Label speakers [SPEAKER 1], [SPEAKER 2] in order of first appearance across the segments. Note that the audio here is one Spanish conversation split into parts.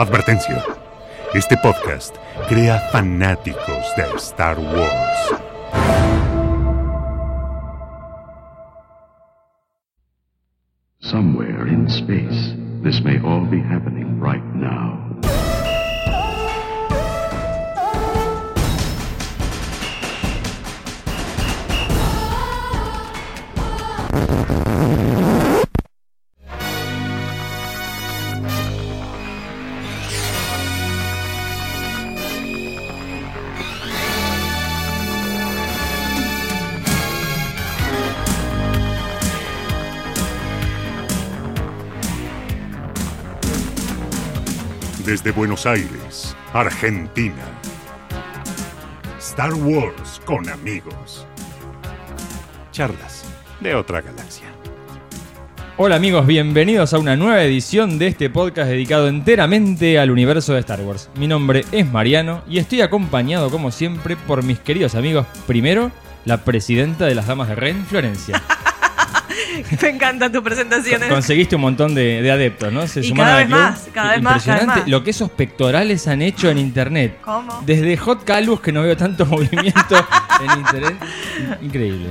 [SPEAKER 1] Advertencia. Este podcast crea fanáticos de Star Wars.
[SPEAKER 2] Somewhere in space, this may all be happening right now.
[SPEAKER 1] Desde Buenos Aires, Argentina. Star Wars con amigos. Charlas de otra galaxia.
[SPEAKER 3] Hola amigos, bienvenidos a una nueva edición de este podcast dedicado enteramente al universo de Star Wars. Mi nombre es Mariano y estoy acompañado como siempre por mis queridos amigos. Primero, la presidenta de las Damas de Ren, Florencia.
[SPEAKER 4] Me encantan tus presentaciones.
[SPEAKER 3] Conseguiste un montón de, de adeptos, ¿no? Se
[SPEAKER 4] Y cada vez más, cada vez más, cada vez
[SPEAKER 3] Impresionante
[SPEAKER 4] más.
[SPEAKER 3] lo que esos pectorales han hecho en internet.
[SPEAKER 4] ¿Cómo?
[SPEAKER 3] Desde Hot Calus, que no veo tanto movimiento en internet. Increíble.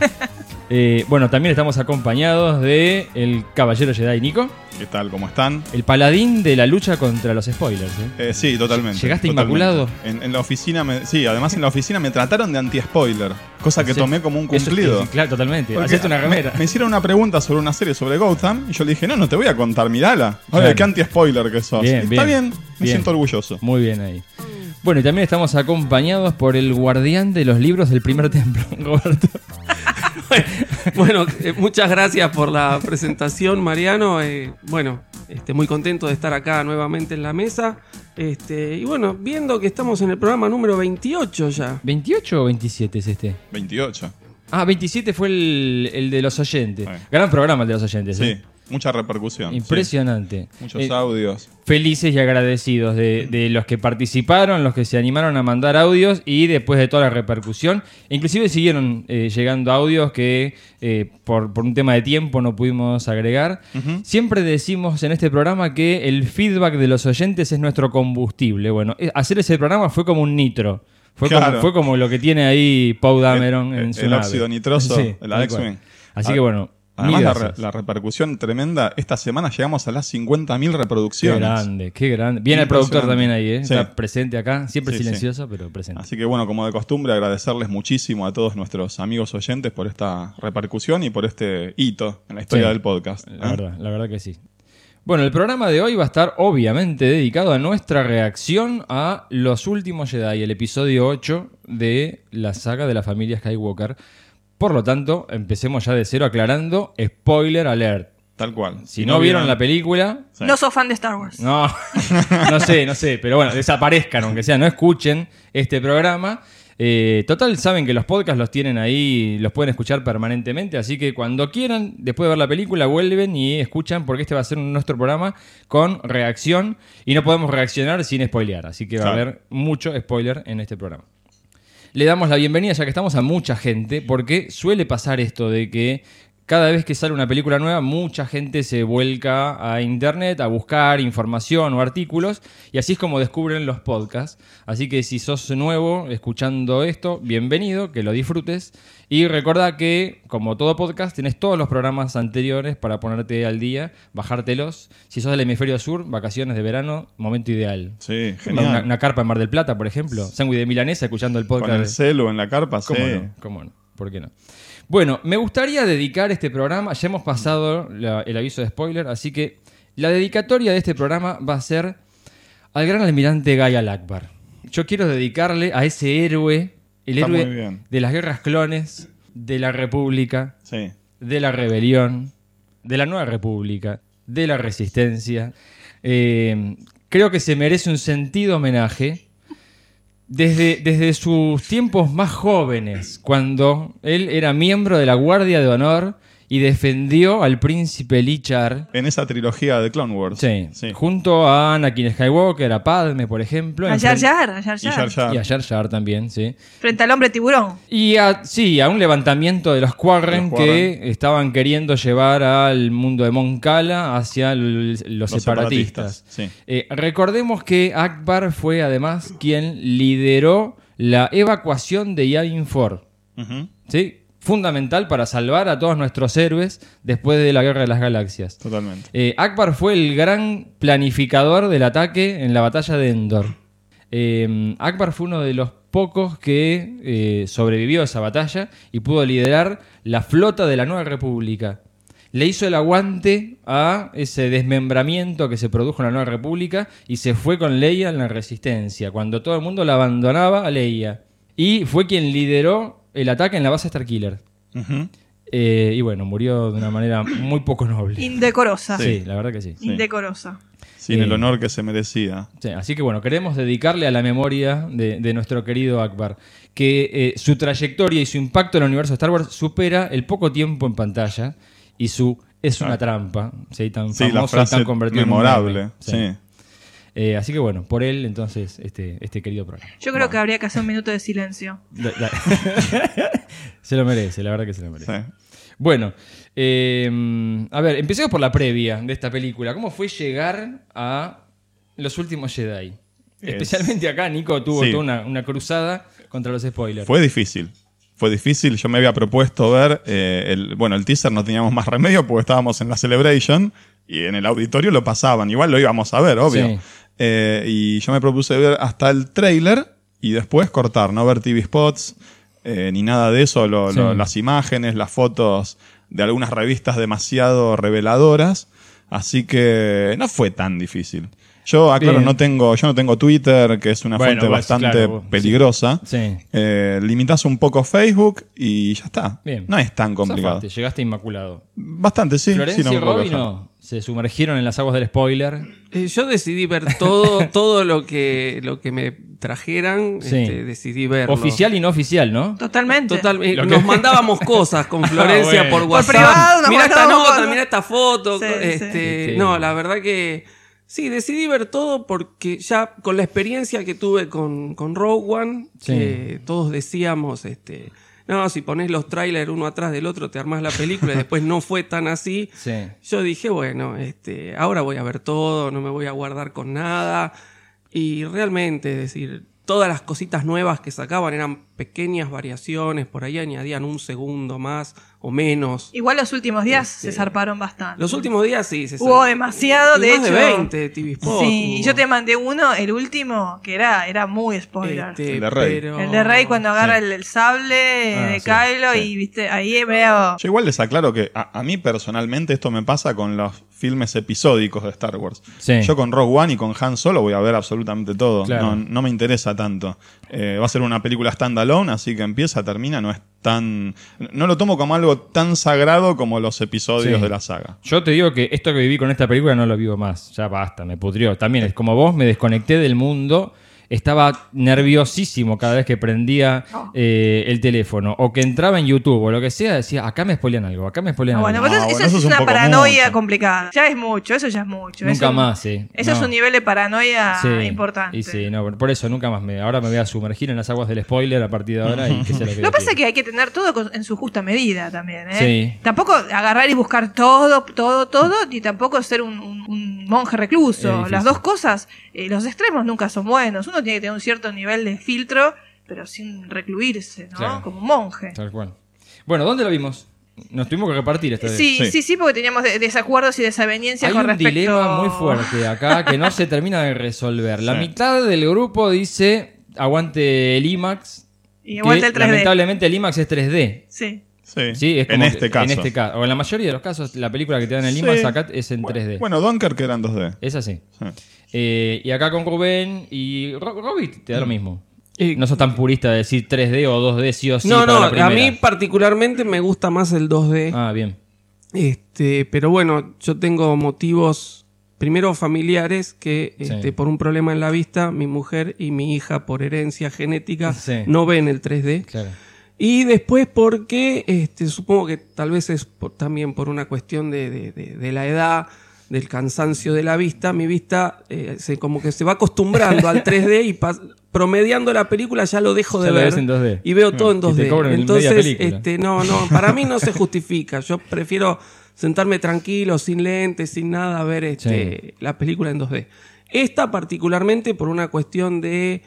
[SPEAKER 3] Eh, bueno, también estamos acompañados de el caballero Jedi Nico,
[SPEAKER 5] ¿Qué tal? ¿Cómo están?
[SPEAKER 3] el paladín de la lucha contra los spoilers. ¿eh?
[SPEAKER 5] Eh, sí, totalmente.
[SPEAKER 3] ¿Llegaste
[SPEAKER 5] totalmente.
[SPEAKER 3] inmaculado?
[SPEAKER 5] En, en la oficina, me- sí, además en la oficina me trataron de anti-spoiler, cosa que
[SPEAKER 3] Sí.
[SPEAKER 5] tomé como un cumplido.
[SPEAKER 3] sí, claro, totalmente. Hacete una
[SPEAKER 5] me-
[SPEAKER 3] remera.
[SPEAKER 5] Me, hicieron una pregunta sobre una serie sobre Gotham y yo le dije, no, no te voy a contar, mirala. Oye,
[SPEAKER 3] Claro.
[SPEAKER 5] qué anti-spoiler que sos.
[SPEAKER 3] Bien,
[SPEAKER 5] Y
[SPEAKER 3] bien,
[SPEAKER 5] Está bien, me
[SPEAKER 3] bien.
[SPEAKER 5] siento orgulloso.
[SPEAKER 3] Muy bien ahí. Bueno, y también estamos acompañados por el guardián de los libros del primer templo, Roberto.
[SPEAKER 6] Bueno, eh, muchas gracias por la presentación, Mariano. Eh, bueno, este, muy contento de estar acá nuevamente en la mesa. Este, y bueno, viendo que estamos en el programa número 28 ya.
[SPEAKER 3] ¿28 o 27 es este?
[SPEAKER 5] 28.
[SPEAKER 3] Ah, 27 fue el, el de los oyentes.
[SPEAKER 5] Sí.
[SPEAKER 3] Gran programa el de los oyentes.
[SPEAKER 5] Sí,
[SPEAKER 3] ¿eh?
[SPEAKER 5] Mucha repercusión. sí.
[SPEAKER 3] Impresionante.
[SPEAKER 5] Muchos
[SPEAKER 3] Eh,
[SPEAKER 5] audios.
[SPEAKER 3] felices y agradecidos de, de los que participaron, los que se animaron a mandar audios y después de toda la repercusión. Inclusive siguieron eh, llegando audios que eh, por, por un tema de tiempo no pudimos agregar. Siempre decimos en este programa que el feedback de los oyentes es nuestro combustible. Bueno, hacer ese programa fue como un nitro. Fue, como,
[SPEAKER 5] Claro.
[SPEAKER 3] fue como lo que tiene ahí Paul Dameron
[SPEAKER 5] El-
[SPEAKER 3] en su
[SPEAKER 5] el
[SPEAKER 3] nave.
[SPEAKER 5] óxido nitroso, el
[SPEAKER 3] tal
[SPEAKER 5] X-Wing.
[SPEAKER 3] Así
[SPEAKER 5] Ah,
[SPEAKER 3] que bueno,
[SPEAKER 5] Además, la,
[SPEAKER 3] gracias.
[SPEAKER 5] re- la repercusión tremenda. Esta semana llegamos a las 50.000
[SPEAKER 3] Qué
[SPEAKER 5] reproducciones.
[SPEAKER 3] grande, qué grande. Viene el productor también ahí, ¿eh?
[SPEAKER 5] Sí.
[SPEAKER 3] está presente acá, siempre
[SPEAKER 5] Sí, sí.
[SPEAKER 3] silencioso, pero presente.
[SPEAKER 5] Así que bueno, como de costumbre, agradecerles muchísimo a todos nuestros amigos oyentes por esta repercusión y por este hito en la historia del podcast.
[SPEAKER 3] La
[SPEAKER 5] ¿eh?
[SPEAKER 3] verdad, la verdad que sí. Bueno, el programa de hoy va a estar obviamente dedicado a nuestra reacción a Los Últimos Jedi, el episodio 8 de la saga de la familia Skywalker. Por lo tanto, empecemos ya de cero aclarando, spoiler alert.
[SPEAKER 5] Tal cual.
[SPEAKER 3] Si no, vieron la película,
[SPEAKER 5] Sí.
[SPEAKER 4] No sos fan de Star Wars.
[SPEAKER 3] no, no sé, no sé, pero bueno, desaparezcan, aunque sea, no escuchen este programa. Eh, total, saben que los podcasts los tienen ahí, los pueden escuchar permanentemente, así que cuando quieran, después de ver la película, vuelven y escuchan, porque este va a ser nuestro programa con reacción y no podemos reaccionar sin spoilear, así que va a haber mucho spoiler en este programa. Le damos la bienvenida, ya que estamos a mucha gente, porque suele pasar esto de que cada vez que sale una película nueva, mucha gente se vuelca a internet a buscar información o artículos, y así es como descubren los podcasts. Así que si sos nuevo escuchando esto, bienvenido, que lo disfrutes. Y recuerda que, como todo podcast, tenés todos los programas anteriores para ponerte al día, bajártelos. Si sos del hemisferio sur, vacaciones de verano, momento ideal.
[SPEAKER 5] Sí, genial.
[SPEAKER 3] una carpa en Mar del Plata, por ejemplo. Sándwich de milanesa escuchando el podcast.
[SPEAKER 5] Con el celo en la carpa,
[SPEAKER 3] ¿Cómo
[SPEAKER 5] sí.
[SPEAKER 3] no? ¿Cómo no? ¿Por qué no? Bueno, me gustaría dedicar este programa, ya hemos pasado la- el aviso de spoiler, así que la dedicatoria de este programa va a ser al gran almirante Guy Akbar. Yo quiero dedicarle a ese héroe, el
[SPEAKER 5] Está
[SPEAKER 3] héroe de las guerras clones, de la República,
[SPEAKER 5] Sí.
[SPEAKER 3] de la rebelión, de la nueva república, de la resistencia. Eh, creo que se merece un sentido homenaje desde, desde sus tiempos más jóvenes, cuando él era miembro de la Guardia de Honor y defendió al príncipe Lichar.
[SPEAKER 5] En esa trilogía de Clone Wars.
[SPEAKER 3] Sí,
[SPEAKER 5] Sí.
[SPEAKER 3] junto a Anakin Skywalker, a Padme, por ejemplo.
[SPEAKER 4] A Jar Jar, a Jar
[SPEAKER 5] Y Jar.
[SPEAKER 3] Y a Jar Jar también, sí.
[SPEAKER 4] Frente al hombre tiburón.
[SPEAKER 3] Y a, sí, a un levantamiento de los Quarren,
[SPEAKER 5] Los
[SPEAKER 3] que estaban queriendo llevar al mundo de Moncala hacia los,
[SPEAKER 5] Los
[SPEAKER 3] separatistas.
[SPEAKER 5] separatistas, sí.
[SPEAKER 3] Eh, recordemos que Akbar fue además quien lideró la evacuación de Yavin 4.
[SPEAKER 5] Ujú,
[SPEAKER 3] ¿sí? Fundamental para salvar a todos nuestros héroes después de la Guerra de las Galaxias.
[SPEAKER 5] Totalmente.
[SPEAKER 3] Eh, Akbar fue el gran planificador del ataque en la batalla de Endor. Eh, Akbar fue uno de los pocos que eh, sobrevivió a esa batalla y pudo liderar la flota de la Nueva República. Le hizo el aguante a ese desmembramiento que se produjo en la Nueva República y se fue con Leia en la Resistencia, cuando todo el mundo la abandonaba a Leia. Y fue quien lideró el ataque en la base Starkiller.
[SPEAKER 5] Ujú.
[SPEAKER 3] Eh, y bueno, murió de una manera muy poco noble.
[SPEAKER 4] Indecorosa.
[SPEAKER 3] Sí, la verdad que sí.
[SPEAKER 4] Indecorosa.
[SPEAKER 5] Sin
[SPEAKER 3] Eh,
[SPEAKER 5] el honor que se merecía.
[SPEAKER 3] Sí, así que bueno, queremos dedicarle a la memoria de, de nuestro querido Akbar, que eh, su trayectoria y su impacto en el universo de Star Wars supera el poco tiempo en pantalla y su es una
[SPEAKER 5] Ah.
[SPEAKER 3] trampa, ¿sí? tan
[SPEAKER 5] Sí, la
[SPEAKER 3] y tan convertido en un
[SPEAKER 5] memorable.
[SPEAKER 3] meme.
[SPEAKER 5] Sí.
[SPEAKER 3] Eh, así que bueno, por él entonces este, este querido programa.
[SPEAKER 4] Yo creo que habría que hacer un minuto de silencio.
[SPEAKER 3] Da- da- se lo merece, la verdad que se lo merece.
[SPEAKER 5] Sí.
[SPEAKER 3] Bueno, eh, a ver, empecemos por la previa de esta película. ¿Cómo fue llegar a Los Últimos Jedi?
[SPEAKER 5] Es-
[SPEAKER 3] Especialmente acá, Nico tuvo
[SPEAKER 5] Sí.
[SPEAKER 3] toda una, una cruzada contra los spoilers.
[SPEAKER 5] Fue difícil. Fue difícil. Yo me había propuesto ver. eh, el, bueno, el teaser no teníamos más remedio porque estábamos en la Celebration y en el auditorio lo pasaban. Igual lo íbamos a ver, obvio.
[SPEAKER 3] Sí.
[SPEAKER 5] Eh, y yo me propuse ver hasta el trailer y después cortar, no ver TV spots eh, ni nada de eso. lo- lo-
[SPEAKER 3] Sí.
[SPEAKER 5] las imágenes, las fotos de algunas revistas demasiado reveladoras. Así que no fue tan difícil. Yo, aclaro,
[SPEAKER 3] Bien.
[SPEAKER 5] no tengo, yo no tengo Twitter, que es una
[SPEAKER 3] Bueno,
[SPEAKER 5] fuente
[SPEAKER 3] pues,
[SPEAKER 5] bastante
[SPEAKER 3] claro,
[SPEAKER 5] peligrosa.
[SPEAKER 3] Sí.
[SPEAKER 5] Eh, limitás un poco Facebook y ya está.
[SPEAKER 3] Bien.
[SPEAKER 5] No es tan complicado.
[SPEAKER 3] Llegaste inmaculado.
[SPEAKER 5] Bastante, sí.
[SPEAKER 3] Florencia
[SPEAKER 5] sí, no
[SPEAKER 3] y Se sumergieron en las aguas del spoiler.
[SPEAKER 6] Eh, yo decidí ver todo, todo lo que, lo que me trajeran.
[SPEAKER 3] Sí.
[SPEAKER 6] este, decidí verlo.
[SPEAKER 3] Oficial y no oficial, ¿no?
[SPEAKER 4] Totalmente.
[SPEAKER 6] Total, eh,
[SPEAKER 3] que-
[SPEAKER 6] nos mandábamos cosas con Florencia
[SPEAKER 3] bueno.
[SPEAKER 6] por
[SPEAKER 3] Por
[SPEAKER 6] WhatsApp.
[SPEAKER 4] privado nos
[SPEAKER 6] mira esta nota, mira esta foto.
[SPEAKER 4] Sí,
[SPEAKER 6] este,
[SPEAKER 3] sí.
[SPEAKER 6] No, la verdad que sí, decidí ver todo porque ya con la experiencia que tuve con, con Rogue One,
[SPEAKER 3] Sí.
[SPEAKER 6] que todos decíamos, este, no, si pones los trailers uno atrás del otro te armás la película y después no fue tan así.
[SPEAKER 3] Sí.
[SPEAKER 6] Yo dije, bueno, este, ahora voy a ver todo, no me voy a guardar con nada. Y realmente, es decir, todas las cositas nuevas que sacaban eran pequeñas variaciones, por ahí añadían un segundo más o menos.
[SPEAKER 4] Igual los últimos días
[SPEAKER 6] Este,
[SPEAKER 4] se zarparon bastante.
[SPEAKER 6] Los últimos días sí, se
[SPEAKER 4] Hubo demasiado,
[SPEAKER 6] y
[SPEAKER 4] de
[SPEAKER 6] más
[SPEAKER 4] hecho.
[SPEAKER 6] de 20 TV spots
[SPEAKER 4] Sí,
[SPEAKER 6] hubo.
[SPEAKER 4] yo te mandé uno, el último, que era, era muy spoiler.
[SPEAKER 6] Este,
[SPEAKER 5] El de Rey.
[SPEAKER 6] pero-
[SPEAKER 4] El de Rey cuando agarra el, el sable
[SPEAKER 3] Ah,
[SPEAKER 4] de
[SPEAKER 3] sí,
[SPEAKER 4] Kylo
[SPEAKER 5] sí.
[SPEAKER 4] y viste, ahí veo.
[SPEAKER 5] Yo igual les aclaro que a, a mí personalmente esto me pasa con los filmes episódicos de Star Wars.
[SPEAKER 3] Sí.
[SPEAKER 5] Yo con Rogue One y con Han Solo voy a ver absolutamente todo.
[SPEAKER 3] Claro.
[SPEAKER 5] No, no me interesa tanto. Eh, va a ser una película standalone, así que empieza, termina, no es tan... No lo tomo como algo tan sagrado como los episodios
[SPEAKER 3] Sí.
[SPEAKER 5] de la saga.
[SPEAKER 3] Yo te digo que esto que viví con esta película no lo vivo más. Ya basta, me pudrió. También es como vos, me desconecté del mundo. Estaba nerviosísimo cada vez que prendía eh, el teléfono o que entraba en YouTube o lo que sea. Decía, acá me spoilean algo, acá me spoilean
[SPEAKER 4] Ah, bueno,
[SPEAKER 3] algo.
[SPEAKER 4] pero
[SPEAKER 5] No,
[SPEAKER 4] eso,
[SPEAKER 5] bueno,
[SPEAKER 4] eso es
[SPEAKER 5] es un
[SPEAKER 4] una paranoia
[SPEAKER 5] mucho.
[SPEAKER 4] complicada. Ya es mucho, eso ya es mucho.
[SPEAKER 3] Nunca
[SPEAKER 4] Eso-
[SPEAKER 3] más, sí.
[SPEAKER 4] Eso es
[SPEAKER 3] No.
[SPEAKER 4] un nivel de paranoia
[SPEAKER 3] Sí.
[SPEAKER 4] importante.
[SPEAKER 3] Y sí, no, por eso nunca más me. Ahora me voy a sumergir en las aguas del spoiler a partir de ahora y que sea lo que
[SPEAKER 4] Lo pasa que hay que tener todo en su justa medida también, ¿eh?
[SPEAKER 3] Sí.
[SPEAKER 4] Tampoco agarrar y buscar todo, todo, todo, ni tampoco ser un, un- un monje recluso. Las dos cosas, eh, los extremos nunca son buenos. Uno tiene que tener un cierto nivel de filtro, pero sin recluirse, ¿no?
[SPEAKER 3] Claro.
[SPEAKER 4] Como un monje.
[SPEAKER 3] Tal cual. Bueno, ¿dónde lo vimos? Nos tuvimos que repartir esta vez.
[SPEAKER 4] Sí, sí,
[SPEAKER 5] Sí.
[SPEAKER 4] sí, porque teníamos de- desacuerdos y desavenencias
[SPEAKER 3] Hay
[SPEAKER 4] con
[SPEAKER 3] un
[SPEAKER 4] respecto
[SPEAKER 3] dilema muy fuerte acá que no se termina de resolver. La
[SPEAKER 5] Sí.
[SPEAKER 3] mitad del grupo dice aguante el IMAX.
[SPEAKER 4] Y vuelta el 3D.
[SPEAKER 3] lamentablemente el IMAX es 3D.
[SPEAKER 4] Sí.
[SPEAKER 5] Sí,
[SPEAKER 3] Sí, es
[SPEAKER 5] en este
[SPEAKER 3] que-
[SPEAKER 5] caso.
[SPEAKER 3] En este caso. O en la mayoría de los casos, la película que te dan en
[SPEAKER 5] Sí.
[SPEAKER 3] Acá es en
[SPEAKER 5] Bu-
[SPEAKER 3] 3D.
[SPEAKER 5] Bueno, Dunkirk era en 2D.
[SPEAKER 3] es así.
[SPEAKER 5] Sí.
[SPEAKER 3] Eh, y acá con Rubén y Ro- Robbie te da lo mismo.
[SPEAKER 6] Y-
[SPEAKER 3] No sos tan purista de decir 3D o 2D sí o sí.
[SPEAKER 6] no, no,
[SPEAKER 3] la
[SPEAKER 6] a mí particularmente me gusta más el 2D.
[SPEAKER 3] Ah, bien.
[SPEAKER 6] Este, pero bueno, yo tengo motivos, primero familiares, que
[SPEAKER 3] Sí.
[SPEAKER 6] este, por un problema en la vista, mi mujer y mi hija, por herencia genética,
[SPEAKER 3] Sí.
[SPEAKER 6] no ven el 3D.
[SPEAKER 3] Claro.
[SPEAKER 6] Y después porque, este, supongo que tal vez es por- también por una cuestión de, de- de- de la edad, del cansancio de la vista, mi vista eh, se, como que se va acostumbrando al 3D y pas- promediando la película ya lo dejo de
[SPEAKER 3] Ya
[SPEAKER 6] ver.
[SPEAKER 3] en 2D.
[SPEAKER 6] Y veo todo en
[SPEAKER 3] Y te
[SPEAKER 6] 2D.
[SPEAKER 3] cobran media
[SPEAKER 6] Entonces, este, no, no, para mí no se justifica. Yo prefiero sentarme tranquilo, sin lentes, sin nada, a ver este, la película en 2D. Esta particularmente por una cuestión de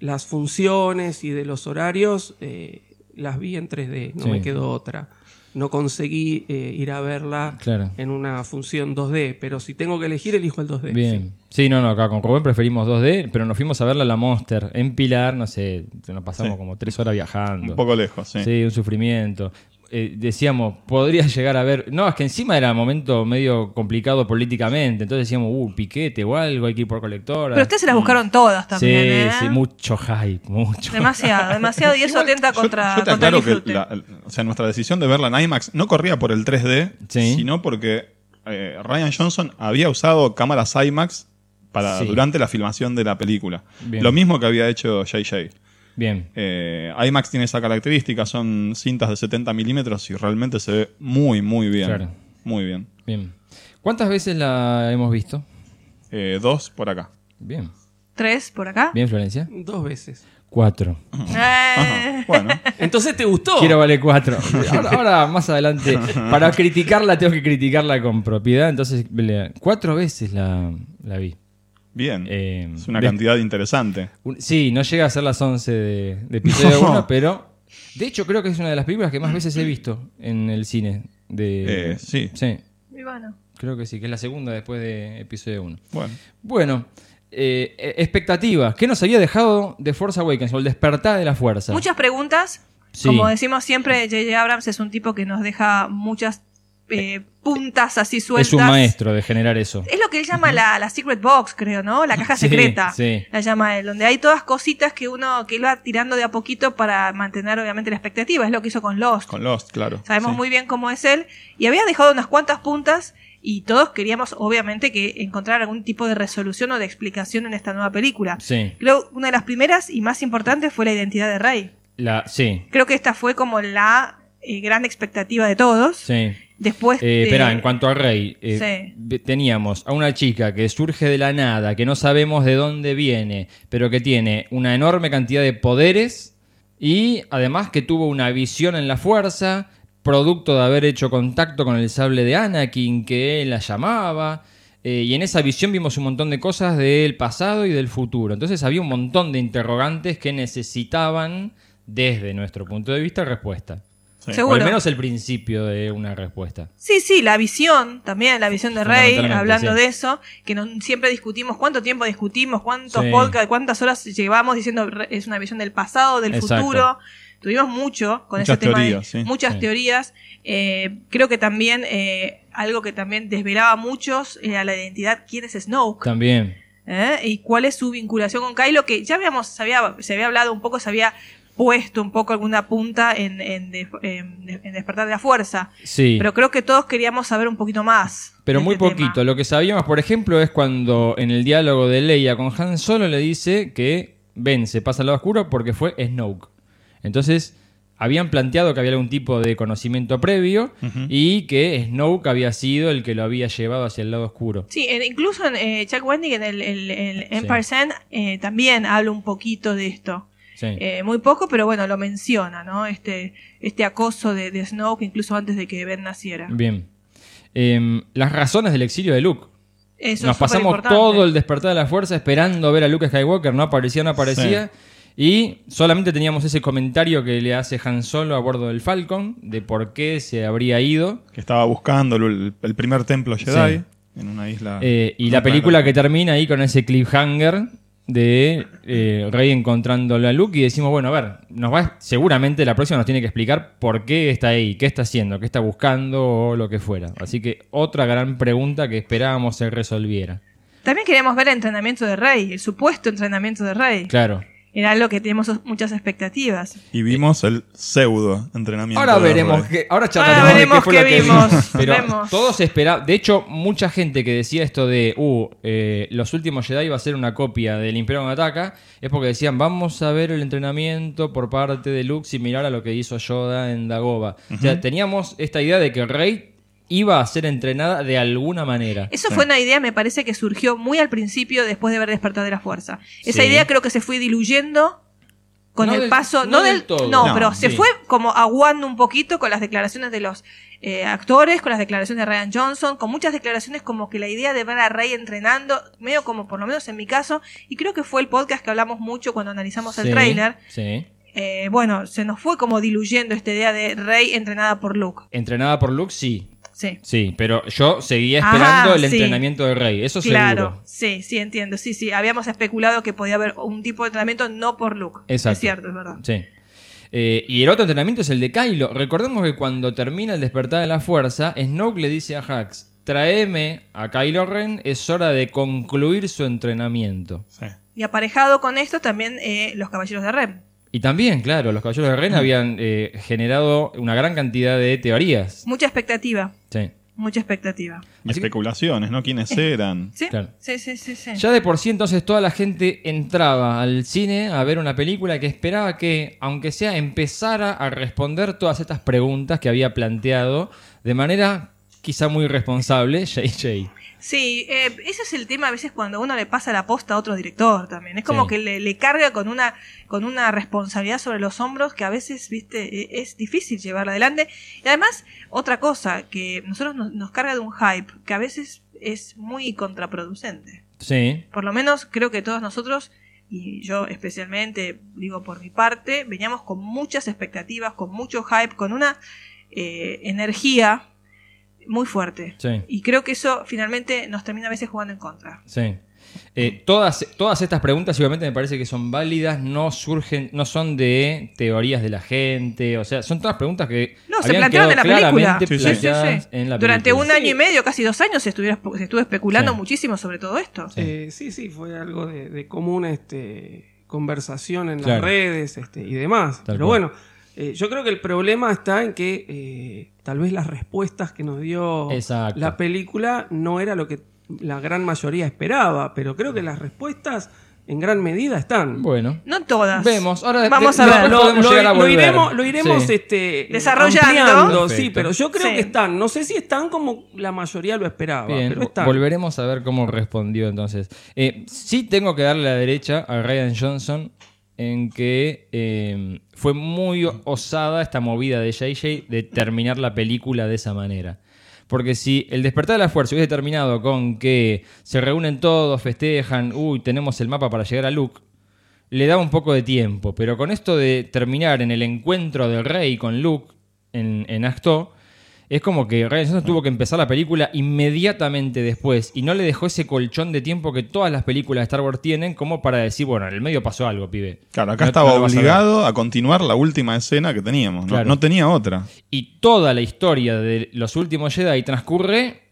[SPEAKER 6] las funciones y de los horarios, eh, las vi en 3D, no
[SPEAKER 3] Sí.
[SPEAKER 6] me quedó otra. No conseguí eh, ir a verla
[SPEAKER 3] Claro.
[SPEAKER 6] en una función 2D, pero si tengo que elegir, elijo el 2D.
[SPEAKER 3] Bien. Sí, no, no, acá con Rubén preferimos 2D, pero nos fuimos a verla a la Monster en Pilar, no sé, nos pasamos
[SPEAKER 5] Sí.
[SPEAKER 3] como tres horas viajando.
[SPEAKER 5] Un poco lejos, sí.
[SPEAKER 3] Sí, un sufrimiento. Eh, decíamos, podría llegar a ver. No, es que encima era un momento medio complicado políticamente. Entonces decíamos, uh, piquete o algo, hay que ir por colectora.
[SPEAKER 4] Pero ustedes se las buscaron todas también,
[SPEAKER 3] sí,
[SPEAKER 4] ¿eh?
[SPEAKER 3] sí, mucho hype, mucho.
[SPEAKER 4] Demasiado, demasiado. Y eso atenta
[SPEAKER 5] Yo-
[SPEAKER 4] contra,
[SPEAKER 5] yo te
[SPEAKER 4] contra el
[SPEAKER 5] aclaro que la- o sea, nuestra decisión de verla en IMAX no corría por el 3D,
[SPEAKER 3] Sí.
[SPEAKER 5] sino porque eh, Ryan Johnson había usado cámaras IMAX para,
[SPEAKER 3] Sí.
[SPEAKER 5] durante la filmación de la película.
[SPEAKER 3] Bien.
[SPEAKER 5] Lo mismo que había hecho JJ.
[SPEAKER 3] Bien.
[SPEAKER 5] Eh, IMAX tiene esa característica, son cintas de 70 milímetros y realmente se ve muy, muy bien.
[SPEAKER 3] Claro.
[SPEAKER 5] Muy bien.
[SPEAKER 3] Bien. ¿Cuántas veces la hemos visto?
[SPEAKER 5] Eh, dos por acá.
[SPEAKER 3] Bien.
[SPEAKER 4] Tres por acá.
[SPEAKER 3] Bien, Florencia.
[SPEAKER 6] Dos veces.
[SPEAKER 3] Cuatro.
[SPEAKER 4] Eh,
[SPEAKER 5] Ajá, bueno.
[SPEAKER 6] Entonces te gustó.
[SPEAKER 3] Quiero vale cuatro. Ahora, ahora, más adelante, para criticarla tengo que criticarla con propiedad. Entonces, cuatro veces la, la vi.
[SPEAKER 5] Bien.
[SPEAKER 3] Eh,
[SPEAKER 5] es una
[SPEAKER 3] de-
[SPEAKER 5] cantidad interesante.
[SPEAKER 3] Un- Sí, no llega a ser las 11 de, de episodio
[SPEAKER 5] No.
[SPEAKER 3] 1, pero de hecho creo que es una de las películas que más veces he visto en el cine. De,
[SPEAKER 5] Eh, sí.
[SPEAKER 3] Sí,
[SPEAKER 4] y bueno.
[SPEAKER 3] creo que sí, que es la segunda después de episodio 1.
[SPEAKER 5] Bueno.
[SPEAKER 3] Bueno, eh, eh, expectativas. ¿Qué nos había dejado de Force Awakens o el despertar de la fuerza?
[SPEAKER 4] Muchas preguntas.
[SPEAKER 3] Sí.
[SPEAKER 4] Como decimos siempre, J.J. Abrams es un tipo que nos deja muchas eh, puntas así sueltas.
[SPEAKER 3] es un maestro de generar eso.
[SPEAKER 4] Es lo que él llama la, la secret box, creo, ¿no? La caja
[SPEAKER 3] Sí,
[SPEAKER 4] secreta.
[SPEAKER 3] sí.
[SPEAKER 4] La llama él, donde hay todas cositas que uno que él va tirando de a poquito para mantener obviamente la expectativa. Es lo que hizo con Lost.
[SPEAKER 5] Con Lost, claro.
[SPEAKER 4] Sabemos
[SPEAKER 5] Sí.
[SPEAKER 4] muy bien cómo es él. Y había dejado unas cuantas puntas y todos queríamos obviamente que encontrar algún tipo de resolución o de explicación en esta nueva película.
[SPEAKER 3] Sí,
[SPEAKER 4] Creo que una de las primeras y más importantes fue la identidad de Rey.
[SPEAKER 3] la, sí,
[SPEAKER 4] Creo que esta fue como la eh, gran expectativa de todos.
[SPEAKER 3] sí.
[SPEAKER 4] Después
[SPEAKER 3] Eh,
[SPEAKER 4] de-
[SPEAKER 3] espera, en cuanto a Rey, eh,
[SPEAKER 4] Sí.
[SPEAKER 3] teníamos a una chica que surge de la nada, que no sabemos de dónde viene, pero que tiene una enorme cantidad de poderes y además que tuvo una visión en la fuerza, producto de haber hecho contacto con el sable de Anakin que él la llamaba. eh, y en esa visión vimos un montón de cosas del pasado y del futuro. Entonces había un montón de interrogantes que necesitaban, desde nuestro punto de vista, respuesta.
[SPEAKER 5] Sí.
[SPEAKER 3] O
[SPEAKER 4] Seguro.
[SPEAKER 3] al menos el principio de una respuesta.
[SPEAKER 4] Sí, sí, la visión, también la visión de Rey, hablando
[SPEAKER 3] sí.
[SPEAKER 4] de eso, que no- siempre discutimos cuánto tiempo discutimos, cuántos
[SPEAKER 3] Sí.
[SPEAKER 4] podcasts, cuántas horas llevamos diciendo es una visión del pasado, del
[SPEAKER 3] Exacto.
[SPEAKER 4] futuro. Tuvimos mucho con
[SPEAKER 5] Muchas
[SPEAKER 4] ese tema, de- muchas teorías. Eh, creo que también eh, algo que también desvelaba a muchos era la identidad, quién es Snoke.
[SPEAKER 3] También.
[SPEAKER 4] ¿eh? y cuál es su vinculación con Kylo, que ya habíamos, se había, se había hablado un poco, se había puesto un poco alguna punta en, en, de- en- en Despertar de la Fuerza.
[SPEAKER 3] Sí.
[SPEAKER 4] Pero creo que todos queríamos saber un poquito más.
[SPEAKER 3] Pero muy
[SPEAKER 4] este tema.
[SPEAKER 3] poquito. Lo que sabíamos, por ejemplo, es cuando en el diálogo de Leia con Han Solo le dice que Ben se pasa al lado oscuro porque fue Snoke. Entonces, habían planteado que había algún tipo de conocimiento previo y que Snoke había sido el que lo había llevado hacia el lado oscuro.
[SPEAKER 4] Sí, en- incluso en, eh, Chuck Wendig en el, el- el
[SPEAKER 3] Sí.
[SPEAKER 4] Empire Zen, eh, también habla un poquito de esto.
[SPEAKER 3] Sí.
[SPEAKER 4] Eh, muy poco, pero bueno, lo menciona, ¿no? Este, este acoso de, de Snoke incluso antes de que Ben naciera.
[SPEAKER 3] Bien. Em, las razones del exilio de Luke.
[SPEAKER 4] Eso
[SPEAKER 3] Nos
[SPEAKER 4] es
[SPEAKER 3] pasamos todo el despertar de la fuerza esperando ver a Luke Skywalker, no aparecía, no aparecía. Y solamente teníamos ese comentario que le hace Han Solo a bordo del Falcon de por qué se habría ido.
[SPEAKER 5] Que estaba buscando el, el primer templo Jedi
[SPEAKER 3] Sí.
[SPEAKER 5] en una isla.
[SPEAKER 3] Eh, y la película que termina ahí con ese cliffhanger de eh, Rey encontrándolo a Luke y decimos, bueno, a ver, nos va, seguramente la próxima nos tiene que explicar por qué está ahí, qué está haciendo, qué está buscando o lo que fuera. Así que otra gran pregunta que esperábamos se resolviera.
[SPEAKER 4] También queríamos ver el entrenamiento de Rey, el supuesto entrenamiento de Rey.
[SPEAKER 3] Claro.
[SPEAKER 4] Era algo que teníamos muchas expectativas.
[SPEAKER 5] Y vimos el pseudo entrenamiento.
[SPEAKER 3] Ahora veremos que, ahora charlaremos
[SPEAKER 4] Ahora
[SPEAKER 3] de
[SPEAKER 4] veremos
[SPEAKER 3] qué fue lo
[SPEAKER 4] qué
[SPEAKER 3] que
[SPEAKER 4] vimos.
[SPEAKER 3] Pero
[SPEAKER 4] Vemos.
[SPEAKER 3] todos esperaban. De hecho, mucha gente que decía esto de, uh, eh, los últimos Jedi va a ser una copia del Imperio Ataca, es porque decían, vamos a ver el entrenamiento por parte de Luke similar a lo que hizo Yoda en Dagobah. O sea, teníamos esta idea de que Rey iba a ser entrenada de alguna manera.
[SPEAKER 4] Eso fue una idea, me parece que surgió muy al principio después de ver Despertar de la Fuerza. Esa
[SPEAKER 3] Sí.
[SPEAKER 4] idea creo que se fue diluyendo con
[SPEAKER 3] No
[SPEAKER 4] el
[SPEAKER 3] del-
[SPEAKER 4] paso,
[SPEAKER 3] no
[SPEAKER 4] no,
[SPEAKER 3] del
[SPEAKER 4] del
[SPEAKER 3] todo.
[SPEAKER 4] no,
[SPEAKER 5] No,
[SPEAKER 4] pero se fue como aguando un poquito con las declaraciones de los eh, actores, con las declaraciones de Ryan Johnson, con muchas declaraciones como que la idea de ver a Rey entrenando, medio como por lo menos en mi caso, y creo que fue el podcast que hablamos mucho cuando analizamos
[SPEAKER 3] Sí,
[SPEAKER 4] el tráiler.
[SPEAKER 3] Sí.
[SPEAKER 4] eh, bueno, se nos fue como diluyendo esta idea de Rey entrenada por Luke.
[SPEAKER 3] Entrenada por Luke, sí.
[SPEAKER 4] Sí.
[SPEAKER 3] Sí, pero yo seguía
[SPEAKER 4] Ajá,
[SPEAKER 3] esperando el
[SPEAKER 4] sí.
[SPEAKER 3] entrenamiento del Rey. Eso
[SPEAKER 4] Claro,
[SPEAKER 3] seguro.
[SPEAKER 4] sí, sí, entiendo. Sí, sí, habíamos especulado que podía haber un tipo de entrenamiento no por Luke.
[SPEAKER 3] Exacto.
[SPEAKER 4] Es cierto, es verdad.
[SPEAKER 3] Sí. Eh, y el otro entrenamiento es el de Kylo. Recordemos que cuando termina el despertar de la fuerza, Snoke le dice a Hax, tráeme a Kylo Ren, es hora de concluir su entrenamiento.
[SPEAKER 5] Sí.
[SPEAKER 4] Y aparejado con esto también eh, los caballeros de Rem.
[SPEAKER 3] Y también, claro, los caballeros de Ren habían eh, generado una gran cantidad de teorías.
[SPEAKER 4] Mucha expectativa,
[SPEAKER 3] Sí.
[SPEAKER 4] mucha expectativa.
[SPEAKER 5] Y especulaciones, ¿no? ¿Quiénes eran?
[SPEAKER 4] ¿Sí?
[SPEAKER 3] Claro.
[SPEAKER 4] Sí, sí, sí, sí.
[SPEAKER 3] Ya de por sí entonces toda la gente entraba al cine a ver una película que esperaba que, aunque sea, empezara a responder todas estas preguntas que había planteado de manera quizá muy responsable JJ.
[SPEAKER 4] Sí, eh, ese es el tema a veces cuando uno le pasa la posta a otro director también. Es como
[SPEAKER 3] Sí.
[SPEAKER 4] que le, le carga con una, con una responsabilidad sobre los hombros que a veces, viste, e- es difícil llevarla adelante. Y además, otra cosa, que nosotros nos, nos carga de un hype que a veces es muy contraproducente.
[SPEAKER 3] Sí,
[SPEAKER 4] Por lo menos creo que todos nosotros, y yo especialmente, digo por mi parte, veníamos con muchas expectativas, con mucho hype, con una eh, energía muy fuerte.
[SPEAKER 3] sí,
[SPEAKER 4] Y creo que eso finalmente nos termina a veces jugando en contra.
[SPEAKER 3] sí. Eh, todas, todas estas preguntas igualmente me parece que son válidas, no surgen, no son de teorías de la gente, o sea, son todas preguntas que
[SPEAKER 4] No, se plantearon en la película.
[SPEAKER 5] Sí, sí.
[SPEAKER 3] en la
[SPEAKER 4] Durante
[SPEAKER 3] película.
[SPEAKER 4] un año y medio, casi dos años, se, se estuvo especulando
[SPEAKER 3] Sí.
[SPEAKER 4] muchísimo sobre todo esto.
[SPEAKER 3] Sí.
[SPEAKER 6] Eh, sí, sí, fue algo de, de común este, conversación en
[SPEAKER 3] Claro.
[SPEAKER 6] las redes este, y demás.
[SPEAKER 3] Tal
[SPEAKER 6] Pero
[SPEAKER 3] cual.
[SPEAKER 6] bueno, eh, yo creo que el problema está en que eh, tal vez las respuestas que nos dio
[SPEAKER 3] Exacto.
[SPEAKER 6] la película no era lo que la gran mayoría esperaba, pero creo que las respuestas en gran medida están.
[SPEAKER 3] Bueno,
[SPEAKER 4] No todas.
[SPEAKER 3] Vemos, ahora
[SPEAKER 4] Vamos a ver.
[SPEAKER 6] lo, iremos, lo iremos
[SPEAKER 3] Sí.
[SPEAKER 6] este,
[SPEAKER 4] Desarrollando.
[SPEAKER 6] sí, pero yo creo
[SPEAKER 4] Sí.
[SPEAKER 6] que están. No sé si están como la mayoría lo esperaba,
[SPEAKER 3] Bien,
[SPEAKER 6] pero están.
[SPEAKER 3] volveremos a ver cómo respondió entonces. Eh, sí tengo que darle la derecha a Ryan Johnson en que eh, fue muy osada esta movida de JJ de terminar la película de esa manera. Porque si el despertar de la fuerza hubiese terminado con que se reúnen todos, festejan, uy, tenemos el mapa para llegar a Luke, le daba un poco de tiempo. Pero con esto de terminar en el encuentro del rey con Luke en, en Acto, es como que Ryan Johnson tuvo que empezar la película inmediatamente después y no le dejó ese colchón de tiempo que todas las películas de Star Wars tienen como para decir, bueno, en el medio pasó algo, pibe.
[SPEAKER 5] Claro, acá
[SPEAKER 3] No-
[SPEAKER 5] estaba
[SPEAKER 3] no a
[SPEAKER 5] obligado a, continuar la última escena que teníamos. No,
[SPEAKER 3] Claro.
[SPEAKER 5] no tenía otra.
[SPEAKER 3] Y toda la historia de los últimos Jedi transcurre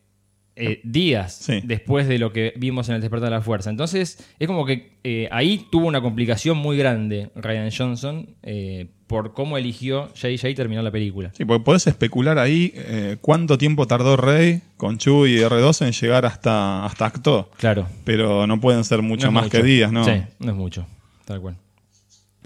[SPEAKER 3] eh, días
[SPEAKER 5] Sí.
[SPEAKER 3] después de lo que vimos en el despertar de la fuerza. Entonces, es como que eh, ahí tuvo una complicación muy grande Ryan Johnson eh, por cómo eligió JJ terminar la película.
[SPEAKER 5] Sí, porque podés especular ahí cuánto tiempo tardó Rey con Chewie y R2 en llegar hasta, hasta Acto.
[SPEAKER 3] Claro.
[SPEAKER 5] Pero no pueden ser mucho
[SPEAKER 3] No
[SPEAKER 5] más
[SPEAKER 3] mucho.
[SPEAKER 5] que días, ¿no?
[SPEAKER 3] Sí, no es mucho. Tal cual.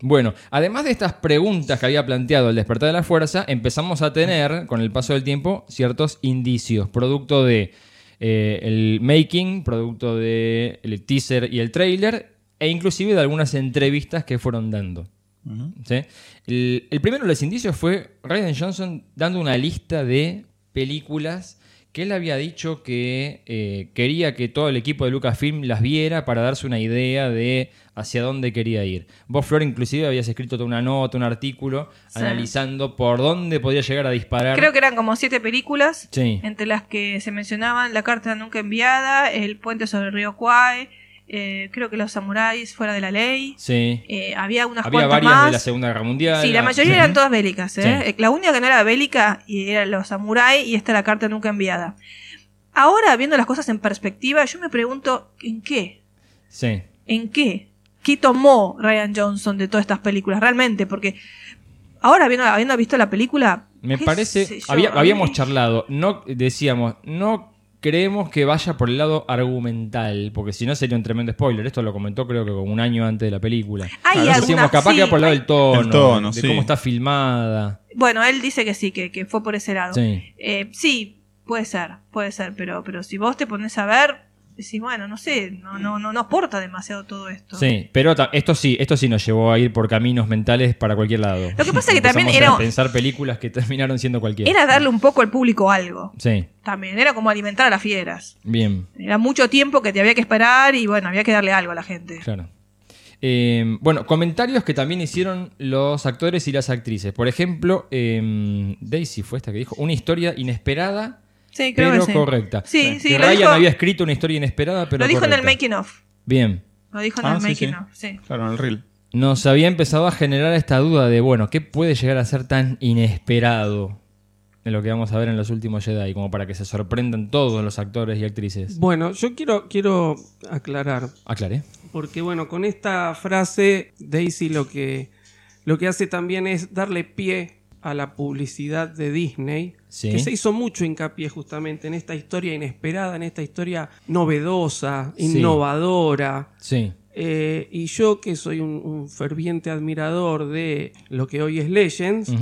[SPEAKER 3] Bueno, además de estas preguntas que había planteado el despertar de la fuerza, empezamos a tener, con el paso del tiempo, ciertos indicios, producto de eh, el making, producto de el teaser y el trailer, e inclusive de algunas entrevistas que fueron dando. ¿Sí? El, el primero de los indicios fue Ryan Johnson dando una lista de películas que él había dicho que eh, quería que todo el equipo de Lucasfilm las viera para darse una idea de hacia dónde quería ir. Vos, Flor, inclusive habías escrito toda una nota, un artículo,
[SPEAKER 4] Sí.
[SPEAKER 3] analizando por dónde podía llegar a disparar.
[SPEAKER 4] Creo que eran como siete películas,
[SPEAKER 3] Sí.
[SPEAKER 4] entre las que se mencionaban La carta nunca enviada, El puente sobre el río Kwai, eh, creo que Los samuráis fuera de la ley.
[SPEAKER 3] Sí.
[SPEAKER 4] Eh, había unas
[SPEAKER 3] Había
[SPEAKER 4] cuantas
[SPEAKER 3] varias
[SPEAKER 4] más.
[SPEAKER 3] de la Segunda Guerra Mundial.
[SPEAKER 4] Sí, la mayoría
[SPEAKER 3] Sí.
[SPEAKER 4] eran todas bélicas. ¿eh?
[SPEAKER 3] Sí.
[SPEAKER 4] Eh, La única que no era bélica y era los samuráis y esta la carta nunca enviada. Ahora, viendo las cosas en perspectiva, yo me pregunto, ¿en qué?
[SPEAKER 3] Sí.
[SPEAKER 4] ¿En qué? qué tomó Ryan Johnson de todas estas películas, realmente, porque ahora habiendo, habiendo visto la película...
[SPEAKER 3] Me parece,
[SPEAKER 4] yo,
[SPEAKER 3] había- habíamos charlado, no decíamos, no creemos que vaya por el lado argumental, porque si no sería un tremendo spoiler. Esto lo comentó creo que como un año antes de la película.
[SPEAKER 4] Hay
[SPEAKER 3] Decíamos, capaz
[SPEAKER 4] sí,
[SPEAKER 3] que va por el lado del tono,
[SPEAKER 5] El tono,
[SPEAKER 3] de
[SPEAKER 5] sí.
[SPEAKER 3] cómo está filmada.
[SPEAKER 4] Bueno, él dice que sí, que, que fue por ese lado.
[SPEAKER 3] Sí.
[SPEAKER 4] Eh, sí, puede ser, puede ser, pero, pero si vos te pones a ver, decís, bueno, no sé, no, no, no, no aporta demasiado todo esto.
[SPEAKER 3] Sí, pero esto sí, esto sí nos llevó a ir por caminos mentales para cualquier lado.
[SPEAKER 4] Lo que pasa es que también era-
[SPEAKER 3] a pensar películas que terminaron siendo cualquiera.
[SPEAKER 4] Era darle un poco al público algo.
[SPEAKER 3] Sí,
[SPEAKER 4] También, era como alimentar a las fieras.
[SPEAKER 3] bien,
[SPEAKER 4] Era mucho tiempo que te había que esperar y bueno, había que darle algo a la gente.
[SPEAKER 3] claro. Eh, bueno, comentarios que también hicieron los actores y las actrices. Por ejemplo, eh, Daisy fue esta que dijo, una historia inesperada,
[SPEAKER 4] Sí, creo
[SPEAKER 3] pero
[SPEAKER 4] que sí.
[SPEAKER 3] correcta.
[SPEAKER 4] Sí, sí,
[SPEAKER 3] Que
[SPEAKER 4] lo
[SPEAKER 3] Ryan
[SPEAKER 4] dijo,
[SPEAKER 3] había escrito una historia inesperada, pero
[SPEAKER 4] lo dijo en el making of.
[SPEAKER 3] Bien.
[SPEAKER 4] Lo dijo en
[SPEAKER 5] Ah,
[SPEAKER 4] el
[SPEAKER 5] sí,
[SPEAKER 4] making
[SPEAKER 5] sí.
[SPEAKER 4] of, sí.
[SPEAKER 5] Claro, en el reel.
[SPEAKER 3] Nos había empezado a generar esta duda de, bueno, ¿qué puede llegar a ser tan inesperado en lo que vamos a ver en los últimos Jedi? Como para que se sorprendan todos los actores y actrices.
[SPEAKER 6] Bueno, yo quiero, quiero aclarar,
[SPEAKER 3] Aclaré.
[SPEAKER 6] porque bueno, con esta frase Daisy lo que, lo que hace también es darle pie a la publicidad de Disney,
[SPEAKER 3] Sí.
[SPEAKER 6] que se hizo mucho hincapié justamente en esta historia inesperada, en esta historia novedosa, innovadora.
[SPEAKER 3] Sí.
[SPEAKER 6] Eh, y yo que soy un, un ferviente admirador de lo que hoy es Legends,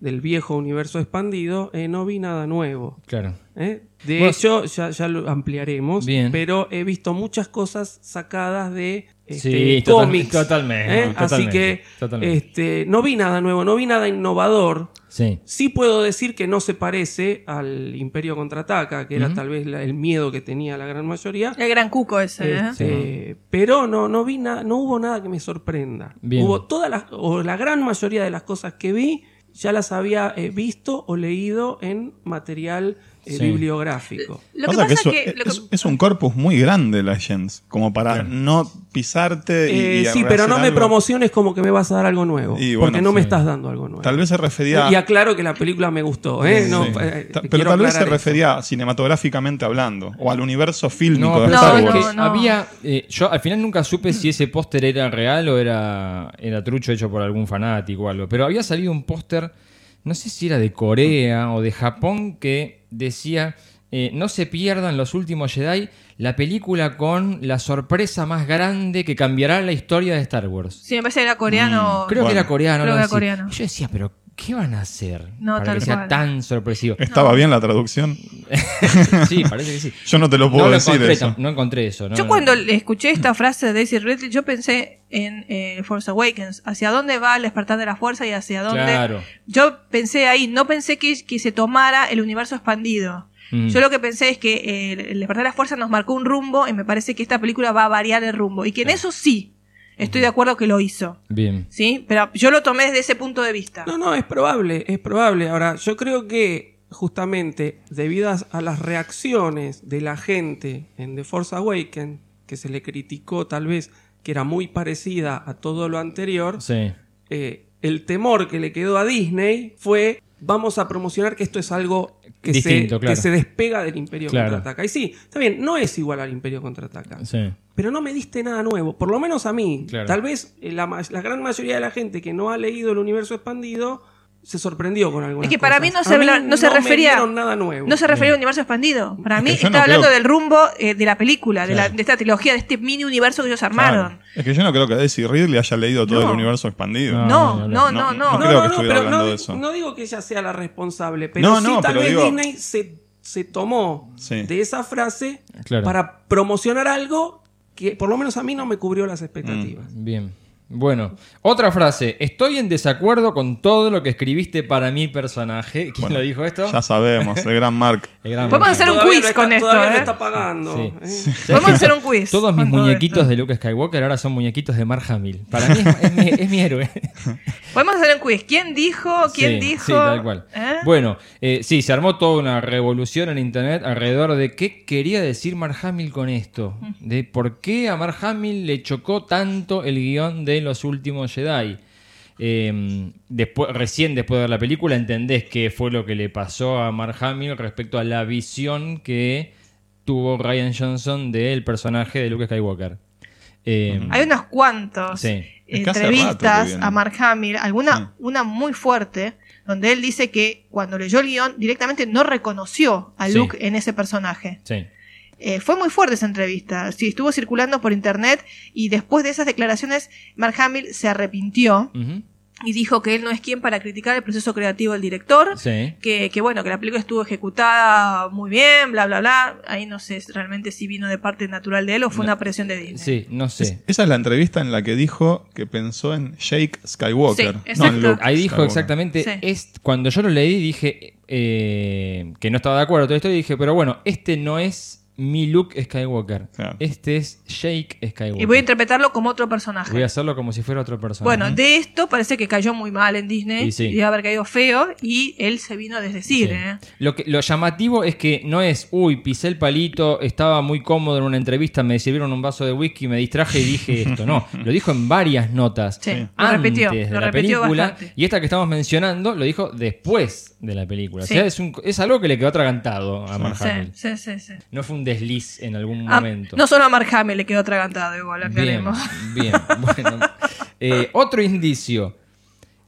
[SPEAKER 6] del viejo universo expandido, eh, no vi nada nuevo.
[SPEAKER 3] Claro.
[SPEAKER 6] ¿eh? De
[SPEAKER 3] Bueno,
[SPEAKER 6] hecho, ya, ya lo ampliaremos,
[SPEAKER 3] Bien.
[SPEAKER 6] pero he visto muchas cosas sacadas de este,
[SPEAKER 3] Sí,
[SPEAKER 6] cómics.
[SPEAKER 3] totalmente,
[SPEAKER 6] ¿eh? Así que
[SPEAKER 3] totalmente.
[SPEAKER 6] este, no vi nada nuevo, no vi nada innovador.
[SPEAKER 3] Sí.
[SPEAKER 6] Sí puedo decir que no se parece al Imperio Contraataca, que era tal vez la- el miedo que tenía la gran mayoría.
[SPEAKER 4] El gran cuco ese, ¿eh?
[SPEAKER 6] Este, Pero no, no vi nada, no hubo nada que me sorprenda.
[SPEAKER 3] Bien.
[SPEAKER 6] Hubo todas las, o la gran mayoría de las cosas que vi, ya las había eh, visto o leído en material eh,
[SPEAKER 3] Sí.
[SPEAKER 6] bibliográfico.
[SPEAKER 4] Lo que
[SPEAKER 5] Pasa eso-
[SPEAKER 4] que... lo que-
[SPEAKER 5] es, es un corpus muy grande, Legends, como para no pisarte y,
[SPEAKER 6] Eh,
[SPEAKER 5] y
[SPEAKER 6] sí, pero no me promociones como que me vas a dar algo nuevo.
[SPEAKER 5] Y bueno,
[SPEAKER 6] porque no me estás dando algo nuevo.
[SPEAKER 5] Tal vez se refería...
[SPEAKER 6] Y aclaro que la película me gustó, ¿eh? No,
[SPEAKER 5] Sí.
[SPEAKER 6] eh,
[SPEAKER 5] pero tal vez se
[SPEAKER 6] eso.
[SPEAKER 5] refería cinematográficamente hablando, o al universo fílmico
[SPEAKER 3] No,
[SPEAKER 5] de Star
[SPEAKER 3] ¿sabes
[SPEAKER 5] Wars.
[SPEAKER 4] no.
[SPEAKER 3] había. eh, yo al final nunca supe si ese póster era real o era, era trucho hecho por algún fanático o algo. Pero había salido un póster, no sé si era de Corea o de Japón, que decía. eh, no se pierdan los últimos Jedi, la película con la sorpresa más grande que cambiará la historia de Star Wars.
[SPEAKER 4] Sí, me parece que era coreano.
[SPEAKER 3] Mm, Creo que era coreano.
[SPEAKER 4] Creo que era coreano.
[SPEAKER 3] Y yo decía, pero ¿qué van a hacer
[SPEAKER 4] No,
[SPEAKER 3] para
[SPEAKER 4] tal
[SPEAKER 3] que sea
[SPEAKER 4] cual.
[SPEAKER 3] tan sorpresivo?
[SPEAKER 5] ¿Estaba bien la traducción?
[SPEAKER 3] sí, parece que sí.
[SPEAKER 5] Yo no te lo puedo
[SPEAKER 3] No,
[SPEAKER 5] decir
[SPEAKER 3] encontré,
[SPEAKER 5] eso.
[SPEAKER 3] no encontré eso. no,
[SPEAKER 4] Yo
[SPEAKER 3] no.
[SPEAKER 4] cuando escuché esta frase de Daisy Ridley, yo pensé en eh, Force Awakens. ¿Hacia dónde va el despertar de la fuerza y hacia dónde?
[SPEAKER 3] Claro.
[SPEAKER 4] Yo pensé ahí, no pensé que, que se tomara el universo expandido.
[SPEAKER 3] Mm.
[SPEAKER 4] Yo lo que pensé es que eh, el despertar de la fuerza nos marcó un rumbo y me parece que esta película va a variar el rumbo. Y que en eso sí, estoy de acuerdo que lo hizo.
[SPEAKER 3] Bien.
[SPEAKER 4] ¿Sí? Pero yo lo tomé desde ese punto de vista.
[SPEAKER 6] No, no, es probable, es probable. Ahora, yo creo que justamente debido a- a las reacciones de la gente en The Force Awakens, que se le criticó tal vez que era muy parecida a todo lo anterior,
[SPEAKER 3] Sí.
[SPEAKER 6] eh, el temor que le quedó a Disney fue vamos a promocionar que esto es algo que,
[SPEAKER 3] Distinto,
[SPEAKER 6] se,
[SPEAKER 3] claro.
[SPEAKER 6] que se despega del Imperio
[SPEAKER 3] Claro.
[SPEAKER 6] Contraataca. Y sí, está bien, no es igual al Imperio Contraataca.
[SPEAKER 3] Sí.
[SPEAKER 6] Pero no me diste nada nuevo, por lo menos a mí.
[SPEAKER 3] Claro.
[SPEAKER 6] Tal vez eh, la, la gran mayoría de la gente que no ha leído el universo expandido se sorprendió con algunas
[SPEAKER 4] Es que para
[SPEAKER 6] cosas.
[SPEAKER 4] mí no
[SPEAKER 6] A
[SPEAKER 4] se, no se
[SPEAKER 6] me
[SPEAKER 4] refería.
[SPEAKER 6] nada nuevo.
[SPEAKER 4] No se refería al universo expandido. Para mí
[SPEAKER 5] Es que yo
[SPEAKER 4] está
[SPEAKER 5] no
[SPEAKER 4] hablando
[SPEAKER 5] creo-
[SPEAKER 4] del rumbo eh, de la película, de, la- de esta trilogía, de este mini universo que ellos armaron.
[SPEAKER 5] Claro. Es que yo no creo que Daisy Ridley haya leído todo
[SPEAKER 4] No.
[SPEAKER 5] el universo expandido.
[SPEAKER 3] No,
[SPEAKER 4] No, no, no,
[SPEAKER 5] no,
[SPEAKER 4] no.
[SPEAKER 5] no
[SPEAKER 6] No,
[SPEAKER 5] creo
[SPEAKER 6] no,
[SPEAKER 5] que
[SPEAKER 6] no,
[SPEAKER 5] estuviera
[SPEAKER 6] pero
[SPEAKER 5] hablando
[SPEAKER 6] no,
[SPEAKER 5] de eso.
[SPEAKER 6] no digo que ella sea la responsable, pero
[SPEAKER 5] No,
[SPEAKER 6] sí tal
[SPEAKER 5] pero
[SPEAKER 6] vez
[SPEAKER 5] digo-
[SPEAKER 6] Disney se, se tomó
[SPEAKER 5] Sí.
[SPEAKER 6] de esa frase
[SPEAKER 3] Claro.
[SPEAKER 6] para promocionar algo que por lo menos a mí no me cubrió las expectativas.
[SPEAKER 3] Bien. Bueno, otra frase. Estoy en desacuerdo con todo lo que escribiste para mi personaje. ¿Quién
[SPEAKER 5] Bueno,
[SPEAKER 3] lo dijo esto?
[SPEAKER 5] Ya sabemos, el gran Mark.
[SPEAKER 3] El gran
[SPEAKER 4] Podemos
[SPEAKER 3] Mark.
[SPEAKER 4] hacer un
[SPEAKER 6] Todavía
[SPEAKER 4] quiz
[SPEAKER 6] está-
[SPEAKER 4] con esto,
[SPEAKER 6] Todavía
[SPEAKER 4] ¿eh?
[SPEAKER 6] está pagando.
[SPEAKER 3] Sí.
[SPEAKER 6] ¿eh?
[SPEAKER 3] ¿Sabes
[SPEAKER 4] Podemos hacer un quiz.
[SPEAKER 3] Todos mis muñequitos
[SPEAKER 4] esto.
[SPEAKER 3] de Luke Skywalker ahora son muñequitos de Mark Hamill. Para mí es, es mi, es mi héroe.
[SPEAKER 4] Podemos hacer un quiz. ¿Quién dijo? ¿Quién
[SPEAKER 3] Sí,
[SPEAKER 4] dijo?
[SPEAKER 3] Sí, tal cual.
[SPEAKER 4] ¿Eh?
[SPEAKER 3] Bueno, eh, sí, se armó toda una revolución en internet alrededor de qué quería decir Mark Hamill con esto. De por qué a Mark Hamill le chocó tanto el guion de Los Últimos Jedi. Eh, después, recién después de ver la película entendés qué fue lo que le pasó a Mark Hamill respecto a la visión que tuvo Ryan Johnson del personaje de Luke Skywalker. Eh,
[SPEAKER 4] Hay unos cuantos
[SPEAKER 3] Sí.
[SPEAKER 4] Entrevistas a Mark Hamill, alguna,
[SPEAKER 5] Sí.
[SPEAKER 4] una muy fuerte, donde él dice que cuando leyó el guion directamente no reconoció a
[SPEAKER 3] Sí.
[SPEAKER 4] Luke en ese personaje.
[SPEAKER 3] sí.
[SPEAKER 4] Eh, fue muy fuerte esa entrevista. Sí, estuvo circulando por internet y después de esas declaraciones, Mark Hamill se arrepintió y dijo que él no es quien para criticar el proceso creativo del director.
[SPEAKER 3] Sí.
[SPEAKER 4] Que, que bueno, que la película estuvo ejecutada muy bien, bla, bla, bla. Ahí no sé realmente si vino de parte natural de él o fue
[SPEAKER 3] No.
[SPEAKER 4] una presión de Disney.
[SPEAKER 3] Sí, no sé.
[SPEAKER 5] Es- esa es la entrevista en la que dijo que pensó en Jake Skywalker.
[SPEAKER 4] Sí,
[SPEAKER 5] no en Luke
[SPEAKER 3] Ahí dijo
[SPEAKER 5] Skywalker.
[SPEAKER 3] exactamente,
[SPEAKER 4] Sí.
[SPEAKER 3] es, cuando yo lo leí dije eh, que no estaba de acuerdo con todo esto y dije, pero bueno, este no es mi Luke Skywalker,
[SPEAKER 5] Claro.
[SPEAKER 3] este es Jake Skywalker.
[SPEAKER 4] Y voy a interpretarlo como otro personaje.
[SPEAKER 3] Voy a hacerlo como si fuera otro personaje.
[SPEAKER 4] Bueno, de esto parece que cayó muy mal en Disney.
[SPEAKER 3] Y sí.
[SPEAKER 4] Y debe haber caído feo. Y él se vino a desdecir,
[SPEAKER 3] Sí.
[SPEAKER 4] ¿eh?
[SPEAKER 3] Lo, que, lo llamativo es que no es, uy, pisé el palito, estaba muy cómodo en una entrevista, me sirvieron un vaso de whisky, me distraje y dije esto. No, lo dijo en varias notas.
[SPEAKER 4] Sí, lo
[SPEAKER 3] antes
[SPEAKER 4] repitió,
[SPEAKER 3] de
[SPEAKER 4] lo
[SPEAKER 3] la
[SPEAKER 4] repitió
[SPEAKER 3] película.
[SPEAKER 4] bastante.
[SPEAKER 3] Y esta que estamos mencionando lo dijo después de la película.
[SPEAKER 4] Sí.
[SPEAKER 3] O sea, es, un- es algo que le quedó atragantado a Mark
[SPEAKER 4] Sí,
[SPEAKER 3] Hamill.
[SPEAKER 4] sí, sí, sí.
[SPEAKER 3] No fue un desliz en algún
[SPEAKER 4] Ah,
[SPEAKER 3] momento.
[SPEAKER 4] no solo a Mark Hamill le quedó atragantado, igual,
[SPEAKER 3] Bien,
[SPEAKER 4] aclaremos.
[SPEAKER 3] bien. Bueno, Eh, otro indicio.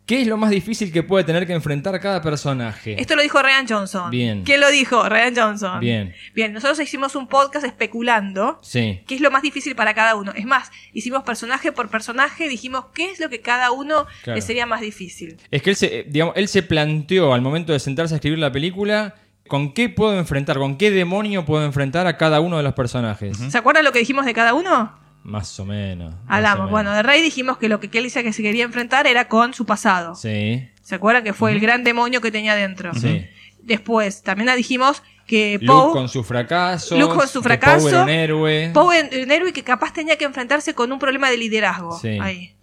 [SPEAKER 3] ¿Qué es lo más difícil que puede tener que enfrentar cada personaje?
[SPEAKER 4] Esto lo dijo Ryan Johnson.
[SPEAKER 3] Bien.
[SPEAKER 4] ¿Quién lo dijo? Ryan Johnson.
[SPEAKER 3] Bien.
[SPEAKER 4] Bien, nosotros hicimos un podcast especulando
[SPEAKER 3] Sí.
[SPEAKER 4] qué es lo más difícil para cada uno. Es más, hicimos personaje por personaje, dijimos qué es lo que cada uno
[SPEAKER 3] Claro.
[SPEAKER 4] le sería más difícil.
[SPEAKER 3] Es que él se, eh, digamos, él se planteó al momento de sentarse a escribir la película con qué puedo enfrentar, con qué demonio puedo enfrentar a cada uno de los personajes.
[SPEAKER 4] ¿Se acuerdan lo que dijimos de cada uno?
[SPEAKER 3] Más o menos.
[SPEAKER 4] Hablamos. Bueno, de Rey dijimos que lo que él decía que se quería enfrentar era con su pasado.
[SPEAKER 3] Sí,
[SPEAKER 4] ¿Se acuerdan que fue el gran demonio que tenía dentro?
[SPEAKER 3] sí.
[SPEAKER 4] Después, también dijimos que
[SPEAKER 3] Luke
[SPEAKER 4] Poe
[SPEAKER 3] con su fracaso.
[SPEAKER 4] Luke con su fracaso,
[SPEAKER 3] Poe era un héroe.
[SPEAKER 4] Poe un héroe que capaz tenía que enfrentarse con un problema de liderazgo.
[SPEAKER 3] Sí.
[SPEAKER 4] Ahí.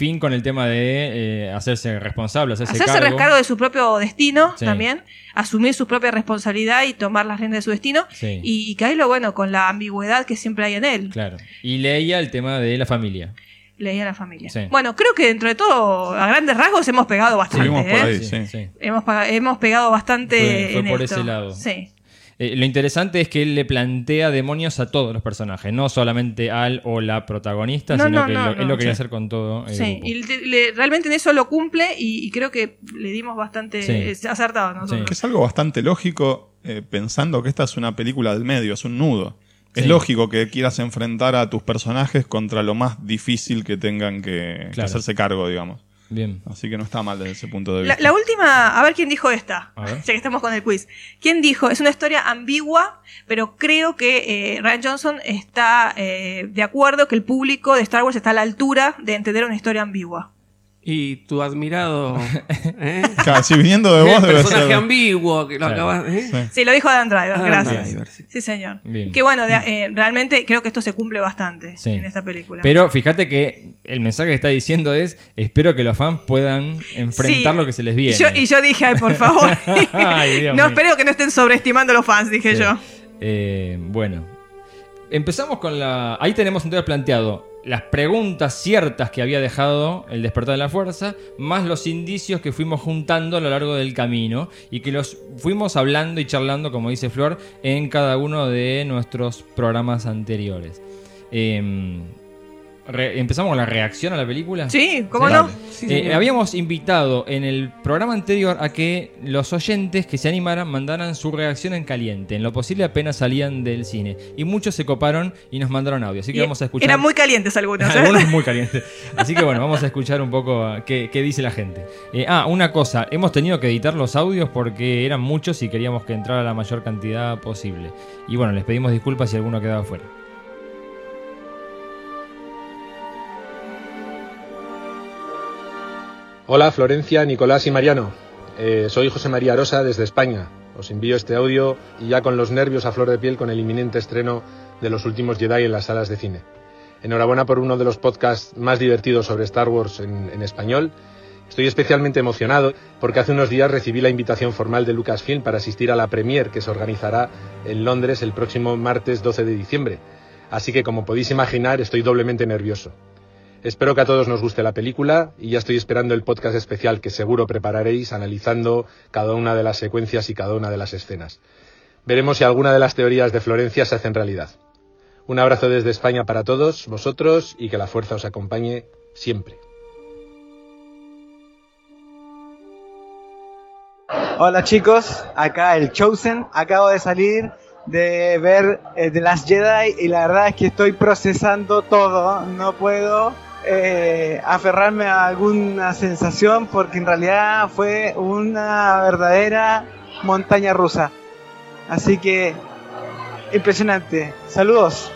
[SPEAKER 3] Fin con el tema de eh, hacerse responsable, hacerse,
[SPEAKER 4] Hacerse
[SPEAKER 3] cargo.
[SPEAKER 4] rescargo de su propio destino
[SPEAKER 3] Sí.
[SPEAKER 4] también, asumir su propia responsabilidad y tomar las riendas de su destino.
[SPEAKER 3] Sí.
[SPEAKER 4] Y, y caerlo, bueno, con la ambigüedad que siempre hay en él.
[SPEAKER 3] Claro. Y leía el tema de la familia.
[SPEAKER 4] Leía a la familia.
[SPEAKER 3] Sí.
[SPEAKER 4] Bueno, creo que dentro de todo, a grandes rasgos, hemos pegado bastante.
[SPEAKER 5] Por
[SPEAKER 4] ¿eh?
[SPEAKER 5] ahí. Sí,
[SPEAKER 3] sí.
[SPEAKER 4] Hemos, paga- hemos pegado bastante
[SPEAKER 3] Fue- fue
[SPEAKER 4] en
[SPEAKER 3] por
[SPEAKER 4] esto.
[SPEAKER 3] ese lado.
[SPEAKER 4] Sí.
[SPEAKER 3] Eh, lo interesante es que él le plantea demonios a todos los personajes, no solamente al o la protagonista,
[SPEAKER 4] No,
[SPEAKER 3] sino
[SPEAKER 4] no,
[SPEAKER 3] que
[SPEAKER 4] no,
[SPEAKER 3] lo, él lo quería
[SPEAKER 4] sí.
[SPEAKER 3] hacer con todo. el
[SPEAKER 4] Sí,
[SPEAKER 3] grupo.
[SPEAKER 4] y le- le- realmente en eso lo cumple y, y creo que le dimos bastante
[SPEAKER 3] Sí.
[SPEAKER 4] eh, acertado nosotros.
[SPEAKER 5] Que es algo bastante lógico eh, pensando que esta es una película del medio, es un nudo. Es
[SPEAKER 3] Sí.
[SPEAKER 5] lógico que quieras enfrentar a tus personajes contra lo más difícil que tengan que, hacerse cargo, digamos.
[SPEAKER 3] Bien.
[SPEAKER 5] Así que no está mal desde ese punto de vista.
[SPEAKER 4] la última, a ver quién dijo esta, ya que estamos con el quiz. ¿Quién dijo? Es una historia ambigua, pero creo que eh, Ryan Johnson está eh, de acuerdo que el público de Star Wars está a la altura de entender una historia ambigua.
[SPEAKER 6] Y tu admirado ¿eh?
[SPEAKER 5] Claro, si viniendo de vos debe
[SPEAKER 6] personaje
[SPEAKER 5] ser.
[SPEAKER 6] ambiguo que lo
[SPEAKER 3] Claro.
[SPEAKER 6] acabas ¿eh?
[SPEAKER 4] Sí, lo dijo Adam Driver,
[SPEAKER 6] Adam
[SPEAKER 4] gracias.
[SPEAKER 6] Driver, sí.
[SPEAKER 4] Sí, señor.
[SPEAKER 3] Bien.
[SPEAKER 4] Que bueno, de- eh, realmente creo que esto se cumple bastante
[SPEAKER 3] Sí.
[SPEAKER 4] en esta película.
[SPEAKER 3] Pero fíjate que el mensaje que está diciendo es: espero que los fans puedan enfrentar
[SPEAKER 4] Sí.
[SPEAKER 3] lo que se les viene.
[SPEAKER 4] Y yo, y yo dije, ay, por favor.
[SPEAKER 3] Ay, Dios
[SPEAKER 4] no
[SPEAKER 3] mío.
[SPEAKER 4] espero que no estén sobreestimando a los fans, dije
[SPEAKER 3] Sí.
[SPEAKER 4] yo.
[SPEAKER 3] Eh, bueno, empezamos con la. Ahí tenemos entonces planteado las preguntas ciertas que había dejado el despertar de la fuerza, más los indicios que fuimos juntando a lo largo del camino y que los fuimos hablando y charlando, como dice Flor, en cada uno de nuestros programas anteriores. Eh, ¿Empezamos con la reacción a la película?
[SPEAKER 4] Sí, ¿cómo
[SPEAKER 3] Sí.
[SPEAKER 4] no?
[SPEAKER 6] Sí,
[SPEAKER 3] Eh, habíamos invitado en el programa anterior a que los oyentes que se animaran mandaran su reacción en caliente, en lo posible apenas salían del cine. Y muchos se coparon y nos mandaron audio. Así que
[SPEAKER 4] Y
[SPEAKER 3] vamos a escuchar.
[SPEAKER 4] Eran muy calientes algunos. ¿eh?
[SPEAKER 3] Algunos muy calientes. Así que bueno, vamos a escuchar un poco a qué, qué dice la gente. Eh, ah, una cosa, hemos tenido que editar los audios porque eran muchos y queríamos que entrara la mayor cantidad posible. Y bueno, les pedimos disculpas si alguno quedaba fuera.
[SPEAKER 7] Hola Florencia, Nicolás y Mariano. Eh, soy José María Rosa desde España. Os envío este audio y ya con los nervios a flor de piel con el inminente estreno de los últimos Jedi en las salas de cine. Enhorabuena por uno de los podcasts más divertidos sobre Star Wars en, en español. Estoy especialmente emocionado porque hace unos días recibí la invitación formal de Lucasfilm para asistir a la premiere que se organizará en Londres el próximo martes 12 de diciembre. Así que como podéis imaginar estoy doblemente nervioso. Espero que a todos nos guste la película y ya estoy esperando el podcast especial que seguro prepararéis analizando cada una de las secuencias y cada una de las escenas. Veremos si alguna de las teorías de Florencia se hacen realidad. Un abrazo desde España para todos vosotros y que la fuerza os acompañe siempre.
[SPEAKER 8] Hola chicos, acá el Chosen. Acabo de salir de ver eh, The Last Jedi y la verdad es que estoy procesando todo. No puedo eh, aferrarme a alguna sensación porque en realidad fue una verdadera montaña rusa. Así que impresionante. Saludos.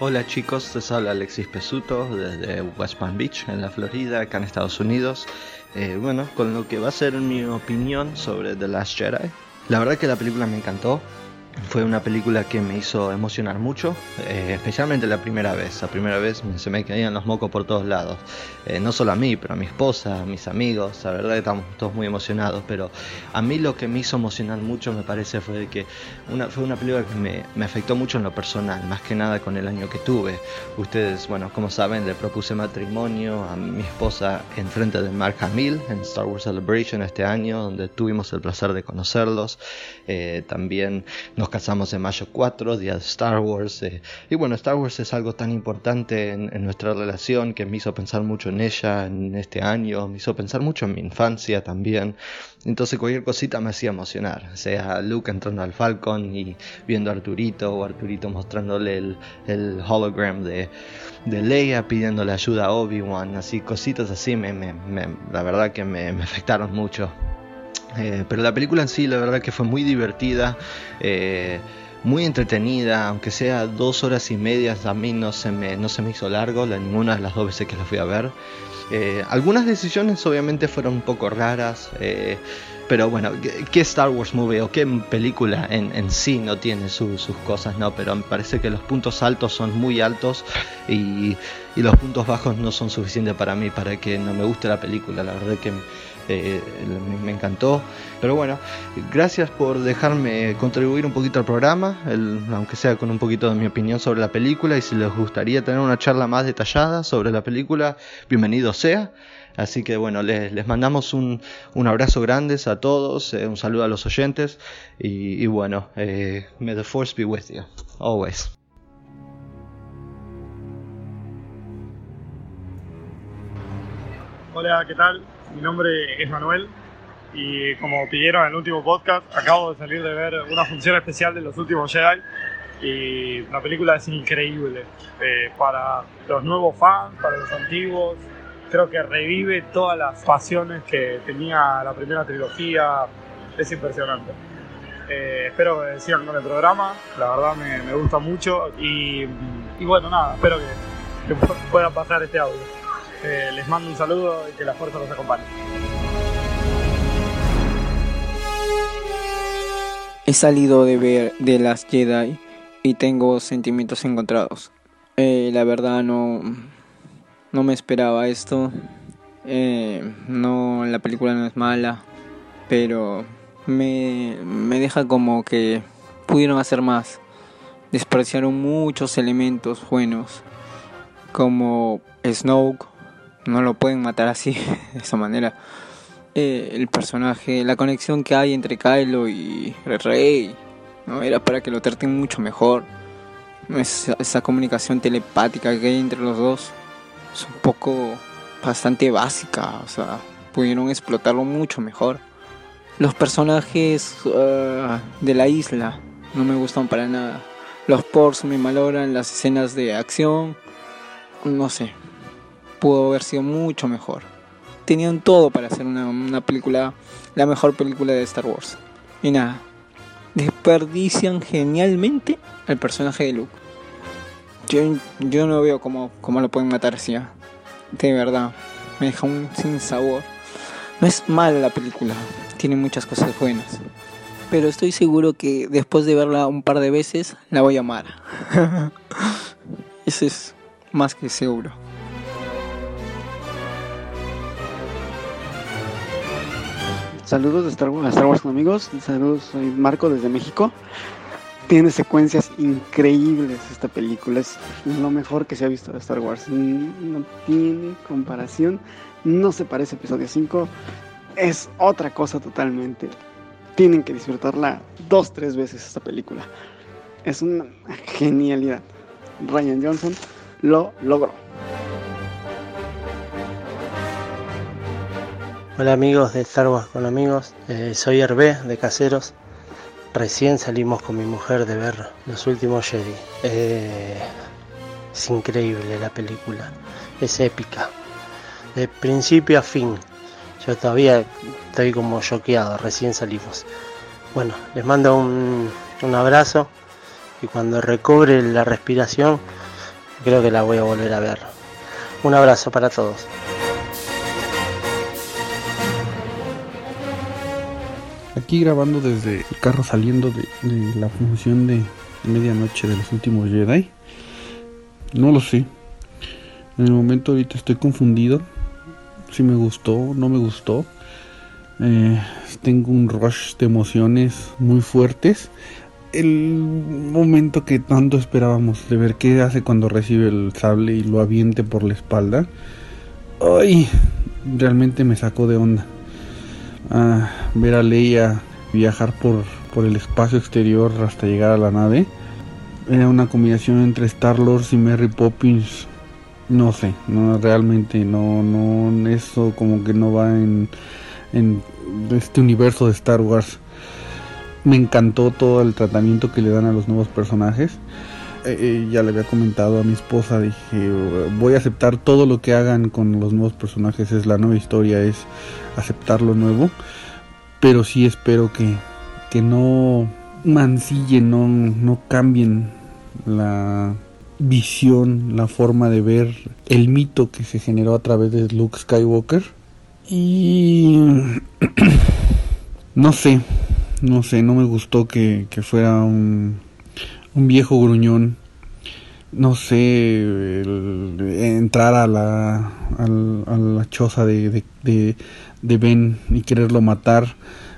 [SPEAKER 9] Hola chicos, les habla Alexis Pesuto desde West Palm Beach, en la Florida, acá en Estados Unidos. Eh, bueno, con lo que va a ser mi opinión sobre The Last Jedi. La verdad que la película me encantó. Fue una película que me hizo emocionar mucho, eh, especialmente la primera vez. La primera vez se me caían los mocos por todos lados. Eh, no solo a mí, pero a mi esposa, a mis amigos. La verdad que estamos todos muy emocionados. Pero a mí lo que me hizo emocionar mucho, me parece, fue que una, fue una película que me, me afectó mucho en lo personal, más que nada con el año que tuve. Ustedes, bueno, como saben, le propuse matrimonio a mi esposa en frente de Mark Hamill en Star Wars Celebration este año, donde tuvimos el placer de conocerlos. Eh, también nos casamos en mayo 4, día de Star Wars. eh, y bueno, Star Wars es algo tan importante en, nuestra relación que me hizo pensar mucho en ella en este año, me hizo pensar mucho en mi infancia también. Entonces cualquier cosita me hacía emocionar, sea Luke entrando al Falcon y viendo a Arturito o Arturito mostrándole el, hologram de, Leia pidiéndole ayuda a Obi-Wan, así cositas así, me, la verdad que me afectaron mucho. Eh, pero la película en sí, la verdad que fue muy divertida, eh, muy entretenida, aunque sea dos horas y media, a mí no se me, no se me hizo largo, la, ninguna de las dos veces que la fui a ver. Eh, algunas decisiones obviamente fueron un poco raras, pero bueno, ¿qué, qué Star Wars movie o qué película en, en sí no tiene su- sus cosas? No, pero me parece que los puntos altos son muy altos y, y los puntos bajos no son suficientes para mí para que no me guste la película. La verdad que eh, me- encantó. Pero bueno, gracias por dejarme contribuir un poquito al programa, aunque sea con un poquito de mi opinión sobre la película. Y si les gustaría tener una charla más detallada sobre la película, bienvenido sea. Así que bueno, les, mandamos un, un abrazo grande a todos, eh, un saludo a los oyentes y, y bueno, eh, may the force be with you, always.
[SPEAKER 10] Hola, ¿qué tal? Mi nombre es Manuel y como pidieron en el último podcast, acabo de salir de ver una función especial de los últimos Jedi y la película es increíble. Eh, para los nuevos fans, para los antiguos, creo que revive todas las pasiones que tenía la primera trilogía, es impresionante. Eh, espero que sigan con el programa, la verdad me, gusta mucho y, y bueno, nada, espero que, que puedan pasar este audio. Eh, les mando un saludo y que la fuerza los acompañe.
[SPEAKER 11] He salido de ver The Last Jedi y tengo sentimientos encontrados. Eh, la verdad no, no me esperaba esto. Eh, no, la película no es mala, pero me, me deja como que pudieron hacer más. Despreciaron muchos elementos buenos, como Snoke. No lo pueden matar así, de esa manera eh, el personaje, la conexión que hay entre Kylo y Rey, ¿no? Era para que lo traten mucho mejor. Esa, comunicación telepática que hay entre los dos es un poco bastante básica, o sea, pudieron explotarlo mucho mejor. Los personajes ah, de la isla no me gustan para nada. Los ports me malogran las escenas de acción. No sé, pudo haber sido mucho mejor tenían todo para hacer una, una película, la mejor película de Star Wars. Y nada, desperdician genialmente al personaje de Luke. Yo, yo no veo cómo, cómo lo pueden matar así. ¿ah? De verdad, me deja un sin sabor. No es mala la película, tiene muchas cosas buenas. Pero estoy seguro que después de verla un par de veces, la voy a amar. Eso es más que seguro.
[SPEAKER 12] Saludos de Star Wars, Star Wars con amigos. Saludos, soy Marco desde México. Tiene secuencias increíbles esta película. Es lo mejor que se ha visto de Star Wars. No tiene comparación. No se parece a episodio 5. Es otra cosa totalmente. tienen que disfrutarla dos, tres veces esta película. Es una genialidad. Ryan Johnson lo logró.
[SPEAKER 13] Hola amigos de Star Wars con amigos, Eh, soy Hervé de Caseros. Recién salimos con mi mujer de ver los últimos Jedi. Es increíble la película, es épica, de principio a fin. Yo todavía estoy como choqueado, recién salimos. Bueno, les mando un, un abrazo y cuando recobre la respiración creo que la voy a volver a ver. Un abrazo para todos.
[SPEAKER 14] Aquí grabando desde el carro saliendo de, la función de medianoche de los últimos Jedi. No lo sé. En el momento ahorita estoy confundido. Si me gustó, no me gustó. Eh, tengo un rush de emociones muy fuertes. El momento que tanto esperábamos de ver qué hace cuando recibe el sable y lo aviente por la espalda. Ay, realmente me sacó de onda. Ah, ver a Leia viajar por, por el espacio exterior hasta llegar a la nave. Era una combinación entre Star Wars y Mary Poppins. No sé, no realmente no, no, eso como que no va en, en este universo de Star Wars. Me encantó todo el tratamiento que le dan a los nuevos personajes. Eh, eh, ya le había comentado a mi esposa, dije, voy a aceptar todo lo que hagan con los nuevos personajes, es la nueva historia, es aceptar lo nuevo, pero sí espero que, que no mancillen, no, no cambien la visión, la forma de ver el mito que se generó a través de Luke Skywalker. Y no sé, no sé, no me gustó que, que fuera un, un viejo gruñón. No sé, entrar a la, a la choza de, de, de, de Ben y quererlo matar.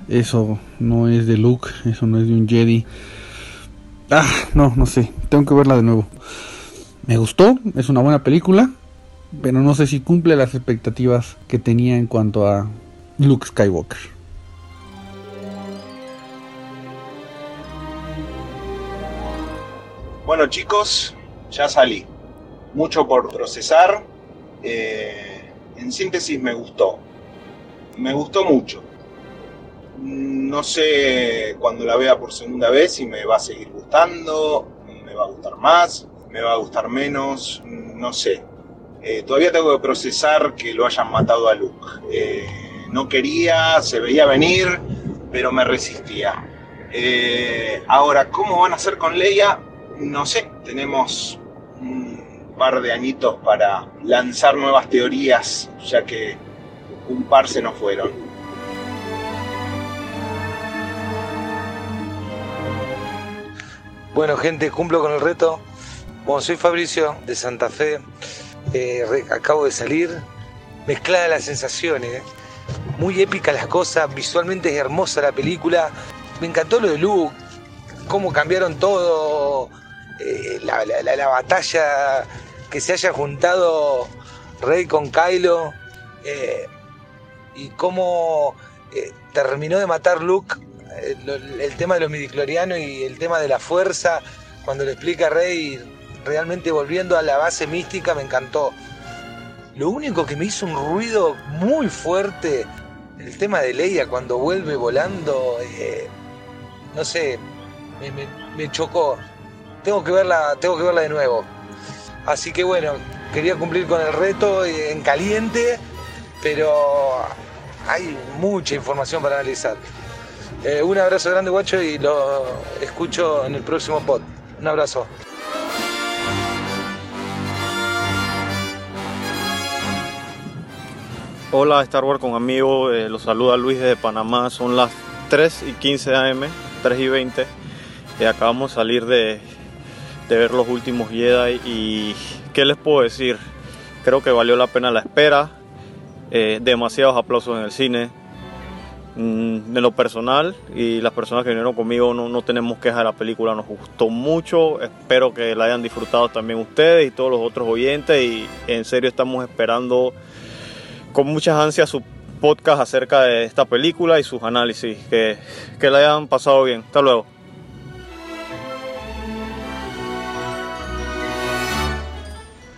[SPEAKER 14] Eso no es de Luke, eso no es de un Jedi. Ah, no, no sé, tengo que verla de nuevo. Me gustó, es una buena película, pero no sé si cumple las expectativas que tenía en cuanto a Luke Skywalker.
[SPEAKER 15] Bueno chicos, ya salí. Mucho por procesar. Eh, en síntesis me gustó. Me gustó mucho. No sé cuando la vea por segunda vez si me va a seguir gustando, me va a gustar más, me va a gustar menos, no sé. Eh, todavía tengo que procesar que lo hayan matado a Luke. Eh, no quería, se veía venir, pero me resistía. Eh, ahora, ¿cómo van a hacer con Leia? No sé, tenemos un par de añitos para lanzar nuevas teorías, ya que un par se nos fueron.
[SPEAKER 16] Bueno, gente, cumplo con el reto. Bueno, soy Fabricio de Santa Fe. Eh, acabo de salir. Mezclada las sensaciones. ¿eh? Muy épica las cosas. Visualmente es hermosa la película. Me encantó lo de Luke. Cómo cambiaron todo. eh, la, la- la- la batalla. Que se haya juntado Rey con Kylo. Y cómo eh, terminó de matar Luke eh, el tema de los midiclorianos y el tema de la fuerza, cuando le explica Rey, realmente volviendo a la base mística, me encantó. Lo único que me hizo un ruido muy fuerte, el tema de Leia cuando vuelve volando, eh, no sé, me, me- chocó. Tengo que verla, tengo que verla de nuevo. Así que bueno, quería cumplir con el reto en caliente, pero hay mucha información para analizar. Eh, un abrazo grande, guacho, y lo escucho en el próximo pod. Un abrazo.
[SPEAKER 17] Hola Star Wars con amigos, eh, los saluda Luis desde Panamá, son las 3 y 15 am, 3 y 20. Eh, acabamos de salir de, ver los últimos Jedi y ¿qué les puedo decir? Creo que valió la pena la espera, eh, demasiados aplausos en el cine. Mm, lo personal y las personas que vinieron conmigo no, no tenemos quejas de la película, nos gustó mucho, espero que la hayan disfrutado también ustedes y todos los otros oyentes y en serio estamos esperando con muchas ansias su podcast acerca de esta película y sus análisis. Que, que la hayan pasado bien. Hasta luego.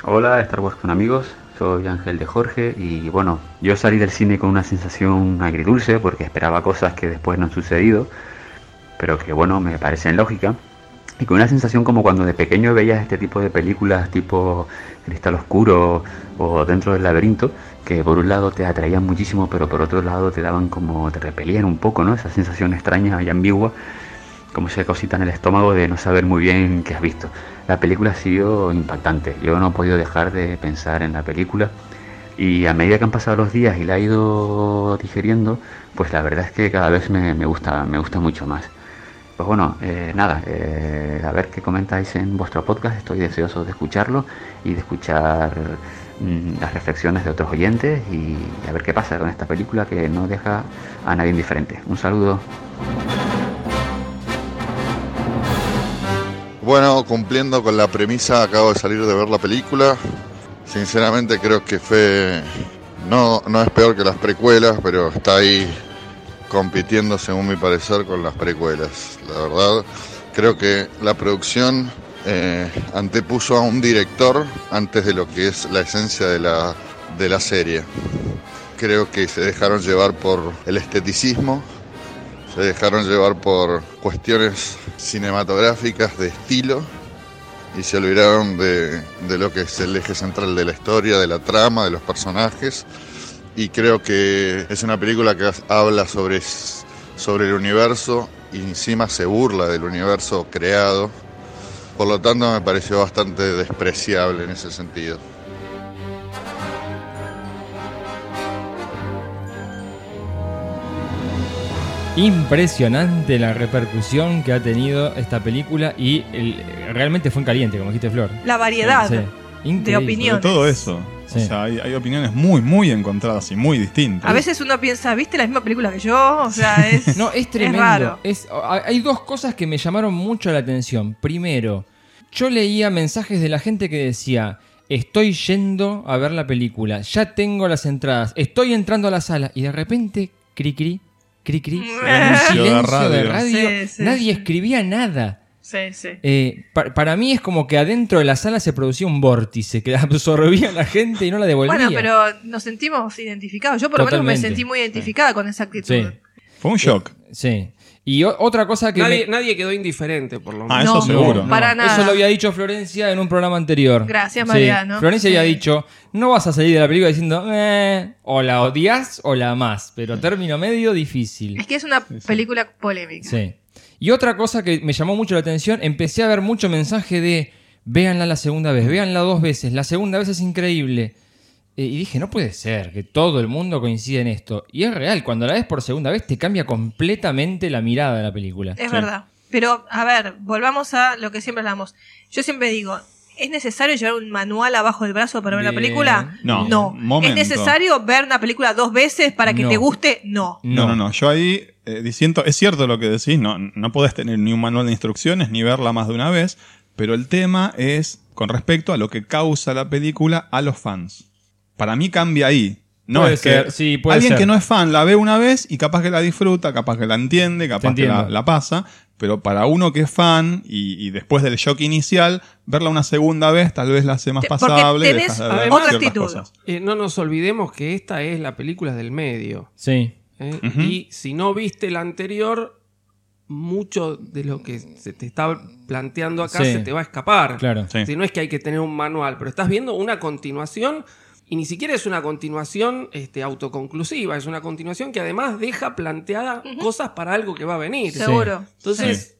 [SPEAKER 18] Hola, Star Wars con amigos, soy Ángel de Jorge y bueno, yo salí del cine con una sensación agridulce porque esperaba cosas que después no han sucedido, pero que bueno, me parecen lógicas. Y con una sensación como cuando de pequeño veías este tipo de películas tipo Cristal Oscuro o Dentro del Laberinto, que por un lado te atraían muchísimo, pero por otro lado te daban como, te repelían un poco, ¿no? Esa sensación extraña y ambigua como esa cosita en el estómago de no saber muy bien qué has visto. La película ha sido impactante. Yo no he podido dejar de pensar en la película y a medida que han pasado los días y la he ido digeriendo, pues la verdad es que cada vez me, me gusta, me gusta mucho más. Pues bueno, eh, nada, eh, a ver qué comentáis en vuestro podcast. Estoy deseoso de escucharlo y de escuchar mm, las reflexiones de otros oyentes y a ver qué pasa con esta película que no deja a nadie indiferente. Un saludo.
[SPEAKER 19] Bueno, cumpliendo con la premisa, acabo de salir de ver la película. Sinceramente creo que fue... No, no es peor que las precuelas, pero está ahí compitiendo, según mi parecer, con las precuelas. La verdad, creo que la producción eh, antepuso a un director antes de lo que es la esencia de la, de la serie. Creo que se dejaron llevar por el esteticismo, se dejaron llevar por cuestiones cinematográficas de estilo y se olvidaron de, de, lo que es el eje central de la historia, de la trama, de los personajes. Y creo que es una película que habla sobre, sobre el universo y encima se burla del universo creado. Por lo tanto me pareció bastante despreciable en ese sentido.
[SPEAKER 3] Impresionante la repercusión que ha tenido esta película y el- realmente fue en caliente, como dijiste Flor.
[SPEAKER 4] La variedad
[SPEAKER 3] Sí,
[SPEAKER 4] de opiniones.
[SPEAKER 5] Todo eso. O sea, hay, hay opiniones muy, muy encontradas y muy distintas.
[SPEAKER 4] A veces uno piensa, ¿viste la misma película que yo? O sea, es,
[SPEAKER 3] No, es tremendo.
[SPEAKER 4] raro.
[SPEAKER 3] Es- hay dos cosas que me llamaron mucho la atención. Primero, yo leía mensajes de la gente que decía, estoy yendo a ver la película, ya tengo las entradas, estoy entrando a la sala y de repente, cri cri, cri cri, un
[SPEAKER 5] Silencio de
[SPEAKER 3] silencio de
[SPEAKER 5] radio.
[SPEAKER 3] radio,
[SPEAKER 4] Sí, sí,
[SPEAKER 3] nadie
[SPEAKER 4] sí.
[SPEAKER 3] escribía nada.
[SPEAKER 4] Sí, sí.
[SPEAKER 3] Eh, pa- para mí es como que adentro de la sala se producía un vórtice que absorbía a la gente y no la devolvía.
[SPEAKER 4] Bueno, pero nos sentimos identificados. Yo por lo menos me sentí muy identificada con esa actitud.
[SPEAKER 3] Sí.
[SPEAKER 5] Fue un shock.
[SPEAKER 3] Sí. Y otra cosa que
[SPEAKER 6] Nadie,
[SPEAKER 3] me-
[SPEAKER 6] nadie quedó indiferente, por lo menos.
[SPEAKER 5] Ah, eso
[SPEAKER 4] No,
[SPEAKER 5] seguro.
[SPEAKER 4] para nada.
[SPEAKER 3] Eso lo había dicho Florencia en un programa anterior.
[SPEAKER 4] Gracias,
[SPEAKER 3] Sí.
[SPEAKER 4] Mariano.
[SPEAKER 3] Florencia
[SPEAKER 4] Sí.
[SPEAKER 3] había dicho, no vas a salir de la película diciendo, eh, o la odias o la amás, pero término medio difícil.
[SPEAKER 4] Es que es una película polémica.
[SPEAKER 3] Sí. Y otra cosa que me llamó mucho la atención, empecé a ver mucho mensaje de, véanla la segunda vez, véanla dos veces, la segunda vez es increíble. Y dije, no puede ser que todo el mundo coincida en esto. Y es real, cuando la ves por segunda vez te cambia completamente la mirada de la película.
[SPEAKER 4] Es verdad. Pero, a ver, volvamos a lo que siempre hablamos. Yo siempre digo, ¿es necesario llevar un manual abajo del brazo para ver la película?
[SPEAKER 5] No,
[SPEAKER 4] No.
[SPEAKER 5] momento.
[SPEAKER 4] ¿Es necesario ver una película dos veces para que
[SPEAKER 3] No.
[SPEAKER 4] te guste? No.
[SPEAKER 5] No, no, no. Yo ahí eh, diciendo, es cierto lo que decís, no, no podés tener ni un manual de instrucciones ni verla más de una vez, pero el tema es con respecto a lo que causa la película a los fans. Para mí cambia ahí. No
[SPEAKER 3] Puede
[SPEAKER 5] es
[SPEAKER 3] ser,
[SPEAKER 5] que
[SPEAKER 3] sí, puede
[SPEAKER 5] alguien
[SPEAKER 3] ser.
[SPEAKER 5] que no es fan la ve una vez y capaz que la disfruta, capaz que la entiende, capaz que la, pasa, pero para uno que es fan y, y después del shock inicial, verla una segunda vez tal vez la hace más
[SPEAKER 4] Te- porque
[SPEAKER 5] pasable.
[SPEAKER 4] tenés
[SPEAKER 5] dejas de ver
[SPEAKER 6] otra
[SPEAKER 4] actitud.
[SPEAKER 5] cosas.
[SPEAKER 6] Eh, no nos olvidemos que esta es la película del medio.
[SPEAKER 3] Sí.
[SPEAKER 6] ¿eh? Y si no viste la anterior, mucho de lo que se te está planteando acá
[SPEAKER 3] Sí.
[SPEAKER 6] se te va a escapar.
[SPEAKER 3] Claro.
[SPEAKER 5] Sí.
[SPEAKER 6] Si no es que hay que tener un manual, pero estás viendo una continuación y ni siquiera es una continuación este, autoconclusiva, es una continuación que además deja planteada cosas para algo que va a venir.
[SPEAKER 4] Seguro.
[SPEAKER 6] Entonces,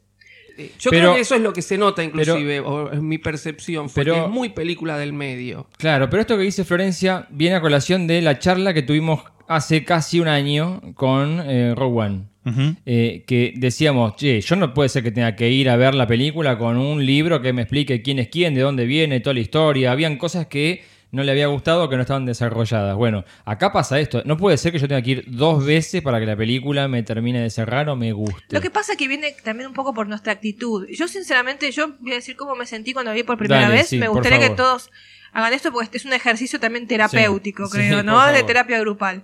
[SPEAKER 6] eh, yo
[SPEAKER 3] Pero-
[SPEAKER 6] creo que eso es lo que se nota inclusive, o es mi percepción, porque
[SPEAKER 3] Pero-
[SPEAKER 6] es muy película del medio.
[SPEAKER 3] Claro, pero esto que dice Florencia viene a colación de la charla que tuvimos hace casi un año con eh, Rogue One.
[SPEAKER 5] Ujú.
[SPEAKER 3] Eh, que decíamos, che, yo no puede ser que tenga que ir a ver la película con un libro que me explique quién es quién, de dónde viene, toda la historia. Habían cosas que no le había gustado o que no estaban desarrolladas. Bueno, acá pasa esto. No puede ser que yo tenga que ir dos veces para que la película me termine de cerrar o me guste.
[SPEAKER 4] Lo que pasa es que viene también un poco por nuestra actitud. Yo, sinceramente, yo voy a decir cómo me sentí cuando vi por primera
[SPEAKER 3] Dale,
[SPEAKER 4] vez.
[SPEAKER 3] sí,
[SPEAKER 4] me gustaría que todos hagan esto porque este es un ejercicio también terapéutico,
[SPEAKER 3] Sí,
[SPEAKER 4] creo,
[SPEAKER 3] sí,
[SPEAKER 4] ¿no? De terapia grupal.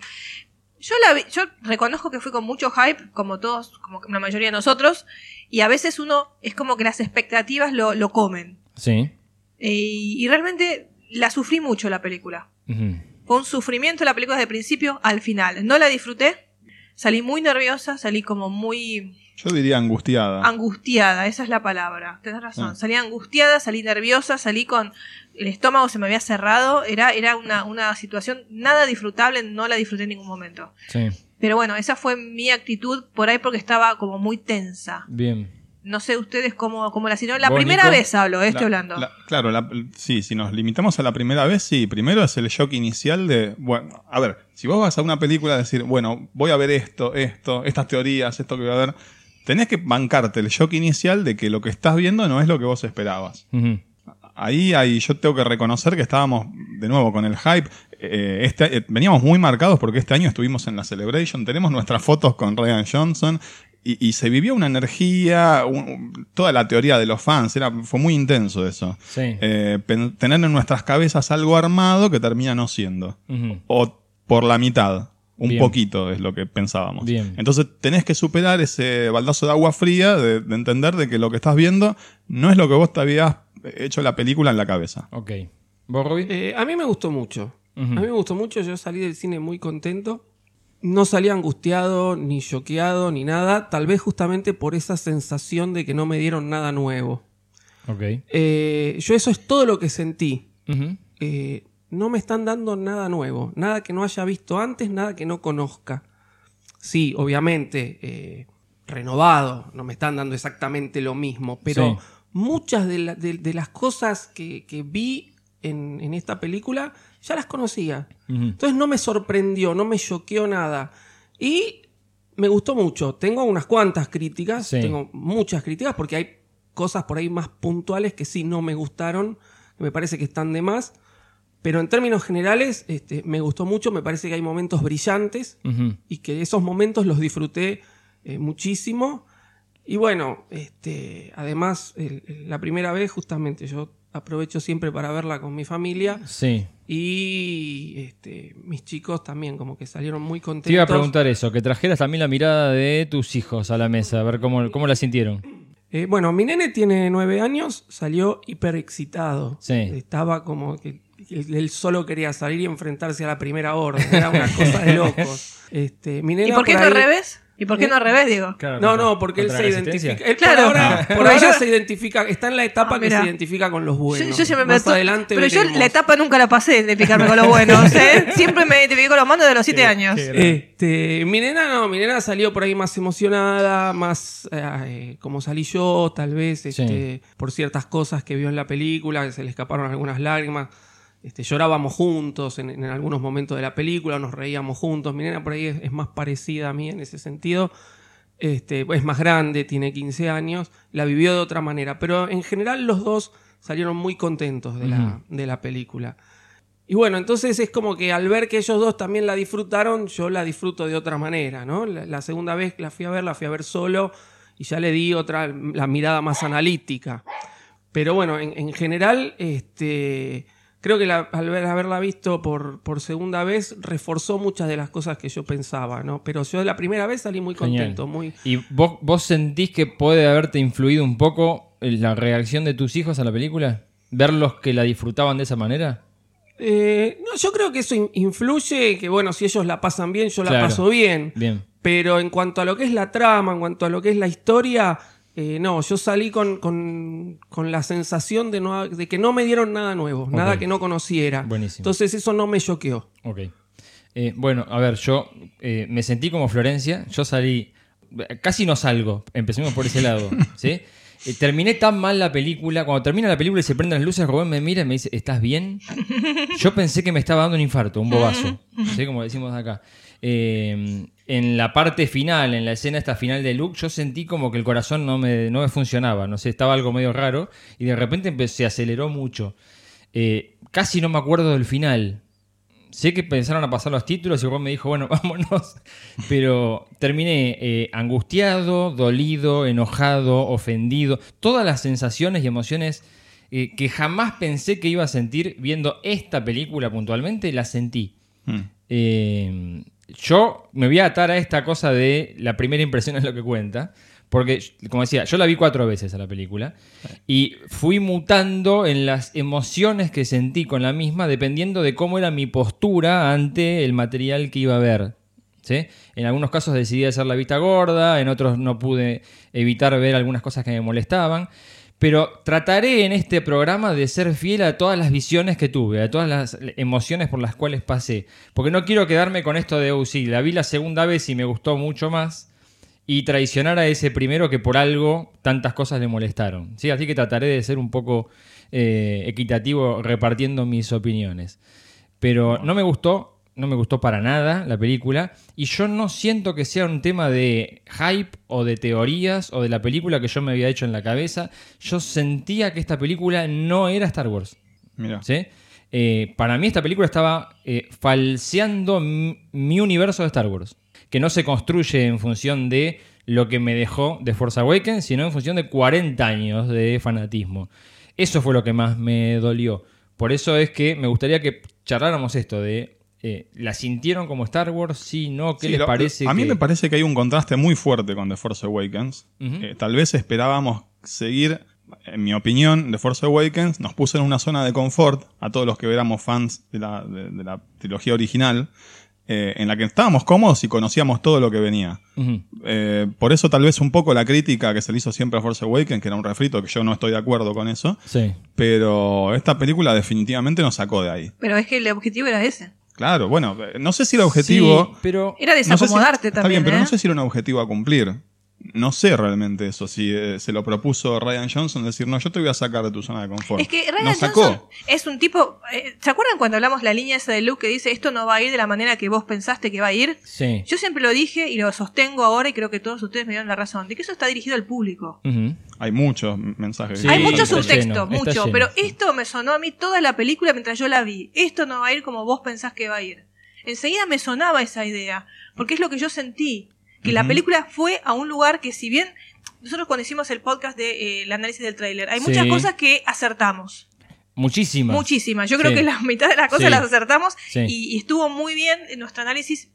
[SPEAKER 4] Yo la vi- yo reconozco que fui con mucho hype, como todos, como la mayoría de nosotros, y a veces uno es como que las expectativas lo, lo comen.
[SPEAKER 3] Sí.
[SPEAKER 4] Eh, y realmente la sufrí mucho la película.
[SPEAKER 3] Ujú.
[SPEAKER 4] Fue un sufrimiento la película desde el principio al final. No la disfruté, salí muy nerviosa, salí como muy
[SPEAKER 5] Yo diría angustiada.
[SPEAKER 4] angustiada, esa es la palabra. Tenés razón.
[SPEAKER 5] Ah.
[SPEAKER 4] Salí angustiada, salí nerviosa, salí con el estómago se me había cerrado. Era, era una, una situación nada disfrutable, no la disfruté en ningún momento.
[SPEAKER 3] Sí.
[SPEAKER 4] Pero bueno, esa fue mi actitud por ahí porque estaba como muy tensa.
[SPEAKER 3] Bien.
[SPEAKER 4] No sé ustedes cómo, cómo la sino La
[SPEAKER 5] ¿Vos,
[SPEAKER 4] primera
[SPEAKER 5] Nico?
[SPEAKER 4] vez hablo, eh, estoy
[SPEAKER 5] La-
[SPEAKER 4] hablando.
[SPEAKER 5] la- claro, la- sí, si nos limitamos a la primera vez, sí. Primero es el shock inicial de, bueno, a ver, si vos vas a una película a decir, bueno, voy a ver esto, esto, estas teorías, esto que voy a ver, tenés que bancarte el shock inicial de que lo que estás viendo no es lo que vos esperabas. Ahí, ahí yo tengo que reconocer que estábamos de nuevo con el hype. Eh, este, eh, veníamos muy marcados porque este año estuvimos en la Celebration. Tenemos nuestras fotos con Ryan Johnson y, y se vivió una energía, un- toda la teoría de los fans. Era, fue muy intenso eso.
[SPEAKER 3] Sí.
[SPEAKER 5] Eh, tener en nuestras cabezas algo armado que termina no siendo. O por la mitad. Un
[SPEAKER 3] Bien.
[SPEAKER 5] poquito es lo que pensábamos.
[SPEAKER 3] Bien.
[SPEAKER 5] Entonces tenés que superar ese baldazo de agua fría de, de entender de que lo que estás viendo no es lo que vos te habías hecho la película en la cabeza.
[SPEAKER 3] Ok. ¿Vos?
[SPEAKER 6] Eh, a mí me gustó mucho. A mí me gustó mucho. Yo salí del cine muy contento. No salí angustiado, ni choqueado, ni nada. Tal vez justamente por esa sensación de que no me dieron nada nuevo.
[SPEAKER 3] Ok.
[SPEAKER 6] Eh, yo eso es todo lo que sentí. Eh, no me están dando nada nuevo. Nada que no haya visto antes, nada que no conozca. Sí, obviamente, eh, renovado. No me están dando exactamente lo mismo. Pero
[SPEAKER 3] Sí.
[SPEAKER 6] muchas de, la- de- de las cosas que, que vi en, en esta película ya las conocía. Entonces no me sorprendió, no me choqueó nada. Y me gustó mucho. Tengo unas cuantas críticas,
[SPEAKER 3] Sí.
[SPEAKER 6] tengo muchas críticas porque hay cosas por ahí más puntuales que sí no me gustaron, que me parece que están de más. Pero en términos generales, este, me gustó mucho, me parece que hay momentos brillantes y que esos momentos los disfruté eh, muchísimo. Y bueno, este, además, el- el- la primera vez justamente yo aprovecho siempre para verla con mi familia.
[SPEAKER 3] Sí.
[SPEAKER 6] Y este, mis chicos también como que salieron muy contentos.
[SPEAKER 3] Te iba a preguntar eso, que trajeras también la mirada de tus hijos a la mesa, a ver cómo, cómo la sintieron.
[SPEAKER 6] Eh, bueno, mi nene tiene nueve años, salió hiper excitado.
[SPEAKER 3] Sí.
[SPEAKER 6] Estaba como que él, solo quería salir y enfrentarse a la primera orden. Era una cosa de locos. Este, mi
[SPEAKER 4] ¿Y
[SPEAKER 6] nena
[SPEAKER 4] por qué
[SPEAKER 6] ahí-
[SPEAKER 4] al revés? ¿Y por qué no al revés, digo?
[SPEAKER 6] No, no, porque él se identifica. Él
[SPEAKER 4] Claro.
[SPEAKER 6] por ahora,
[SPEAKER 4] Ah.
[SPEAKER 6] por ahora
[SPEAKER 4] yo-
[SPEAKER 6] se identifica, está en la etapa
[SPEAKER 4] Ah,
[SPEAKER 6] que se identifica con los
[SPEAKER 4] Yo,
[SPEAKER 6] buenos.
[SPEAKER 4] yo siempre me
[SPEAKER 6] Más adelante
[SPEAKER 4] Pero yo la etapa nunca la pasé de identificarme con los buenos, ¿eh? Siempre me identifiqué con los malos de los siete años.
[SPEAKER 6] Este, mi nena no, mi nena salió por ahí más emocionada, más eh, como salí yo, tal vez, este, por ciertas cosas que vio en la película, que se le escaparon algunas lágrimas. Este, llorábamos juntos en, en algunos momentos de la película, nos reíamos juntos. Mi nena por ahí es, es más parecida a mí en ese sentido. Este, es más grande, tiene 15 años, la vivió de otra manera. Pero en general los dos salieron muy contentos de, la, de la película. Y bueno, entonces es como que al ver que ellos dos también la disfrutaron, yo la disfruto de otra manera, ¿no? La, la segunda vez que la fui a ver, la fui a ver solo y ya le di otra, la mirada más analítica. Pero bueno, en, en general, este, creo que la- al ver- haberla visto por, por segunda vez reforzó muchas de las cosas que yo pensaba, ¿no? Pero yo de la primera vez salí muy
[SPEAKER 3] Genial.
[SPEAKER 6] contento, muy...
[SPEAKER 3] ¿Y vos, vos sentís que puede haberte influido un poco la reacción de tus hijos a la película? ¿Verlos que la disfrutaban de esa manera?
[SPEAKER 6] Eh, no, yo creo que eso in- influye, que bueno, si ellos la pasan bien, yo la
[SPEAKER 3] Claro.
[SPEAKER 6] paso bien.
[SPEAKER 3] Bien.
[SPEAKER 6] Pero en cuanto a lo que es la trama, en cuanto a lo que es la historia, eh, no, yo salí con, con- con la sensación de, no, de que no me dieron nada nuevo, nada que no conociera.
[SPEAKER 3] Buenísimo.
[SPEAKER 6] Entonces eso no me choqueó.
[SPEAKER 3] Ok. Eh, bueno, a ver, yo eh, me sentí como Florencia. Yo salí. Casi no salgo. Empecemos por ese lado. ¿sí? Terminé tan mal la película. Cuando termina la película y se prenden las luces, Rubén me mira y me dice: ¿Estás bien? Yo pensé que me estaba dando un infarto, un bobazo. ¿sí? Como decimos acá. Eh, en la parte final, en la escena esta final de Luke, yo sentí como que el corazón no me, no me funcionaba. No sé, estaba algo medio raro. Y de repente se aceleró mucho. Eh, casi no me acuerdo del final. Sé que pensaron a pasar los títulos y Juan me dijo, bueno, vámonos. Pero terminé eh, angustiado, dolido, enojado, ofendido. Todas las sensaciones y emociones eh, que jamás pensé que iba a sentir viendo esta película puntualmente, las sentí.
[SPEAKER 5] Mm.
[SPEAKER 3] Eh, yo me voy a atar a esta cosa de la primera impresión es lo que cuenta. Porque, como decía, yo la vi cuatro veces a la película y fui mutando en las emociones que sentí con la misma dependiendo de cómo era mi postura ante el material que iba a ver. ¿sí? En algunos casos decidí hacer la vista gorda, en otros no pude evitar ver algunas cosas que me molestaban. Pero trataré en este programa de ser fiel a todas las visiones que tuve, a todas las emociones por las cuales pasé. Porque no quiero quedarme con esto de, oh, sí, la vi la segunda vez y me gustó mucho más y traicionar a ese primero que por algo tantas cosas le molestaron. ¿sí? Así que trataré de ser un poco eh, equitativo repartiendo mis opiniones. Pero no me gustó, no me gustó para nada la película y yo no siento que sea un tema de hype o de teorías o de la película que yo me había hecho en la cabeza. Yo sentía que esta película no era Star Wars.
[SPEAKER 5] Mira.
[SPEAKER 3] ¿sí? Eh, para mí esta película estaba eh, falseando mi, universo de Star Wars que no se construye en función de lo que me dejó de Force Awakens, sino en función de 40 años de fanatismo. Eso fue lo que más me dolió. Por eso es que me gustaría que charláramos esto de eh, ¿La sintieron como Star Wars? Sí, no, ¿qué
[SPEAKER 5] Sí,
[SPEAKER 3] les
[SPEAKER 5] lo-
[SPEAKER 3] parece?
[SPEAKER 5] A mí
[SPEAKER 3] que-
[SPEAKER 5] me parece que hay un contraste muy fuerte con The Force Awakens. Eh, tal vez esperábamos seguir, en mi opinión, The Force Awakens nos puso en una zona de confort a todos los que éramos fans de la, de- de la trilogía original, eh, en la que estábamos cómodos y conocíamos todo lo que venía. Eh, por eso tal vez un poco la crítica que se le hizo siempre a Force Awakens, que era un refrito, que yo no estoy de acuerdo con eso.
[SPEAKER 3] Sí.
[SPEAKER 5] Pero esta película definitivamente nos sacó de ahí.
[SPEAKER 4] Pero es que el objetivo era ese.
[SPEAKER 5] Claro, bueno, eh, no sé si el objetivo...
[SPEAKER 3] Sí, pero...
[SPEAKER 4] Era
[SPEAKER 5] No sé si-
[SPEAKER 4] desacomodarte
[SPEAKER 5] Está
[SPEAKER 4] también.
[SPEAKER 5] bien, pero
[SPEAKER 4] ¿eh?
[SPEAKER 5] no sé si era un objetivo a cumplir. No sé realmente eso, si eh, se lo propuso Ryan Johnson, decir, no, yo te voy a sacar de tu zona de confort.
[SPEAKER 4] Es que Ryan
[SPEAKER 5] Nos sacó.
[SPEAKER 4] Johnson es un tipo. eh, ¿Se acuerdan cuando hablamos la línea esa de Luke que dice esto no va a ir de la manera que vos pensaste que va a ir?
[SPEAKER 3] Sí.
[SPEAKER 4] Yo siempre lo dije y lo sostengo ahora y creo que todos ustedes me dieron la razón, de que eso está dirigido al público.
[SPEAKER 5] Hay muchos mensajes.
[SPEAKER 3] Sí,
[SPEAKER 4] Hay mucho subtexto, mucho,
[SPEAKER 3] lleno,
[SPEAKER 4] pero
[SPEAKER 3] sí.
[SPEAKER 4] esto me sonó a mí toda la película mientras yo la vi. Esto no va a ir como vos pensás que va a ir. Enseguida me sonaba esa idea, porque es lo que yo sentí, que la película fue a un lugar que si bien nosotros cuando hicimos el podcast del el análisis del tráiler, hay muchas cosas que acertamos.
[SPEAKER 3] Muchísimas.
[SPEAKER 4] Muchísimas. Yo creo
[SPEAKER 3] Sí.
[SPEAKER 4] que la mitad de las cosas
[SPEAKER 3] Sí.
[SPEAKER 4] las acertamos
[SPEAKER 3] Sí.
[SPEAKER 4] y, y estuvo muy bien en nuestro análisis.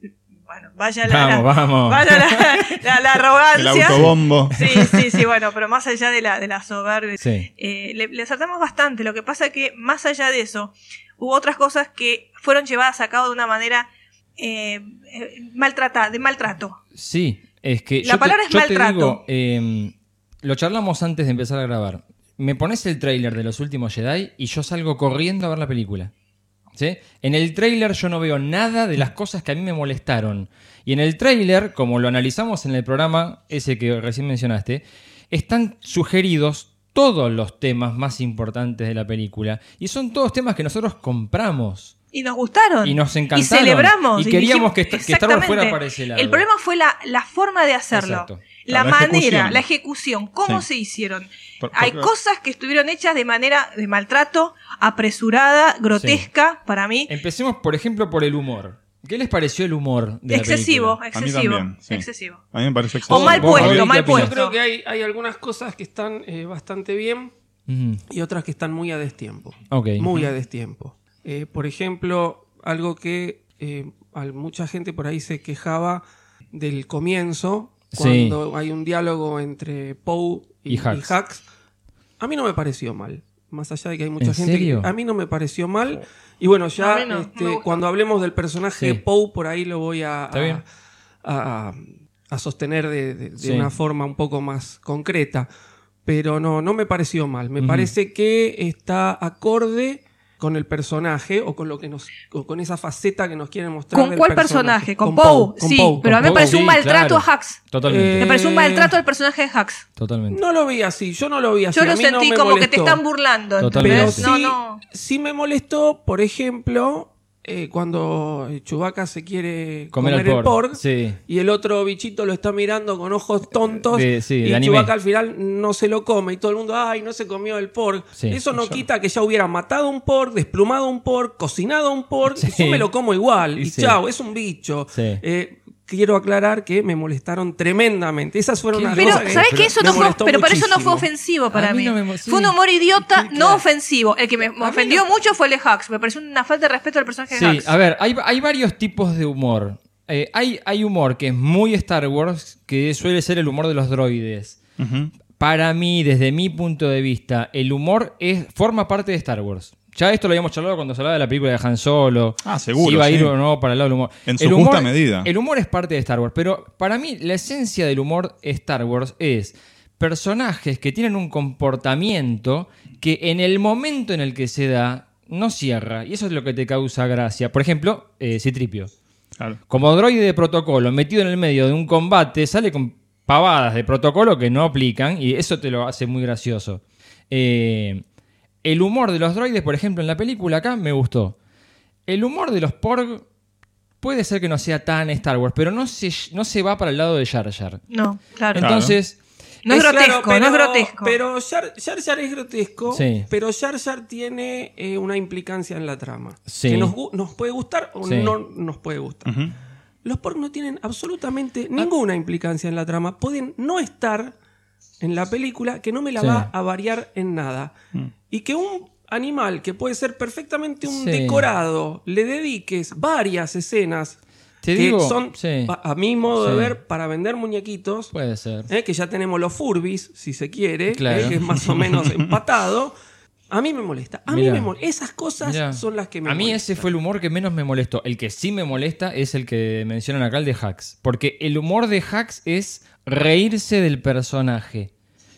[SPEAKER 4] Bueno, vaya la,
[SPEAKER 3] Vamos,
[SPEAKER 4] la-
[SPEAKER 3] vamos.
[SPEAKER 4] vaya la, la- la arrogancia.
[SPEAKER 5] El autobombo.
[SPEAKER 4] Sí, sí, sí, bueno, pero más allá de la, de la soberbia,
[SPEAKER 3] Sí.
[SPEAKER 4] eh, le, le acertamos bastante. Lo que pasa es que más allá de eso, hubo otras cosas que fueron llevadas a cabo de una manera eh, eh, maltratada, de maltrato.
[SPEAKER 3] Sí, es que
[SPEAKER 4] La
[SPEAKER 3] yo
[SPEAKER 4] palabra
[SPEAKER 3] te,
[SPEAKER 4] es
[SPEAKER 3] yo te
[SPEAKER 4] maltrato.
[SPEAKER 3] digo, eh, lo charlamos antes de empezar a grabar. Me pones el tráiler de los últimos Jedi y yo salgo corriendo a ver la película. ¿Sí? En el tráiler yo no veo nada de las cosas que a mí me molestaron. Y en el tráiler, como lo analizamos en el programa ese que recién mencionaste, están sugeridos todos los temas más importantes de la película. Y son todos temas que nosotros compramos.
[SPEAKER 4] Y nos gustaron.
[SPEAKER 3] Y nos encantaron.
[SPEAKER 4] Y celebramos.
[SPEAKER 3] Y queríamos
[SPEAKER 4] dijimos-
[SPEAKER 3] que que Star Wars fuera para ese lado.
[SPEAKER 4] El problema fue la, la forma de hacerlo.
[SPEAKER 3] Exacto.
[SPEAKER 4] La,
[SPEAKER 5] La
[SPEAKER 4] manera,
[SPEAKER 5] ejecución.
[SPEAKER 4] la ejecución, cómo
[SPEAKER 5] Sí.
[SPEAKER 4] se hicieron.
[SPEAKER 5] Por-
[SPEAKER 4] Hay cosas que estuvieron hechas de manera de maltrato, apresurada, grotesca, para mí.
[SPEAKER 3] Empecemos, por ejemplo, por el humor. ¿Qué les pareció el humor de la
[SPEAKER 4] Excesivo?
[SPEAKER 5] A mí
[SPEAKER 4] excesivo,
[SPEAKER 5] también, sí.
[SPEAKER 4] excesivo.
[SPEAKER 5] A mí me parece
[SPEAKER 4] O
[SPEAKER 5] excesivo.
[SPEAKER 4] mal
[SPEAKER 3] Vos,
[SPEAKER 4] puesto, mal
[SPEAKER 3] ¿qué opinas?
[SPEAKER 6] Yo
[SPEAKER 4] puesto.
[SPEAKER 6] creo que hay, hay algunas cosas que están eh, bastante bien y otras que están muy a destiempo.
[SPEAKER 3] Ok.
[SPEAKER 6] Muy a destiempo. Eh, por ejemplo, algo que eh, mucha gente por ahí se quejaba del comienzo,
[SPEAKER 3] Sí.
[SPEAKER 6] cuando hay un diálogo entre Poe y,
[SPEAKER 3] Y Hux.
[SPEAKER 6] y Hux. A mí no me pareció mal. Más allá de que hay mucha
[SPEAKER 3] ¿En
[SPEAKER 6] gente.
[SPEAKER 3] serio?
[SPEAKER 6] que- a mí no me pareció mal. Y bueno, ya
[SPEAKER 4] no,
[SPEAKER 6] este, cuando hablemos del personaje
[SPEAKER 3] Sí.
[SPEAKER 6] de Poe, por ahí lo voy a, a, a- a sostener de, de- de
[SPEAKER 3] Sí.
[SPEAKER 6] una forma un poco más concreta. Pero no, no me pareció mal. Me parece que está acorde con el personaje o con lo que nos o con esa faceta que nos quieren mostrar.
[SPEAKER 4] ¿Con
[SPEAKER 6] del
[SPEAKER 4] cuál personaje? Con, Poe,
[SPEAKER 6] con
[SPEAKER 4] sí.
[SPEAKER 6] Poe,
[SPEAKER 4] pero a mí me
[SPEAKER 6] Poe.
[SPEAKER 4] pareció un
[SPEAKER 3] Sí,
[SPEAKER 4] maltrato
[SPEAKER 3] claro.
[SPEAKER 4] a Hux.
[SPEAKER 3] Totalmente.
[SPEAKER 6] Eh,
[SPEAKER 4] Me pareció un maltrato al personaje de Hux.
[SPEAKER 3] Totalmente.
[SPEAKER 6] No lo vi así, yo no lo vi así.
[SPEAKER 4] Yo
[SPEAKER 6] a
[SPEAKER 4] lo
[SPEAKER 6] no
[SPEAKER 4] sentí
[SPEAKER 6] me
[SPEAKER 4] como que te están burlando.
[SPEAKER 3] Totalmente.
[SPEAKER 6] Pero
[SPEAKER 4] ¿entendés?
[SPEAKER 6] sí,
[SPEAKER 4] No, no.
[SPEAKER 6] sí me molestó, por ejemplo, eh, cuando Chubaca se quiere
[SPEAKER 3] Comer
[SPEAKER 6] comer,
[SPEAKER 3] al
[SPEAKER 6] el
[SPEAKER 3] pork,
[SPEAKER 6] pork
[SPEAKER 3] sí.
[SPEAKER 6] y el otro bichito lo está mirando con ojos tontos
[SPEAKER 3] De- sí, de
[SPEAKER 6] y. Chewbacca al final no se lo come y todo el mundo, ay, no se comió el pork.
[SPEAKER 3] Sí.
[SPEAKER 6] Eso no quita que ya hubiera matado un pork, desplumado un pork, cocinado un pork,
[SPEAKER 3] Sí.
[SPEAKER 6] yo me lo como igual
[SPEAKER 3] Y
[SPEAKER 6] y
[SPEAKER 3] sí.
[SPEAKER 6] chao, es un bicho.
[SPEAKER 3] Sí.
[SPEAKER 6] Eh, quiero aclarar que me molestaron tremendamente. Esas fueron
[SPEAKER 3] Qué
[SPEAKER 6] las
[SPEAKER 4] Pero,
[SPEAKER 6] cosas que
[SPEAKER 4] ¿sabes qué? Eso no fue, pero para eso no fue ofensivo para
[SPEAKER 3] A mí
[SPEAKER 4] mí.
[SPEAKER 3] no me mo- sí.
[SPEAKER 4] Fue un humor idiota,
[SPEAKER 3] Sí,
[SPEAKER 4] no
[SPEAKER 3] claro.
[SPEAKER 4] ofensivo. El que me me ofendió mucho fue el de Hux. Me pareció una falta de respeto al personaje de
[SPEAKER 3] Sí,
[SPEAKER 4] Hux.
[SPEAKER 3] a ver, hay, hay varios tipos de humor. eh, hay, hay humor que es muy Star Wars, que suele ser el humor de los droides. Para mí, desde mi punto de vista, el humor es, forma parte de Star Wars. Ya esto lo habíamos charlado cuando se hablaba de la película de Han Solo.
[SPEAKER 5] Ah, seguro,
[SPEAKER 3] Si iba a ir o no para el lado del humor.
[SPEAKER 5] En su
[SPEAKER 3] El humor-
[SPEAKER 5] justa medida.
[SPEAKER 3] El humor es parte de Star Wars, pero para mí la esencia del humor Star Wars es personajes que tienen un comportamiento que en el momento en el que se da no cierra. Y eso es lo que te causa gracia. Por ejemplo, eh, Citripio. Como droide de protocolo metido en el medio de un combate, sale con pavadas de protocolo que no aplican y eso te lo hace muy gracioso. Eh, el humor de los droides, por ejemplo, en la película acá me gustó. El humor de los Porg puede ser que no sea tan Star Wars, pero no se, no se va para el lado de Jar Jar.
[SPEAKER 4] No, claro.
[SPEAKER 3] Entonces,
[SPEAKER 4] No es
[SPEAKER 6] claro,
[SPEAKER 4] grotesco, no es grotesco.
[SPEAKER 6] Pero Jar Jar, Jar es grotesco,
[SPEAKER 3] Sí.
[SPEAKER 6] pero Jar Jar tiene eh, una implicancia en la trama.
[SPEAKER 3] Sí.
[SPEAKER 6] Que nos, nos puede gustar o
[SPEAKER 3] Sí.
[SPEAKER 6] no nos puede gustar. Los Porg no tienen absolutamente ninguna implicancia en la trama. Pueden no estar en la película, que no me la
[SPEAKER 3] Sí.
[SPEAKER 6] va a variar en nada.
[SPEAKER 5] Mm.
[SPEAKER 6] Y que un animal que puede ser perfectamente un
[SPEAKER 3] Sí.
[SPEAKER 6] decorado, le dediques varias escenas
[SPEAKER 3] Te
[SPEAKER 6] que
[SPEAKER 3] digo,
[SPEAKER 6] son,
[SPEAKER 3] sí.
[SPEAKER 6] a, mi modo de ver, para vender muñequitos.
[SPEAKER 3] Puede ser.
[SPEAKER 6] Eh, que ya tenemos los Furbis, si se quiere,
[SPEAKER 3] Claro.
[SPEAKER 6] eh, que es más o menos empatado. A mí me molesta. A
[SPEAKER 3] Mirá.
[SPEAKER 6] mí me molesta. Esas cosas
[SPEAKER 3] Mirá.
[SPEAKER 6] son las que me
[SPEAKER 3] A mí
[SPEAKER 6] molestan.
[SPEAKER 3] ese fue el humor que menos me molestó. El que sí me molesta es el que mencionan acá, el de Hacks. Porque el humor de Hacks es reírse del personaje.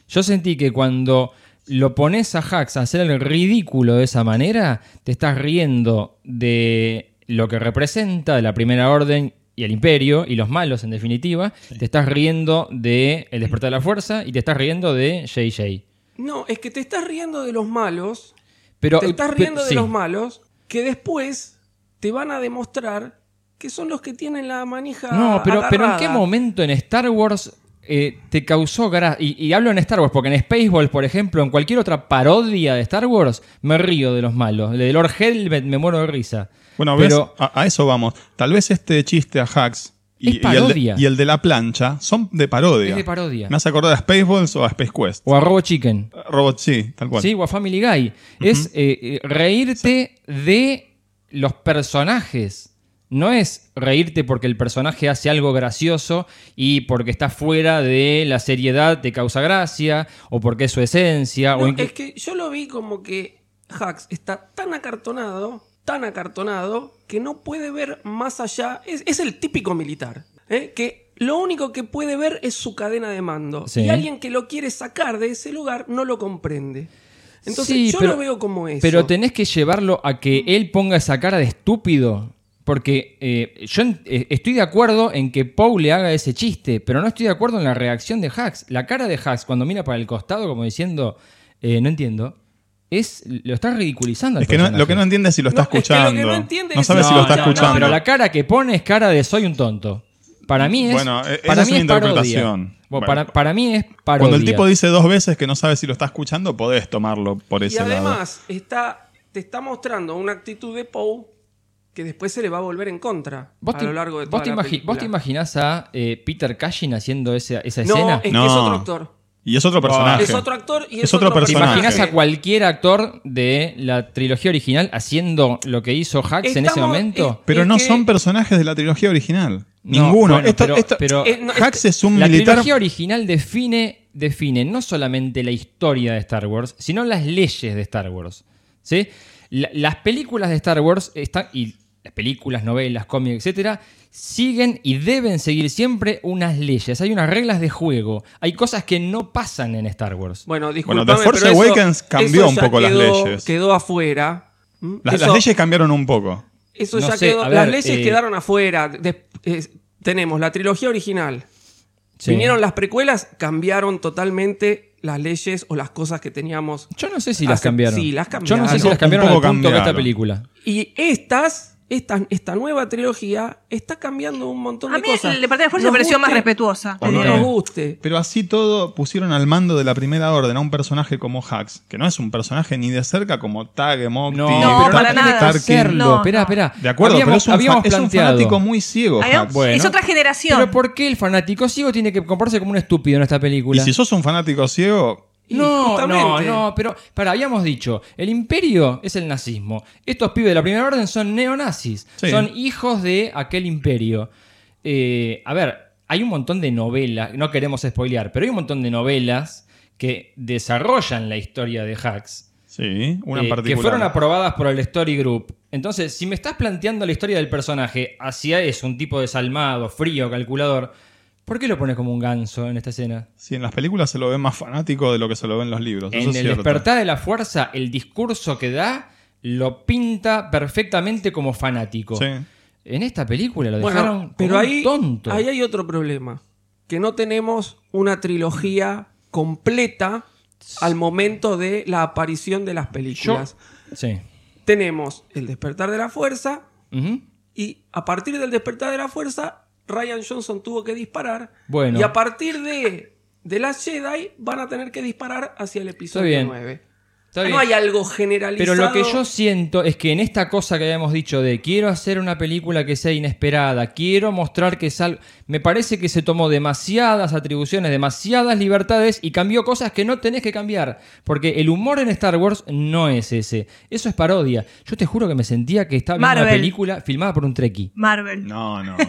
[SPEAKER 3] Yo sentí que cuando lo pones a Hacks a hacer el ridículo de esa manera, te estás riendo de lo que representa, de la Primera Orden y el Imperio, y los malos en definitiva. Te estás riendo de El Despertar de la Fuerza y te estás riendo de JJ.
[SPEAKER 6] No, es que te estás riendo de los malos.
[SPEAKER 3] Pero,
[SPEAKER 6] te estás
[SPEAKER 3] pero-
[SPEAKER 6] riendo de
[SPEAKER 3] sí.
[SPEAKER 6] los malos que después te van a demostrar que son los que tienen la manija.
[SPEAKER 3] No, pero, pero ¿en qué momento en Star Wars eh, te causó gracia? Y, y hablo en Star Wars, porque en Spaceballs, por ejemplo, en cualquier otra parodia de Star Wars, me río de los malos. De Lord Helmet me muero de risa.
[SPEAKER 5] Bueno, ves,
[SPEAKER 3] pero
[SPEAKER 5] a, a eso vamos. Tal vez este chiste a Hacks y, el, de,
[SPEAKER 3] parodia.
[SPEAKER 5] y el de la plancha son de parodia.
[SPEAKER 3] Es de parodia.
[SPEAKER 5] Me hace acordar a Spaceballs o a Space Quest.
[SPEAKER 3] o a Robo Chicken.
[SPEAKER 5] Robot, sí, tal cual.
[SPEAKER 3] Sí, o a Family Guy. Es eh, eh, reírte de los personajes. No es reírte porque el personaje hace algo gracioso y porque está fuera de la seriedad te causa gracia, o porque es su esencia.
[SPEAKER 6] No,
[SPEAKER 3] o inclu-
[SPEAKER 6] es que yo lo vi como que Hacks está tan acartonado, tan acartonado, que no puede ver más allá. Es, es el típico militar, ¿eh? que lo único que puede ver es su cadena de mando.
[SPEAKER 3] Sí.
[SPEAKER 6] Y alguien que lo quiere sacar de ese lugar no lo comprende. Entonces
[SPEAKER 3] Sí,
[SPEAKER 6] yo
[SPEAKER 3] pero-
[SPEAKER 6] lo veo como eso.
[SPEAKER 3] Pero tenés que llevarlo a que él ponga esa cara de estúpido. Porque eh, yo eh, estoy de acuerdo en que Paul le haga ese chiste, pero no estoy de acuerdo en la reacción de Hax. La cara de Hax cuando mira para el costado como diciendo, eh, no entiendo, es lo está ridiculizando. al
[SPEAKER 5] Es que no- lo que no entiende es si lo está
[SPEAKER 6] No, es que lo que
[SPEAKER 5] escuchando.
[SPEAKER 6] no entiende
[SPEAKER 5] No
[SPEAKER 6] es
[SPEAKER 5] sabe
[SPEAKER 6] si-
[SPEAKER 5] si lo está
[SPEAKER 6] No, no,
[SPEAKER 5] escuchando.
[SPEAKER 3] Pero la cara que pone es cara de soy un tonto. Para mí es.
[SPEAKER 5] Bueno, e- esa
[SPEAKER 3] para
[SPEAKER 5] es
[SPEAKER 3] mí
[SPEAKER 5] una
[SPEAKER 3] es
[SPEAKER 5] interpretación.
[SPEAKER 3] Bueno, para, para mí es parodia.
[SPEAKER 5] Cuando el tipo dice dos veces que no sabe si lo está escuchando, podés tomarlo por
[SPEAKER 6] Y
[SPEAKER 5] ese lado.
[SPEAKER 6] además está, te está mostrando una actitud de Poe que después se le va a volver en contra
[SPEAKER 3] ¿Vos
[SPEAKER 6] a
[SPEAKER 3] te,
[SPEAKER 6] lo largo de
[SPEAKER 3] vos
[SPEAKER 6] toda
[SPEAKER 3] te
[SPEAKER 6] la película.
[SPEAKER 3] vos te imaginás a eh, Peter Cushing haciendo esa, esa
[SPEAKER 6] No,
[SPEAKER 3] escena?
[SPEAKER 6] es que es otro actor.
[SPEAKER 5] Y es otro personaje.
[SPEAKER 6] Es otro actor y es,
[SPEAKER 5] Es otro
[SPEAKER 3] ¿Te
[SPEAKER 5] personaje.
[SPEAKER 3] imaginas a cualquier actor de la trilogía original haciendo lo que hizo Hax en ese
[SPEAKER 6] Estamos-
[SPEAKER 3] momento?
[SPEAKER 5] Pero
[SPEAKER 6] Es
[SPEAKER 5] no
[SPEAKER 6] que-
[SPEAKER 5] son personajes de la trilogía original.
[SPEAKER 3] No,
[SPEAKER 5] Ninguno.
[SPEAKER 3] bueno,
[SPEAKER 5] Esto-
[SPEAKER 3] pero,
[SPEAKER 5] esto-
[SPEAKER 3] pero
[SPEAKER 6] Eh, no,
[SPEAKER 5] Hax es un
[SPEAKER 3] la
[SPEAKER 5] militar.
[SPEAKER 3] trilogía original define, define no solamente la historia de Star Wars, sino las leyes de Star Wars. ¿sí? La- las películas de Star Wars están, y las películas, novelas, cómics, etcétera, siguen y deben seguir siempre unas leyes. Hay unas reglas de juego. Hay cosas que no pasan en Star Wars.
[SPEAKER 6] Bueno,
[SPEAKER 5] Bueno, The Force
[SPEAKER 6] pero eso-
[SPEAKER 5] Awakens cambió
[SPEAKER 6] eso
[SPEAKER 5] un poco las
[SPEAKER 6] quedó-
[SPEAKER 5] leyes.
[SPEAKER 6] Quedó afuera. ¿Mm?
[SPEAKER 5] Las,
[SPEAKER 6] Eso-
[SPEAKER 5] las leyes cambiaron un poco.
[SPEAKER 6] Eso
[SPEAKER 3] No
[SPEAKER 6] ya
[SPEAKER 3] sé,
[SPEAKER 6] quedó. las leyes
[SPEAKER 3] eh,
[SPEAKER 6] quedaron afuera. De- eh, tenemos la trilogía original.
[SPEAKER 3] Sí.
[SPEAKER 6] Vinieron las precuelas, cambiaron totalmente las leyes o las cosas que teníamos.
[SPEAKER 3] Yo no sé si las cambiaron.
[SPEAKER 6] Sí, las
[SPEAKER 3] Yo
[SPEAKER 6] cambiaron.
[SPEAKER 3] no sé si las cambiaron al
[SPEAKER 5] poco
[SPEAKER 3] punto que esta
[SPEAKER 5] cambiaron.
[SPEAKER 3] película.
[SPEAKER 6] Y estas, esta, esta nueva trilogía está cambiando un montón
[SPEAKER 4] A
[SPEAKER 6] de
[SPEAKER 4] mí
[SPEAKER 6] cosas.
[SPEAKER 4] el Partida de Fuerza me
[SPEAKER 6] Nos
[SPEAKER 4] pareció más
[SPEAKER 6] guste
[SPEAKER 4] respetuosa.
[SPEAKER 6] O no nos guste.
[SPEAKER 5] Pero así todo pusieron al mando de la primera orden a un personaje como Hax, que no es un personaje ni de cerca como Tag, Mokti,
[SPEAKER 3] No,
[SPEAKER 4] No, para nada. No,
[SPEAKER 3] espera,
[SPEAKER 4] no.
[SPEAKER 3] espera.
[SPEAKER 5] De acuerdo,
[SPEAKER 3] Habíamos-
[SPEAKER 5] pero es un, es un fanático muy ciego, Hax.
[SPEAKER 3] Bueno.
[SPEAKER 4] es otra generación.
[SPEAKER 3] Pero ¿por qué el fanático ciego tiene que comportarse como un estúpido en esta
[SPEAKER 5] Y
[SPEAKER 3] película?
[SPEAKER 5] si sos un fanático ciego,
[SPEAKER 6] Y
[SPEAKER 3] No, no, no, pero para, habíamos dicho, el imperio es el nazismo. Estos pibes de la primera orden son neonazis,
[SPEAKER 5] Sí.
[SPEAKER 3] son hijos de aquel imperio. eh, a ver, hay un montón de novelas, no queremos spoilear, pero hay un montón de novelas que desarrollan la historia de Hacks.
[SPEAKER 5] Sí, una en
[SPEAKER 3] eh,
[SPEAKER 5] particular.
[SPEAKER 3] que fueron aprobadas por el Story Group. Entonces, si me estás planteando la historia del personaje hacia eso, un tipo desalmado, frío, calculador, ¿por qué lo pones como un ganso en esta escena?
[SPEAKER 5] Sí, en las películas se lo ve más fanático de lo que se lo ve en los libros. eso
[SPEAKER 3] En
[SPEAKER 5] es
[SPEAKER 3] el
[SPEAKER 5] cierto.
[SPEAKER 3] despertar de la fuerza, el discurso que da lo pinta perfectamente como fanático.
[SPEAKER 5] Sí.
[SPEAKER 3] En esta película lo
[SPEAKER 6] Bueno,
[SPEAKER 3] dejaron
[SPEAKER 6] pero
[SPEAKER 3] como un
[SPEAKER 6] ahí,
[SPEAKER 3] tonto.
[SPEAKER 6] ahí hay otro problema. Que no tenemos una trilogía completa al momento de la aparición de las películas.
[SPEAKER 3] Sí.
[SPEAKER 6] Tenemos El despertar de la fuerza y a partir del despertar de la fuerza, Ryan Johnson tuvo que disparar.
[SPEAKER 3] Bueno.
[SPEAKER 6] Y a partir de, de las Jedi van a tener que disparar hacia el episodio
[SPEAKER 3] bien.
[SPEAKER 6] 9.
[SPEAKER 3] Está
[SPEAKER 6] no
[SPEAKER 3] bien.
[SPEAKER 6] hay algo generalizado.
[SPEAKER 3] Pero lo que yo siento es que en esta cosa que habíamos dicho de quiero hacer una película que sea inesperada, quiero mostrar que es algo... Me parece que se tomó demasiadas atribuciones, demasiadas libertades y cambió cosas que no tenés que cambiar. Porque el humor en Star Wars no es ese. Eso es parodia. Yo te juro que me sentía que estaba viendo una película filmada por un Trekkie.
[SPEAKER 4] Marvel.
[SPEAKER 5] No, no.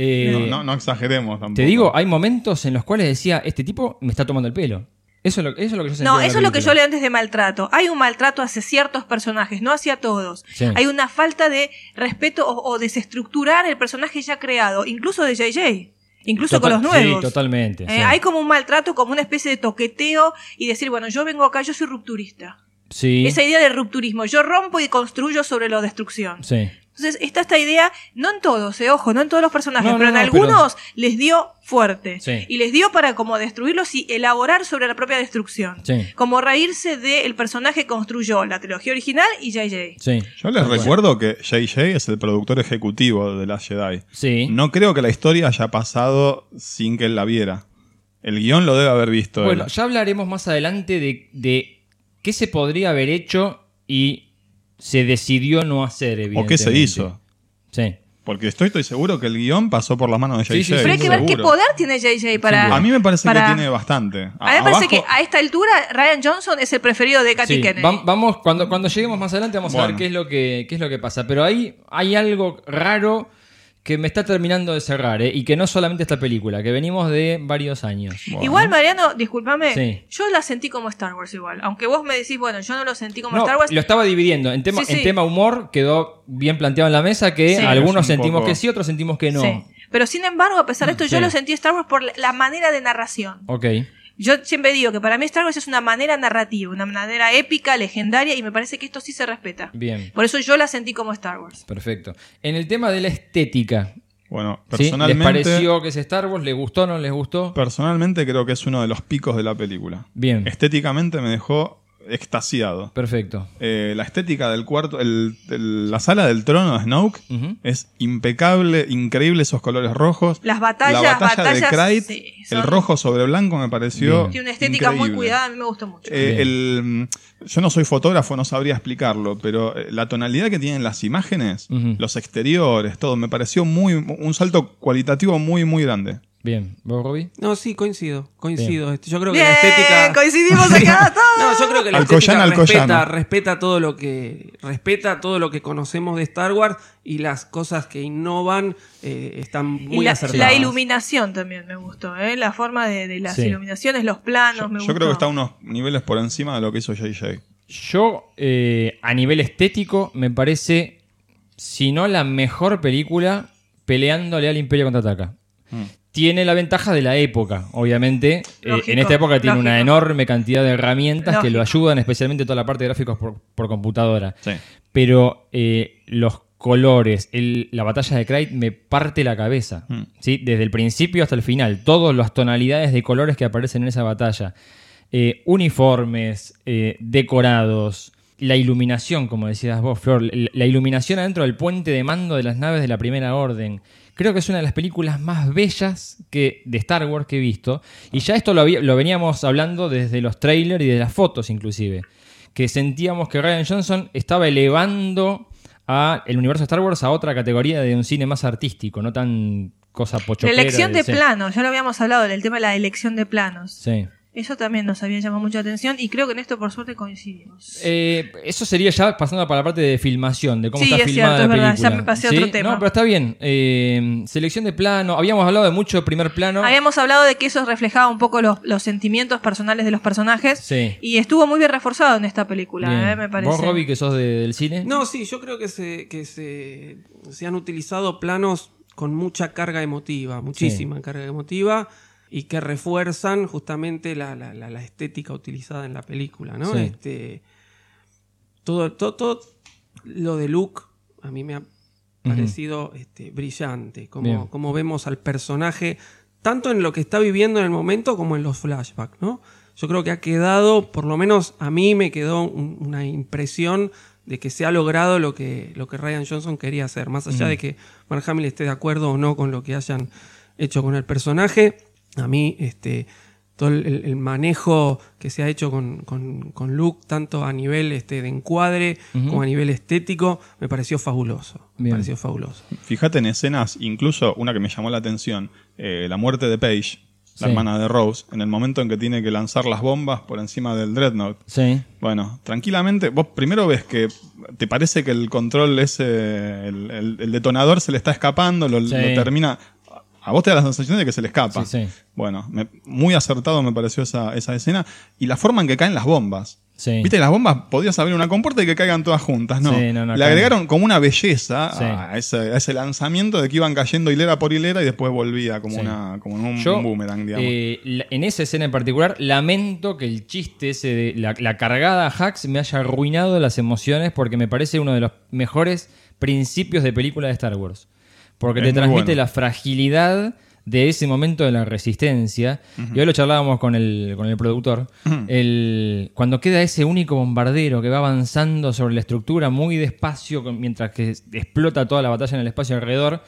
[SPEAKER 3] Eh,
[SPEAKER 5] no, no, no exageremos tampoco.
[SPEAKER 3] Te digo, hay momentos en los cuales decía, este tipo me está tomando el pelo. Eso es lo, eso es lo que yo.
[SPEAKER 4] No, eso es lo que yo leo antes de maltrato. Hay un maltrato hacia ciertos personajes, no hacia todos.
[SPEAKER 3] Sí.
[SPEAKER 4] Hay una falta de respeto o, o desestructurar el personaje ya creado, incluso de JJ. Incluso
[SPEAKER 3] Total-
[SPEAKER 4] con los nuevos.
[SPEAKER 3] Sí, totalmente.
[SPEAKER 4] Eh,
[SPEAKER 3] sí.
[SPEAKER 4] Hay como un maltrato, como una especie de toqueteo y decir, bueno, yo vengo acá, yo soy rupturista.
[SPEAKER 3] Sí.
[SPEAKER 4] Esa idea de rupturismo, yo rompo y construyo sobre la destrucción.
[SPEAKER 3] Sí.
[SPEAKER 4] Entonces está esta idea, no en todos, eh, ojo, no en todos los personajes,
[SPEAKER 3] No,
[SPEAKER 4] pero
[SPEAKER 3] no,
[SPEAKER 4] en
[SPEAKER 3] no, pero-
[SPEAKER 4] algunos les dio fuerte.
[SPEAKER 3] Sí.
[SPEAKER 4] Y les dio para como destruirlos y elaborar sobre la propia destrucción.
[SPEAKER 3] Sí.
[SPEAKER 4] Como reírse del personaje que construyó la trilogía original y JJ.
[SPEAKER 3] Sí.
[SPEAKER 5] Yo les recuerdo que JJ es el productor ejecutivo de la Jedi.
[SPEAKER 3] Sí.
[SPEAKER 5] No creo que la historia haya pasado sin que él la viera. El guion lo debe haber visto
[SPEAKER 3] Bueno,
[SPEAKER 5] él.
[SPEAKER 3] ya hablaremos más adelante de, de qué se podría haber hecho y se decidió no hacer,
[SPEAKER 5] ¿O
[SPEAKER 3] evidentemente.
[SPEAKER 5] qué se hizo?
[SPEAKER 3] Sí.
[SPEAKER 5] Porque estoy, estoy seguro que el guion pasó por las manos de JJ.
[SPEAKER 3] Sí, sí.
[SPEAKER 4] Pero hay que ver qué
[SPEAKER 5] seguro.
[SPEAKER 4] poder tiene JJ para.
[SPEAKER 5] A mí me parece
[SPEAKER 4] para-
[SPEAKER 5] que tiene bastante.
[SPEAKER 4] A mí me parece
[SPEAKER 5] Abajo-
[SPEAKER 4] que a esta altura Ryan Johnson es el preferido de Katy
[SPEAKER 3] Sí,
[SPEAKER 4] Kennedy.
[SPEAKER 3] vam- vamos, cuando, cuando lleguemos más adelante vamos a ver
[SPEAKER 5] Bueno.
[SPEAKER 3] qué es lo que, qué es lo que pasa. Pero ahí hay algo raro que me está terminando de cerrar, ¿eh? y que no solamente esta película, que venimos de varios años.
[SPEAKER 4] Igual, Mariano, discúlpame,
[SPEAKER 3] Sí.
[SPEAKER 4] yo la sentí como Star Wars igual. Aunque vos me decís, bueno, yo no lo sentí como
[SPEAKER 3] No,
[SPEAKER 4] Star Wars.
[SPEAKER 3] lo estaba dividiendo. En tema,
[SPEAKER 4] Sí,
[SPEAKER 3] en tema humor quedó bien planteado en la mesa que
[SPEAKER 4] Sí.
[SPEAKER 3] algunos sentimos
[SPEAKER 5] poco-
[SPEAKER 3] que sí, otros sentimos que no.
[SPEAKER 4] Sí. Pero sin embargo, a pesar de esto, yo lo sentí Star Wars por la manera de narración.
[SPEAKER 3] Ok.
[SPEAKER 4] Yo siempre digo que para mí Star Wars es una manera narrativa, una manera épica, legendaria, y me parece que esto sí se respeta.
[SPEAKER 3] Bien.
[SPEAKER 4] Por eso yo la sentí como Star Wars.
[SPEAKER 3] Perfecto. En el tema de la estética.
[SPEAKER 5] Bueno,
[SPEAKER 3] ¿sí? ¿Les
[SPEAKER 5] personalmente,
[SPEAKER 3] pareció que es Star Wars? ¿Les gustó o no les gustó?
[SPEAKER 5] personalmente creo que es uno de los picos de la película.
[SPEAKER 3] Bien.
[SPEAKER 5] Estéticamente me dejó extasiado.
[SPEAKER 3] Perfecto.
[SPEAKER 5] Eh, la estética del cuarto, el- el- la sala del trono de Snoke es impecable, increíble esos colores rojos.
[SPEAKER 4] Las batallas,
[SPEAKER 5] la batalla
[SPEAKER 4] batallas,
[SPEAKER 5] de Krayt,
[SPEAKER 4] sí,
[SPEAKER 5] el rojo sobre blanco me pareció
[SPEAKER 3] Bien.
[SPEAKER 4] Tiene una estética muy cuidada, a mí me gustó mucho.
[SPEAKER 5] Eh, el, yo no soy fotógrafo, no sabría explicarlo, pero eh, la tonalidad que tienen las imágenes, los exteriores, todo, me pareció muy un salto cualitativo muy, muy grande.
[SPEAKER 3] Bien. ¿Vos, Robbie?
[SPEAKER 6] No, sí, coincido, coincido.
[SPEAKER 3] Bien.
[SPEAKER 6] Este, Yo creo que
[SPEAKER 4] Bien,
[SPEAKER 6] la estética...
[SPEAKER 4] coincidimos acá todos.
[SPEAKER 6] No, yo creo que la
[SPEAKER 5] Alcoyana,
[SPEAKER 6] estética respeta, respeta todo lo que respeta todo lo que conocemos de Star Wars y las cosas que innovan eh, están
[SPEAKER 4] Y
[SPEAKER 6] muy
[SPEAKER 4] la,
[SPEAKER 6] acertadas.
[SPEAKER 4] la iluminación también me gustó, ¿eh? la forma de, de las
[SPEAKER 3] Sí.
[SPEAKER 4] iluminaciones, los planos, me
[SPEAKER 5] Yo
[SPEAKER 4] gustó.
[SPEAKER 5] creo que está unos niveles por encima de lo que hizo JJ.
[SPEAKER 3] Yo, eh, a nivel estético, me parece, si no la mejor película, peleándole al Imperio Contraataca.
[SPEAKER 5] Mm.
[SPEAKER 3] Tiene la ventaja de la época, obviamente. Eh, en esta época tiene una enorme cantidad de herramientas que lo ayudan, especialmente toda la parte de gráficos por, por computadora.
[SPEAKER 5] Sí.
[SPEAKER 3] Pero eh, los colores, el- la batalla de Krayt me parte la cabeza.
[SPEAKER 5] Mm.
[SPEAKER 3] ¿sí? Desde el principio hasta el final. Todas las tonalidades de colores que aparecen en esa batalla. Eh, uniformes, eh, decorados, la iluminación, como decías vos, Flor. La iluminación adentro del puente de mando de las naves de la Primera Orden. Creo que es una de las películas más bellas que, de Star Wars que he visto. Y ya esto lo, había- lo veníamos hablando desde los trailers y de las fotos inclusive. Que sentíamos que Ryan Johnson estaba elevando a el universo de Star Wars a otra categoría de un cine más artístico, no tan cosa
[SPEAKER 4] La
[SPEAKER 3] pochopera.
[SPEAKER 4] elección de
[SPEAKER 3] sí.
[SPEAKER 4] planos, ya lo habíamos hablado del tema de la elección de planos.
[SPEAKER 3] Sí.
[SPEAKER 4] Eso también nos había llamado mucha atención y creo que en esto por suerte coincidimos.
[SPEAKER 3] Eh, eso sería ya pasando para la parte de filmación, de cómo
[SPEAKER 4] Sí,
[SPEAKER 3] está
[SPEAKER 4] es
[SPEAKER 3] filmada
[SPEAKER 4] cierto, es
[SPEAKER 3] la
[SPEAKER 4] verdad,
[SPEAKER 3] película.
[SPEAKER 4] ya me pasé a
[SPEAKER 3] ¿Sí?
[SPEAKER 4] otro tema.
[SPEAKER 3] No, pero está bien. Eh, selección de plano. Habíamos hablado de mucho primer plano.
[SPEAKER 4] Habíamos hablado de que eso reflejaba un poco los, los sentimientos personales de los personajes
[SPEAKER 3] Sí.
[SPEAKER 4] y estuvo muy bien reforzado en esta película, eh, me parece.
[SPEAKER 3] ¿Vos, Robbie, que sos de- del cine?
[SPEAKER 6] No, sí, yo creo que se, que se, se han utilizado planos con mucha carga emotiva, muchísima carga emotiva, y que refuerzan justamente la, la- la- la estética utilizada en la película, ¿no?
[SPEAKER 3] Sí.
[SPEAKER 6] Este, todo, todo, todo lo de Luke a mí me ha parecido este, brillante, como, como vemos al personaje, tanto en lo que está viviendo en el momento como en los flashbacks, ¿no? Yo creo que ha quedado, por lo menos a mí me quedó un- una impresión de que se ha logrado lo que, lo que Ryan Johnson quería hacer, más allá de que Mark Hamill esté de acuerdo o no con lo que hayan hecho con el personaje. A mí, este, todo el, el manejo que se ha hecho con, con, con Luke, tanto a nivel este, de encuadre como a nivel estético, me pareció fabuloso. Me pareció fabuloso.
[SPEAKER 5] Fíjate en escenas, incluso una que me llamó la atención, eh, la muerte de Paige, la
[SPEAKER 3] Sí.
[SPEAKER 5] hermana de Rose, en el momento en que tiene que lanzar las bombas por encima del Dreadnought.
[SPEAKER 3] Sí.
[SPEAKER 5] Bueno, tranquilamente, vos primero ves que te parece que el control ese, el, el- el detonador se le está escapando, lo,
[SPEAKER 3] Sí.
[SPEAKER 5] lo termina... A vos te da la sensación de que se le escapa.
[SPEAKER 3] Sí, sí.
[SPEAKER 5] Bueno, me- muy acertado me pareció esa, esa escena. Y la forma en que caen las bombas.
[SPEAKER 3] Sí.
[SPEAKER 5] Viste, las bombas podías abrir una compuerta y que caigan todas juntas, ¿no?
[SPEAKER 3] Sí, no, no,
[SPEAKER 5] Le
[SPEAKER 3] caen.
[SPEAKER 5] agregaron como una belleza
[SPEAKER 3] Sí.
[SPEAKER 5] a, ese, a ese lanzamiento de que iban cayendo hilera por hilera y después volvía como,
[SPEAKER 3] Sí.
[SPEAKER 5] una, como un,
[SPEAKER 3] Yo,
[SPEAKER 5] un boomerang, digamos.
[SPEAKER 3] eh, la- en esa escena en particular, lamento que el chiste ese de la, la cargada a hacks me haya arruinado las emociones porque me parece uno de los mejores principios de película de Star Wars. Porque
[SPEAKER 5] Es
[SPEAKER 3] te transmite
[SPEAKER 5] bueno.
[SPEAKER 3] la fragilidad de ese momento de la resistencia. Y hoy lo charlábamos con el, con el productor. El, cuando queda ese único bombardero que va avanzando sobre la estructura muy despacio mientras que explota toda la batalla en el espacio alrededor.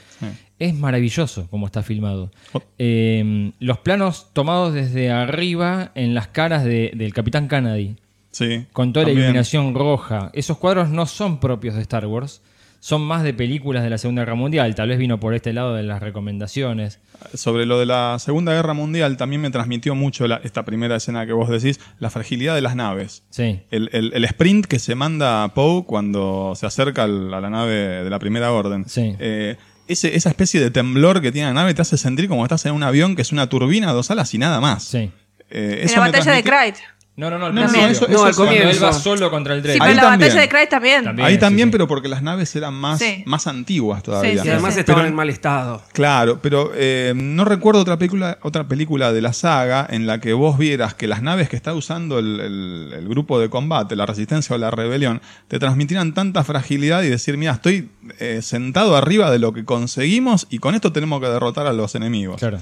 [SPEAKER 3] Es maravilloso como está filmado. Eh, los planos tomados desde arriba en las caras de- del Capitán Kennedy.
[SPEAKER 5] Sí,
[SPEAKER 3] Con toda la iluminación roja. Esos cuadros no son propios de Star Wars. Son más de películas de la Segunda Guerra Mundial. Tal vez vino por este lado de las recomendaciones.
[SPEAKER 5] Sobre lo de la Segunda Guerra Mundial, también me transmitió mucho la- esta primera escena que vos decís, la fragilidad de las naves.
[SPEAKER 3] Sí.
[SPEAKER 5] El, el- el sprint que se manda Poe cuando se acerca al- a la nave de la Primera Orden. Eh, ese- esa especie de temblor que tiene la nave te hace sentir como estás en un avión que es una turbina, dos alas y nada más.
[SPEAKER 3] Sí.
[SPEAKER 5] Eh,
[SPEAKER 4] En la batalla de
[SPEAKER 5] transmitió-
[SPEAKER 4] Craig.
[SPEAKER 3] No, no, no, al
[SPEAKER 5] No, no,
[SPEAKER 3] principio.
[SPEAKER 5] eso-
[SPEAKER 3] No,
[SPEAKER 5] eso
[SPEAKER 3] al
[SPEAKER 5] es cuando
[SPEAKER 3] comienzo.
[SPEAKER 5] él
[SPEAKER 3] va solo contra el
[SPEAKER 4] Sí,
[SPEAKER 3] Dread.
[SPEAKER 4] pero la batalla de Craig también.
[SPEAKER 5] Ahí también, pero porque las naves eran más,
[SPEAKER 4] Sí.
[SPEAKER 5] más antiguas todavía.
[SPEAKER 6] Y además estaban en mal estado.
[SPEAKER 5] Claro, pero eh, no recuerdo otra película, otra película de la saga en la que vos vieras que las naves que está usando el, el- el grupo de combate, la resistencia o la rebelión, te transmitieran tanta fragilidad y decir, mira, estoy eh, sentado arriba de lo que conseguimos y con esto tenemos que derrotar a los enemigos.
[SPEAKER 3] Claro.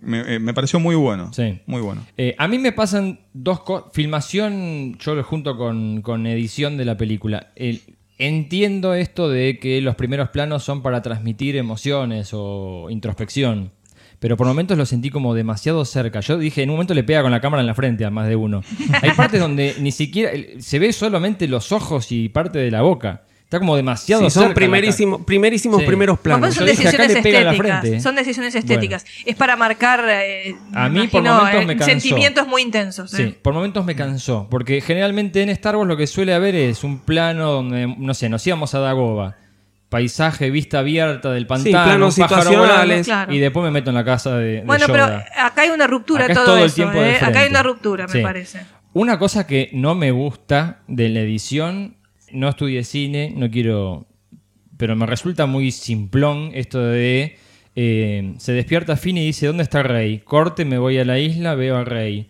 [SPEAKER 5] Me, eh, me pareció muy bueno.
[SPEAKER 3] Sí.
[SPEAKER 5] Muy bueno.
[SPEAKER 3] Eh, a mí me pasan dos cosas. Filmación, yo lo junto con, con edición de la película. El- entiendo esto de que los primeros planos son para transmitir emociones o introspección. Pero por momentos lo sentí como demasiado cerca. Yo dije, en un momento le pega con la cámara en la frente a más de uno. Hay partes donde ni siquiera se ve solamente los ojos y parte de la boca. Está como demasiado
[SPEAKER 6] Sí, son primerísimo- primerísimos primeros planos.
[SPEAKER 4] Bueno, son decisiones estéticas.
[SPEAKER 3] frente.
[SPEAKER 4] Son decisiones estéticas. Es para marcar eh,
[SPEAKER 3] A mí,
[SPEAKER 4] imagino,
[SPEAKER 3] por momentos
[SPEAKER 4] eh,
[SPEAKER 3] me cansó.
[SPEAKER 4] sentimientos muy intensos.
[SPEAKER 3] Sí,
[SPEAKER 4] eh.
[SPEAKER 3] por momentos me cansó. Porque generalmente en Star Wars lo que suele haber es un plano donde, no sé, nos íbamos a Dagoba. Paisaje, vista abierta del pantano,
[SPEAKER 6] planos
[SPEAKER 3] pájaro
[SPEAKER 6] situacionales.
[SPEAKER 4] Claro.
[SPEAKER 3] y después me meto en la casa de, de
[SPEAKER 4] Bueno, pero acá hay una ruptura
[SPEAKER 3] Acá
[SPEAKER 4] todo,
[SPEAKER 3] todo el
[SPEAKER 4] eso.
[SPEAKER 3] tiempo de
[SPEAKER 4] eh. Acá hay una ruptura, me
[SPEAKER 3] Sí.
[SPEAKER 4] parece.
[SPEAKER 3] Una cosa que no me gusta de la edición, no estudié cine, no quiero. Pero me resulta muy simplón esto de. eh, se despierta Finn y dice: ¿Dónde está Rey? Corte, me voy a la isla, veo a Rey.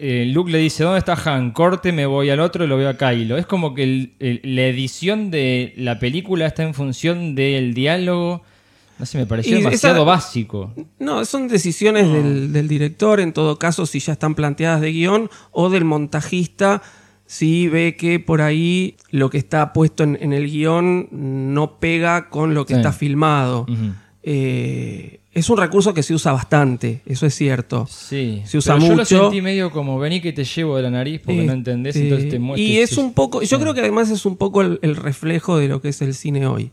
[SPEAKER 3] Eh, Luke le dice: ¿Dónde está Han? Corte, me voy al otro y lo veo a Kylo. Es como que el- el- la edición de la película está en función del diálogo. No sé, me pareció
[SPEAKER 6] Y esa-
[SPEAKER 3] demasiado básico.
[SPEAKER 6] No, son decisiones del, del director, en todo caso, si ya están planteadas de guion, o del montajista, si ve que por ahí lo que está puesto en, en el guion no pega con lo que
[SPEAKER 3] Sí.
[SPEAKER 6] está filmado. Eh, es un recurso que se usa bastante, eso es cierto.
[SPEAKER 3] Sí,
[SPEAKER 6] Se usa
[SPEAKER 3] pero yo lo
[SPEAKER 6] mucho.
[SPEAKER 3] sentí medio como vení que te llevo de la nariz porque no entendés,
[SPEAKER 6] Este,
[SPEAKER 3] entonces te muestro.
[SPEAKER 6] Y es un poco, yo creo que además es un poco el, el reflejo de lo que es el cine hoy.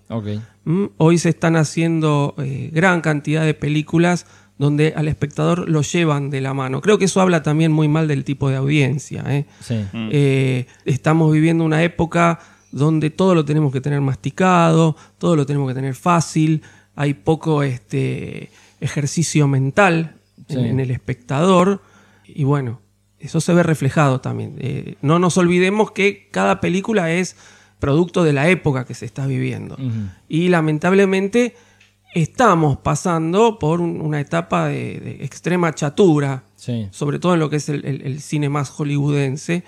[SPEAKER 6] ¿Mm? Hoy se están haciendo eh, gran cantidad de películas donde al espectador lo llevan de la mano. Creo que eso habla también muy mal del tipo de audiencia. ¿eh?
[SPEAKER 3] Sí.
[SPEAKER 6] Eh, estamos viviendo una época donde todo lo tenemos que tener masticado, todo lo tenemos que tener fácil, hay poco este, ejercicio mental
[SPEAKER 3] Sí.
[SPEAKER 6] en el espectador y bueno, eso se ve reflejado también. Eh, no nos olvidemos que cada película es producto de la época que se está viviendo. Y lamentablemente estamos pasando por un- una etapa de, de extrema chatura,
[SPEAKER 3] Sí.
[SPEAKER 6] sobre todo en lo que es el, el- el cine más hollywoodense.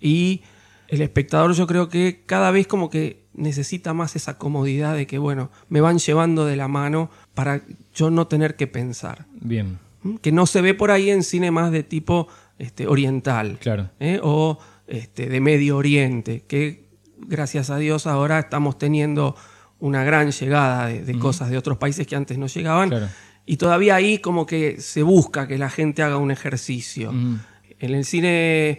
[SPEAKER 6] Y el espectador yo creo que cada vez como que necesita más esa comodidad de que, bueno, me van llevando de la mano para yo no tener que pensar.
[SPEAKER 3] Bien.
[SPEAKER 6] ¿Mm? Que no se ve por ahí en cine más de tipo este, oriental.
[SPEAKER 3] Claro.
[SPEAKER 6] ¿eh? O este, de Medio Oriente, que gracias a Dios ahora estamos teniendo una gran llegada de, cosas de otros países que antes no llegaban.
[SPEAKER 3] Claro.
[SPEAKER 6] Y todavía ahí como que se busca que la gente haga un ejercicio. En el cine,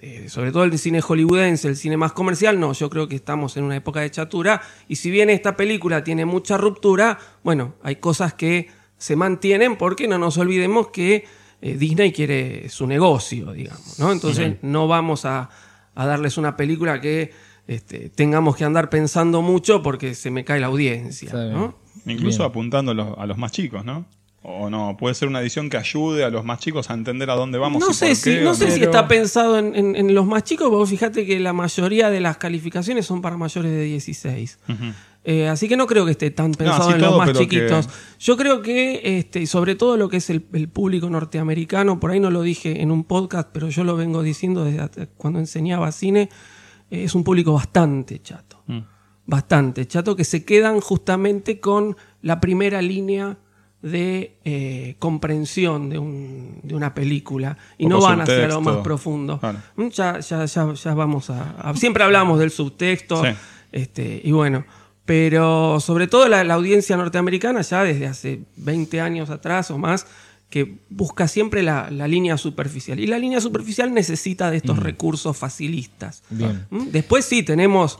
[SPEAKER 6] eh, sobre todo el cine hollywoodense, el cine más comercial, no, yo creo que estamos en una época de chatura. Y si bien esta película tiene mucha ruptura, bueno, hay cosas que se mantienen porque no nos olvidemos que eh, Disney quiere su negocio, digamos, ¿no? Entonces no vamos a, a darles una película que este, tengamos que andar pensando mucho porque se me cae la audiencia, ¿no?
[SPEAKER 5] Incluso
[SPEAKER 6] Bien.
[SPEAKER 5] apuntando a los, a los más chicos, ¿no? O no, puede ser una edición que ayude a los más chicos a entender a dónde vamos.
[SPEAKER 6] No
[SPEAKER 5] y
[SPEAKER 6] sé,
[SPEAKER 5] por
[SPEAKER 6] si,
[SPEAKER 5] qué,
[SPEAKER 6] no sé si está pensado en, en- en los más chicos, porque fíjate que la mayoría de las calificaciones son para mayores de 16.
[SPEAKER 5] Ujú.
[SPEAKER 6] Eh, así que no creo que esté tan pensado en los más chiquitos.
[SPEAKER 5] que-
[SPEAKER 6] Yo creo que, este, sobre todo lo que es el, el público norteamericano, por ahí no lo dije en un podcast, pero yo lo vengo diciendo desde cuando enseñaba cine, es un público bastante chato.
[SPEAKER 5] Mm.
[SPEAKER 6] Bastante chato, que se quedan justamente con la primera línea de eh, comprensión de, un- de una película y no van hacia lo más profundo. Mm, Ya, ya, ya, ya vamos a, a- Siempre hablamos del subtexto.
[SPEAKER 5] Sí.
[SPEAKER 6] Este, y bueno, pero sobre todo la, la audiencia norteamericana ya desde hace 20 años atrás o más, que busca siempre la, la línea superficial. Y la línea superficial necesita de estos
[SPEAKER 3] Ujú.
[SPEAKER 6] recursos facilistas.
[SPEAKER 3] Bien.
[SPEAKER 6] ¿Mm? Después sí, tenemos,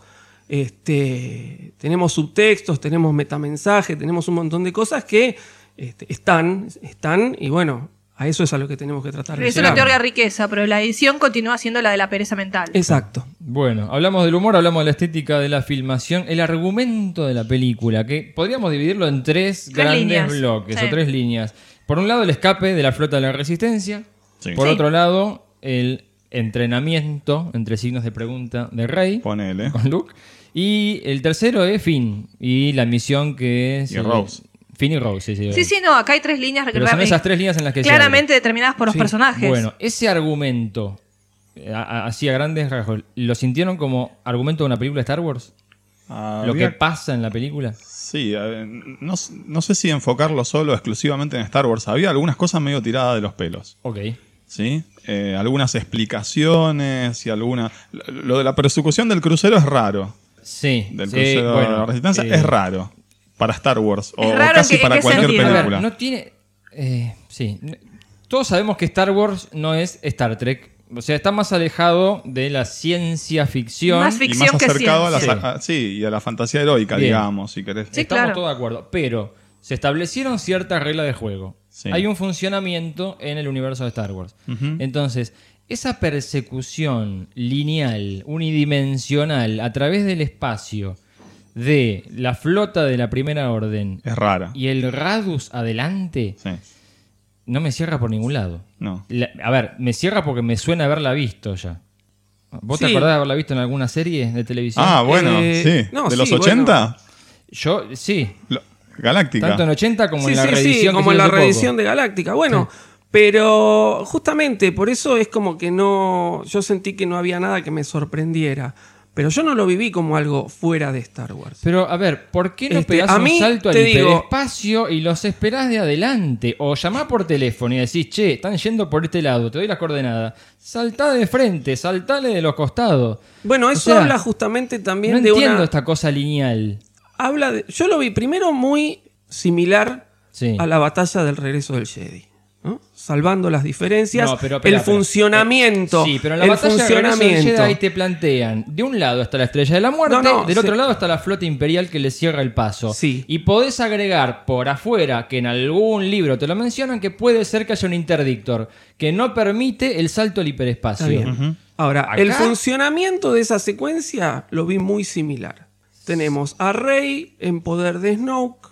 [SPEAKER 6] este, tenemos subtextos, tenemos metamensaje, tenemos un montón de cosas que este, están, están, y bueno, a eso es a lo que tenemos que tratar de
[SPEAKER 4] Eso le
[SPEAKER 6] llegar.
[SPEAKER 4] otorga riqueza, pero la edición continúa siendo la de la pereza mental.
[SPEAKER 6] Exacto.
[SPEAKER 3] Bueno, hablamos del humor, hablamos de la estética de la filmación, el argumento de la película, que podríamos dividirlo en tres, grandes
[SPEAKER 4] líneas.
[SPEAKER 3] bloques
[SPEAKER 4] Sí.
[SPEAKER 3] o tres líneas. Por un lado, el escape de la flota de la resistencia.
[SPEAKER 5] Sí.
[SPEAKER 3] Por
[SPEAKER 4] Sí.
[SPEAKER 3] otro lado, el entrenamiento, entre signos de pregunta, de Rey
[SPEAKER 5] Ponele.
[SPEAKER 3] con Luke. Y el tercero es Finn y la misión que es...
[SPEAKER 5] Y
[SPEAKER 3] eh,
[SPEAKER 5] Rose.
[SPEAKER 3] Finn y Rose, sí, sí.
[SPEAKER 4] Sí, sí, no, acá hay tres líneas
[SPEAKER 3] Pero son esas tres líneas en las que se
[SPEAKER 4] claramente determinadas por los
[SPEAKER 3] Sí.
[SPEAKER 4] personajes.
[SPEAKER 3] Bueno, ese argumento, eh, a- a- así a grandes rasgos, ¿lo sintieron como argumento de una película de Star Wars? ¿Lo que
[SPEAKER 5] Había-
[SPEAKER 3] pasa en la película?
[SPEAKER 5] Sí, eh, no, no sé si enfocarlo solo exclusivamente en Star Wars. Había algunas cosas medio tiradas de los pelos.
[SPEAKER 3] Ok.
[SPEAKER 5] ¿Sí? Eh, algunas explicaciones y alguna. Lo de la persecución del crucero es raro.
[SPEAKER 3] Sí.
[SPEAKER 5] Del
[SPEAKER 3] sí,
[SPEAKER 5] crucero de
[SPEAKER 3] bueno,
[SPEAKER 5] la Resistencia
[SPEAKER 3] eh,
[SPEAKER 5] es raro. Para Star Wars. O,
[SPEAKER 4] raro
[SPEAKER 5] casi para cualquier
[SPEAKER 4] sentido.
[SPEAKER 3] A ver,
[SPEAKER 5] película.
[SPEAKER 3] no tiene. eh, sí. Todos sabemos que Star Wars no es Star Trek. O sea, está más alejado de la ciencia ficción.
[SPEAKER 4] Más
[SPEAKER 5] y
[SPEAKER 4] ficción
[SPEAKER 5] más
[SPEAKER 4] que
[SPEAKER 5] acercado a la,
[SPEAKER 3] ciencia.
[SPEAKER 5] a- sí, y a la fantasía heroica,
[SPEAKER 3] Bien.
[SPEAKER 5] digamos, si querés.
[SPEAKER 4] Sí,
[SPEAKER 3] Estamos
[SPEAKER 4] claro.
[SPEAKER 3] todos de acuerdo. Pero se establecieron ciertas reglas de juego.
[SPEAKER 5] Sí.
[SPEAKER 3] Hay un funcionamiento en el universo de Star Wars. Entonces, esa persecución lineal, unidimensional, a través del espacio de la flota de la Primera Orden
[SPEAKER 5] Es rara.
[SPEAKER 3] y el Radus adelante,
[SPEAKER 5] Sí.
[SPEAKER 3] No me cierra por ningún lado.
[SPEAKER 5] No.
[SPEAKER 3] La- a ver, me cierra porque me suena haberla visto ya. ¿Vos te acordás de haberla visto en alguna serie de televisión?
[SPEAKER 5] Ah, bueno,
[SPEAKER 6] Eh,
[SPEAKER 5] sí.
[SPEAKER 6] no,
[SPEAKER 5] ¿De los
[SPEAKER 6] sí,
[SPEAKER 5] 80?
[SPEAKER 3] Yo, sí.
[SPEAKER 5] Lo- Galáctica.
[SPEAKER 3] Tanto en 80 como
[SPEAKER 6] Sí,
[SPEAKER 3] en la
[SPEAKER 6] sí, sí,
[SPEAKER 3] reedición.
[SPEAKER 6] como en la reedición de Galáctica. Bueno, pero justamente por eso es como que no. Yo sentí que no había nada que me sorprendiera. Pero yo no lo viví como algo fuera de Star Wars.
[SPEAKER 3] Pero, a ver, ¿por qué no
[SPEAKER 6] Este,
[SPEAKER 3] pegás
[SPEAKER 6] a
[SPEAKER 3] un
[SPEAKER 6] mí,
[SPEAKER 3] salto al hiperespacio y los esperás de adelante? O llamá por teléfono y decís, che, están yendo por este lado, te doy las coordenadas. Saltá de frente, saltale de los costados.
[SPEAKER 6] Bueno,
[SPEAKER 3] O
[SPEAKER 6] eso
[SPEAKER 3] sea,
[SPEAKER 6] habla justamente también
[SPEAKER 3] no
[SPEAKER 6] de
[SPEAKER 3] entiendo
[SPEAKER 6] una.
[SPEAKER 3] esta cosa lineal.
[SPEAKER 6] Habla de, yo lo vi primero muy similar
[SPEAKER 3] Sí.
[SPEAKER 6] a la batalla del regreso del Jedi. ¿No? Salvando las diferencias,
[SPEAKER 3] No, pero espera,
[SPEAKER 6] el funcionamiento.
[SPEAKER 3] Eh, sí, pero en la
[SPEAKER 6] el
[SPEAKER 3] batalla de
[SPEAKER 6] funcionamiento.
[SPEAKER 3] Jedi te plantean, de un lado está la Estrella de la Muerte,
[SPEAKER 6] No, no,
[SPEAKER 3] del
[SPEAKER 6] sí.
[SPEAKER 3] otro lado está la flota imperial que le cierra el paso.
[SPEAKER 6] Sí.
[SPEAKER 3] Y podés agregar por afuera, que en algún libro te lo mencionan, que puede ser que haya un interdictor, que no permite el salto al hiperespacio.
[SPEAKER 6] Está bien. Ahora,
[SPEAKER 3] Acá-
[SPEAKER 6] el funcionamiento de esa secuencia lo vi muy similar. Tenemos a Rey en poder de Snoke,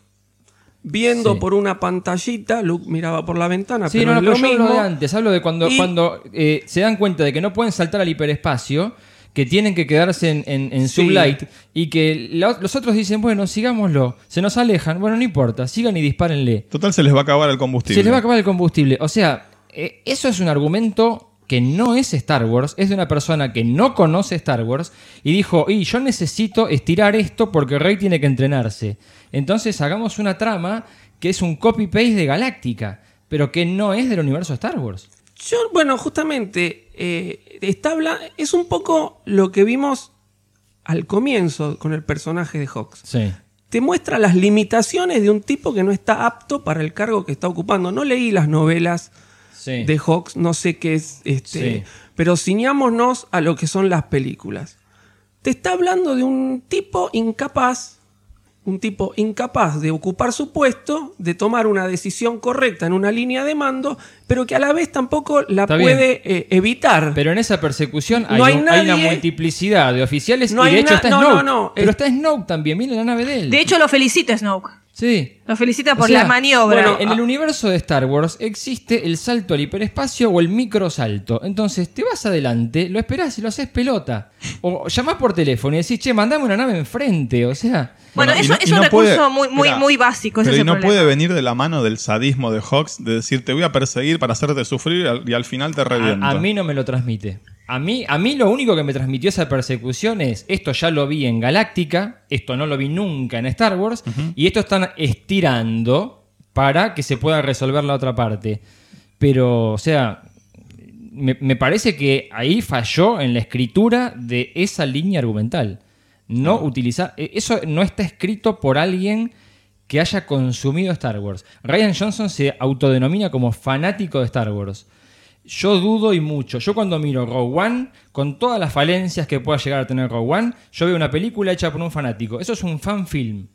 [SPEAKER 6] viendo
[SPEAKER 3] Sí.
[SPEAKER 6] por una pantallita, Luke miraba por la ventana,
[SPEAKER 3] Sí,
[SPEAKER 6] pero
[SPEAKER 3] no,
[SPEAKER 6] es
[SPEAKER 3] no,
[SPEAKER 6] lo
[SPEAKER 3] pero yo hablo
[SPEAKER 6] mismo.
[SPEAKER 3] de antes, hablo de cuando,
[SPEAKER 6] Y-
[SPEAKER 3] cuando eh, se dan cuenta de que no pueden saltar al hiperespacio, que tienen que quedarse en, en, en
[SPEAKER 6] Sí.
[SPEAKER 3] sublight y que la- los otros dicen, bueno, sigámoslo, se nos alejan, bueno, no importa, sigan y dispárenle.
[SPEAKER 5] Total, se les va a acabar el combustible.
[SPEAKER 3] Se les va a acabar el combustible. O sea, eh, eso es un argumento que no es Star Wars, es de una persona que no conoce Star Wars y dijo, y yo necesito estirar esto porque Rey tiene que entrenarse. Entonces hagamos una trama que es un copy-paste de Galáctica, pero que no es del universo Star Wars.
[SPEAKER 6] Yo, bueno, justamente, eh, está habla- es un poco lo que vimos al comienzo con el personaje de Hawks.
[SPEAKER 3] Sí.
[SPEAKER 6] Te muestra las limitaciones de un tipo que no está apto para el cargo que está ocupando. No leí las novelas
[SPEAKER 3] Sí.
[SPEAKER 6] de Hawks, no sé qué es, este,
[SPEAKER 3] Sí.
[SPEAKER 6] pero ciñámonos a lo que son las películas. Te está hablando de un tipo incapaz, un tipo incapaz de ocupar su puesto, de tomar una decisión correcta en una línea de mando, pero que a la vez tampoco la
[SPEAKER 3] Está
[SPEAKER 6] puede eh, evitar.
[SPEAKER 3] Pero en esa persecución hay,
[SPEAKER 6] No hay
[SPEAKER 3] un- hay una
[SPEAKER 6] nadie-
[SPEAKER 3] multiplicidad de oficiales
[SPEAKER 6] No
[SPEAKER 3] y
[SPEAKER 6] hay
[SPEAKER 3] de hecho
[SPEAKER 6] na-
[SPEAKER 3] está
[SPEAKER 6] no,
[SPEAKER 3] Snoke.
[SPEAKER 6] no, no,
[SPEAKER 3] Pero
[SPEAKER 6] es-
[SPEAKER 3] está Snoke también, viene la nave de él.
[SPEAKER 4] De hecho, lo felicita Snoke.
[SPEAKER 3] Sí.
[SPEAKER 4] Lo felicita
[SPEAKER 3] O
[SPEAKER 4] por
[SPEAKER 3] sea,
[SPEAKER 4] la maniobra.
[SPEAKER 3] Bueno, en el universo de Star Wars existe el salto al hiperespacio o el microsalto. Entonces te vas adelante, lo esperás y lo haces pelota. O llamás por teléfono y decís, che, mandame una nave enfrente. O sea.
[SPEAKER 4] Bueno, eso
[SPEAKER 5] no-
[SPEAKER 4] es
[SPEAKER 5] y
[SPEAKER 4] un
[SPEAKER 5] no
[SPEAKER 4] recurso
[SPEAKER 5] puede-
[SPEAKER 4] muy, muy, muy básico. ese
[SPEAKER 5] Pero y no
[SPEAKER 4] problema.
[SPEAKER 5] puede venir de la mano del sadismo de Hawks de decir te voy a perseguir para hacerte sufrir y al, y al final te reviento.
[SPEAKER 3] A, a mí no me lo transmite. A mí, a mí lo único que me transmitió esa persecución es, esto ya lo vi en Galáctica, esto no lo vi nunca en Star Wars, y esto están estirando para que se pueda resolver la otra parte. Pero, o sea, me, me parece que ahí falló en la escritura de esa línea argumental. No utilizar... eh, Eso no está escrito por alguien que haya consumido Star Wars. Ryan Johnson se autodenomina como fanático de Star Wars. Yo dudo y mucho. Yo cuando miro Rogue One, con todas las falencias que pueda llegar a tener Rogue One, yo veo una película hecha por un fanático. Eso es un fan film.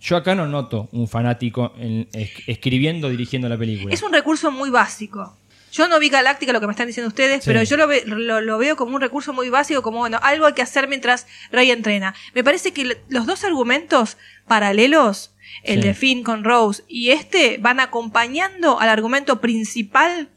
[SPEAKER 3] Yo acá no noto un fanático en- es- escribiendo, dirigiendo la película.
[SPEAKER 4] Es un recurso muy básico. Yo no vi Galáctica, lo que me están diciendo ustedes,
[SPEAKER 3] Sí.
[SPEAKER 4] pero yo lo, ve- lo, lo veo como un recurso muy básico, como bueno, algo hay que hacer mientras Rey entrena. Me parece que los dos argumentos paralelos, el
[SPEAKER 3] Sí.
[SPEAKER 4] de Finn con Rose y este, van acompañando al argumento principal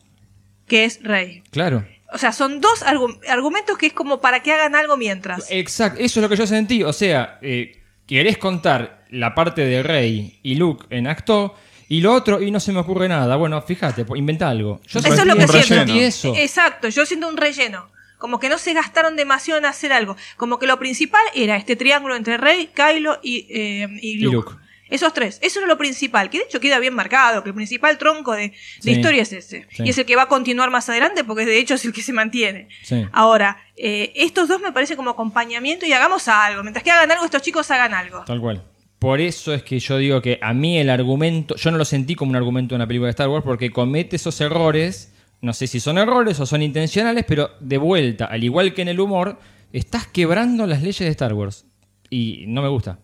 [SPEAKER 4] que es Rey.
[SPEAKER 3] Claro.
[SPEAKER 4] O sea, son dos argu- argumentos que es como para que hagan algo mientras.
[SPEAKER 3] Exacto, eso es lo que yo sentí. O sea, eh, querés contar la parte de Rey y Luke en acto y lo otro y no se me ocurre nada. Bueno, fíjate, inventa algo. Yo
[SPEAKER 4] Eso es lo que siento.
[SPEAKER 3] eso.
[SPEAKER 4] Exacto, yo siento un relleno. Como que no se gastaron demasiado en hacer algo. Como que lo principal era este triángulo entre Rey, Kylo y, eh, y
[SPEAKER 3] Y
[SPEAKER 4] Luke. Esos tres. Eso era lo principal. Que de hecho queda bien marcado. Que el principal tronco de, de
[SPEAKER 3] Sí.
[SPEAKER 4] historia es ese.
[SPEAKER 3] Sí.
[SPEAKER 4] Y es el que va a continuar más adelante porque de hecho es el que se mantiene.
[SPEAKER 3] Sí.
[SPEAKER 4] Ahora, eh, estos dos me parecen como acompañamiento y hagamos algo. Mientras que hagan algo, estos chicos hagan algo.
[SPEAKER 3] Tal cual. Por eso es que yo digo que a mí el argumento, yo no lo sentí como un argumento de una película de Star Wars porque comete esos errores, no sé si son errores o son intencionales, pero de vuelta, al igual que en el humor, estás quebrando las leyes de Star Wars. Y no me gusta.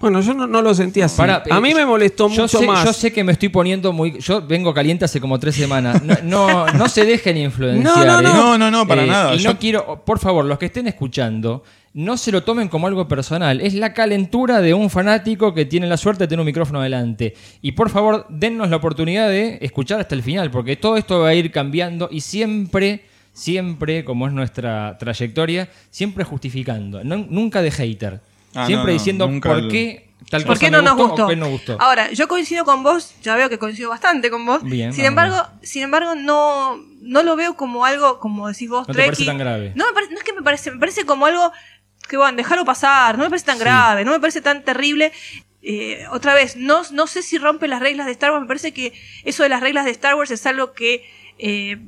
[SPEAKER 6] Bueno, yo no, no lo sentí así. A
[SPEAKER 3] eh,
[SPEAKER 6] mí me molestó
[SPEAKER 3] yo
[SPEAKER 6] mucho
[SPEAKER 3] sé,
[SPEAKER 6] más.
[SPEAKER 3] Yo sé que me estoy poniendo muy. Yo vengo caliente hace como tres semanas. No, no, no se dejen influenciar.
[SPEAKER 5] No, no, no.
[SPEAKER 3] ¿eh?
[SPEAKER 5] No, no, no, para nada.
[SPEAKER 3] Y
[SPEAKER 5] Yo-
[SPEAKER 3] no quiero, por favor, los que estén escuchando, no se lo tomen como algo personal. Es la calentura de un fanático que tiene la suerte de tener un micrófono delante. Y por favor, dennos la oportunidad de escuchar hasta el final, porque todo esto va a ir cambiando y siempre. Siempre, como es nuestra trayectoria, siempre justificando, no- nunca de hater.
[SPEAKER 5] Ah,
[SPEAKER 3] siempre
[SPEAKER 5] no, no,
[SPEAKER 3] diciendo por
[SPEAKER 5] el-
[SPEAKER 3] qué tal
[SPEAKER 4] ¿Por
[SPEAKER 3] cosa
[SPEAKER 4] qué
[SPEAKER 3] me
[SPEAKER 4] no nos
[SPEAKER 3] gustó,
[SPEAKER 4] gustó?
[SPEAKER 3] o qué no gustó.
[SPEAKER 4] Ahora, yo coincido con vos, ya veo que coincido bastante con vos.
[SPEAKER 3] Bien,
[SPEAKER 4] sin embargo, sin embargo, no, no lo veo como algo, como decís vos,
[SPEAKER 3] No te parece tan grave.
[SPEAKER 4] No, me parece, no es que me parece, me parece como algo que bueno, dejarlo pasar, no me parece tan grave, no me parece tan terrible. Eh, otra vez, no, no sé si rompe las reglas de Star Wars, me parece que eso de las reglas de Star Wars es algo que eh,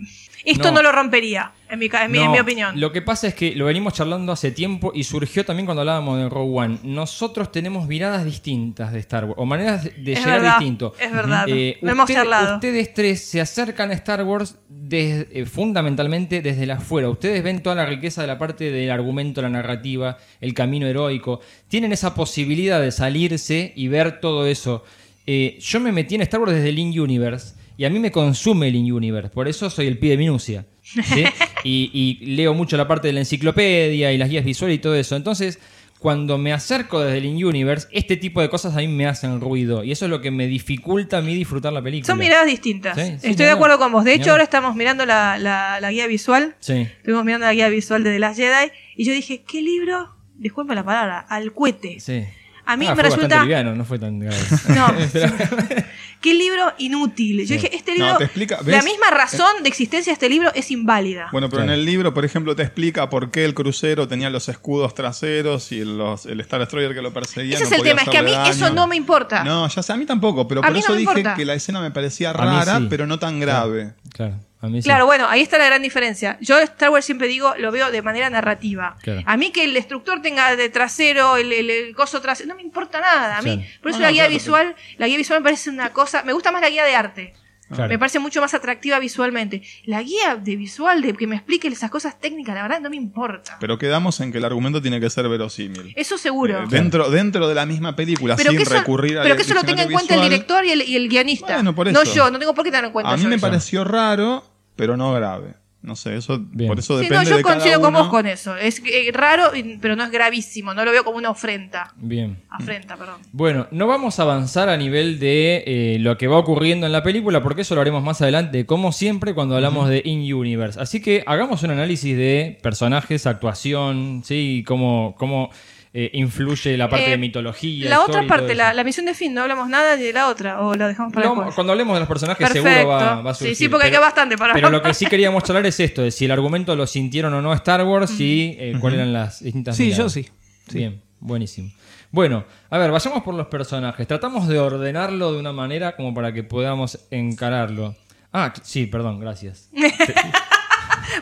[SPEAKER 4] esto no.
[SPEAKER 3] No.
[SPEAKER 4] lo rompería, en mi, en mi- en mi opinión.
[SPEAKER 3] Lo que pasa es que lo venimos charlando hace tiempo y surgió también cuando hablábamos de Rogue One. Nosotros tenemos miradas distintas de Star Wars, o maneras de
[SPEAKER 4] Es
[SPEAKER 3] llegar
[SPEAKER 4] verdad,
[SPEAKER 3] distinto.
[SPEAKER 4] es verdad.
[SPEAKER 3] Eh,
[SPEAKER 4] Lo hemos charlado.
[SPEAKER 3] Ustedes tres se acercan a Star Wars des- eh, fundamentalmente desde la afuera. Ustedes ven toda la riqueza de la parte del argumento, la narrativa, el camino heroico. Tienen esa posibilidad de salirse y ver todo eso. Eh, yo me metí en Star Wars desde el In-Universe y a mí me consume el In-Universe. Por eso soy el pie de minucia. ¿sí? y, y leo mucho la parte de la enciclopedia y las guías visuales y todo eso. Entonces, cuando me acerco desde el In-Universe, este tipo de cosas a mí me hacen ruido. Y eso es lo que me dificulta a mí disfrutar la película.
[SPEAKER 4] Son miradas distintas.
[SPEAKER 3] Sí, sí,
[SPEAKER 4] Estoy de acuerdo con vos. De hecho, ahora estamos mirando la, la- la guía visual.
[SPEAKER 3] Sí.
[SPEAKER 4] Estuvimos mirando la guía visual de The Last Jedi. Y yo dije, ¿qué libro? Disculpe la palabra, al cohete.
[SPEAKER 3] Sí.
[SPEAKER 4] A mí
[SPEAKER 3] Ah,
[SPEAKER 4] me
[SPEAKER 3] fue
[SPEAKER 4] resulta-
[SPEAKER 3] liviano, no fue tan grave.
[SPEAKER 4] No. ¿Qué libro inútil? Yo
[SPEAKER 3] Sí.
[SPEAKER 4] dije, este
[SPEAKER 5] No,
[SPEAKER 4] libro.
[SPEAKER 5] te explica,
[SPEAKER 4] la misma razón de existencia de este libro es inválida.
[SPEAKER 5] Bueno, pero en el libro, por ejemplo, te explica por qué el crucero tenía los escudos traseros y los- el Star Destroyer que lo perseguía.
[SPEAKER 4] Ese
[SPEAKER 5] no
[SPEAKER 4] es el
[SPEAKER 5] podía
[SPEAKER 4] tema, es que a mí eso no me importa.
[SPEAKER 5] No, ya sé, a mí tampoco, pero
[SPEAKER 4] A
[SPEAKER 5] por
[SPEAKER 4] mí no
[SPEAKER 5] eso
[SPEAKER 4] me
[SPEAKER 5] dije
[SPEAKER 4] importa.
[SPEAKER 5] que la escena me parecía rara,
[SPEAKER 3] sí.
[SPEAKER 5] pero no tan grave.
[SPEAKER 3] Claro, a mí sí.
[SPEAKER 4] Claro, bueno, ahí está la gran diferencia. Yo Star Wars siempre digo, lo veo de manera narrativa.
[SPEAKER 3] Claro.
[SPEAKER 4] A mí que el destructor tenga de trasero, el, el, el coso trasero, no me importa nada. A mí,
[SPEAKER 3] Claro.
[SPEAKER 4] por eso
[SPEAKER 5] No,
[SPEAKER 4] la guía visual, la guía visual me parece una cosa, me gusta más la guía de arte.
[SPEAKER 3] Claro.
[SPEAKER 4] Me parece mucho más atractiva visualmente. La guía de visual, de que me explique esas cosas técnicas, la verdad no me importa.
[SPEAKER 5] Pero quedamos en que el argumento tiene que ser verosímil.
[SPEAKER 4] Eso seguro.
[SPEAKER 5] Eh, dentro, dentro de la misma película,
[SPEAKER 4] pero
[SPEAKER 5] sin
[SPEAKER 4] eso,
[SPEAKER 5] recurrir al
[SPEAKER 4] pero que eso lo tenga en cuenta el director y el, y el guionista.
[SPEAKER 5] Bueno, por
[SPEAKER 4] No
[SPEAKER 5] eso.
[SPEAKER 4] yo, no tengo por qué tenerlo en cuenta.
[SPEAKER 5] A mí
[SPEAKER 4] yo
[SPEAKER 5] me
[SPEAKER 4] eso.
[SPEAKER 5] pareció raro, pero no grave. No sé, eso por eso
[SPEAKER 4] Sí,
[SPEAKER 5] depende
[SPEAKER 4] no, yo
[SPEAKER 5] de cada
[SPEAKER 4] coincido con vos con eso. Es eh, raro, pero no es gravísimo. No lo veo como una ofrenda.
[SPEAKER 3] Bien.
[SPEAKER 4] Afrenta, perdón.
[SPEAKER 3] Bueno, no vamos a avanzar a nivel de eh, lo que va ocurriendo en la película, porque eso lo haremos más adelante, como siempre, cuando hablamos de In-Universe. Así que hagamos un análisis de personajes, actuación, ¿sí? Cómo, cómo eh, influye la parte
[SPEAKER 4] Eh,
[SPEAKER 3] de mitología.
[SPEAKER 4] La otra parte, la, la misión de fin, no hablamos nada de la otra, o la dejamos para después.
[SPEAKER 3] cuando hablemos de los personajes
[SPEAKER 4] Perfecto.
[SPEAKER 3] seguro va, va a surgir.
[SPEAKER 4] Sí, sí, porque hay que bastante para
[SPEAKER 3] Pero lo que sí queríamos charlar es esto, de si el argumento lo sintieron o no Star Wars y eh, cuáles eran las distintas
[SPEAKER 6] Sí,
[SPEAKER 3] miradas.
[SPEAKER 6] yo sí. Sí.
[SPEAKER 3] Bien, buenísimo. Bueno, a ver, vayamos por los personajes. Tratamos de ordenarlo de una manera como para que podamos encararlo. Ah, sí, perdón, gracias.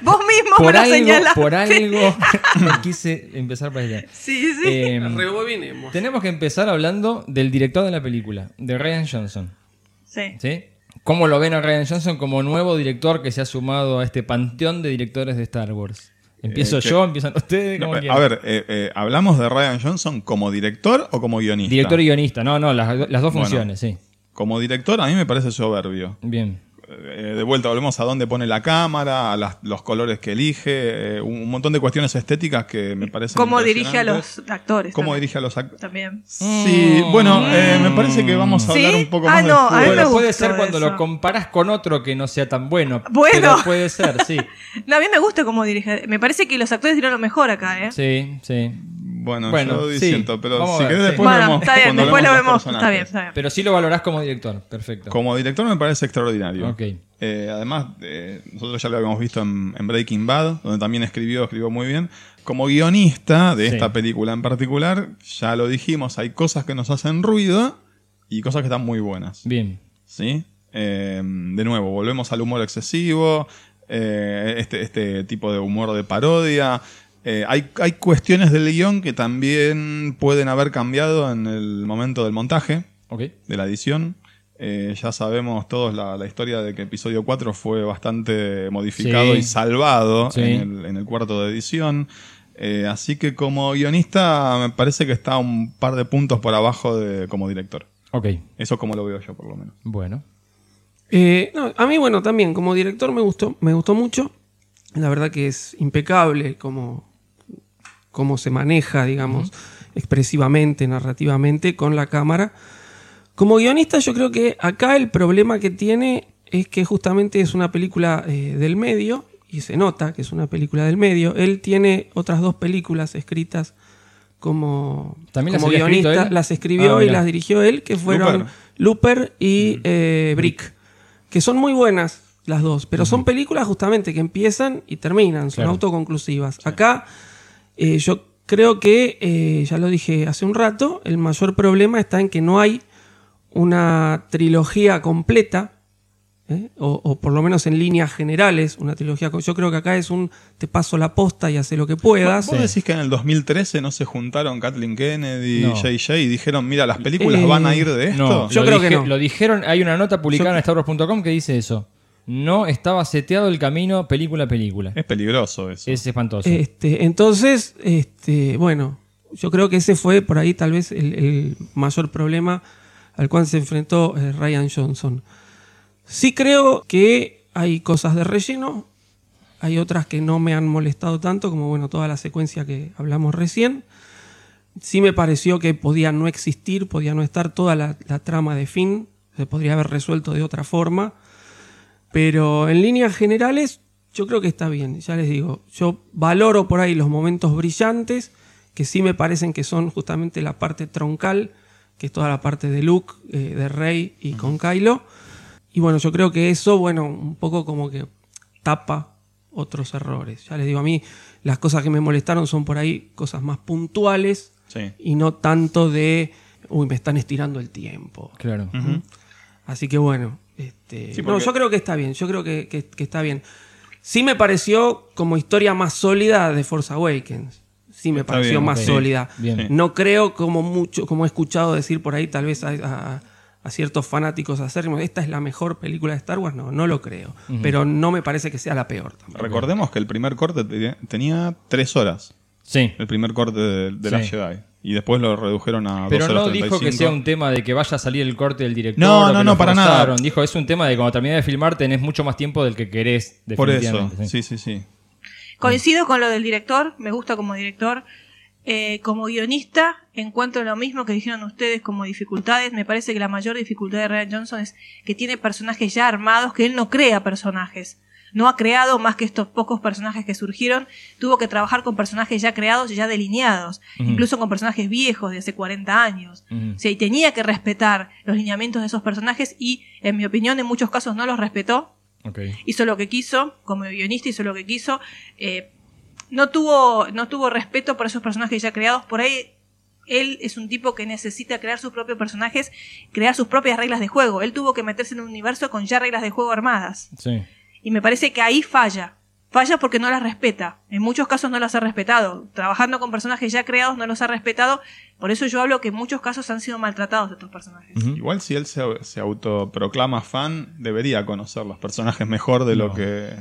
[SPEAKER 4] Vos mismo
[SPEAKER 3] por
[SPEAKER 4] me lo
[SPEAKER 3] algo,
[SPEAKER 4] señalaste.
[SPEAKER 3] por algo me quise empezar para allá.
[SPEAKER 4] Sí, sí.
[SPEAKER 3] Eh,
[SPEAKER 6] Rebobinemos.
[SPEAKER 3] tenemos que empezar hablando del director de la película, de Ryan Johnson.
[SPEAKER 4] Sí.
[SPEAKER 3] ¿Sí? ¿Cómo lo ven a Ryan Johnson como nuevo director que se ha sumado a este panteón de directores de Star Wars? Empiezo
[SPEAKER 5] Eh, que-
[SPEAKER 3] yo, empiezan ustedes.
[SPEAKER 5] No,
[SPEAKER 3] como
[SPEAKER 5] a ver, eh, eh, ¿hablamos de Ryan Johnson como director o como guionista?
[SPEAKER 3] Director y guionista, no, no, las, las dos
[SPEAKER 5] Bueno,
[SPEAKER 3] funciones, sí.
[SPEAKER 5] Como director a mí me parece soberbio.
[SPEAKER 3] Bien.
[SPEAKER 5] Eh, de vuelta volvemos a dónde pone la cámara, a las- los colores que elige, eh, un, un montón de cuestiones estéticas que me parecen
[SPEAKER 4] Cómo dirige a los actores.
[SPEAKER 5] Cómo
[SPEAKER 4] también.
[SPEAKER 5] dirige a los actores.
[SPEAKER 4] También.
[SPEAKER 5] Sí, bueno, eh, me parece que vamos a
[SPEAKER 4] ¿Sí?
[SPEAKER 5] hablar un poco
[SPEAKER 4] Ah,
[SPEAKER 5] más
[SPEAKER 4] no, a mí
[SPEAKER 5] después.
[SPEAKER 4] me
[SPEAKER 3] Bueno, puede ser cuando
[SPEAKER 4] eso.
[SPEAKER 3] lo comparas con otro que no sea tan bueno.
[SPEAKER 4] Bueno.
[SPEAKER 3] Pero puede ser, sí.
[SPEAKER 4] No, a mí me gusta cómo dirige. Me parece que los actores dieron lo mejor acá, ¿eh?
[SPEAKER 3] Sí, sí.
[SPEAKER 5] Bueno,
[SPEAKER 3] Bueno,
[SPEAKER 5] yo
[SPEAKER 3] sí.
[SPEAKER 5] pero
[SPEAKER 3] Vamos
[SPEAKER 5] si
[SPEAKER 3] ver,
[SPEAKER 5] querés
[SPEAKER 3] sí.
[SPEAKER 5] después
[SPEAKER 4] Bueno,
[SPEAKER 5] vemos
[SPEAKER 4] está bien, después lo vemos. Está bien, está bien.
[SPEAKER 3] Pero sí lo valorás como director. Perfecto.
[SPEAKER 5] Como director me parece extraordinario.
[SPEAKER 3] Ok.
[SPEAKER 5] Eh, además, eh, nosotros ya lo habíamos visto en, en Breaking Bad, donde también escribió, escribió muy bien. Como guionista de
[SPEAKER 3] Sí.
[SPEAKER 5] esta película en particular, ya lo dijimos, hay cosas que nos hacen ruido y cosas que están muy buenas.
[SPEAKER 3] Bien.
[SPEAKER 5] ¿Sí? Eh, de nuevo, volvemos al humor excesivo, eh, este, este tipo de humor de parodia. Eh, hay, hay cuestiones del guion que también pueden haber cambiado en el momento del montaje,
[SPEAKER 3] Ok.
[SPEAKER 5] de la edición. Eh, ya sabemos todos la, la historia de que episodio 4 fue bastante modificado
[SPEAKER 3] Sí.
[SPEAKER 5] y salvado
[SPEAKER 3] Sí.
[SPEAKER 5] en, el, en el cuarto de edición. Eh, así que como guionista me parece que está un par de puntos por abajo de como director.
[SPEAKER 3] Ok.
[SPEAKER 5] Eso como lo veo yo por lo menos.
[SPEAKER 3] Bueno.
[SPEAKER 6] Eh, no, a mí, bueno, también como director me gustó, me gustó mucho. La verdad que es impecable como, cómo se maneja, digamos, expresivamente, narrativamente con la cámara. Como guionista, yo creo que acá el problema que tiene es que justamente es una película eh, del medio, y se nota que es una película del medio. Él tiene otras dos películas escritas como,
[SPEAKER 3] ¿También las
[SPEAKER 6] como guionista, las escribió
[SPEAKER 3] Ah,
[SPEAKER 6] y las dirigió él, que fueron
[SPEAKER 5] Looper.
[SPEAKER 6] Looper y eh, Brick, que son muy buenas las dos, pero son películas justamente que empiezan y terminan, son
[SPEAKER 3] Claro.
[SPEAKER 6] autoconclusivas. Acá eh, yo creo que, eh, ya lo dije hace un rato, el mayor problema está en que no hay una trilogía completa ¿eh? o, o por lo menos en líneas generales, una trilogía. Yo creo que acá es un te paso la posta y hace lo que puedas.
[SPEAKER 5] ¿Vos decís que en el 2013 no se juntaron Kathleen Kennedy
[SPEAKER 3] No.
[SPEAKER 5] y JJ y dijeron, mira, las películas
[SPEAKER 6] Eh,
[SPEAKER 5] van a ir de esto?
[SPEAKER 3] No, lo dije- Lo dijeron, hay una nota publicada en StarWars.com que dice eso. No estaba seteado el camino película a película.
[SPEAKER 5] Es peligroso eso.
[SPEAKER 3] Es espantoso.
[SPEAKER 6] Este, entonces, este, bueno, yo creo que ese fue por ahí tal vez el, el mayor problema al cual se enfrentó eh, Ryan Johnson. Sí creo que hay cosas de relleno, hay otras que no me han molestado tanto, como bueno, toda la secuencia que hablamos recién. Sí me pareció que podía no existir, podía no estar toda la, la trama de Finn, se podría haber resuelto de otra forma. Pero en líneas generales, yo creo que está bien. Ya les digo, yo valoro por ahí los momentos brillantes, que sí me parecen que son justamente la parte troncal, que es toda la parte de Luke, eh, de Rey y con Kylo. Y bueno, yo creo que eso, bueno, un poco como que tapa otros errores. Ya les digo, a mí las cosas que me molestaron son por ahí cosas más puntuales
[SPEAKER 5] Sí.
[SPEAKER 6] y no tanto de, uy, me están estirando el tiempo.
[SPEAKER 3] Claro.
[SPEAKER 6] Así que bueno, este,
[SPEAKER 5] Sí,
[SPEAKER 6] no,
[SPEAKER 5] porque-
[SPEAKER 6] yo creo que está bien, yo creo que, que- que está bien. Sí me pareció como historia más sólida de Force Awakens. Sí me
[SPEAKER 5] Está
[SPEAKER 6] pareció
[SPEAKER 5] bien,
[SPEAKER 6] más sólida.
[SPEAKER 3] Bien.
[SPEAKER 6] No creo como mucho, como he escuchado decir por ahí, tal vez a, a- a ciertos fanáticos acérrimos, esta es la mejor película de Star Wars. No, no lo creo. Pero no me parece que sea la peor. tampoco.
[SPEAKER 5] Recordemos que el primer corte te- tenía tres horas.
[SPEAKER 3] Sí.
[SPEAKER 5] El primer corte de, de
[SPEAKER 3] Sí.
[SPEAKER 5] la Jedi. Y después lo redujeron a
[SPEAKER 3] Pero
[SPEAKER 5] dos horas
[SPEAKER 3] no dijo que
[SPEAKER 5] 35.
[SPEAKER 3] sea un tema de que vaya a salir el corte del director.
[SPEAKER 5] No, no, no, para nada.
[SPEAKER 3] Dijo, es un tema de cuando termines de filmar tenés mucho más tiempo del que querés.
[SPEAKER 5] Por eso, sí, sí, sí.
[SPEAKER 4] Coincido con lo del director, me gusta como director. Eh, como guionista, encuentro lo mismo que dijeron ustedes como dificultades. Me parece que la mayor dificultad de Ryan Johnson es que tiene personajes ya armados, que él no crea personajes. No ha creado más que estos pocos personajes que surgieron. Tuvo que trabajar con personajes ya creados y ya delineados. Incluso con personajes viejos de hace 40 años. O sea, y tenía que respetar los lineamientos de esos personajes y, en mi opinión, en muchos casos no los respetó Hizo lo que quiso, como guionista hizo lo que quiso, eh, no tuvo, no tuvo respeto por esos personajes ya creados, por ahí él es un tipo que necesita crear sus propios personajes, crear sus propias reglas de juego, él tuvo que meterse en un universo con ya reglas de juego armadas,
[SPEAKER 3] Sí.
[SPEAKER 4] y me parece que ahí falla, falla porque no las respeta, en muchos casos no las ha respetado, trabajando con personajes ya creados no los ha respetado, por eso yo hablo que en muchos casos han sido maltratados estos personajes.
[SPEAKER 5] Igual si él se, se autoproclama fan, debería conocer los personajes mejor de lo que...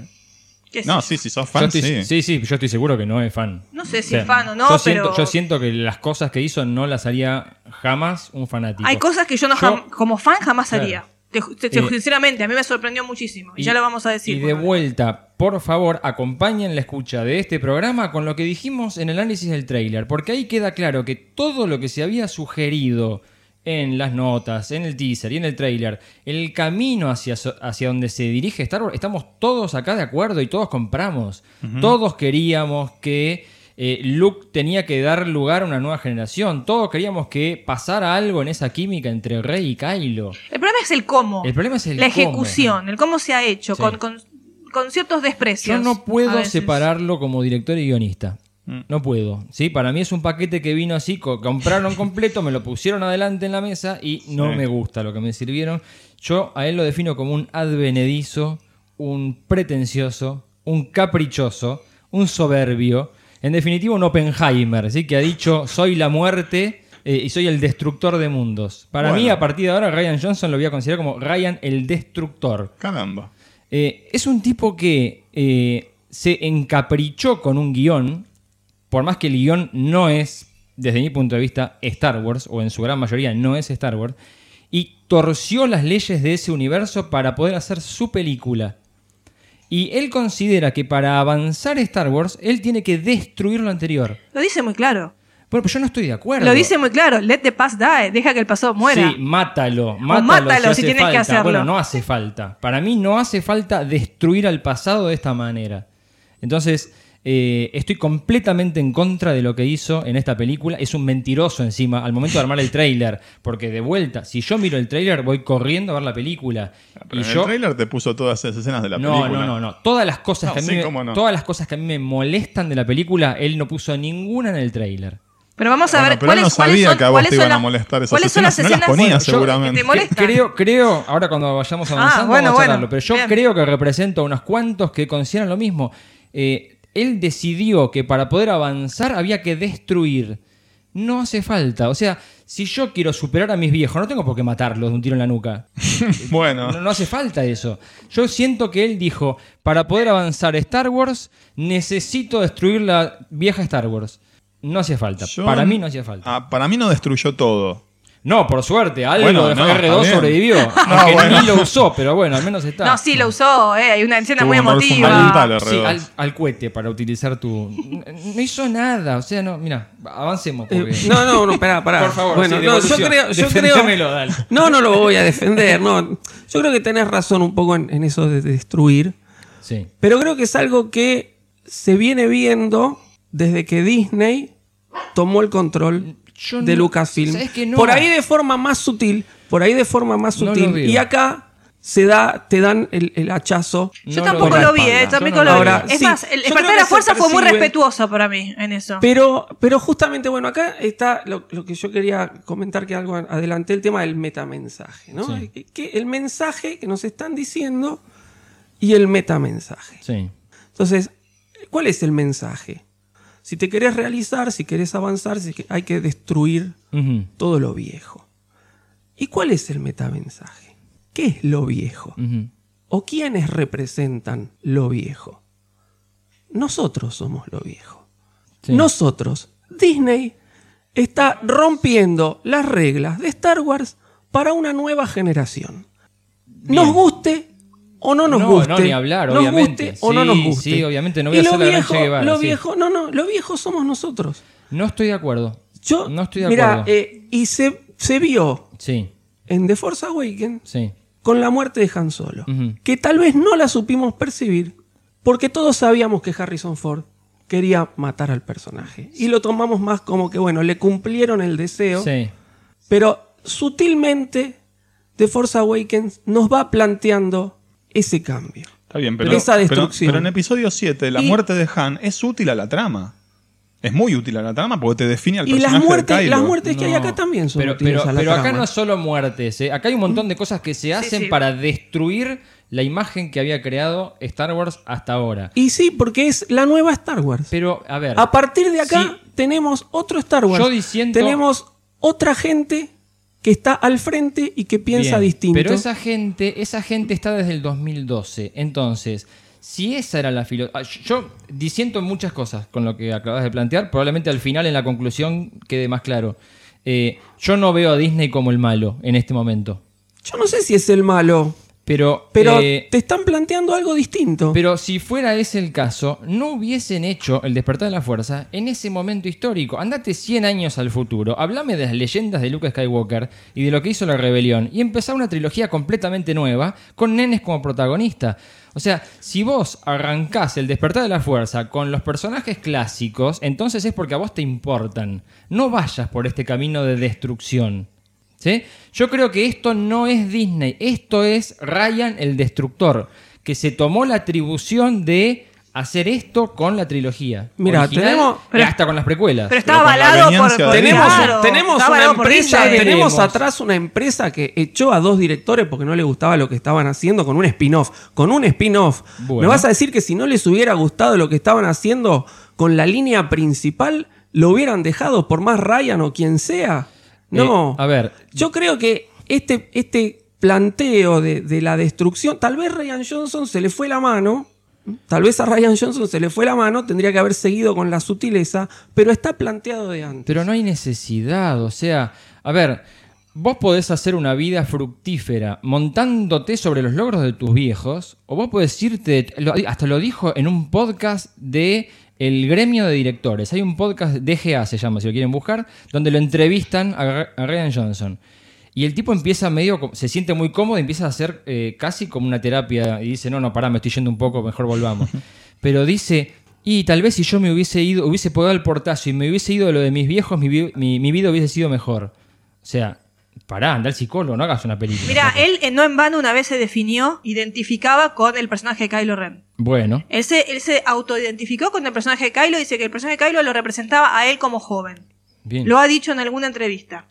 [SPEAKER 4] ¿Qué sé
[SPEAKER 5] No, sí, si sos fan,
[SPEAKER 3] estoy-
[SPEAKER 5] sí.
[SPEAKER 3] sí, sí, yo estoy seguro que no es fan.
[SPEAKER 4] No sé si es fan o no,
[SPEAKER 3] yo siento,
[SPEAKER 4] pero-
[SPEAKER 3] Yo siento que las cosas que hizo no las haría jamás un fanático.
[SPEAKER 4] Hay cosas que yo no jam- como fan jamás
[SPEAKER 3] Claro.
[SPEAKER 4] haría. Te- te- te-
[SPEAKER 3] Eh,
[SPEAKER 4] sinceramente, a mí me sorprendió muchísimo. Y, ya lo vamos a decir.
[SPEAKER 3] Y
[SPEAKER 4] por
[SPEAKER 3] de vuelta, por favor, acompañen la escucha de este programa con lo que dijimos en el análisis del tráiler, porque ahí queda claro que todo lo que se había sugerido en las notas, en el teaser y en el tráiler, el camino hacia, hacia donde se dirige Star Wars, estamos todos acá de acuerdo y todos compramos. Todos queríamos que eh, Luke tenía que dar lugar a una nueva generación. Todos queríamos que pasara algo en esa química entre Rey y Kylo.
[SPEAKER 4] El problema es el cómo.
[SPEAKER 3] El problema es el
[SPEAKER 4] la
[SPEAKER 3] cómo.
[SPEAKER 4] ejecución, el cómo se ha hecho,
[SPEAKER 3] Sí.
[SPEAKER 4] con, con- con ciertos desprecios.
[SPEAKER 3] Yo no puedo separarlo como director y guionista.
[SPEAKER 5] Mm.
[SPEAKER 3] No puedo. ¿sí? Para mí es un paquete que vino así, co- compraron completo, me lo pusieron adelante en la mesa y no
[SPEAKER 5] Sí.
[SPEAKER 3] me gusta lo que me sirvieron. Yo a él lo defino como un advenedizo, un pretencioso, un caprichoso, un soberbio. En definitiva, un Oppenheimer, ¿sí? que ha dicho soy la muerte eh, y soy el destructor de mundos. Para mí, a partir de ahora, Ryan Johnson lo voy a considerar como Ryan el destructor.
[SPEAKER 5] Caramba.
[SPEAKER 3] Eh, es un tipo que eh, se encaprichó con un guion, por más que el guion no es, desde mi punto de vista, Star Wars, o en su gran mayoría no es Star Wars, y torció las leyes de ese universo para poder hacer su película. Y él considera que para avanzar Star Wars, él tiene que destruir lo anterior.
[SPEAKER 4] Lo dice muy claro.
[SPEAKER 3] Bueno, pues yo no estoy de acuerdo.
[SPEAKER 4] Lo dice muy claro. Let the past die. Deja que el pasado muera.
[SPEAKER 3] Sí, mátalo, mátalo,
[SPEAKER 4] mátalo
[SPEAKER 3] si,
[SPEAKER 4] tienes que hacerlo.
[SPEAKER 3] Bueno, no hace falta. Para mí no hace falta destruir al pasado de esta manera. Entonces, eh, estoy completamente en contra de lo que hizo en esta película. Es un mentiroso encima al momento de armar el tráiler. Porque de vuelta, si yo miro el tráiler, voy corriendo a ver la película.
[SPEAKER 5] Pero
[SPEAKER 3] y
[SPEAKER 5] en
[SPEAKER 3] yo...
[SPEAKER 5] el trailer te puso todas esas escenas de la
[SPEAKER 3] no,
[SPEAKER 5] película.
[SPEAKER 3] no, no, no. Todas las cosas
[SPEAKER 5] No,
[SPEAKER 3] que a mí
[SPEAKER 5] sí,
[SPEAKER 3] me,
[SPEAKER 5] no.
[SPEAKER 3] todas las cosas que a mí me molestan de la película, él no puso ninguna en el tráiler.
[SPEAKER 4] Pero vamos a
[SPEAKER 5] Bueno,
[SPEAKER 4] ver
[SPEAKER 5] pero él no
[SPEAKER 4] cuáles, cuáles
[SPEAKER 5] sabía
[SPEAKER 4] son,
[SPEAKER 5] que a vos
[SPEAKER 4] cuáles
[SPEAKER 5] te
[SPEAKER 4] son
[SPEAKER 5] iban a
[SPEAKER 4] las-
[SPEAKER 5] molestar esas
[SPEAKER 4] cuáles son las
[SPEAKER 5] escenas, no las
[SPEAKER 4] que
[SPEAKER 5] seguramente.
[SPEAKER 4] te molestan.
[SPEAKER 3] Creo, creo, ahora cuando vayamos
[SPEAKER 4] Ah,
[SPEAKER 3] avanzando
[SPEAKER 4] bueno,
[SPEAKER 3] vamos a
[SPEAKER 4] bueno.
[SPEAKER 3] hablarlo, pero yo
[SPEAKER 4] Bien.
[SPEAKER 3] creo que represento a unos cuantos que consideran lo mismo. Eh, él decidió que para poder avanzar había que destruir. No hace falta. O sea, si yo quiero superar a mis viejos, no tengo por qué matarlos de un tiro en la nuca.
[SPEAKER 5] bueno.
[SPEAKER 3] No, no hace falta eso. Yo siento que él dijo, para poder avanzar Star Wars, necesito destruir la vieja Star Wars. No hacía falta.
[SPEAKER 5] Yo-
[SPEAKER 3] para mí no hacía falta.
[SPEAKER 5] Ah, para mí no destruyó todo.
[SPEAKER 3] No, por suerte, algo
[SPEAKER 5] Bueno,
[SPEAKER 3] de
[SPEAKER 5] no,
[SPEAKER 3] R2
[SPEAKER 5] está bien.
[SPEAKER 3] sobrevivió.
[SPEAKER 5] No,
[SPEAKER 3] aunque
[SPEAKER 5] bueno.
[SPEAKER 3] ni lo usó, pero bueno, al menos está.
[SPEAKER 4] No, sí lo usó, eh, hay una escena muy emotiva.
[SPEAKER 3] Sí,
[SPEAKER 5] R2.
[SPEAKER 3] al, al cohete para utilizar tu. No hizo nada, o sea, no, mira, avancemos.
[SPEAKER 6] Eh,
[SPEAKER 3] Porque...
[SPEAKER 6] no, no, no, pará, pará.
[SPEAKER 3] Por favor,
[SPEAKER 6] bueno,
[SPEAKER 3] sí,
[SPEAKER 6] no, yo creo, yo creo.
[SPEAKER 3] Defendémelo, dale.
[SPEAKER 6] No, no lo voy a defender, no. Yo creo que tenés razón un poco en, en eso de destruir.
[SPEAKER 3] Sí.
[SPEAKER 6] Pero creo que es algo que se viene viendo desde que Disney tomó el control
[SPEAKER 3] Yo
[SPEAKER 6] de
[SPEAKER 3] no-
[SPEAKER 6] Lucasfilm.
[SPEAKER 3] ¿sabes que no?
[SPEAKER 6] Por ahí de forma más sutil, por ahí de forma más sutil. y acá se da, te dan el, el hachazo.
[SPEAKER 4] Yo
[SPEAKER 3] No
[SPEAKER 4] tampoco
[SPEAKER 6] la
[SPEAKER 4] lo vi, eh, tampoco lo
[SPEAKER 3] lo
[SPEAKER 4] vi.
[SPEAKER 6] Ahora,
[SPEAKER 4] es
[SPEAKER 6] sí,
[SPEAKER 4] más, el
[SPEAKER 6] creo
[SPEAKER 4] de la fuerza fue muy respetuoso para mí en eso.
[SPEAKER 6] Pero, pero justamente, bueno, acá está lo, lo que yo quería comentar que algo adelanté, el tema del metamensaje, ¿no?
[SPEAKER 3] Sí.
[SPEAKER 6] Que- que el mensaje que nos están diciendo y el metamensaje.
[SPEAKER 3] Sí.
[SPEAKER 6] Entonces, ¿cuál es el mensaje? Si te querés realizar, si querés avanzar, si que- hay que destruir todo lo viejo. ¿Y cuál es el metamensaje? ¿Qué es lo viejo? ¿O quiénes representan lo viejo? Nosotros somos lo viejo.
[SPEAKER 3] Sí.
[SPEAKER 6] Nosotros, Disney, está rompiendo las reglas de Star Wars para una nueva generación. Nos guste o no nos
[SPEAKER 3] No,
[SPEAKER 6] guste.
[SPEAKER 3] no, ni hablar,
[SPEAKER 6] nos
[SPEAKER 3] obviamente.
[SPEAKER 6] guste o no nos guste.
[SPEAKER 3] sí, obviamente, no voy
[SPEAKER 6] Y
[SPEAKER 3] a ser la gran Guevara,
[SPEAKER 6] lo
[SPEAKER 3] sí.
[SPEAKER 6] viejo, no, no, lo viejo somos nosotros.
[SPEAKER 3] No estoy de acuerdo.
[SPEAKER 6] Yo,
[SPEAKER 3] No estoy de acuerdo.
[SPEAKER 6] eh, y se, se vio
[SPEAKER 3] Sí,
[SPEAKER 6] en The Force Awakens
[SPEAKER 3] sí.
[SPEAKER 6] con la muerte de Han Solo, que tal vez no la supimos percibir porque todos sabíamos que Harrison Ford quería matar al personaje y lo tomamos más como que bueno, le cumplieron el deseo,
[SPEAKER 3] Sí.
[SPEAKER 6] pero sutilmente The Force Awakens nos va planteando ese cambio.
[SPEAKER 5] Está bien, pero,
[SPEAKER 6] Esa destrucción.
[SPEAKER 5] pero en episodio 7, la
[SPEAKER 6] Y-
[SPEAKER 5] muerte de Han es útil a la trama. Es muy útil a la trama porque te define al
[SPEAKER 6] Y las
[SPEAKER 5] personaje de
[SPEAKER 6] muertes,
[SPEAKER 5] Kylo.
[SPEAKER 6] las muertes que hay acá también son
[SPEAKER 3] Pero,
[SPEAKER 6] útiles
[SPEAKER 3] pero,
[SPEAKER 6] a la
[SPEAKER 3] pero acá
[SPEAKER 6] trama.
[SPEAKER 3] no es solo muertes, ¿eh? acá hay un montón de cosas que se hacen
[SPEAKER 4] sí.
[SPEAKER 3] para destruir la imagen que había creado Star Wars hasta ahora.
[SPEAKER 6] Y sí, porque es la nueva Star Wars.
[SPEAKER 3] Pero, a ver,
[SPEAKER 6] A partir de acá
[SPEAKER 3] Sí.
[SPEAKER 6] tenemos otro Star Wars.
[SPEAKER 3] Yo disiento-
[SPEAKER 6] Tenemos otra gente que está al frente y que piensa
[SPEAKER 3] bien,
[SPEAKER 6] distinto.
[SPEAKER 3] Pero esa gente, esa gente está desde el 2012. Entonces, si esa era la filosofía... Yo disiento en muchas cosas con lo que acabas de plantear. Probablemente al final, en la conclusión, quede más claro. Eh, yo no veo a Disney como el malo en este momento.
[SPEAKER 6] Yo no sé si es el malo,
[SPEAKER 3] Pero,
[SPEAKER 6] pero
[SPEAKER 3] eh,
[SPEAKER 6] te están planteando algo distinto.
[SPEAKER 3] Pero si fuera ese el caso, no hubiesen hecho el despertar de la fuerza en ese momento histórico. Andate 100 años al futuro, hablame de las leyendas de Luke Skywalker y de lo que hizo la rebelión y empezar una trilogía completamente nueva con nenes como protagonista. O sea, si vos arrancás el despertar de la fuerza con los personajes clásicos, entonces es porque a vos te importan. No vayas por este camino de destrucción. ¿Sí? Yo creo que esto no es Disney, esto es Ryan el Destructor, que se tomó la atribución de hacer esto con la trilogía.
[SPEAKER 6] Mira, tenemos-
[SPEAKER 3] y hasta con las precuelas.
[SPEAKER 4] Pero
[SPEAKER 5] la
[SPEAKER 4] avalado por, por
[SPEAKER 6] tenemos
[SPEAKER 4] claro,
[SPEAKER 6] tenemos una empresa, tenemos
[SPEAKER 3] Tenemos.
[SPEAKER 6] atrás una empresa que echó a dos directores porque no le gustaba lo que estaban haciendo con un spin-off. Con un spin-off.
[SPEAKER 3] Bueno.
[SPEAKER 6] ¿Me vas a decir que si no les hubiera gustado lo que estaban haciendo con la línea principal, lo hubieran dejado por más Ryan o quien sea? No.
[SPEAKER 3] Eh, a ver,
[SPEAKER 6] Yo creo que este, este planteo de, de la destrucción, tal vez Ryan Johnson se le fue la mano, tal vez a Ryan Johnson se le fue la mano, tendría que haber seguido con la sutileza, pero está planteado de antes.
[SPEAKER 3] Pero no hay necesidad, o sea, a ver, vos podés hacer una vida fructífera montándote sobre los logros de tus viejos, o vos podés irte, hasta lo dijo en un podcast de el gremio de directores. Hay un podcast, DGA se llama, si lo quieren buscar, donde lo entrevistan a, Ryan Johnson. Y el tipo empieza medio, se siente muy cómodo y empieza a hacer eh, casi como una terapia. Y dice, no, no, pará, me estoy yendo un poco, mejor volvamos. Pero dice, y tal vez si yo me hubiese ido, hubiese pegado el portazo y me hubiese ido de lo de mis viejos, mi, mi- mi vida hubiese sido mejor. O sea, pará, anda al psicólogo, no hagas una película.
[SPEAKER 4] Mira, él eh, no en vano una vez se definió, identificaba con el personaje de Kylo Ren.
[SPEAKER 3] Bueno,
[SPEAKER 4] Él se, él se autoidentificó con el personaje de Kylo y dice que el personaje de Kylo lo representaba a él como joven.
[SPEAKER 3] Bien.
[SPEAKER 4] Lo ha dicho en alguna entrevista.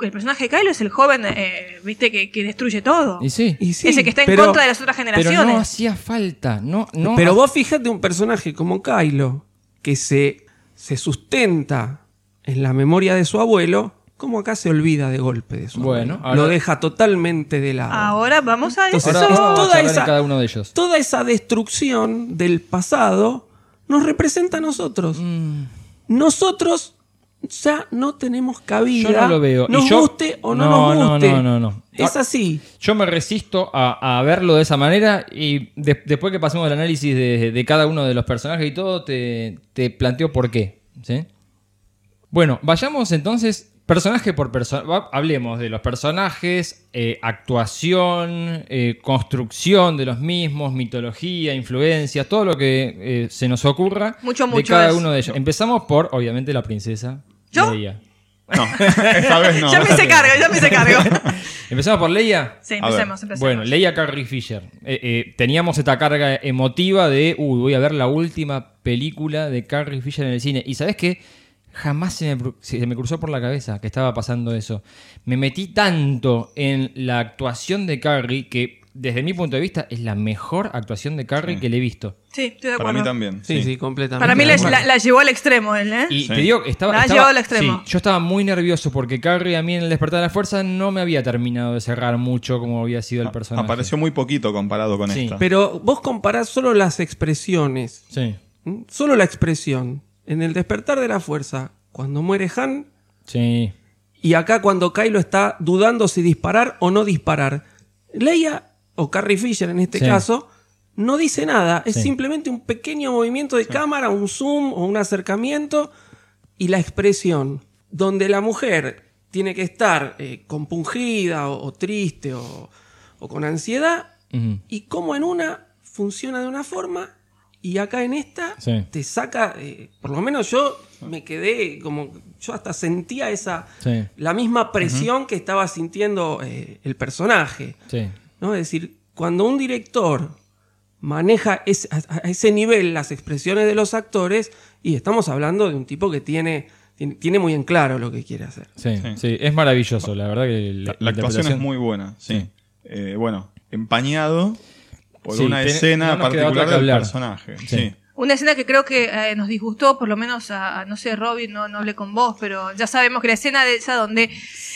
[SPEAKER 4] El personaje de Kylo es el joven, eh, viste, que, que destruye todo.
[SPEAKER 3] Y sí.
[SPEAKER 4] Ese que está en
[SPEAKER 6] pero-
[SPEAKER 4] contra de las otras generaciones.
[SPEAKER 3] Pero no hacía falta. No, no
[SPEAKER 6] Pero vos fíjate un personaje como Kylo, que se, se sustenta en la memoria de su abuelo, como acá se olvida de golpe de su
[SPEAKER 3] Bueno, ahora-
[SPEAKER 6] Lo deja totalmente de lado.
[SPEAKER 4] Ahora vamos a
[SPEAKER 6] Entonces,
[SPEAKER 4] eso.
[SPEAKER 6] es
[SPEAKER 3] vamos a
[SPEAKER 6] toda, esa,
[SPEAKER 3] cada uno de ellos.
[SPEAKER 6] toda esa destrucción del pasado nos representa a nosotros.
[SPEAKER 3] Mm.
[SPEAKER 6] Nosotros ya no tenemos cabida.
[SPEAKER 3] Yo no lo veo.
[SPEAKER 6] Nos
[SPEAKER 3] yo,
[SPEAKER 6] guste o no,
[SPEAKER 3] no,
[SPEAKER 6] nos guste.
[SPEAKER 3] No, no, no, no.
[SPEAKER 6] Es así.
[SPEAKER 3] Yo me resisto a, a verlo de esa manera y de- después que pasemos el análisis de, de cada uno de los personajes y todo, te, te planteo por qué. ¿sí? Bueno, vayamos entonces personaje por personaje. Hablemos de los personajes, eh, actuación, eh, construcción de los mismos, mitología, influencias, todo lo que eh, se nos ocurra
[SPEAKER 4] Mucho,
[SPEAKER 3] de
[SPEAKER 4] mucho
[SPEAKER 3] cada
[SPEAKER 4] es.
[SPEAKER 3] uno de ellos. Empezamos por, obviamente, la princesa
[SPEAKER 4] ¿Yo?
[SPEAKER 3] Leia.
[SPEAKER 5] No, esta vez no.
[SPEAKER 4] ya me hice cargo, ya me hice cargo.
[SPEAKER 3] ¿Empezamos por Leia?
[SPEAKER 4] Sí, empecemos, empecemos.
[SPEAKER 3] Bueno, Leia Carrie Fisher. Eh, eh, teníamos esta carga emotiva de, uy, voy a ver la última película de Carrie Fisher en el cine. Y ¿sabes qué? Jamás se me, se me cruzó por la cabeza que estaba pasando eso. Me metí tanto en la actuación de Carrie que, desde mi punto de vista, es la mejor actuación de Carrie que le he visto.
[SPEAKER 4] Sí, estoy de
[SPEAKER 5] Para
[SPEAKER 4] acuerdo.
[SPEAKER 5] mí también.
[SPEAKER 6] Sí, sí, completamente.
[SPEAKER 4] Para mí la,
[SPEAKER 3] Bueno.
[SPEAKER 4] la- la llevó al extremo él, ¿eh?
[SPEAKER 3] Y
[SPEAKER 5] Sí.
[SPEAKER 3] te digo, estaba,
[SPEAKER 4] La ha
[SPEAKER 3] estaba-
[SPEAKER 4] llevado al extremo.
[SPEAKER 3] sí, yo estaba muy nervioso porque Carrie a mí en el despertar de la fuerza no me había terminado de cerrar mucho como había sido el personaje.
[SPEAKER 5] Apareció muy poquito comparado con
[SPEAKER 3] Sí.
[SPEAKER 5] esta.
[SPEAKER 6] Pero vos comparás solo las expresiones.
[SPEAKER 3] Sí,
[SPEAKER 6] ¿m? Solo la expresión. En el despertar de la fuerza, cuando muere Han,
[SPEAKER 3] sí.
[SPEAKER 6] y acá cuando Kylo está dudando si disparar o no disparar. Leia, o Carrie Fisher en este
[SPEAKER 3] Sí.
[SPEAKER 6] caso, no dice nada. Es
[SPEAKER 3] Sí.
[SPEAKER 6] simplemente un pequeño movimiento de cámara, un zoom o un acercamiento y la expresión. Donde la mujer tiene que estar eh, compungida o, o triste o, o con ansiedad y como en una funciona de una forma y acá en esta
[SPEAKER 3] Sí.
[SPEAKER 6] te saca, eh, por lo menos yo me quedé como, yo hasta sentía esa,
[SPEAKER 3] Sí.
[SPEAKER 6] la misma presión que estaba sintiendo eh, el personaje.
[SPEAKER 3] Sí.
[SPEAKER 6] ¿no? Es decir, cuando un director maneja ese- a, a ese nivel las expresiones de los actores, y estamos hablando de un tipo que tiene, tiene, tiene muy en claro lo que quiere hacer.
[SPEAKER 3] Sí, sí, es maravilloso, la verdad que
[SPEAKER 5] La, la actuación es muy buena, sí.
[SPEAKER 3] Sí.
[SPEAKER 5] Eh, bueno, empañado por
[SPEAKER 3] Sí,
[SPEAKER 5] una escena
[SPEAKER 3] no
[SPEAKER 5] particular del personaje.
[SPEAKER 3] Sí.
[SPEAKER 5] Sí.
[SPEAKER 4] Una escena que creo que eh, nos disgustó, por lo menos a, a, no sé, Robin, no, no hablé con vos, pero ya sabemos que la escena de esa donde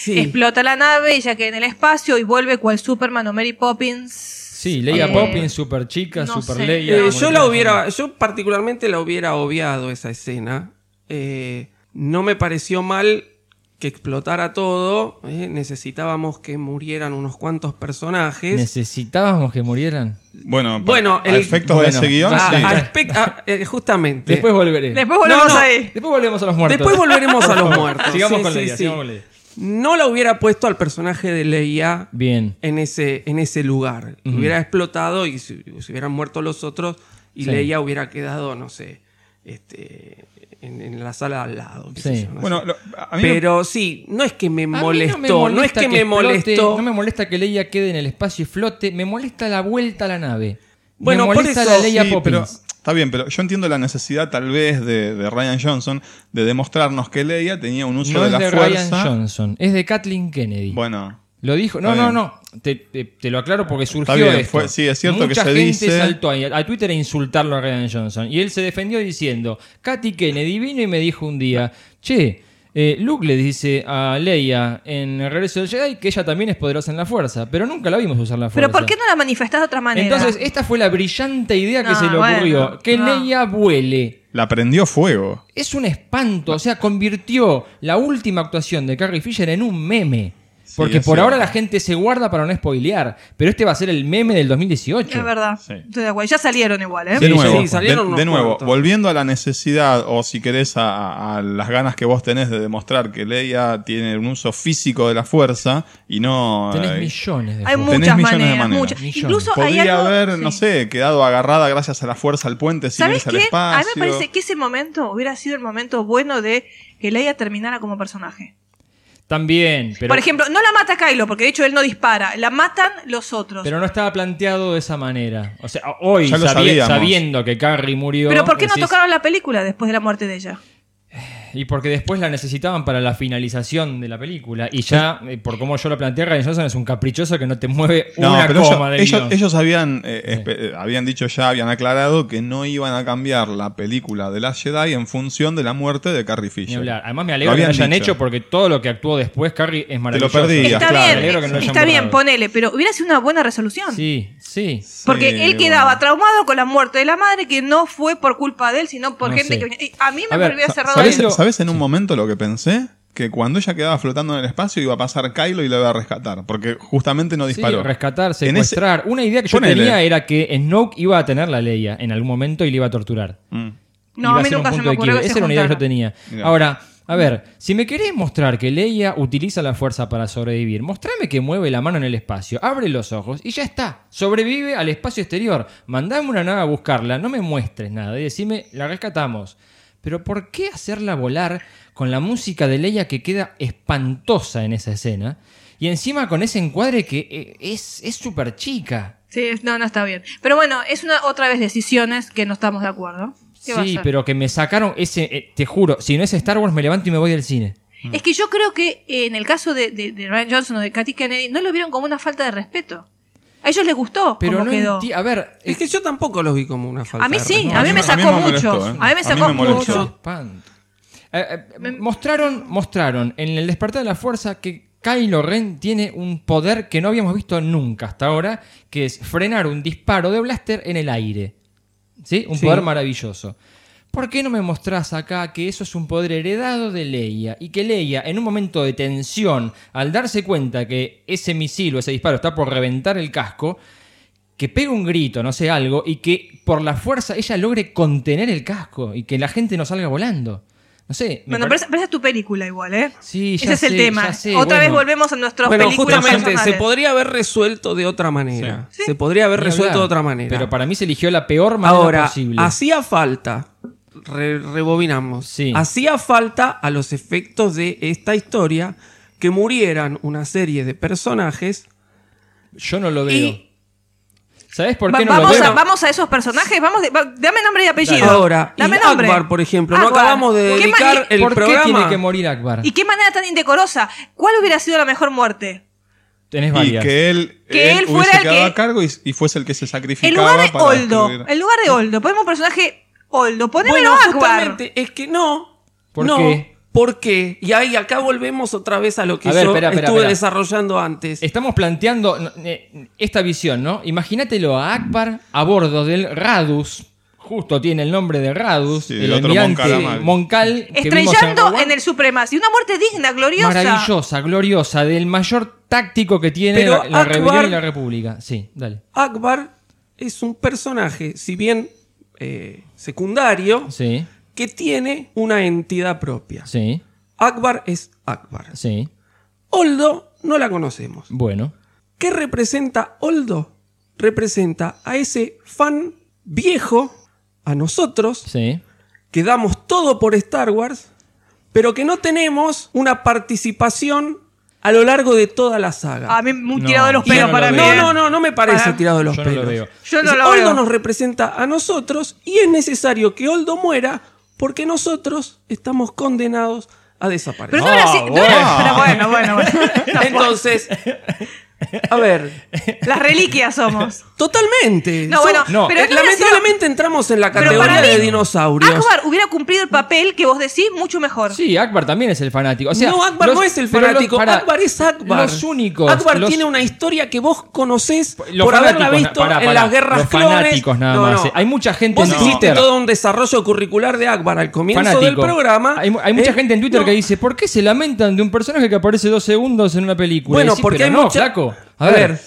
[SPEAKER 4] explota la nave, ella queda en el espacio y vuelve cual Superman o Mary Poppins.
[SPEAKER 3] Sí, Leia
[SPEAKER 4] Eh,
[SPEAKER 3] Poppins, super chica,
[SPEAKER 4] no
[SPEAKER 3] super
[SPEAKER 4] sé.
[SPEAKER 3] Leia.
[SPEAKER 6] Eh, yo la hubiera, yo particularmente la hubiera obviado esa escena. Eh, no me pareció mal que explotara todo. eh, necesitábamos que murieran unos cuantos personajes.
[SPEAKER 3] ¿Necesitábamos que murieran?
[SPEAKER 5] Bueno,
[SPEAKER 6] Bueno,
[SPEAKER 5] a
[SPEAKER 6] el-
[SPEAKER 5] efectos de
[SPEAKER 3] bueno,
[SPEAKER 5] ese
[SPEAKER 6] guion,
[SPEAKER 5] sí.
[SPEAKER 6] a espe- eh, justamente.
[SPEAKER 3] Después volveré.
[SPEAKER 4] Después volvemos
[SPEAKER 6] No, no.
[SPEAKER 4] ahí.
[SPEAKER 3] Después volvemos a los muertos.
[SPEAKER 6] Después volveremos a los muertos.
[SPEAKER 3] sigamos
[SPEAKER 6] Sí,
[SPEAKER 3] con
[SPEAKER 6] sí,
[SPEAKER 3] Leia,
[SPEAKER 6] sí.
[SPEAKER 3] sigamos con Leia.
[SPEAKER 6] No la hubiera puesto al personaje de Leia
[SPEAKER 3] Bien.
[SPEAKER 6] en ese, en ese lugar. Hubiera explotado y se, se hubieran muerto los otros y
[SPEAKER 3] Sí.
[SPEAKER 6] Leia hubiera quedado, no sé, este, en, en la sala al lado. qué sé
[SPEAKER 3] Sí.
[SPEAKER 6] yo, no
[SPEAKER 5] Bueno,
[SPEAKER 6] sé.
[SPEAKER 5] lo- a mí me-
[SPEAKER 6] Pero sí, no es que me
[SPEAKER 3] A mí
[SPEAKER 6] molestó,
[SPEAKER 3] me
[SPEAKER 6] no, es que, me
[SPEAKER 3] explote,
[SPEAKER 6] molestó.
[SPEAKER 3] No me molesta que Leia quede en el espacio y flote. Me molesta la vuelta a la nave.
[SPEAKER 6] Bueno,
[SPEAKER 3] me
[SPEAKER 6] por
[SPEAKER 3] molesta
[SPEAKER 6] eso-
[SPEAKER 3] la Leia
[SPEAKER 5] Sí,
[SPEAKER 3] Poppins.
[SPEAKER 5] pero está bien, pero yo entiendo la necesidad tal vez de, de Ryan Johnson de demostrarnos que Leia tenía un uso
[SPEAKER 3] no
[SPEAKER 5] de
[SPEAKER 3] es
[SPEAKER 5] la
[SPEAKER 3] de
[SPEAKER 5] fuerza.
[SPEAKER 3] Ryan Johnson, es de Kathleen Kennedy.
[SPEAKER 5] Bueno,
[SPEAKER 3] Lo dijo. No,
[SPEAKER 5] Está
[SPEAKER 3] no,
[SPEAKER 5] bien.
[SPEAKER 3] no. Te, te- te lo aclaro porque surgió
[SPEAKER 5] bien,
[SPEAKER 3] esto.
[SPEAKER 5] fue- sí, es cierto que
[SPEAKER 3] Mucha
[SPEAKER 5] se
[SPEAKER 3] gente
[SPEAKER 5] dice-
[SPEAKER 3] saltó a Twitter a insultarlo a Ryan Johnson. Y él se defendió diciendo: Katy Kennedy vino y me dijo un día, che. eh, Luke le dice a Leia en el regreso del Jedi que ella también es poderosa en la fuerza, pero nunca la vimos usar la fuerza.
[SPEAKER 4] Pero ¿por qué no la manifestás de otra manera?
[SPEAKER 3] Entonces, esta fue la brillante idea que se le
[SPEAKER 4] bueno,
[SPEAKER 3] ocurrió: que
[SPEAKER 4] no.
[SPEAKER 3] Leia vuele.
[SPEAKER 5] la prendió fuego.
[SPEAKER 3] Es un espanto, o sea, convirtió la última actuación de Carrie Fisher en un meme. Porque por ahora la gente se guarda para no spoilear, pero este va a ser el meme del 2018.
[SPEAKER 4] Es verdad. Estoy de acuerdo. Ya salieron igual, ¿eh?
[SPEAKER 5] De nuevo,
[SPEAKER 6] sí, salieron
[SPEAKER 5] de, nuevo volviendo a la necesidad, o si querés, a, a las ganas que vos tenés de demostrar que Leia tiene un uso físico de la fuerza y no.
[SPEAKER 3] Tenés
[SPEAKER 5] eh,
[SPEAKER 3] millones de
[SPEAKER 4] Hay
[SPEAKER 5] tenés
[SPEAKER 4] muchas
[SPEAKER 5] millones de
[SPEAKER 4] maneras,
[SPEAKER 5] maneras.
[SPEAKER 4] muchas. Incluso hay
[SPEAKER 5] Podría
[SPEAKER 4] algo.
[SPEAKER 5] haber, no
[SPEAKER 4] sí.
[SPEAKER 5] sé, quedado agarrada gracias a la fuerza al puente sin
[SPEAKER 4] ¿Sabes
[SPEAKER 5] irse al
[SPEAKER 4] qué? A
[SPEAKER 5] espacio.
[SPEAKER 4] mí me parece que ese momento hubiera sido el momento bueno de que Leia terminara como personaje.
[SPEAKER 3] También, pero,
[SPEAKER 4] Por ejemplo, no la mata Kylo, porque de hecho él no dispara, la matan los otros.
[SPEAKER 3] pero no estaba planteado de esa manera. O sea, hoy, sabi-
[SPEAKER 5] sabíamos.
[SPEAKER 3] sabiendo que Carrie murió.
[SPEAKER 4] Pero ¿por qué no tocaron la película después de la muerte de ella?
[SPEAKER 3] Y porque después la necesitaban para la finalización de la película. Y ya, eh, por como yo lo planteé, Ryan Johnson es un caprichoso que no te mueve
[SPEAKER 5] No,
[SPEAKER 3] una
[SPEAKER 5] pero
[SPEAKER 3] coma
[SPEAKER 5] ellos,
[SPEAKER 3] del
[SPEAKER 5] ellos, ellos habían, eh, espe- eh, habían dicho ya, habían aclarado que no iban a cambiar la película de Last Jedi en función de la muerte de Carrie Fisher.
[SPEAKER 3] Además me
[SPEAKER 5] Lo
[SPEAKER 3] alegro que lo
[SPEAKER 5] habían
[SPEAKER 3] hayan
[SPEAKER 5] dicho.
[SPEAKER 3] hecho porque todo lo que actuó después, Carrie, es maravilloso.
[SPEAKER 5] perdías,
[SPEAKER 4] Está
[SPEAKER 5] claro.
[SPEAKER 4] Bien,
[SPEAKER 3] que no lo
[SPEAKER 4] está bien, ponele, pero hubiera sido una buena resolución.
[SPEAKER 3] Sí, sí.
[SPEAKER 4] Porque
[SPEAKER 5] Sí,
[SPEAKER 4] él quedaba traumado con la muerte de la madre, que no fue por culpa de él, sino por
[SPEAKER 5] No
[SPEAKER 4] gente
[SPEAKER 5] sé.
[SPEAKER 4] que A mí me
[SPEAKER 5] sa-
[SPEAKER 4] cerrado
[SPEAKER 5] ¿sabes. Sabes en un momento lo que pensé? Que cuando ella quedaba flotando en el espacio iba a pasar Kylo y la iba a rescatar. Porque justamente no
[SPEAKER 3] Sí,
[SPEAKER 5] disparó.
[SPEAKER 3] rescatar,
[SPEAKER 5] En ese-
[SPEAKER 3] secuestrar. Una idea que yo
[SPEAKER 5] Ponele.
[SPEAKER 3] tenía era que Snoke iba a tener la Leia en algún momento y le iba a torturar.
[SPEAKER 5] Mm.
[SPEAKER 4] No,
[SPEAKER 3] Iba
[SPEAKER 4] a mí
[SPEAKER 3] ser un
[SPEAKER 4] nunca se
[SPEAKER 3] punto
[SPEAKER 4] me
[SPEAKER 3] de
[SPEAKER 4] ocurrió que
[SPEAKER 3] Esa era una idea que yo tenía. Ahora, a ver, si me querés mostrar que Leia utiliza la fuerza para sobrevivir, mostrame que mueve la mano en el espacio, abre los ojos y ya está. Sobrevive al espacio exterior. Mandame una nave a buscarla, no me muestres nada y decime, la rescatamos. Pero ¿por qué hacerla volar con la música de Leia que queda espantosa en esa escena? Y encima con ese encuadre que eh, es es súper chica.
[SPEAKER 4] Sí, no, no está bien. Pero bueno, es una otra vez decisiones que no estamos de acuerdo. ¿Qué va a
[SPEAKER 3] Sí, pero que me sacaron ese, eh, te juro, si no es Star Wars me levanto y me voy del cine.
[SPEAKER 4] Es que yo creo que eh, en el caso de, de- de Ryan Johnson o de Katy Kennedy, no lo vieron como una falta de respeto. A ellos les gustó
[SPEAKER 3] Pero
[SPEAKER 4] cómo
[SPEAKER 3] no
[SPEAKER 4] quedó.
[SPEAKER 3] a ver,
[SPEAKER 6] Es que yo tampoco los vi como una falta
[SPEAKER 4] A mí sí, a mí me sacó mucho.
[SPEAKER 5] ¿eh?
[SPEAKER 4] A mí me
[SPEAKER 5] A
[SPEAKER 4] sacó
[SPEAKER 5] mí me molestó.
[SPEAKER 4] mucho.
[SPEAKER 3] Espanto. Eh, eh, mostraron, mostraron en el despertar de la fuerza que Kylo Ren tiene un poder que no habíamos visto nunca hasta ahora, que es frenar un disparo de blaster en el aire. ¿Sí? Un
[SPEAKER 6] Sí.
[SPEAKER 3] poder maravilloso. ¿Por qué no me mostrás acá que eso es un poder heredado de Leia? Y que Leia, en un momento de tensión, al darse cuenta que ese misil o ese disparo está por reventar el casco, que pegue un grito, no sé, algo, y que por la fuerza ella logre contener el casco y que la gente no salga volando. No sé.
[SPEAKER 4] Bueno, pero esa, pero esa es tu película igual, ¿eh?
[SPEAKER 3] Sí, ya
[SPEAKER 4] Ese es el tema.
[SPEAKER 3] sé,
[SPEAKER 4] Otra vez volvemos a nuestras
[SPEAKER 6] Bueno,
[SPEAKER 4] películas
[SPEAKER 6] justamente se podría haber resuelto de otra manera. Se podría haber
[SPEAKER 3] Ni
[SPEAKER 6] resuelto
[SPEAKER 3] hablar.
[SPEAKER 6] de otra manera.
[SPEAKER 3] Pero para mí se eligió la peor manera
[SPEAKER 6] Ahora,
[SPEAKER 3] posible.
[SPEAKER 6] hacía falta, re- rebobinamos, hacía falta a los efectos de esta historia que murieran una serie de personajes.
[SPEAKER 3] Yo no lo veo. ¿Sabes por
[SPEAKER 4] Va-
[SPEAKER 3] qué no
[SPEAKER 4] vamos,
[SPEAKER 3] lo
[SPEAKER 4] a,
[SPEAKER 3] veo?
[SPEAKER 4] vamos a esos personajes. Vamos de- va- dame nombre y apellido.
[SPEAKER 6] Ahora, y
[SPEAKER 4] dame nombre.
[SPEAKER 6] Akbar, por ejemplo, no acabamos de
[SPEAKER 4] ¿Qué
[SPEAKER 6] dedicar el
[SPEAKER 3] ¿Por
[SPEAKER 6] programa.
[SPEAKER 3] qué tiene que morir Akbar?
[SPEAKER 4] ¿Y qué manera tan indecorosa? ¿Cuál hubiera sido la mejor muerte?
[SPEAKER 3] Tenés
[SPEAKER 5] Y
[SPEAKER 3] varias.
[SPEAKER 5] que él,
[SPEAKER 4] Que él
[SPEAKER 5] hubiese
[SPEAKER 4] fuera el
[SPEAKER 5] quedado
[SPEAKER 4] que-
[SPEAKER 5] a cargo y, y fuese el que se sacrificaba.
[SPEAKER 4] En lugar de
[SPEAKER 5] para
[SPEAKER 4] Oldo.
[SPEAKER 5] destruir-
[SPEAKER 4] En lugar de Oldo. Ponemos un personaje Oldo. Ponémelo
[SPEAKER 6] Bueno,
[SPEAKER 4] a Akbar.
[SPEAKER 6] justamente, es que no.
[SPEAKER 3] ¿Por
[SPEAKER 6] no,
[SPEAKER 3] qué?
[SPEAKER 6] ¿Por qué? Y ahí acá volvemos otra vez a lo que
[SPEAKER 3] A ver,
[SPEAKER 6] yo
[SPEAKER 3] espera, espera,
[SPEAKER 6] estuve
[SPEAKER 3] espera.
[SPEAKER 6] desarrollando antes.
[SPEAKER 3] Estamos planteando eh, esta visión, ¿no? Imagínatelo a Akbar a bordo del Radus. Justo tiene el nombre de Radus,
[SPEAKER 5] Sí,
[SPEAKER 3] el
[SPEAKER 5] el otro
[SPEAKER 3] almirante
[SPEAKER 5] Moncal
[SPEAKER 3] Moncal. que vimos en
[SPEAKER 4] Estrellando
[SPEAKER 3] One.
[SPEAKER 4] en el Supremacy. Una muerte digna, gloriosa.
[SPEAKER 3] Maravillosa, gloriosa, del mayor táctico que tiene
[SPEAKER 6] Pero
[SPEAKER 3] la, la
[SPEAKER 6] Akbar-
[SPEAKER 3] rebelión y la república. Sí, dale.
[SPEAKER 6] Akbar es un personaje, si bien eh, secundario,
[SPEAKER 3] Sí,
[SPEAKER 6] que tiene una entidad propia.
[SPEAKER 3] sí,
[SPEAKER 6] Akbar es Akbar.
[SPEAKER 3] sí.
[SPEAKER 6] Oldo no la conocemos.
[SPEAKER 3] Bueno.
[SPEAKER 6] ¿Qué representa Oldo? Representa a ese fan viejo, a nosotros,
[SPEAKER 3] Sí.
[SPEAKER 6] que damos todo por Star Wars, pero que no tenemos una participación a lo largo de toda la saga.
[SPEAKER 4] A mí un
[SPEAKER 3] No,
[SPEAKER 4] tirado de los
[SPEAKER 3] yo
[SPEAKER 4] pelos
[SPEAKER 3] no
[SPEAKER 4] para
[SPEAKER 3] lo
[SPEAKER 4] mí.
[SPEAKER 6] No,
[SPEAKER 3] veo.
[SPEAKER 6] no, no, no me parece
[SPEAKER 4] Para-
[SPEAKER 6] tirado de los
[SPEAKER 3] Yo no lo
[SPEAKER 6] pelos.
[SPEAKER 3] veo.
[SPEAKER 4] Yo no
[SPEAKER 6] Es
[SPEAKER 4] lo
[SPEAKER 6] Oldo
[SPEAKER 4] veo.
[SPEAKER 6] nos representa a nosotros y es necesario que Oldo muera porque nosotros estamos condenados a desaparecer.
[SPEAKER 4] Pero no era así. no era- pero bueno, bueno, bueno. No,
[SPEAKER 6] Entonces, a ver,
[SPEAKER 4] Las reliquias somos.
[SPEAKER 6] totalmente.
[SPEAKER 4] No, bueno,
[SPEAKER 3] No,
[SPEAKER 4] pero
[SPEAKER 6] Eh,
[SPEAKER 4] sido-
[SPEAKER 6] lamentablemente entramos en la categoría
[SPEAKER 4] mí,
[SPEAKER 6] de dinosaurios.
[SPEAKER 4] Akbar hubiera cumplido el papel que vos decís mucho mejor.
[SPEAKER 3] Sí, Akbar también es el fanático. O sea,
[SPEAKER 6] no, Akbar
[SPEAKER 3] los-
[SPEAKER 6] no es el fanático. Akbar es Akbar.
[SPEAKER 3] Los únicos.
[SPEAKER 6] Akbar
[SPEAKER 3] los-
[SPEAKER 6] tiene una historia que vos conocés por haberla visto en las guerras
[SPEAKER 3] los
[SPEAKER 6] clones.
[SPEAKER 3] fanáticos nada
[SPEAKER 6] No,
[SPEAKER 3] más.
[SPEAKER 6] no.
[SPEAKER 3] eh. Hay mucha gente
[SPEAKER 6] Vos
[SPEAKER 3] en
[SPEAKER 6] hiciste
[SPEAKER 3] Twitter.
[SPEAKER 6] todo un desarrollo curricular de Akbar al comienzo
[SPEAKER 3] fanático.
[SPEAKER 6] del programa.
[SPEAKER 3] Hay, mu- hay mucha
[SPEAKER 6] Eh,
[SPEAKER 3] gente en Twitter
[SPEAKER 6] no.
[SPEAKER 3] que dice, ¿por qué se lamentan de un personaje que aparece dos segundos en una película?
[SPEAKER 6] Bueno, porque hay
[SPEAKER 3] no,
[SPEAKER 6] mucha.
[SPEAKER 3] flaco.
[SPEAKER 6] A, ver.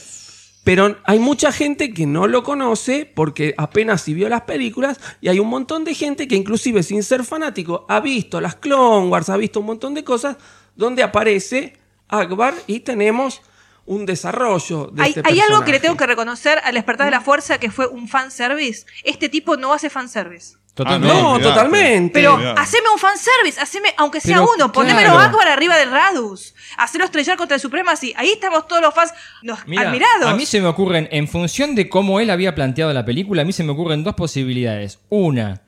[SPEAKER 6] Pero hay mucha gente que no lo conoce porque apenas si vio las películas y hay un montón de gente que inclusive sin ser fanático ha visto las Clone Wars, ha visto un montón de cosas donde aparece Akbar y tenemos un desarrollo de
[SPEAKER 4] Hay,
[SPEAKER 6] este
[SPEAKER 4] hay algo que le tengo que reconocer al despertar de la fuerza que fue un fanservice. Este tipo no hace fanservice.
[SPEAKER 3] Totalmente.
[SPEAKER 6] no, totalmente.
[SPEAKER 4] Pero
[SPEAKER 5] Olvidate.
[SPEAKER 4] haceme un fanservice, haceme, aunque sea
[SPEAKER 3] Pero,
[SPEAKER 4] uno, ponémelo
[SPEAKER 3] claro.
[SPEAKER 4] a Akbar arriba del Radus, hacelo estrellar contra el Supremacy. Ahí estamos todos los fans, los
[SPEAKER 3] Mira,
[SPEAKER 4] admirados.
[SPEAKER 3] a mí se me ocurren, en función de cómo él había planteado la película, a mí se me ocurren dos posibilidades. Una,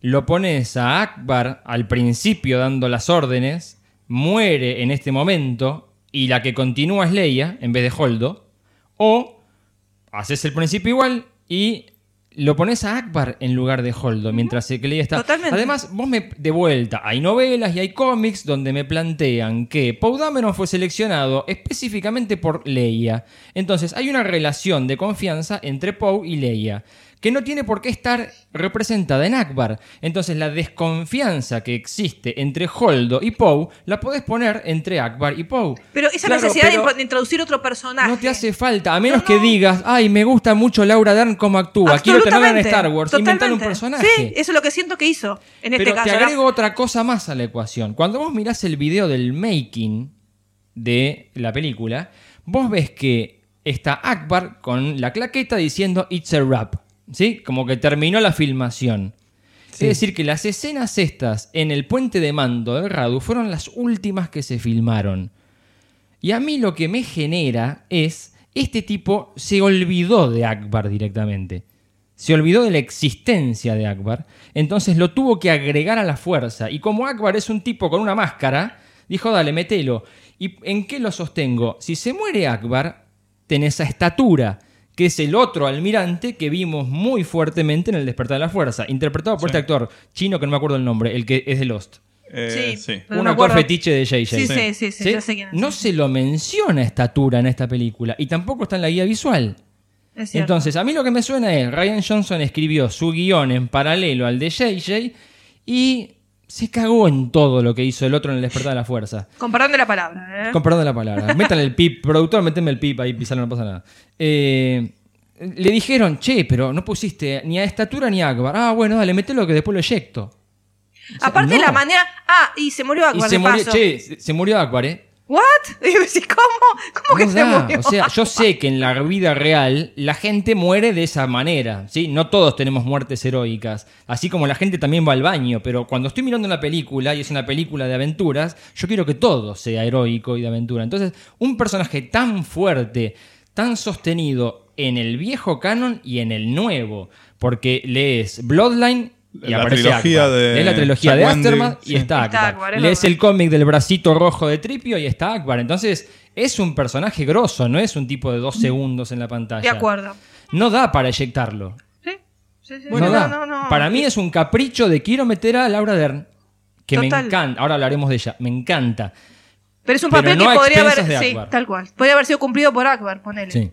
[SPEAKER 3] lo pones a Akbar al principio dando las órdenes, muere en este momento y la que continúa es Leia en vez de Holdo, o haces el principio igual y lo pones a Akbar en lugar de Holdo, mientras que Leia está...
[SPEAKER 4] Totalmente.
[SPEAKER 3] Además, vos me... De vuelta, hay novelas y hay cómics donde me plantean que Poe Dameron fue seleccionado específicamente por Leia. Entonces, hay una relación de confianza entre Poe y Leia que no tiene por qué estar representada en Akbar. Entonces la desconfianza que existe entre Holdo y Poe la podés poner entre Akbar y Poe.
[SPEAKER 4] Pero esa
[SPEAKER 3] Claro,
[SPEAKER 4] necesidad de
[SPEAKER 3] pero
[SPEAKER 4] impo- de introducir otro personaje.
[SPEAKER 3] No te hace falta, a menos que digas, ay, me gusta mucho Laura Dern como actúa, quiero tenerla en Star Wars, inventar un personaje.
[SPEAKER 4] Sí, eso es lo que siento que hizo en este
[SPEAKER 3] Pero
[SPEAKER 4] caso.
[SPEAKER 3] te
[SPEAKER 4] ¿no?
[SPEAKER 3] agrego otra cosa más a la ecuación. Cuando vos mirás el video del making de la película, vos ves que está Akbar con la claqueta diciendo It's a wrap. ¿Sí? Como que terminó la filmación.
[SPEAKER 6] Sí.
[SPEAKER 3] Es decir, que las escenas estas en el puente de mando del Radu fueron las últimas que se filmaron. Y a mí lo que me genera es, este tipo se olvidó de Akbar directamente. Se olvidó de la existencia de Akbar, entonces lo tuvo que agregar a la fuerza. Y como Akbar es un tipo con una máscara, dijo, dale, metelo. ¿Y en qué lo sostengo? Si se muere Akbar, tenés a estatura, que es el otro almirante que vimos muy fuertemente en El Despertar de la Fuerza, interpretado por
[SPEAKER 5] Sí.
[SPEAKER 3] este actor chino que no me acuerdo el nombre, el que es de Lost.
[SPEAKER 5] Eh,
[SPEAKER 4] Sí,
[SPEAKER 5] sí.
[SPEAKER 3] Un actor fetiche de JJ.
[SPEAKER 4] Sí, sí, sí, sí, ya sé quién es.
[SPEAKER 3] No se lo menciona estatura en esta película y tampoco está en la guía visual.
[SPEAKER 4] Es.
[SPEAKER 3] Entonces, a mí lo que me suena es, Ryan Johnson escribió su guion en paralelo al de JJ y se cagó en todo lo que hizo el otro en el despertar de la fuerza.
[SPEAKER 4] Con perdón de la palabra. ¿eh?
[SPEAKER 3] Con perdón de la palabra. Métale el pip, productor, méteme el pip ahí, pisarlo, no pasa nada. Eh, le dijeron, che, pero no pusiste ni a estatura ni a Akbar. Ah, bueno, dale, mételo que después lo eyecto.
[SPEAKER 4] Aparte
[SPEAKER 3] no.
[SPEAKER 4] la manera... Ah, y se murió
[SPEAKER 3] Y
[SPEAKER 4] Akbar
[SPEAKER 3] se
[SPEAKER 4] de
[SPEAKER 3] murió,
[SPEAKER 4] paso.
[SPEAKER 3] che, se- se murió Akbar, ¿eh?
[SPEAKER 4] ¿What? Y yo decía, ¿Cómo? ¿Cómo que
[SPEAKER 3] No
[SPEAKER 4] se
[SPEAKER 3] da.
[SPEAKER 4] murió?
[SPEAKER 3] O sea, yo sé que en la vida real la gente muere de esa manera, ¿sí? No todos tenemos muertes heroicas, así como la gente también va al baño, pero cuando estoy mirando una película y es una película de aventuras, yo quiero que todo sea heroico y de aventura. Entonces, un personaje tan fuerte, tan sostenido en el viejo canon y en el nuevo, porque lees Bloodline y
[SPEAKER 5] La
[SPEAKER 3] aparece
[SPEAKER 5] trilogía de
[SPEAKER 3] Lees la trilogía
[SPEAKER 5] Jack
[SPEAKER 3] de
[SPEAKER 5] Wendy,
[SPEAKER 3] Aftermath y
[SPEAKER 5] sí.
[SPEAKER 3] está
[SPEAKER 4] Está
[SPEAKER 3] Akbar.
[SPEAKER 4] Akbar, es
[SPEAKER 3] lees el cómic del bracito rojo de Tripio y está Akbar. Entonces, es un personaje grosso, no es un tipo de dos segundos en la pantalla.
[SPEAKER 4] De acuerdo.
[SPEAKER 3] No da para eyectarlo.
[SPEAKER 4] Sí, sí,
[SPEAKER 3] no
[SPEAKER 4] no,
[SPEAKER 3] da.
[SPEAKER 4] no, no.
[SPEAKER 3] Para mí es un capricho de quiero meter a Laura Dern, que
[SPEAKER 4] Total.
[SPEAKER 3] me encanta. Ahora hablaremos de ella, me encanta.
[SPEAKER 4] Pero es un papel que podría haber... Sí, tal cual. Podría haber sido cumplido por Akbar, ponele.
[SPEAKER 3] Sí.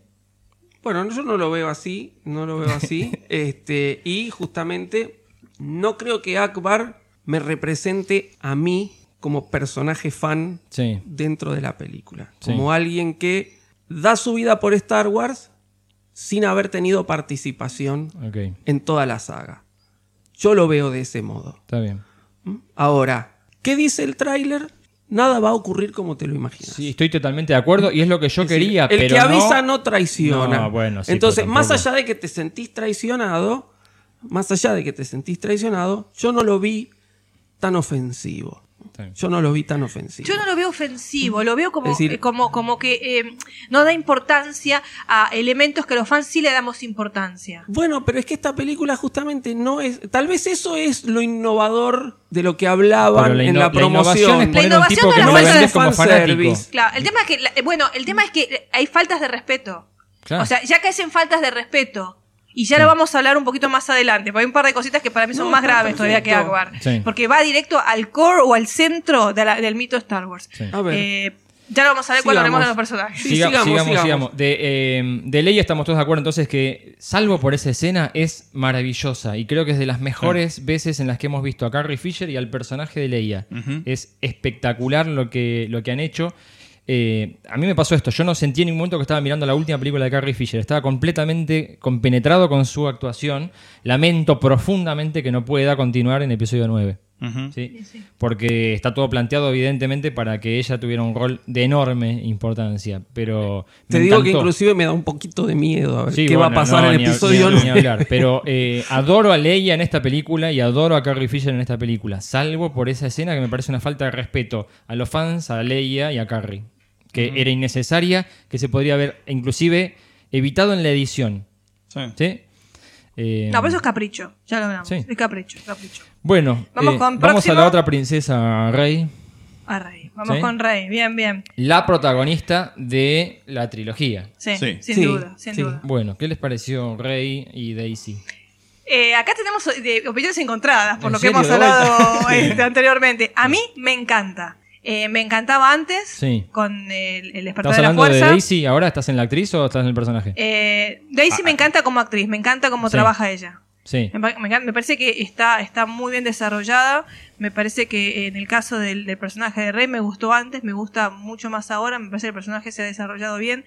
[SPEAKER 6] Bueno, yo no lo veo así, no lo veo así. este, y justamente no creo que Akbar me represente a mí como personaje fan
[SPEAKER 3] Sí.
[SPEAKER 6] dentro de la película.
[SPEAKER 3] Sí.
[SPEAKER 6] Como alguien que da su vida por Star Wars sin haber tenido participación en toda la saga. Yo lo veo de ese modo.
[SPEAKER 3] está bien.
[SPEAKER 6] Ahora, ¿qué dice el tráiler? Nada va a ocurrir como te lo imaginas.
[SPEAKER 3] Sí, estoy totalmente de acuerdo y es lo que yo
[SPEAKER 6] Es decir,
[SPEAKER 3] quería,
[SPEAKER 6] el
[SPEAKER 3] pero
[SPEAKER 6] que avisa
[SPEAKER 3] no,
[SPEAKER 6] no, traiciona.
[SPEAKER 3] No, bueno, sí,
[SPEAKER 6] Entonces,
[SPEAKER 3] pero
[SPEAKER 6] más allá de que te sentís traicionado, más allá de que te sentís traicionado, yo no lo vi tan ofensivo. Yo no lo vi tan ofensivo.
[SPEAKER 4] Yo no lo veo ofensivo, lo veo como,
[SPEAKER 6] Es decir-
[SPEAKER 4] eh, como, como que eh, no da importancia a elementos que los fans sí le damos importancia.
[SPEAKER 6] Bueno, pero es que esta película justamente no es. Tal vez eso es lo innovador de lo que hablaban
[SPEAKER 3] Pero la
[SPEAKER 6] en
[SPEAKER 3] inno-
[SPEAKER 6] la
[SPEAKER 3] la innovación
[SPEAKER 6] promoción.
[SPEAKER 3] es poner a un
[SPEAKER 4] innovación la
[SPEAKER 3] no
[SPEAKER 6] fanservice.
[SPEAKER 4] Claro, el tema es que, la- bueno, el tema es que hay faltas de respeto.
[SPEAKER 3] Claro.
[SPEAKER 4] O sea, ya que hacen faltas de respeto, y ya lo vamos a hablar un poquito más adelante, porque hay un par de cositas que para mí son
[SPEAKER 6] No,
[SPEAKER 4] más graves todavía que. Akbar.
[SPEAKER 3] Sí.
[SPEAKER 4] Porque va directo al core o al centro de la- del mito de Star Wars.
[SPEAKER 3] Sí.
[SPEAKER 6] A ver.
[SPEAKER 4] Eh, ya lo vamos a ver cuando
[SPEAKER 6] Sigamos.
[SPEAKER 4] hablemos de los personajes.
[SPEAKER 6] Sí,
[SPEAKER 3] Siga-
[SPEAKER 6] sigamos,
[SPEAKER 3] sigamos, sigamos,
[SPEAKER 6] sigamos.
[SPEAKER 3] De, eh, de Leia estamos todos de acuerdo entonces que, salvo por esa escena, es maravillosa. Y creo que es de las mejores veces en las que hemos visto a Carrie Fisher y al personaje de Leia. Es espectacular lo que, lo que han hecho. Eh, a mí me pasó esto. Yo no sentí en ningún momento que estaba mirando la última película de Carrie Fisher. Estaba completamente compenetrado con su actuación. Lamento profundamente que no pueda continuar en episodio 9.
[SPEAKER 5] Ujú.
[SPEAKER 3] ¿sí? Porque está todo planteado evidentemente para que ella tuviera un rol de enorme importancia. Pero
[SPEAKER 6] Te digo que inclusive me da un poquito de miedo a ver
[SPEAKER 3] Sí,
[SPEAKER 6] qué va a pasar
[SPEAKER 3] no,
[SPEAKER 6] en el episodio
[SPEAKER 3] ni a- ni
[SPEAKER 6] 9.
[SPEAKER 3] hablar. Pero eh, adoro a Leia en esta película y adoro a Carrie Fisher en esta película. Salvo por esa escena que me parece una falta de respeto a los fans, a Leia y a Carrie. Que era innecesaria, que se podría haber inclusive evitado en la edición.
[SPEAKER 5] Sí.
[SPEAKER 3] ¿Sí? Eh,
[SPEAKER 4] No, pero eso es capricho. Ya lo hablamos.
[SPEAKER 3] Sí.
[SPEAKER 4] Es capricho, capricho.
[SPEAKER 3] Bueno,
[SPEAKER 4] Vamos
[SPEAKER 3] eh,
[SPEAKER 4] con
[SPEAKER 3] vamos a la otra princesa Rey,
[SPEAKER 4] A Rey. Vamos
[SPEAKER 3] Sí.
[SPEAKER 4] con Rey. Bien, bien.
[SPEAKER 3] la protagonista de la trilogía.
[SPEAKER 4] Sí, Sí. sin duda, sin duda.
[SPEAKER 3] Bueno, ¿qué les pareció Rey y Daisy?
[SPEAKER 4] Eh, acá tenemos opiniones encontradas por
[SPEAKER 3] ¿En
[SPEAKER 4] lo que hemos
[SPEAKER 3] ¿De
[SPEAKER 4] hablado este, anteriormente. A mí me encanta. Eh, me encantaba antes
[SPEAKER 3] Sí.
[SPEAKER 4] con el, el despertar
[SPEAKER 3] ¿Estás
[SPEAKER 4] de la
[SPEAKER 3] hablando de
[SPEAKER 4] fuerza.
[SPEAKER 3] Daisy ahora? ¿Estás en la actriz o estás en el personaje?
[SPEAKER 4] Eh, Daisy me encanta como actriz, me encanta cómo
[SPEAKER 3] Sí.
[SPEAKER 4] trabaja ella.
[SPEAKER 3] Sí.
[SPEAKER 4] Me, parece que está, está muy bien desarrollada. Me parece que en el caso del, del personaje de Rey me gustó antes, me gusta mucho más ahora. Me parece que el personaje se ha desarrollado bien.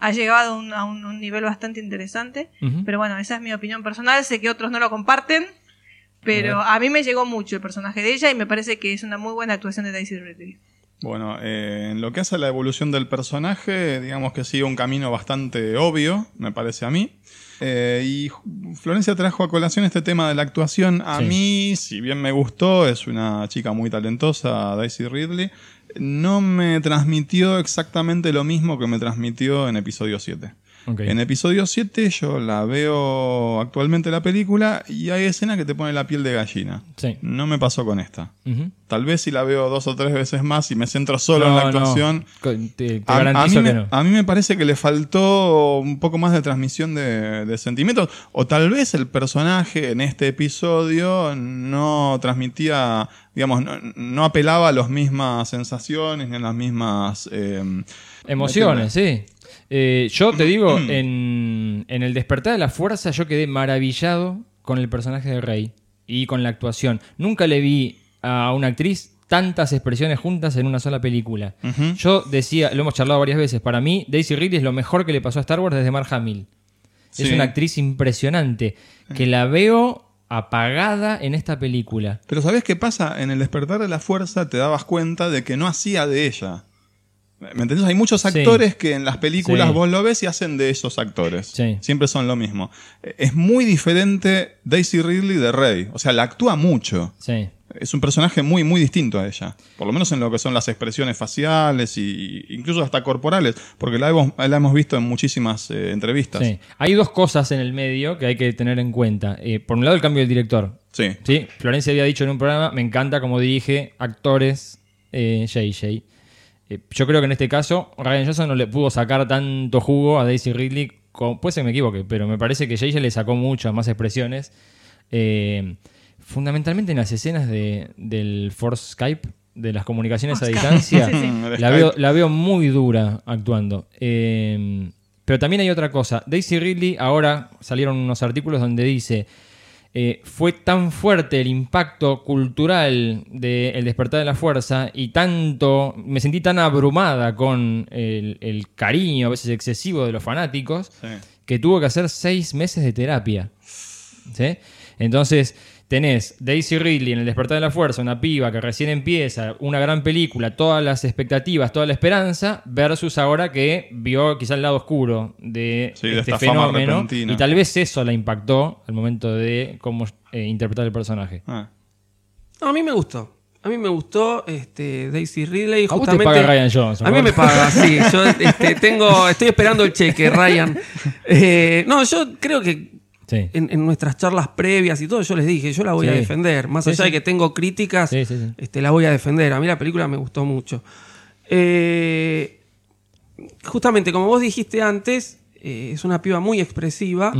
[SPEAKER 4] Ha llegado a un, a un- un nivel bastante interesante. Pero bueno, esa es mi opinión personal. Sé que otros no lo comparten. Pero
[SPEAKER 5] A
[SPEAKER 4] a, mí me llegó mucho el personaje de ella y me parece que es una muy buena actuación de Daisy Ridley.
[SPEAKER 5] Bueno, eh, en lo que hace a la evolución del personaje, digamos que sigue un camino bastante obvio, me parece a mí. Eh, y Florencia trajo a colación este tema de la actuación. A
[SPEAKER 3] Sí.
[SPEAKER 5] mí, si bien me gustó, es una chica muy talentosa, Daisy Ridley, no me transmitió exactamente lo mismo que me transmitió en episodio 7. En episodio 7 yo la veo actualmente la película y hay escenas que te pone la piel de gallina.
[SPEAKER 3] Sí.
[SPEAKER 5] No me pasó con esta. Tal vez si la veo dos o tres veces más y me centro solo en la
[SPEAKER 3] no.
[SPEAKER 5] actuación.
[SPEAKER 3] Te, te
[SPEAKER 5] A, a mí
[SPEAKER 3] que
[SPEAKER 5] me,
[SPEAKER 3] no.
[SPEAKER 5] a mí me parece que le faltó un poco más de transmisión de, de sentimientos. O tal vez el personaje en este episodio no transmitía, digamos, no, no apelaba a las mismas sensaciones ni a las mismas eh,
[SPEAKER 3] Emociones, sí. Eh, yo te digo, en, en el despertar de la fuerza yo quedé maravillado con el personaje de Rey y con la actuación. Nunca le vi a una actriz tantas expresiones juntas en una sola película. Yo decía, lo hemos charlado varias veces, para mí Daisy Ridley es lo mejor que le pasó a Star Wars desde Mark Hamill. Es una actriz impresionante, que la veo apagada en esta película.
[SPEAKER 5] Pero ¿sabés qué pasa? En el despertar de la fuerza te dabas cuenta de que no hacía de ella. ¿Me entendés? Hay muchos
[SPEAKER 3] Sí.
[SPEAKER 5] actores que en las películas
[SPEAKER 3] Sí.
[SPEAKER 5] vos lo ves y hacen de esos actores.
[SPEAKER 3] Sí.
[SPEAKER 5] Siempre son lo mismo. Es muy diferente Daisy Ridley de Rey. O sea, la actúa mucho.
[SPEAKER 3] Sí.
[SPEAKER 5] Es un personaje muy, muy distinto a ella. Por lo menos en lo que son las expresiones faciales y incluso hasta corporales. Porque la hemos, la hemos visto en muchísimas eh, entrevistas.
[SPEAKER 3] Sí. Hay dos cosas en el medio que hay que tener en cuenta. Eh, por un lado, el cambio del director.
[SPEAKER 5] Sí.
[SPEAKER 3] Sí, Florencia había dicho en un programa, me encanta cómo dirige actores eh, JJ. Eh, yo creo que en este caso Ryan Johnson no le pudo sacar tanto jugo a Daisy Ridley. como- puede ser que me equivoque, pero me parece que JJ le sacó muchas más expresiones. Eh, fundamentalmente en las escenas de, del Force Skype, de las comunicaciones a distancia.
[SPEAKER 5] Sí, sí.
[SPEAKER 3] La, veo, la veo muy dura actuando. Eh, pero también hay otra cosa. Daisy Ridley, ahora salieron unos artículos donde dice, eh, fue tan fuerte el impacto cultural de El despertar de la fuerza y tanto, me sentí tan abrumada con el, el cariño a veces excesivo de los fanáticos, que tuvo que hacer seis meses de terapia. ¿Sí? Entonces, tenés Daisy Ridley en El despertar de la fuerza, una piba que recién empieza, una gran película, todas las expectativas, toda la esperanza, versus ahora que vio quizá el lado oscuro de
[SPEAKER 5] Sí, de
[SPEAKER 3] este fenómeno. Y tal vez eso la impactó al momento de cómo eh, interpretar el personaje.
[SPEAKER 5] Ah.
[SPEAKER 6] No, a mí me gustó. A mí me gustó este, Daisy Ridley.
[SPEAKER 3] A vos te
[SPEAKER 6] justamente,
[SPEAKER 3] paga Ryan Johnson,
[SPEAKER 6] A mí me paga, sí. Yo este, tengo, estoy esperando el cheque, Ryan. Eh, no, yo creo que
[SPEAKER 3] Sí.
[SPEAKER 6] en, en nuestras charlas previas y todo, yo les dije, yo la voy a defender. Más
[SPEAKER 3] Sí,
[SPEAKER 6] allá de que tengo críticas. Este, la voy a defender. A mí la película me gustó mucho. Eh, justamente, como vos dijiste antes, eh, es una piba muy expresiva.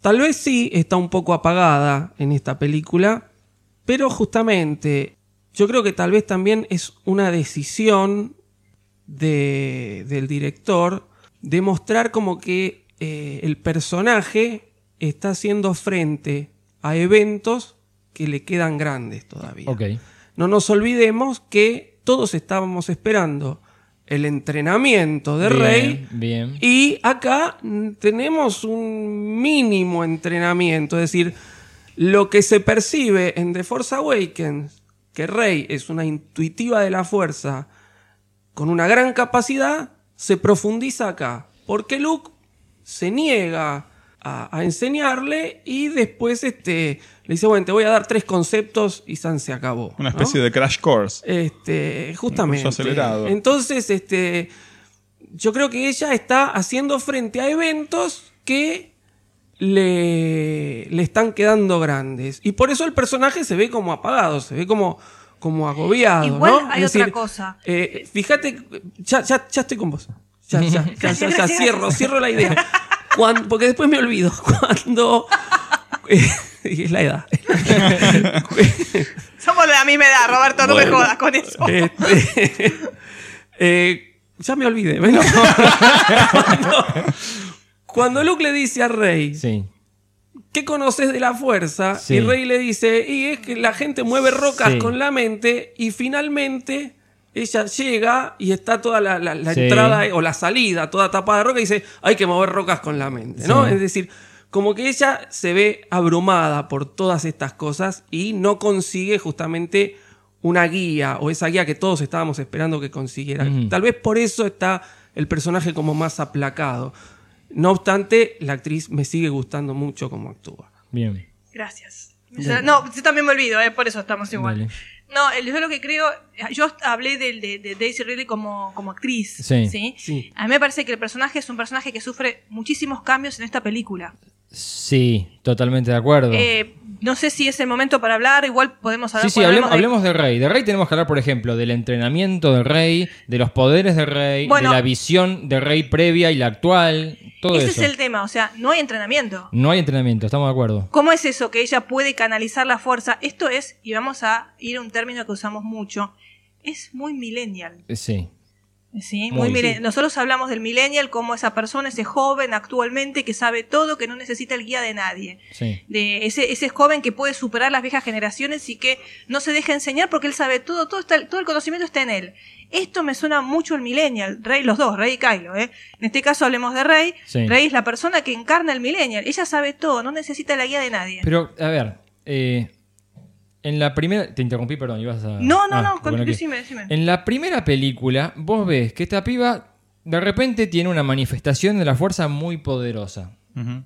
[SPEAKER 6] Tal vez sí está un poco apagada en esta película, pero justamente yo creo que tal vez también es una decisión de- del director de mostrar como que eh, el personaje está haciendo frente a eventos que le quedan grandes todavía. No nos olvidemos que todos estábamos esperando el entrenamiento de
[SPEAKER 3] Bien,
[SPEAKER 6] Rey
[SPEAKER 3] Bien.
[SPEAKER 6] y acá tenemos un mínimo entrenamiento, es decir, lo que se percibe en The Force Awakens, que Rey es una intuitiva de la fuerza con una gran capacidad, se profundiza acá. Porque Luke se niega a, a enseñarle y después este, le dice, bueno, te voy a dar tres conceptos y San se acabó.
[SPEAKER 5] Una
[SPEAKER 6] ¿no?
[SPEAKER 5] especie de crash course.
[SPEAKER 6] Este, justamente.
[SPEAKER 5] curso acelerado.
[SPEAKER 6] Entonces, este, yo creo que ella está haciendo frente a eventos que le, le están quedando grandes. Y por eso el personaje se ve como apagado, se ve como, como agobiado.
[SPEAKER 4] Igual
[SPEAKER 6] ¿no?
[SPEAKER 4] hay
[SPEAKER 6] Es
[SPEAKER 4] otra
[SPEAKER 6] decir,
[SPEAKER 4] cosa.
[SPEAKER 6] eh, fíjate, ya, ya, ya estoy con vos. Ya, ya, ya, cierro, cierro la idea. Cuando- porque después me olvido. Cuando. eh, es la edad.
[SPEAKER 4] Somos de la misma edad, Roberto, no me jodas con eso.
[SPEAKER 6] Este, eh, ya me olvidé. Bueno, cuando, cuando Luke le dice a Rey, ¿qué conoces de la fuerza?
[SPEAKER 3] Sí.
[SPEAKER 6] Y Rey le dice, y es que la gente mueve rocas
[SPEAKER 3] Sí.
[SPEAKER 6] con la mente y finalmente ella llega y está toda la, la- la
[SPEAKER 3] Sí.
[SPEAKER 6] entrada o la salida toda tapada de roca y dice, hay que mover rocas con la mente, ¿no?
[SPEAKER 3] Sí.
[SPEAKER 6] Es decir, como que ella se ve abrumada por todas estas cosas y no consigue justamente una guía o esa guía que todos estábamos esperando que consiguiera. Tal vez por eso está el personaje como más aplacado. No obstante, la actriz me sigue gustando mucho como actúa.
[SPEAKER 3] Bien.
[SPEAKER 4] Gracias.
[SPEAKER 6] Bien.
[SPEAKER 4] No, yo también me olvido, eh, por eso estamos igual.
[SPEAKER 3] Dale.
[SPEAKER 4] No, el- yo lo que creo, yo hablé del- de, de Daisy Ridley como, como actriz.
[SPEAKER 3] Sí.
[SPEAKER 4] ¿sí? A mí me parece que el personaje es un personaje que sufre muchísimos cambios en esta película.
[SPEAKER 3] Sí, totalmente de acuerdo.
[SPEAKER 4] Eh, no sé si es el momento para hablar, igual podemos hablar.
[SPEAKER 3] Sí, sí, hablemos,
[SPEAKER 4] hablemos
[SPEAKER 3] de Rey. De Rey tenemos que hablar, por ejemplo, del entrenamiento de Rey, de los poderes de Rey,
[SPEAKER 4] Bueno.
[SPEAKER 3] de la visión de Rey previa y la actual, todo
[SPEAKER 4] Ese
[SPEAKER 3] eso.
[SPEAKER 4] es el tema, o sea, no hay entrenamiento.
[SPEAKER 3] No hay entrenamiento, estamos de acuerdo.
[SPEAKER 4] ¿Cómo es eso que ella puede canalizar la fuerza? Esto es, y vamos a ir a un término que usamos mucho, es muy millennial.
[SPEAKER 3] Eh, Sí.
[SPEAKER 4] Sí,
[SPEAKER 3] Muy,
[SPEAKER 4] muy
[SPEAKER 3] sí.
[SPEAKER 4] Nosotros hablamos del millennial como esa persona, ese joven actualmente que sabe todo, que no necesita el guía de nadie.
[SPEAKER 3] Sí.
[SPEAKER 4] De ese, ese joven que puede superar las viejas generaciones y que no se deja enseñar porque él sabe todo, todo, está, todo el conocimiento está en él. Esto me suena mucho al millennial, Rey, los dos, Rey y Kylo, ¿eh? En este caso hablemos de Rey.
[SPEAKER 3] Sí.
[SPEAKER 4] Rey es la persona que encarna el millennial. Ella sabe todo, no necesita la guía de nadie.
[SPEAKER 3] Pero, a ver, eh, en la primera... Te interrumpí, perdón, ibas a...
[SPEAKER 4] no, no,
[SPEAKER 3] Ah,
[SPEAKER 4] no, con- decime, decime.
[SPEAKER 3] En la primera película, vos ves que esta piba de repente tiene una manifestación de la fuerza muy poderosa.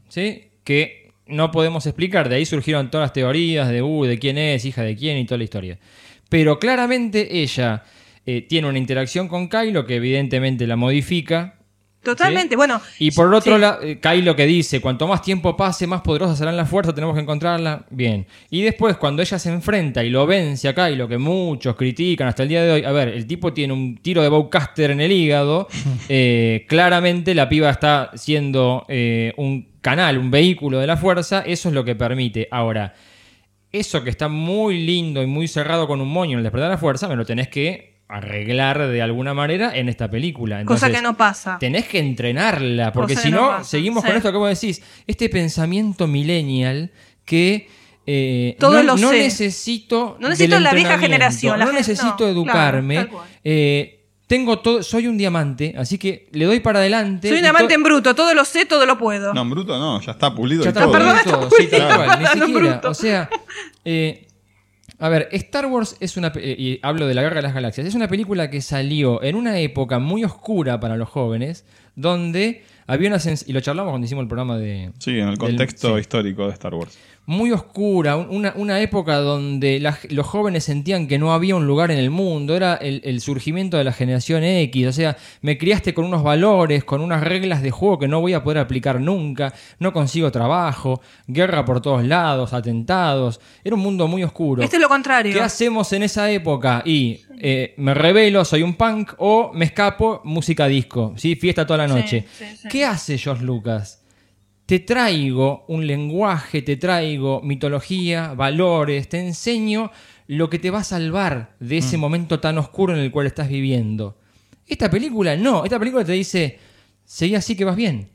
[SPEAKER 3] ¿Sí? Que no podemos explicar. De ahí surgieron todas las teorías de, uh, de quién es, hija de quién y toda la historia. Pero claramente ella eh, tiene una interacción con Kylo que evidentemente la modifica.
[SPEAKER 4] Totalmente, bueno.
[SPEAKER 3] Y por otro
[SPEAKER 4] sí.
[SPEAKER 3] lado, eh, Kylo que dice, cuanto más tiempo pase, más poderosa serán las fuerzas, tenemos que encontrarla. Bien. Y después, cuando ella se enfrenta y lo vence a Kylo, que muchos critican hasta el día de hoy, a ver, el tipo tiene un tiro de bowcaster en el hígado, eh, claramente la piba está siendo un canal, un vehículo de la fuerza, eso es lo que permite. Ahora, eso que está muy lindo y muy cerrado con un moño en el despertar de la fuerza, me lo tenés que arreglar de alguna manera en esta película.
[SPEAKER 4] Cosa que no pasa.
[SPEAKER 3] Tenés que entrenarla, porque
[SPEAKER 4] Cosa
[SPEAKER 3] si no, seguimos
[SPEAKER 4] sí.
[SPEAKER 3] con esto que vos decís, este pensamiento millennial que eh,
[SPEAKER 4] Todo
[SPEAKER 3] no,
[SPEAKER 4] lo
[SPEAKER 3] no
[SPEAKER 4] sé.
[SPEAKER 3] necesito
[SPEAKER 4] No necesito la vieja generación, la
[SPEAKER 3] no necesito
[SPEAKER 4] no,
[SPEAKER 3] educarme.
[SPEAKER 4] claro,
[SPEAKER 3] eh, tengo todo, soy un diamante, así que le doy para adelante.
[SPEAKER 4] Soy un
[SPEAKER 3] y
[SPEAKER 4] amante
[SPEAKER 3] to-
[SPEAKER 4] en bruto, todo lo sé, todo lo puedo.
[SPEAKER 5] No, en bruto no, ya está pulido
[SPEAKER 3] Ya
[SPEAKER 5] y
[SPEAKER 3] está
[SPEAKER 5] todo.
[SPEAKER 3] pulido todo, sí, tal cual, ni siquiera.
[SPEAKER 4] bruto.
[SPEAKER 3] O sea, eh, a ver, Star Wars es una. eh, y hablo de la Guerra de las Galaxias. Es una película que salió en una época muy oscura para los jóvenes, donde había una. Y lo charlamos cuando hicimos el programa de.
[SPEAKER 5] Sí, en el
[SPEAKER 3] del-
[SPEAKER 5] contexto
[SPEAKER 3] sí.
[SPEAKER 5] histórico de Star Wars.
[SPEAKER 3] Muy oscura, un- una, una época donde la- los jóvenes sentían que no había un lugar en el mundo, era el, el surgimiento de la generación X, o sea, me criaste con unos valores, con unas reglas de juego que no voy a poder aplicar nunca, no consigo trabajo, guerra por todos lados, atentados, era un mundo muy oscuro.
[SPEAKER 4] Este es lo contrario.
[SPEAKER 3] ¿Qué hacemos en esa época? Y eh, me revelo, soy un punk, o me escapo, música disco, ¿sí? fiesta toda la noche.
[SPEAKER 4] sí, sí.
[SPEAKER 3] ¿Qué hace George Lucas? Te traigo un lenguaje, te traigo mitología, valores, te enseño lo que te va a salvar de
[SPEAKER 4] Mm.
[SPEAKER 3] ese momento tan oscuro en el cual estás viviendo. Esta película no, esta película te dice, seguí así que vas bien.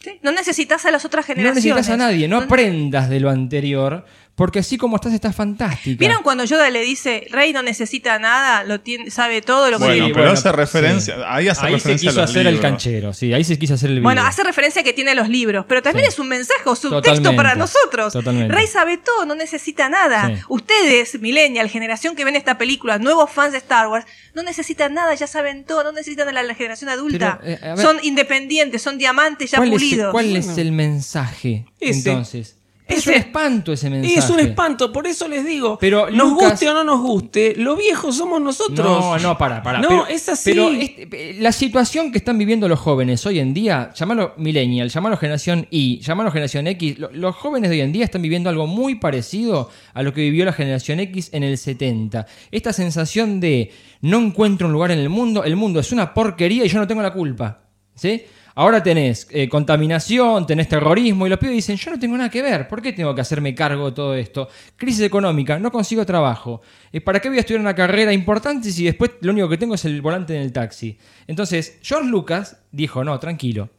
[SPEAKER 4] Sí, No necesitas a las otras
[SPEAKER 3] No
[SPEAKER 4] generaciones.
[SPEAKER 3] necesitas a nadie, no
[SPEAKER 4] No-
[SPEAKER 3] aprendas de lo anterior, porque así como estás, estás fantástica.
[SPEAKER 4] ¿Vieron cuando Yoda le dice, Rey no necesita nada, lo tiene, sabe todo lo que
[SPEAKER 5] Bueno,
[SPEAKER 3] Sí,
[SPEAKER 5] pero
[SPEAKER 3] bueno,
[SPEAKER 5] hace referencia,
[SPEAKER 3] sí.
[SPEAKER 5] ahí hace
[SPEAKER 3] Ahí se
[SPEAKER 5] referencia
[SPEAKER 3] quiso
[SPEAKER 5] a los
[SPEAKER 3] hacer el canchero, sí, ahí se quiso hacer el
[SPEAKER 4] Bueno,
[SPEAKER 3] vivo.
[SPEAKER 4] hace referencia que tiene los libros, pero también
[SPEAKER 3] Sí.
[SPEAKER 4] es un mensaje o subtexto
[SPEAKER 3] Totalmente,
[SPEAKER 4] para nosotros.
[SPEAKER 3] totalmente.
[SPEAKER 4] Rey sabe todo, no necesita nada.
[SPEAKER 3] Sí.
[SPEAKER 4] Ustedes, millennial, generación que ven esta película, nuevos fans de Star Wars, no necesitan nada, ya saben todo, no necesitan a la, la generación adulta.
[SPEAKER 3] Pero, eh, ver-
[SPEAKER 4] son independientes, son diamantes ya
[SPEAKER 3] ¿Cuál, es,
[SPEAKER 4] pulidos.
[SPEAKER 3] cuál es el mensaje
[SPEAKER 6] Ese.
[SPEAKER 3] entonces? Es un espanto ese mensaje.
[SPEAKER 6] Es un espanto, por eso les digo.
[SPEAKER 3] Pero
[SPEAKER 6] nos
[SPEAKER 3] Lucas-
[SPEAKER 6] guste o no nos guste, lo viejos somos nosotros.
[SPEAKER 3] No, no, para, para.
[SPEAKER 6] No,
[SPEAKER 3] pero,
[SPEAKER 6] es así.
[SPEAKER 3] Pero este- la situación que están viviendo los jóvenes hoy en día, llamalo millennial, llamalo generación Y, llamalo generación X, lo- los jóvenes de hoy en día están viviendo algo muy parecido a lo que vivió la generación X en el 70. Esta sensación de no encuentro un lugar en el mundo, el mundo es una porquería y yo no tengo la culpa. ¿Sí? Ahora tenés eh, contaminación, tenés terrorismo y los pibes dicen, yo no tengo nada que ver, ¿por qué tengo que hacerme cargo de todo esto? Crisis económica, no consigo trabajo. Eh, ¿Para qué voy a estudiar una carrera importante si después lo único que tengo es el volante en el taxi? Entonces, George Lucas dijo, no, tranquilo,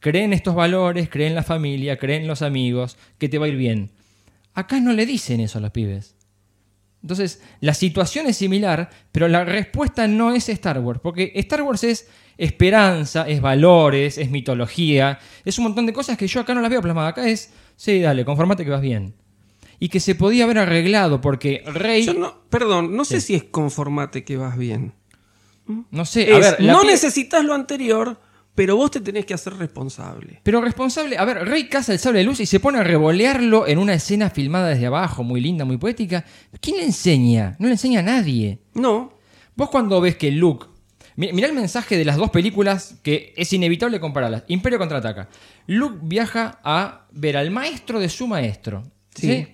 [SPEAKER 3] cree en estos valores, cree en la familia, cree en los amigos, que te va a ir bien. Acá no le dicen eso a los pibes. Entonces, la situación es similar, pero la respuesta no es Star Wars, porque Star Wars es esperanza, es valores, es mitología, es un montón de cosas que yo acá no las veo plasmadas. Acá es, sí, dale, conformate que vas bien. Y que se podía haber arreglado, porque Rey...
[SPEAKER 6] Yo no- perdón, no sé si es conformate que vas bien.
[SPEAKER 3] No sé, a
[SPEAKER 6] Es,
[SPEAKER 3] ver,
[SPEAKER 6] no necesitas lo anterior, pero vos te tenés que hacer responsable.
[SPEAKER 3] Pero responsable, a ver, Rey caza el sable de luz y se pone a revolearlo en una escena filmada desde abajo, muy linda, muy poética. ¿Quién le enseña? No le enseña a nadie.
[SPEAKER 6] No.
[SPEAKER 3] Vos cuando ves que Luke... mi- Mirá el mensaje de las dos películas que es inevitable compararlas. Imperio contraataca. Luke viaja a ver al maestro de su maestro. ¿sí?
[SPEAKER 6] Sí.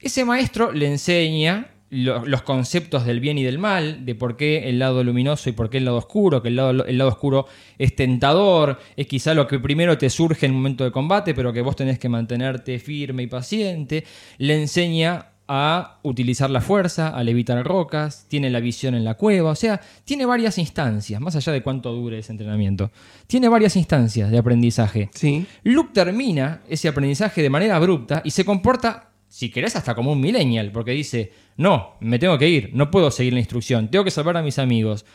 [SPEAKER 3] Ese maestro le enseña lo- los conceptos del bien y del mal, de por qué el lado luminoso y por qué el lado oscuro, que el lado, el lado oscuro es tentador, es quizá lo que primero te surge en un momento de combate, pero que vos tenés que mantenerte firme y paciente. Le enseña a utilizar la fuerza, a levitar rocas, tiene la visión en la cueva, o sea, tiene varias instancias, más allá de cuánto dure ese entrenamiento. Tiene varias instancias de aprendizaje.
[SPEAKER 6] Sí.
[SPEAKER 3] Luke termina ese aprendizaje de manera abrupta y se comporta, si querés, hasta como un millennial, porque dice, no, me tengo que ir, no puedo seguir la instrucción, tengo que salvar a mis amigos.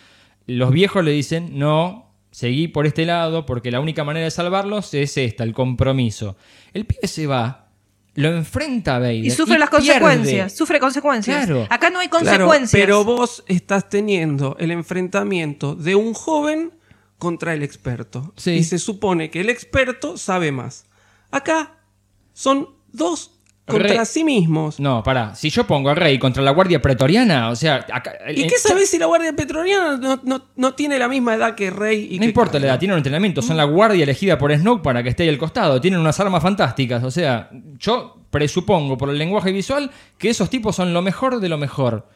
[SPEAKER 3] Los viejos le dicen, no, seguí por este lado, porque la única manera de salvarlos es esta, el compromiso. El pibe se va, lo enfrenta a Vader.
[SPEAKER 4] Y sufre las
[SPEAKER 3] pierde.
[SPEAKER 4] consecuencias. Sufre consecuencias.
[SPEAKER 3] Claro.
[SPEAKER 4] Acá no hay
[SPEAKER 6] Claro,
[SPEAKER 4] consecuencias.
[SPEAKER 6] pero vos estás teniendo el enfrentamiento de un joven contra el experto.
[SPEAKER 3] Sí.
[SPEAKER 6] Y se supone que el experto sabe más. Acá son dos contra sí mismos.
[SPEAKER 3] No, pará, si yo pongo a Rey contra la Guardia Pretoriana, o sea, acá-
[SPEAKER 6] ¿Y
[SPEAKER 3] en-
[SPEAKER 6] qué sabés si la Guardia Petroliana no, no- no tiene la misma edad que Rey? Y
[SPEAKER 3] No
[SPEAKER 6] que
[SPEAKER 3] importa la edad, tienen un entrenamiento, son la guardia elegida por Snoke para que esté ahí al costado, tienen unas armas fantásticas, o sea, yo presupongo por el lenguaje visual que esos tipos son lo mejor de lo mejor.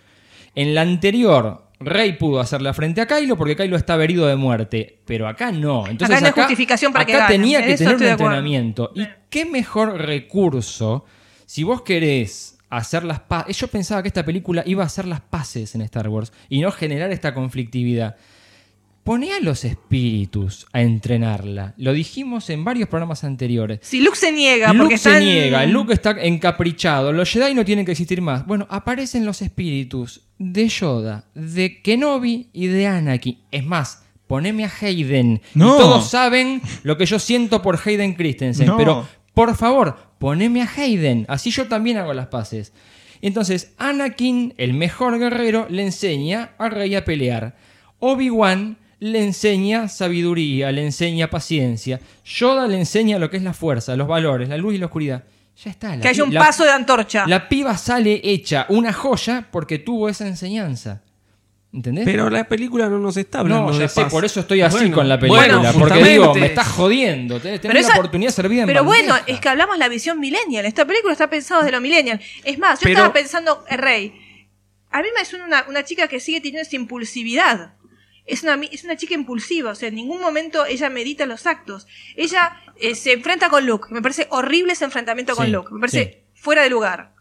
[SPEAKER 3] En la anterior, Rey pudo hacerle frente a Kylo porque Kylo estaba herido de muerte, pero acá no. Entonces
[SPEAKER 4] Acá no hay justificación para que
[SPEAKER 3] acá
[SPEAKER 4] ganen,
[SPEAKER 3] tenía
[SPEAKER 4] en
[SPEAKER 3] que tener un entrenamiento. ¿Y qué mejor recurso si vos querés hacer las paces? Yo pensaba que esta película iba a hacer las paces en Star Wars y no generar esta conflictividad. Poné a los espíritus a entrenarla. Lo dijimos en varios programas anteriores.
[SPEAKER 4] Si Luke se niega,
[SPEAKER 3] Luke
[SPEAKER 4] porque
[SPEAKER 3] se niega, Luke está encaprichado, los Jedi no tienen que existir más. Bueno, aparecen los espíritus de Yoda, de Kenobi y de Anakin. Es más, poneme a Hayden.
[SPEAKER 5] No.
[SPEAKER 3] Y todos saben lo que yo siento por Hayden Christensen.
[SPEAKER 5] No.
[SPEAKER 3] Pero, por favor, poneme a Hayden. Así yo también hago las paces. Entonces, Anakin, el mejor guerrero, le enseña a Rey a pelear. Obi-Wan le enseña sabiduría, le enseña paciencia. Yoda le enseña lo que es la fuerza, los valores, la luz y la oscuridad. Ya está. la
[SPEAKER 4] que haya un
[SPEAKER 3] la-
[SPEAKER 4] paso de antorcha.
[SPEAKER 3] La piba sale hecha una joya porque tuvo esa enseñanza. ¿Entendés?
[SPEAKER 6] Pero la película no nos está hablando
[SPEAKER 3] no, ya
[SPEAKER 6] de
[SPEAKER 3] sé,
[SPEAKER 6] paz.
[SPEAKER 3] por eso estoy así
[SPEAKER 6] Bueno,
[SPEAKER 3] con la película.
[SPEAKER 6] bueno,
[SPEAKER 3] porque
[SPEAKER 6] justamente.
[SPEAKER 3] digo, me estás jodiendo. Tenés, tenés
[SPEAKER 4] esa-
[SPEAKER 3] oportunidad servida en
[SPEAKER 4] Pero bueno, es que hablamos la visión millennial. Esta película está pensada desde lo millennial. Es más, yo
[SPEAKER 6] Pero-
[SPEAKER 4] estaba pensando, eh, Rey, a mí me suena una, una chica que sigue teniendo esa impulsividad. Es una, es una chica impulsiva, o sea, en ningún momento ella medita los actos. Ella eh, se enfrenta con Luke. Me parece horrible ese enfrentamiento con
[SPEAKER 3] Sí,
[SPEAKER 4] Luke. Me parece
[SPEAKER 3] sí.
[SPEAKER 4] fuera de lugar.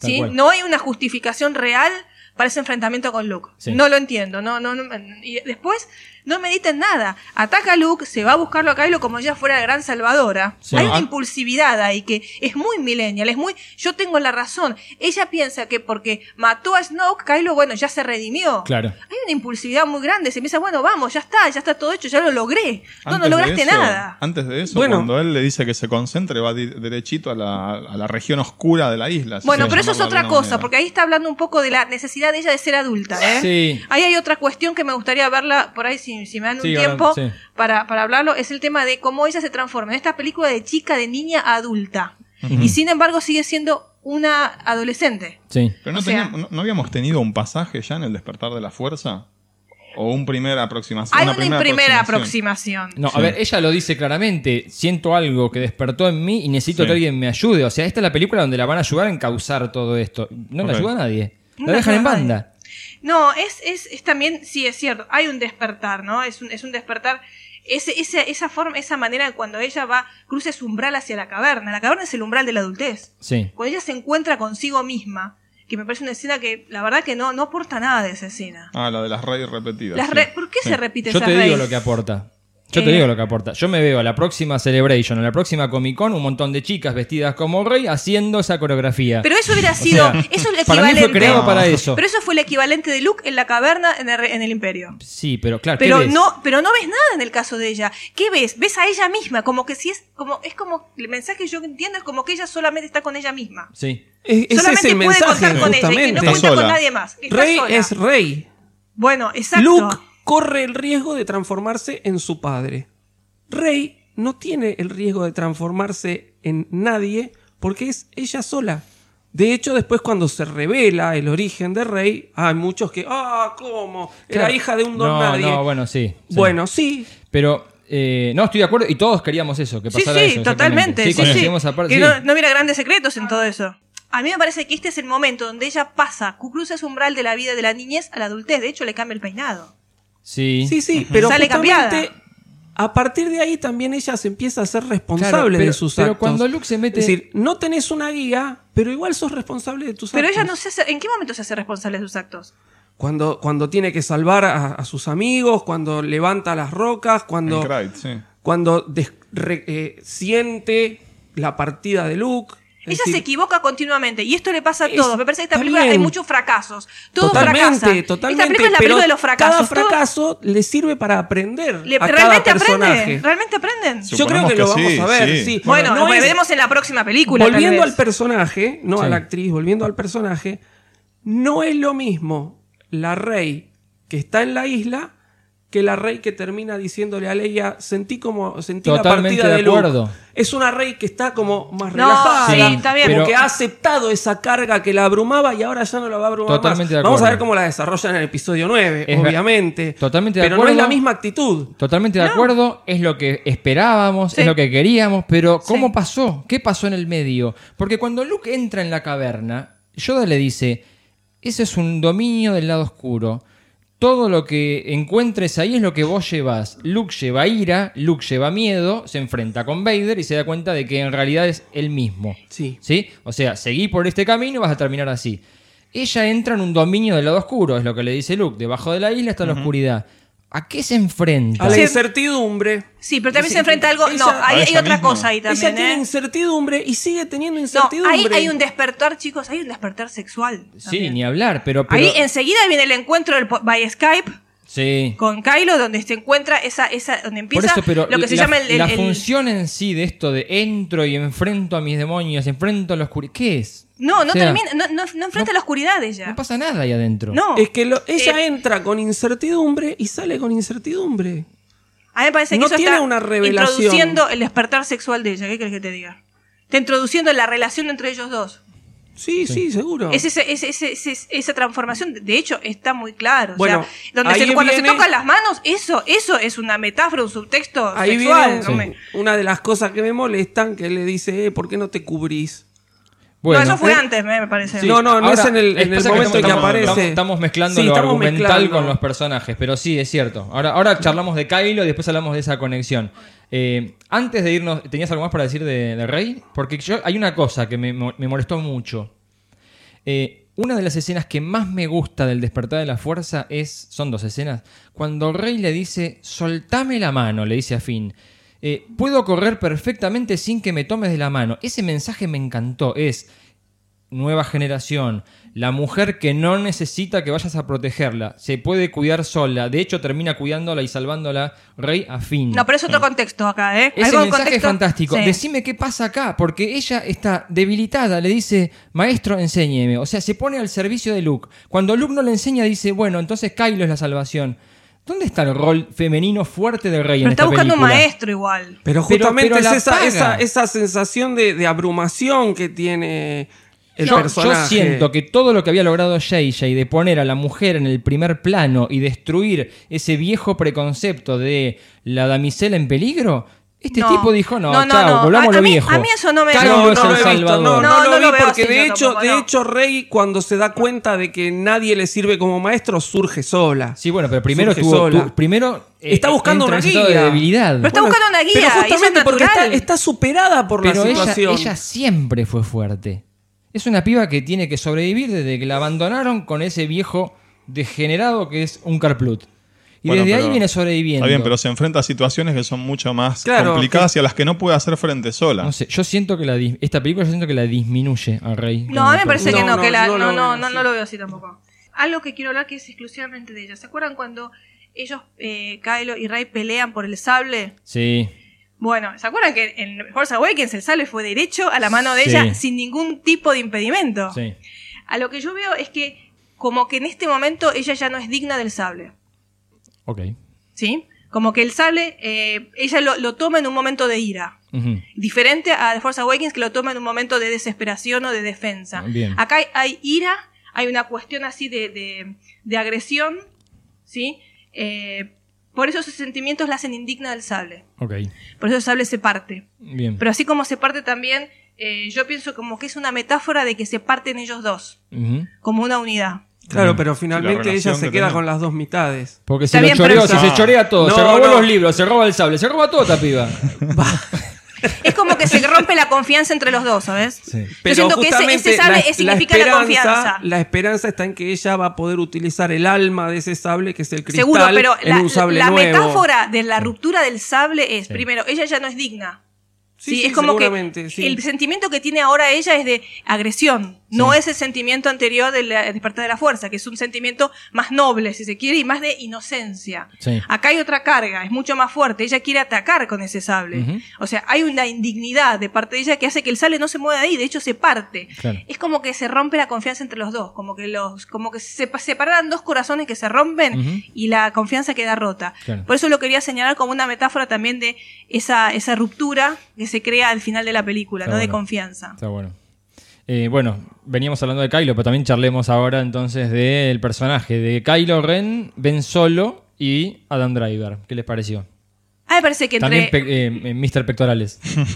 [SPEAKER 4] ¿sí? No hay una justificación real para ese enfrentamiento con Luke.
[SPEAKER 3] Sí.
[SPEAKER 4] No lo entiendo. No, no, no- y después no medita en nada. Ataca a Luke, se va a buscarlo a Kylo como ya fuera la gran salvadora.
[SPEAKER 3] Sí.
[SPEAKER 4] Hay una
[SPEAKER 3] Ah.
[SPEAKER 4] impulsividad ahí que es muy millennial, es muy yo tengo la razón. Ella piensa que porque mató a Snoke, Kylo, bueno, ya se redimió.
[SPEAKER 3] Claro.
[SPEAKER 4] Hay una impulsividad muy grande, se piensa, bueno, vamos, ya está, ya está todo hecho, ya lo logré. No, no
[SPEAKER 5] Antes
[SPEAKER 4] lograste
[SPEAKER 5] eso-
[SPEAKER 4] nada.
[SPEAKER 5] Antes de eso,
[SPEAKER 6] Bueno.
[SPEAKER 5] cuando él le dice que se concentre, va derechito a la, a la región oscura de la isla. si
[SPEAKER 4] Bueno, pero eso es otra cosa,
[SPEAKER 5] manera.
[SPEAKER 4] porque ahí está hablando un poco de la necesidad de ella de ser adulta. ¿eh?
[SPEAKER 3] Sí.
[SPEAKER 4] Ahí hay otra cuestión que me gustaría verla por ahí, si, si me dan un
[SPEAKER 3] Sí, ahora,
[SPEAKER 4] tiempo
[SPEAKER 3] sí.
[SPEAKER 4] para, para hablarlo, es el tema de cómo ella se transforma en esta película de chica, de niña a adulta. Y sin embargo sigue siendo una adolescente.
[SPEAKER 3] Sí.
[SPEAKER 5] Pero no,
[SPEAKER 4] sea-
[SPEAKER 5] teníamos- no- ¿no habíamos tenido un pasaje ya en el despertar de la fuerza? ¿O un primer aproximación?
[SPEAKER 4] Hay
[SPEAKER 5] una
[SPEAKER 4] una primera
[SPEAKER 5] aproximación?
[SPEAKER 4] aproximación.
[SPEAKER 3] No, a ver, ella lo dice claramente. Siento algo que despertó en mí y necesito
[SPEAKER 5] Sí.
[SPEAKER 3] que alguien me ayude. O sea, esta es la película donde la van a ayudar a encauzar todo esto. No le
[SPEAKER 5] Ok.
[SPEAKER 3] ayuda a nadie.
[SPEAKER 4] No
[SPEAKER 3] La dejan en banda.
[SPEAKER 4] No, es, es, es también, sí, es cierto, hay un despertar, ¿no? Es un, es un despertar, ese, ese- esa forma, esa manera de cuando ella va, cruza ese umbral hacia la caverna. La caverna es el umbral de la adultez.
[SPEAKER 3] Sí.
[SPEAKER 4] Cuando ella se encuentra consigo misma, que me parece una escena que la verdad que no, no aporta nada de esa escena.
[SPEAKER 5] Ah, la de las reyes repetidas.
[SPEAKER 4] Las
[SPEAKER 5] sí.
[SPEAKER 4] re- ¿Por qué
[SPEAKER 5] Sí.
[SPEAKER 4] se repite
[SPEAKER 3] Yo
[SPEAKER 4] esa
[SPEAKER 3] te digo
[SPEAKER 4] raíz?
[SPEAKER 3] lo que aporta. Yo te
[SPEAKER 4] Eh.
[SPEAKER 3] digo lo que aporta. Yo me veo a la próxima Celebration, a la próxima Comic Con, un montón de chicas vestidas como rey haciendo esa coreografía.
[SPEAKER 4] Pero eso hubiera
[SPEAKER 3] O
[SPEAKER 4] sido,
[SPEAKER 3] sea,
[SPEAKER 4] eso es el
[SPEAKER 3] Para mí
[SPEAKER 4] equivalente.
[SPEAKER 3] fue creado para eso.
[SPEAKER 4] Pero eso fue el equivalente de Luke en la caverna en el, re- en el Imperio.
[SPEAKER 3] Sí, pero claro, ¿qué
[SPEAKER 4] Pero
[SPEAKER 3] ves?
[SPEAKER 4] no, pero no ves nada en el caso de ella. ¿Qué ves? Ves a ella misma, como que si es, como, es como, el mensaje que yo entiendo es como que ella solamente está con ella misma.
[SPEAKER 3] Sí.
[SPEAKER 6] E- ese
[SPEAKER 4] Solamente
[SPEAKER 6] es el
[SPEAKER 4] puede
[SPEAKER 6] mensaje,
[SPEAKER 4] contar con ella y que no
[SPEAKER 6] justamente.
[SPEAKER 4] cuenta con nadie más.
[SPEAKER 6] Rey
[SPEAKER 4] sola.
[SPEAKER 6] es rey.
[SPEAKER 4] Bueno, exacto.
[SPEAKER 6] Luke corre el riesgo de transformarse en su padre. Rey no tiene el riesgo de transformarse en nadie porque es ella sola. De hecho, después cuando se revela el origen de Rey, hay muchos que, ah, ¿cómo? Era
[SPEAKER 3] Claro.
[SPEAKER 6] hija de un don
[SPEAKER 3] no,
[SPEAKER 6] nadie.
[SPEAKER 3] No, bueno, sí. sí.
[SPEAKER 6] Bueno, sí.
[SPEAKER 3] Pero eh, no, estoy de acuerdo y todos queríamos eso, que
[SPEAKER 4] Sí,
[SPEAKER 3] pasara
[SPEAKER 4] sí,
[SPEAKER 3] eso. exactamente.
[SPEAKER 4] totalmente. Sí, sí. Que
[SPEAKER 3] sí.
[SPEAKER 4] no, no hubiera grandes secretos en todo eso. A mí me parece que este es el momento donde ella pasa, cruza ese umbral de la vida de la niñez a la adultez. De hecho, le cambia el peinado.
[SPEAKER 3] Sí.
[SPEAKER 6] Sí, sí, pero
[SPEAKER 4] Sale
[SPEAKER 6] justamente
[SPEAKER 4] cambiada.
[SPEAKER 6] a partir de ahí también ella se empieza a ser responsable
[SPEAKER 3] pero-
[SPEAKER 6] de sus
[SPEAKER 3] pero
[SPEAKER 6] actos.
[SPEAKER 3] cuando Luke se mete-
[SPEAKER 6] Es decir, no tenés una guía, pero igual sos responsable de tus
[SPEAKER 4] Pero
[SPEAKER 6] actos.
[SPEAKER 4] ella no se hace, ¿en qué momento se hace responsable de sus actos?
[SPEAKER 6] Cuando, cuando tiene que salvar a, a sus amigos, cuando levanta las rocas, cuando,
[SPEAKER 5] En Cryde, sí.
[SPEAKER 6] cuando des- re- eh, siente la partida de Luke. Es
[SPEAKER 4] Ella
[SPEAKER 6] decir,
[SPEAKER 4] se equivoca continuamente y esto le pasa a
[SPEAKER 6] Es-
[SPEAKER 4] todos. Me parece que esta película hay muchos fracasos. Todo
[SPEAKER 6] Totalmente,
[SPEAKER 4] fracasa.
[SPEAKER 6] totalmente.
[SPEAKER 4] Esta película es la película de los fracasos.
[SPEAKER 6] Cada
[SPEAKER 4] Todo-
[SPEAKER 6] fracaso le sirve para aprender
[SPEAKER 4] le-
[SPEAKER 6] a cada
[SPEAKER 4] realmente aprenden. Realmente aprenden.
[SPEAKER 6] Yo creo que, lo vamos a ver, sí.
[SPEAKER 4] Bueno,
[SPEAKER 6] no
[SPEAKER 4] lo
[SPEAKER 6] es-
[SPEAKER 4] veremos en la próxima película.
[SPEAKER 6] volviendo al personaje, no
[SPEAKER 3] Sí.
[SPEAKER 6] a la actriz, volviendo al personaje, no es lo mismo la rey que está en la isla que la rey que termina diciéndole a Leia, sentí como sentí la partida
[SPEAKER 3] de
[SPEAKER 6] de Luke.
[SPEAKER 3] acuerdo.
[SPEAKER 6] Es una rey que está como más
[SPEAKER 4] No,
[SPEAKER 6] relajada,
[SPEAKER 4] sí, está bien.
[SPEAKER 6] como
[SPEAKER 3] Pero-
[SPEAKER 6] que ha aceptado esa carga que la abrumaba y ahora ya no la va a abrumar
[SPEAKER 3] Totalmente
[SPEAKER 6] más.
[SPEAKER 3] de
[SPEAKER 6] Vamos a ver cómo la desarrollan en el episodio 9,
[SPEAKER 3] Es ver-
[SPEAKER 6] obviamente.
[SPEAKER 3] Totalmente de
[SPEAKER 6] pero no
[SPEAKER 3] acuerdo.
[SPEAKER 6] es la misma actitud.
[SPEAKER 3] Totalmente de acuerdo, es lo que esperábamos,
[SPEAKER 4] Sí.
[SPEAKER 3] es lo que queríamos, pero ¿cómo
[SPEAKER 4] Sí.
[SPEAKER 3] pasó? ¿Qué pasó en el medio? Porque cuando Luke entra en la caverna, Yoda le dice, ese es un dominio del lado oscuro. Todo lo que encuentres ahí es lo que vos llevas. Luke lleva ira, Luke lleva miedo, se enfrenta con Vader y se da cuenta de que en realidad es él mismo.
[SPEAKER 6] Sí.
[SPEAKER 3] ¿Sí? O sea, seguí por este camino y vas a terminar así. Ella entra en un dominio del lado oscuro, es lo que le dice Luke. Debajo de la isla está la oscuridad. ¿A qué se enfrenta?
[SPEAKER 6] A la incertidumbre.
[SPEAKER 4] Sí, pero también se enfrenta a algo.
[SPEAKER 6] ella-
[SPEAKER 4] no, hay,
[SPEAKER 5] a
[SPEAKER 4] hay
[SPEAKER 5] ella
[SPEAKER 4] otra
[SPEAKER 5] misma.
[SPEAKER 4] cosa ahí
[SPEAKER 6] Ella
[SPEAKER 4] también.
[SPEAKER 6] tiene
[SPEAKER 4] ¿eh?
[SPEAKER 6] incertidumbre y sigue teniendo
[SPEAKER 4] No,
[SPEAKER 6] incertidumbre.
[SPEAKER 4] ahí hay un despertar, chicos. Hay un despertar sexual.
[SPEAKER 3] Sí,
[SPEAKER 4] también.
[SPEAKER 3] ni hablar, pero... pero
[SPEAKER 4] Ahí enseguida viene el encuentro del, po- by Skype
[SPEAKER 3] sí.
[SPEAKER 4] con Kylo, donde se encuentra esa, esa donde empieza
[SPEAKER 3] eso, pero
[SPEAKER 4] lo que se
[SPEAKER 3] la,
[SPEAKER 4] llama el, el-
[SPEAKER 3] la
[SPEAKER 4] el-
[SPEAKER 3] función en sí de esto de entro y enfrento a mis demonios, enfrento a la oscuridad, ¿qué es?
[SPEAKER 4] No, no
[SPEAKER 3] O sea,
[SPEAKER 4] termina, no, no, no enfrenta la oscuridad de ella.
[SPEAKER 3] No pasa nada ahí adentro.
[SPEAKER 4] No.
[SPEAKER 6] Es que lo- ella
[SPEAKER 4] Eh,
[SPEAKER 6] entra con incertidumbre y sale con incertidumbre.
[SPEAKER 4] A mí me parece que
[SPEAKER 6] no
[SPEAKER 4] eso
[SPEAKER 6] tiene
[SPEAKER 4] está
[SPEAKER 6] una revelación.
[SPEAKER 4] introduciendo el despertar sexual de ella. ¿Qué crees que te diga? Está introduciendo la relación entre ellos dos.
[SPEAKER 6] Sí, sí, seguro.
[SPEAKER 4] Es ese- ese- ese- ese- esa transformación, de hecho, está muy claro. O
[SPEAKER 6] Bueno,
[SPEAKER 4] sea, donde se- cuando
[SPEAKER 6] viene-
[SPEAKER 4] se tocan las manos, eso, eso es una metáfora, un subtexto
[SPEAKER 6] Ahí
[SPEAKER 4] sexual.
[SPEAKER 6] viene
[SPEAKER 4] no
[SPEAKER 6] una de las cosas que me molestan, que le dice, eh, ¿por qué no te cubrís?
[SPEAKER 3] Bueno,
[SPEAKER 4] no, eso fue
[SPEAKER 6] ¿eh?
[SPEAKER 4] antes, me, parece.
[SPEAKER 3] Sí.
[SPEAKER 6] No, no, no
[SPEAKER 3] Ahora,
[SPEAKER 6] es en el, en el
[SPEAKER 3] pasa
[SPEAKER 6] momento que,
[SPEAKER 3] estamos-
[SPEAKER 6] aparece.
[SPEAKER 3] Estamos, estamos mezclando
[SPEAKER 6] Sí,
[SPEAKER 3] lo
[SPEAKER 6] estamos
[SPEAKER 3] argumental
[SPEAKER 6] mezclando.
[SPEAKER 3] con los personajes, pero sí, es cierto. Ahora, ahora charlamos de Kylo y después hablamos de esa conexión. Eh, antes de irnos, ¿tenías algo más para decir de, de Rey? Porque yo hay una cosa que me, me molestó mucho. Eh, una de las escenas que más me gusta del despertar de la fuerza es. Son dos escenas. Cuando Rey le dice. Soltame la mano, le dice a Finn. Eh, puedo correr perfectamente sin que me tomes de la mano. Ese mensaje me encantó. Es nueva generación, la mujer que no necesita que vayas a protegerla, se puede cuidar sola, de hecho termina cuidándola y salvándola rey a fin.
[SPEAKER 4] No, pero es otro contexto acá, ¿eh?
[SPEAKER 3] Ese mensaje es fantástico.
[SPEAKER 4] Sí.
[SPEAKER 3] Decime qué pasa acá, porque ella está debilitada, le dice, maestro, enséñeme. O sea, se pone al servicio de Luke. Cuando Luke no le enseña, dice, bueno, entonces Kylo es la salvación. ¿Dónde está el rol femenino fuerte del rey
[SPEAKER 4] Pero
[SPEAKER 3] en
[SPEAKER 4] está
[SPEAKER 3] esta
[SPEAKER 4] buscando un
[SPEAKER 3] película?
[SPEAKER 4] maestro igual.
[SPEAKER 6] Pero justamente
[SPEAKER 3] pero
[SPEAKER 6] es esa, esa, esa sensación de, de abrumación que tiene el
[SPEAKER 3] yo,
[SPEAKER 6] personaje.
[SPEAKER 3] yo siento que todo lo que había logrado JJ de poner a la mujer en el primer plano y destruir ese viejo preconcepto de la damisela en peligro, este
[SPEAKER 4] No.
[SPEAKER 3] tipo dijo, no,
[SPEAKER 4] No, no,
[SPEAKER 3] chao,
[SPEAKER 4] no.
[SPEAKER 3] volvamos
[SPEAKER 4] A-
[SPEAKER 3] a
[SPEAKER 4] a
[SPEAKER 3] lo
[SPEAKER 4] mí-
[SPEAKER 3] viejo.
[SPEAKER 4] a mí eso no me-
[SPEAKER 3] Cambio
[SPEAKER 6] No, lo he visto, no, no,
[SPEAKER 4] No,
[SPEAKER 6] lo
[SPEAKER 4] no
[SPEAKER 6] vi porque de hecho,
[SPEAKER 4] tampoco,
[SPEAKER 6] de
[SPEAKER 4] no.
[SPEAKER 6] hecho Rey cuando se da cuenta de que nadie le sirve como maestro surge sola.
[SPEAKER 3] Sí, bueno, pero primero
[SPEAKER 6] Surge
[SPEAKER 3] tuvo,
[SPEAKER 6] sola.
[SPEAKER 3] tu- primero eh,
[SPEAKER 6] está buscando una guía.
[SPEAKER 3] de debilidad.
[SPEAKER 4] Pero está buscando una guía.
[SPEAKER 6] Pero
[SPEAKER 4] es
[SPEAKER 6] justamente porque está, superada por
[SPEAKER 3] Pero
[SPEAKER 6] la
[SPEAKER 3] ella,
[SPEAKER 6] situación.
[SPEAKER 3] ella siempre fue fuerte. Es una piba que tiene que sobrevivir desde que la abandonaron con ese viejo degenerado que es un Carplut. Y
[SPEAKER 5] Bueno,
[SPEAKER 3] desde ahí viene sobreviviendo.
[SPEAKER 5] Está bien, pero se enfrenta a situaciones que son mucho más
[SPEAKER 3] Claro,
[SPEAKER 5] complicadas y a las que no puede hacer frente sola.
[SPEAKER 3] No sé, yo siento que la dis- esta película yo siento que la disminuye al rey.
[SPEAKER 4] No, a mí me parece que
[SPEAKER 6] No,
[SPEAKER 4] que la,
[SPEAKER 6] no
[SPEAKER 4] no,
[SPEAKER 6] lo
[SPEAKER 4] no,
[SPEAKER 6] veo
[SPEAKER 4] no, lo veo así tampoco. Algo que quiero hablar que es exclusivamente de ella. ¿Se acuerdan cuando ellos, eh, Kylo y Rey, pelean por el sable?
[SPEAKER 3] Sí.
[SPEAKER 4] Bueno, ¿se acuerdan que en Force Awakens el sable fue derecho a la mano de
[SPEAKER 3] Sí.
[SPEAKER 4] ella sin ningún tipo de impedimento?
[SPEAKER 3] Sí.
[SPEAKER 4] A lo que yo veo es que como que en este momento ella ya no es digna del sable,
[SPEAKER 3] Ok.
[SPEAKER 4] ¿sí? Como que el sable, eh, ella lo, lo toma en un momento de ira.
[SPEAKER 3] Ujú.
[SPEAKER 4] Diferente a The Force Awakens que lo toma en un momento de desesperación o de defensa.
[SPEAKER 3] Bien.
[SPEAKER 4] Acá hay, hay ira, hay una cuestión así de, de- de agresión, ¿sí? Eh, por eso esos sentimientos la hacen indigna del sable.
[SPEAKER 3] Ok.
[SPEAKER 4] Por eso el sable se parte.
[SPEAKER 3] Bien.
[SPEAKER 4] Pero así como se parte también, eh, yo pienso como que es una metáfora de que se parten ellos dos,
[SPEAKER 3] Ujú.
[SPEAKER 4] como una unidad.
[SPEAKER 6] Claro,
[SPEAKER 3] Bien.
[SPEAKER 6] pero
[SPEAKER 5] La
[SPEAKER 6] finalmente ella se
[SPEAKER 5] que
[SPEAKER 6] queda
[SPEAKER 5] tenés.
[SPEAKER 6] con las dos mitades.
[SPEAKER 3] Porque se lo choreó,
[SPEAKER 4] pero
[SPEAKER 3] si se chorea todo,
[SPEAKER 6] No,
[SPEAKER 3] se robó
[SPEAKER 6] no.
[SPEAKER 3] los libros, se roba el sable, se roba todo esta piba.
[SPEAKER 4] Es como que se rompe la confianza entre los dos, ¿sabes?
[SPEAKER 3] Sí.
[SPEAKER 4] Yo siento que ese, sable
[SPEAKER 6] la-
[SPEAKER 4] es- significa la, confianza.
[SPEAKER 6] La esperanza está en que ella va a poder utilizar el alma de ese sable, que es el cristal,
[SPEAKER 4] Seguro, pero
[SPEAKER 6] en
[SPEAKER 4] la,
[SPEAKER 6] un sable
[SPEAKER 4] la
[SPEAKER 6] nuevo.
[SPEAKER 4] metáfora de la ruptura del sable es,
[SPEAKER 3] Sí.
[SPEAKER 4] primero, ella ya no es digna.
[SPEAKER 6] Sí,
[SPEAKER 4] Sí,
[SPEAKER 6] sí,
[SPEAKER 4] es como que el sentimiento que tiene ahora ella es de agresión, no es el sentimiento anterior del despertar de la fuerza, que es un sentimiento más noble, si se quiere, y más de inocencia.
[SPEAKER 3] Sí.
[SPEAKER 4] Acá hay otra carga, es mucho más fuerte, ella quiere atacar con ese sable. O sea, hay una indignidad de parte de ella que hace que el sable no se mueva de ahí, de hecho se parte.
[SPEAKER 3] Claro.
[SPEAKER 4] Es como que se rompe la confianza entre los dos, como que los, como que se pa- separan dos corazones que se rompen y la confianza queda rota.
[SPEAKER 3] Claro.
[SPEAKER 4] Por eso lo quería señalar como una metáfora también de esa, esa ruptura que se crea al final de la película,
[SPEAKER 3] Está
[SPEAKER 4] ¿no? De confianza.
[SPEAKER 3] Está bueno. Eh, bueno, veníamos hablando de Kylo, pero también charlemos ahora entonces del personaje de Kylo Ren, Ben Solo y Adam Driver. ¿Qué les pareció?
[SPEAKER 4] A mí me parece que entre,
[SPEAKER 3] También pe- eh, eh, Mr. Pectorales.
[SPEAKER 4] a mí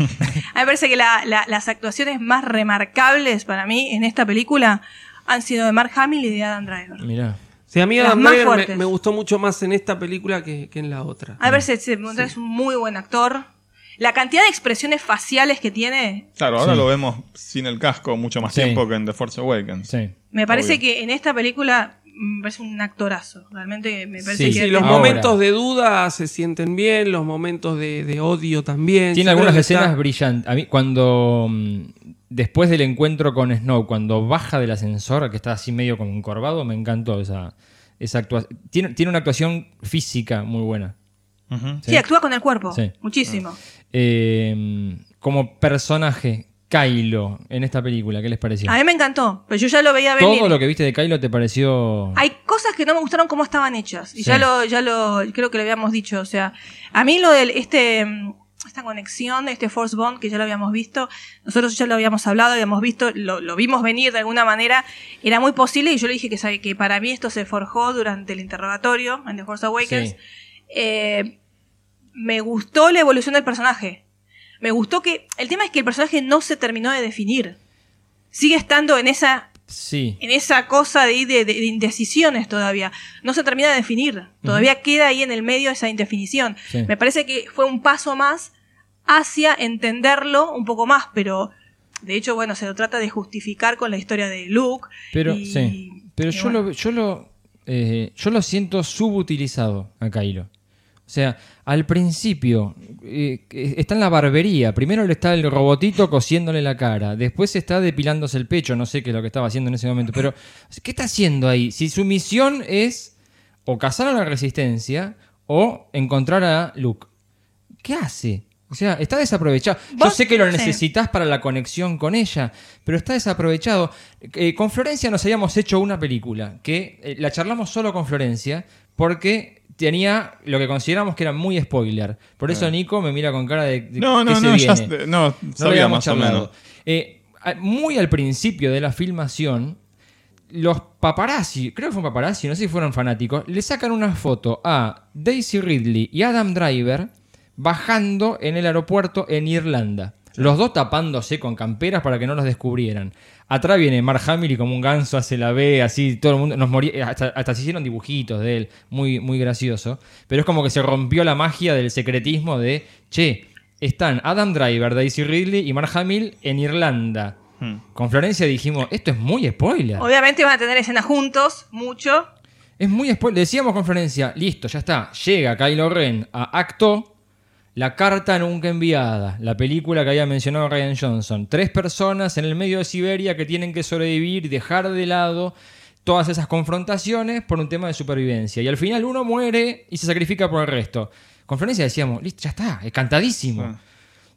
[SPEAKER 4] me parece que la- la- las actuaciones más remarcables para mí en esta película han sido de Mark Hamill y de Adam Driver.
[SPEAKER 3] Mirá.
[SPEAKER 6] Sí, a mí Adam
[SPEAKER 4] más
[SPEAKER 6] Driver me, gustó mucho más en esta película que, que en la otra.
[SPEAKER 4] A ver, se, se- es un muy buen actor. La cantidad de expresiones faciales que tiene,
[SPEAKER 5] Claro, ahora
[SPEAKER 3] Sí.
[SPEAKER 5] lo vemos sin el casco mucho más
[SPEAKER 3] Sí.
[SPEAKER 5] tiempo que en The Force Awakens.
[SPEAKER 3] Sí.
[SPEAKER 4] me parece
[SPEAKER 5] Obvio.
[SPEAKER 4] que en esta película mm, me parece un actorazo. Realmente me parece
[SPEAKER 3] Sí,
[SPEAKER 4] que
[SPEAKER 6] Sí, los
[SPEAKER 3] Ahora.
[SPEAKER 6] momentos de duda se sienten bien, los momentos de, de odio también.
[SPEAKER 3] Tiene algunas escenas
[SPEAKER 6] está-
[SPEAKER 3] brillantes. A mí, cuando. mm, Después del encuentro con Snow, cuando baja del ascensor, que está así medio como encorvado, me encantó esa, esa actuación. Tiene, tiene una actuación física muy buena.
[SPEAKER 4] Sí, actúa con el cuerpo.
[SPEAKER 3] Sí.
[SPEAKER 4] Muchísimo.
[SPEAKER 3] Eh, como personaje, Kylo, en esta película, ¿qué les pareció?
[SPEAKER 4] A mí me encantó, pero yo ya lo veía venir.
[SPEAKER 3] Todo lo que viste de Kylo te pareció.
[SPEAKER 4] Hay cosas que no me gustaron cómo estaban hechas. Y
[SPEAKER 3] Sí.
[SPEAKER 4] ya lo, ya lo, creo que lo habíamos dicho. O sea, a mí lo del, este, mm, esta conexión, este Force Bond, que ya lo habíamos visto, nosotros ya lo habíamos hablado, habíamos visto, lo, lo vimos venir de alguna manera, era muy posible y yo le dije que, sabe, que para mí esto se forjó durante el interrogatorio en The Force Awakens.
[SPEAKER 3] Sí.
[SPEAKER 4] Eh, me gustó la evolución del personaje. Me gustó que, el tema es que el personaje no se terminó de definir. Sigue estando en esa
[SPEAKER 3] Sí.
[SPEAKER 4] en esa cosa de, de- de indecisiones todavía. No se termina de definir. Todavía queda ahí en el medio esa indefinición.
[SPEAKER 3] Sí.
[SPEAKER 4] Me parece que fue un paso más hacia entenderlo un poco más, pero de hecho, bueno, se lo trata de justificar con la historia de Luke.
[SPEAKER 3] Pero,
[SPEAKER 4] y-
[SPEAKER 3] sí. Pero yo,
[SPEAKER 4] bueno.
[SPEAKER 3] lo, yo, lo, eh, yo lo siento subutilizado a Kylo. O sea, al principio eh, eh, está en la barbería. Primero le está el robotito cosiéndole la cara. Después está depilándose el pecho. No sé qué es lo que estaba haciendo en ese momento. Pero, ¿qué está haciendo ahí? Si su misión es o cazar a la resistencia o encontrar a Luke. ¿Qué hace? O sea, está desaprovechado. Yo sé que lo
[SPEAKER 4] sí.
[SPEAKER 3] necesitas para la conexión con ella, pero está desaprovechado. Eh, con Florencia nos habíamos hecho una película que eh, la charlamos solo con Florencia porque tenía lo que consideramos que era muy spoiler. Por eso
[SPEAKER 5] Ah.
[SPEAKER 3] Nico me mira con cara de, de
[SPEAKER 5] No, no,
[SPEAKER 3] ¿qué se
[SPEAKER 5] no, ya
[SPEAKER 3] viene?
[SPEAKER 5] sé- no,
[SPEAKER 3] lo
[SPEAKER 5] sabía
[SPEAKER 3] habíamos
[SPEAKER 5] más o
[SPEAKER 3] charlado. Eh, muy al principio de la filmación, los paparazzi, creo que fue un paparazzi, no sé si fueron fanáticos, le sacan una foto a Daisy Ridley y Adam Driver bajando en el aeropuerto en Irlanda. Los dos tapándose con camperas para que no los descubrieran. Atrás viene Mark Hamill y como un ganso hace la B, así todo el mundo nos moría, hasta, hasta se hicieron dibujitos de él, muy, muy gracioso. Pero es como que se rompió la magia del secretismo de, che, están Adam Driver, Daisy Ridley y Mark Hamill en Irlanda.
[SPEAKER 5] Hmm.
[SPEAKER 3] Con Florencia dijimos, esto es muy spoiler.
[SPEAKER 4] Obviamente van a tener escenas juntos, mucho.
[SPEAKER 3] Es muy spoiler. Decíamos con Florencia, listo, ya está. Llega Kylo Ren a Acto, La carta nunca enviada, la película que había mencionado Ryan Johnson. Tres personas en el medio de Siberia que tienen que sobrevivir y dejar de lado todas esas confrontaciones por un tema de supervivencia. Y al final uno muere y se sacrifica por el resto. Con Florencia decíamos, listo, ya está, es cantadísimo.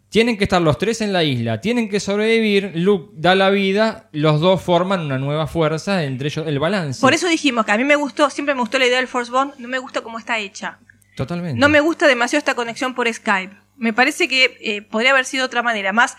[SPEAKER 3] Tienen que estar los tres en la isla, tienen que sobrevivir, Luke da la vida, los dos forman una nueva fuerza, entre ellos el balance.
[SPEAKER 4] Por eso dijimos que a mí me gustó, siempre me gustó la idea del Force Bond, no me gusta cómo está hecha.
[SPEAKER 3] Totalmente.
[SPEAKER 4] No me gusta demasiado esta conexión por Skype. Me parece que eh, podría haber sido de otra manera, más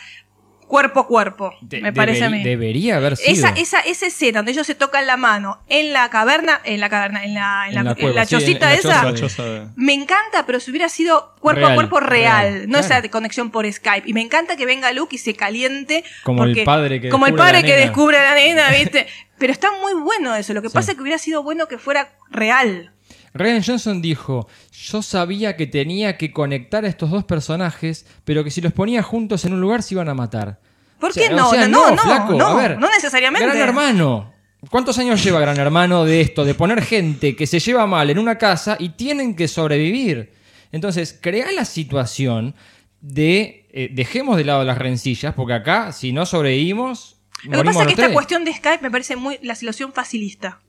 [SPEAKER 4] cuerpo a cuerpo,
[SPEAKER 3] De-
[SPEAKER 4] me parece a mí.
[SPEAKER 3] Debería haber sido.
[SPEAKER 4] Esa, esa, esa escena donde ellos se tocan la mano en la caverna, en la caverna, en la, en la,
[SPEAKER 3] En la
[SPEAKER 4] en
[SPEAKER 3] cueva,
[SPEAKER 4] la
[SPEAKER 3] sí,
[SPEAKER 4] chocita esa,
[SPEAKER 3] choza de- choza de-
[SPEAKER 4] me encanta, pero si hubiera sido cuerpo
[SPEAKER 3] Real,
[SPEAKER 4] a cuerpo real,
[SPEAKER 3] real,
[SPEAKER 4] no
[SPEAKER 3] claro.
[SPEAKER 4] esa de conexión por Skype. Y me encanta que venga Luke y se caliente.
[SPEAKER 3] Como el padre que
[SPEAKER 4] Como el
[SPEAKER 3] descubre la
[SPEAKER 4] padre que descubre a la nena, ¿viste? Pero está muy bueno eso. Lo que pasa es que hubiera sido bueno que fuera real.
[SPEAKER 3] Ryan Johnson dijo, yo sabía que tenía que conectar a estos dos personajes, pero que si los ponía juntos en un lugar se iban a matar.
[SPEAKER 4] ¿Por
[SPEAKER 3] O sea,
[SPEAKER 4] qué no?
[SPEAKER 3] o sea,
[SPEAKER 4] no, no,
[SPEAKER 3] flaco,
[SPEAKER 4] no,
[SPEAKER 3] a ver,
[SPEAKER 4] no necesariamente.
[SPEAKER 3] Gran Hermano. ¿Cuántos años lleva Gran Hermano de esto? De poner gente que se lleva mal en una casa y tienen que sobrevivir. Entonces, crea la situación de eh, dejemos de lado las rencillas, porque acá, si no sobrevivimos,
[SPEAKER 4] Lo que pasa es que esta cuestión de Skype me parece muy la situación facilista.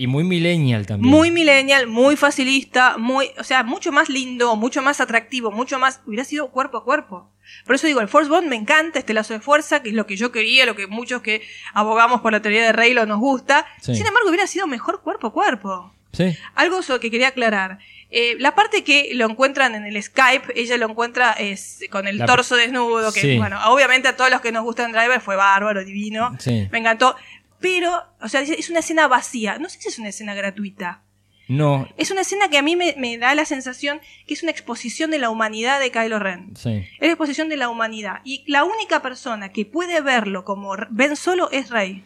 [SPEAKER 3] Y muy millennial también.
[SPEAKER 4] Muy millennial, muy facilista, muy, o sea, mucho más lindo, mucho más atractivo, mucho más, hubiera sido cuerpo a cuerpo. Por eso digo, el Force Bond me encanta, este lazo de fuerza, que es lo que yo quería, lo que muchos que abogamos por la teoría de Reylo nos gusta.
[SPEAKER 3] Sí.
[SPEAKER 4] Sin embargo, hubiera sido mejor cuerpo a cuerpo.
[SPEAKER 3] Sí.
[SPEAKER 4] Algo que quería aclarar. Eh, la parte que lo encuentran en el Skype, ella lo encuentra es con el
[SPEAKER 3] La-
[SPEAKER 4] torso desnudo, que
[SPEAKER 3] Sí.
[SPEAKER 4] bueno, obviamente a todos los que nos gustan Driver fue bárbaro, divino,
[SPEAKER 3] Sí.
[SPEAKER 4] me encantó. Pero, o sea, es una escena vacía. No sé si es una escena gratuita.
[SPEAKER 3] No,
[SPEAKER 4] Es una escena que a mí me, me da la sensación que es una exposición de la humanidad de Kylo Ren.
[SPEAKER 3] sí.
[SPEAKER 4] Es la exposición de la humanidad. Y la única persona que puede verlo como Ben Solo es Rey.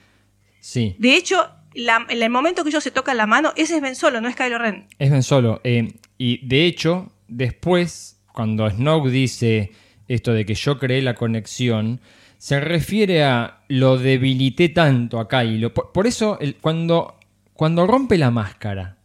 [SPEAKER 3] Sí.
[SPEAKER 4] De hecho, la- en el momento que ellos se tocan la mano, ese es Ben Solo, no es Kylo Ren.
[SPEAKER 3] Es Ben Solo. eh, y de hecho, después, cuando Snoke dice esto de que yo creé la conexión, se refiere a lo debilité tanto a Kylo. Por, por eso, el- cuando, cuando rompe la máscara,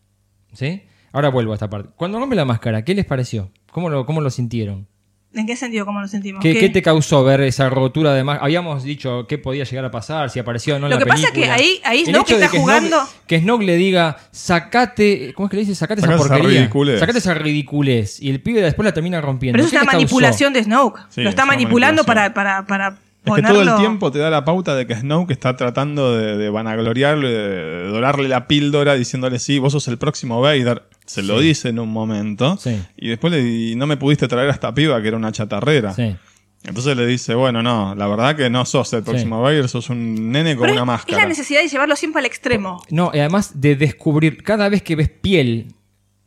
[SPEAKER 3] ¿sí? Ahora vuelvo a esta parte. Cuando rompe la máscara, ¿qué les pareció? ¿Cómo lo, cómo lo sintieron?
[SPEAKER 4] ¿En qué sentido? ¿Cómo lo sentimos?
[SPEAKER 3] ¿Qué,
[SPEAKER 4] ¿Qué-
[SPEAKER 3] qué te causó ver esa rotura de máscara? Habíamos dicho qué podía llegar a pasar, si apareció o no
[SPEAKER 4] Lo
[SPEAKER 3] la
[SPEAKER 4] que pasa es que
[SPEAKER 3] película.
[SPEAKER 4] ahí- ahí Snoke está
[SPEAKER 3] que
[SPEAKER 4] jugando-
[SPEAKER 3] Snoke- que Snoke le diga, sacate, ¿cómo es que le dice? Sacate esa porquería.
[SPEAKER 5] ridiculez.
[SPEAKER 3] Sacate esa ridiculez. Y el pibe después la termina rompiendo.
[SPEAKER 4] Pero es
[SPEAKER 3] ¿Qué
[SPEAKER 4] una
[SPEAKER 3] causó?
[SPEAKER 4] manipulación de Snoke.
[SPEAKER 5] Sí,
[SPEAKER 4] lo está
[SPEAKER 5] es
[SPEAKER 4] manipulando para, para, para
[SPEAKER 5] Es que todo el tiempo te da la pauta de que Snoke está tratando de, de vanagloriarlo, de dorarle la píldora, diciéndole, sí, vos sos el próximo Vader. Se lo
[SPEAKER 3] Sí.
[SPEAKER 5] dice en un momento.
[SPEAKER 3] Sí.
[SPEAKER 5] Y después le y no me pudiste traer a esta piba que era una chatarrera.
[SPEAKER 3] Sí.
[SPEAKER 5] Entonces le dice, bueno, no, la verdad que no sos el próximo Vader, sos un nene con
[SPEAKER 4] Pero
[SPEAKER 5] una
[SPEAKER 4] es- es
[SPEAKER 5] máscara.
[SPEAKER 4] la necesidad de llevarlo siempre al extremo.
[SPEAKER 3] No, y además de descubrir, cada vez que ves piel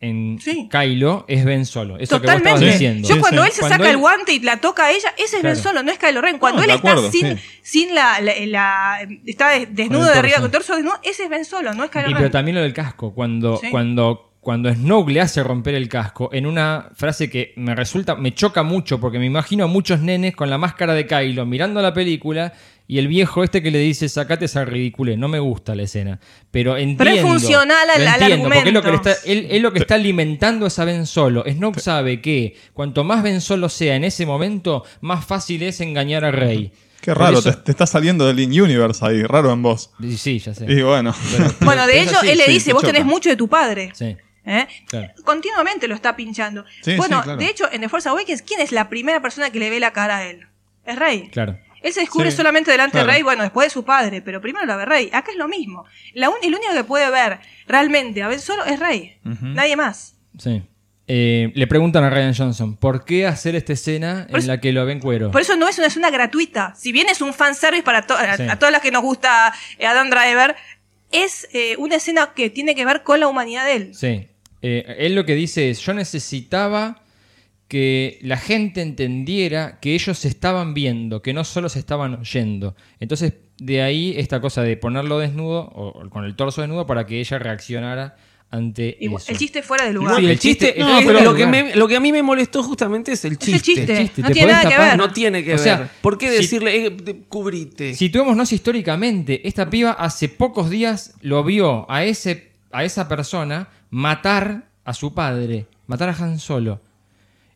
[SPEAKER 3] en Kylo, es Ben Solo. Eso que vos estabas
[SPEAKER 4] Totalmente.
[SPEAKER 3] diciendo.
[SPEAKER 4] Yo cuando él se
[SPEAKER 3] Cuando
[SPEAKER 4] saca
[SPEAKER 3] él-
[SPEAKER 4] el guante y la toca a ella, ese es Ben. Solo, no es Kylo Ren. Cuando
[SPEAKER 5] No,
[SPEAKER 4] él está sin,
[SPEAKER 5] sí.
[SPEAKER 4] sin la, la, la- está des- desnudo de arriba, con torso desnudo, ese es Ben Solo, no es Kylo
[SPEAKER 3] Y
[SPEAKER 4] Ren.
[SPEAKER 3] pero también lo del casco. Cuando,
[SPEAKER 4] Sí.
[SPEAKER 3] cuando, cuando Snoke le hace romper el casco, en una frase que me resulta, me choca mucho, porque me imagino a muchos nenes con la máscara de Kylo mirando la película y el viejo este que le dice, sacate esa ridícula. No me gusta la escena. Pero entiendo.
[SPEAKER 4] funcional al-
[SPEAKER 3] lo
[SPEAKER 4] al
[SPEAKER 3] entiendo, Porque es lo que le está, él, es lo que está alimentando esa Ben Solo. Snoke sabe que cuanto más Ben Solo sea en ese momento, más fácil es engañar a Rey.
[SPEAKER 5] Qué raro,
[SPEAKER 3] eso-
[SPEAKER 5] te, te está saliendo del In-Universe ahí, raro en vos.
[SPEAKER 3] Sí, Sí, ya sé.
[SPEAKER 5] Y bueno.
[SPEAKER 4] Bueno, de
[SPEAKER 3] Pero es
[SPEAKER 4] hecho,
[SPEAKER 3] así,
[SPEAKER 4] él le
[SPEAKER 5] sí,
[SPEAKER 4] dice,
[SPEAKER 5] te
[SPEAKER 4] vos
[SPEAKER 5] choca.
[SPEAKER 4] tenés mucho de tu padre.
[SPEAKER 3] Sí,
[SPEAKER 4] ¿Eh?
[SPEAKER 3] claro.
[SPEAKER 4] Continuamente lo está pinchando.
[SPEAKER 5] Sí,
[SPEAKER 4] bueno,
[SPEAKER 5] sí, claro.
[SPEAKER 4] de hecho, en The Force Awakens, ¿quién es la primera persona que le ve la cara a él? Es Rey.
[SPEAKER 3] Claro.
[SPEAKER 4] Él se descubre
[SPEAKER 5] Sí,
[SPEAKER 4] solamente delante
[SPEAKER 5] claro.
[SPEAKER 4] de Rey, bueno, después de su padre, pero primero la ve Rey. Acá es lo mismo. La un- el único que puede ver realmente a Ben Solo es Rey. Nadie más.
[SPEAKER 3] Sí. Eh, le preguntan a Ryan Johnson, ¿por qué hacer esta escena en la que lo ven cuero?
[SPEAKER 4] Por eso no es una escena gratuita. Si bien es un fanservice para to- a,
[SPEAKER 3] Sí.
[SPEAKER 4] a todas las que nos gusta eh, Adam Driver, es eh, una escena que tiene que ver con la humanidad de él.
[SPEAKER 3] Sí. Eh, él lo que dice es, yo necesitaba que la gente entendiera que ellos se estaban viendo, que no solo se estaban oyendo. Entonces, de ahí esta cosa de ponerlo desnudo, o con el torso desnudo, para que ella reaccionara ante
[SPEAKER 4] Igual,
[SPEAKER 3] eso.
[SPEAKER 4] el chiste fuera de lugar.
[SPEAKER 3] Sí,
[SPEAKER 6] el chiste,
[SPEAKER 3] no,
[SPEAKER 6] es-
[SPEAKER 3] pero-
[SPEAKER 6] lo, que me- lo que a mí me molestó justamente es el chiste.
[SPEAKER 4] chiste.
[SPEAKER 3] El chiste,
[SPEAKER 4] No
[SPEAKER 3] te
[SPEAKER 4] tiene nada que ver.
[SPEAKER 6] No tiene que
[SPEAKER 3] O sea,
[SPEAKER 6] ver. ¿Por qué
[SPEAKER 3] si-
[SPEAKER 6] decirle, eh, cubrite?
[SPEAKER 3] Situémonos históricamente. Esta piba hace pocos días lo vio a, ese, a esa persona matar a su padre, matar a Han Solo.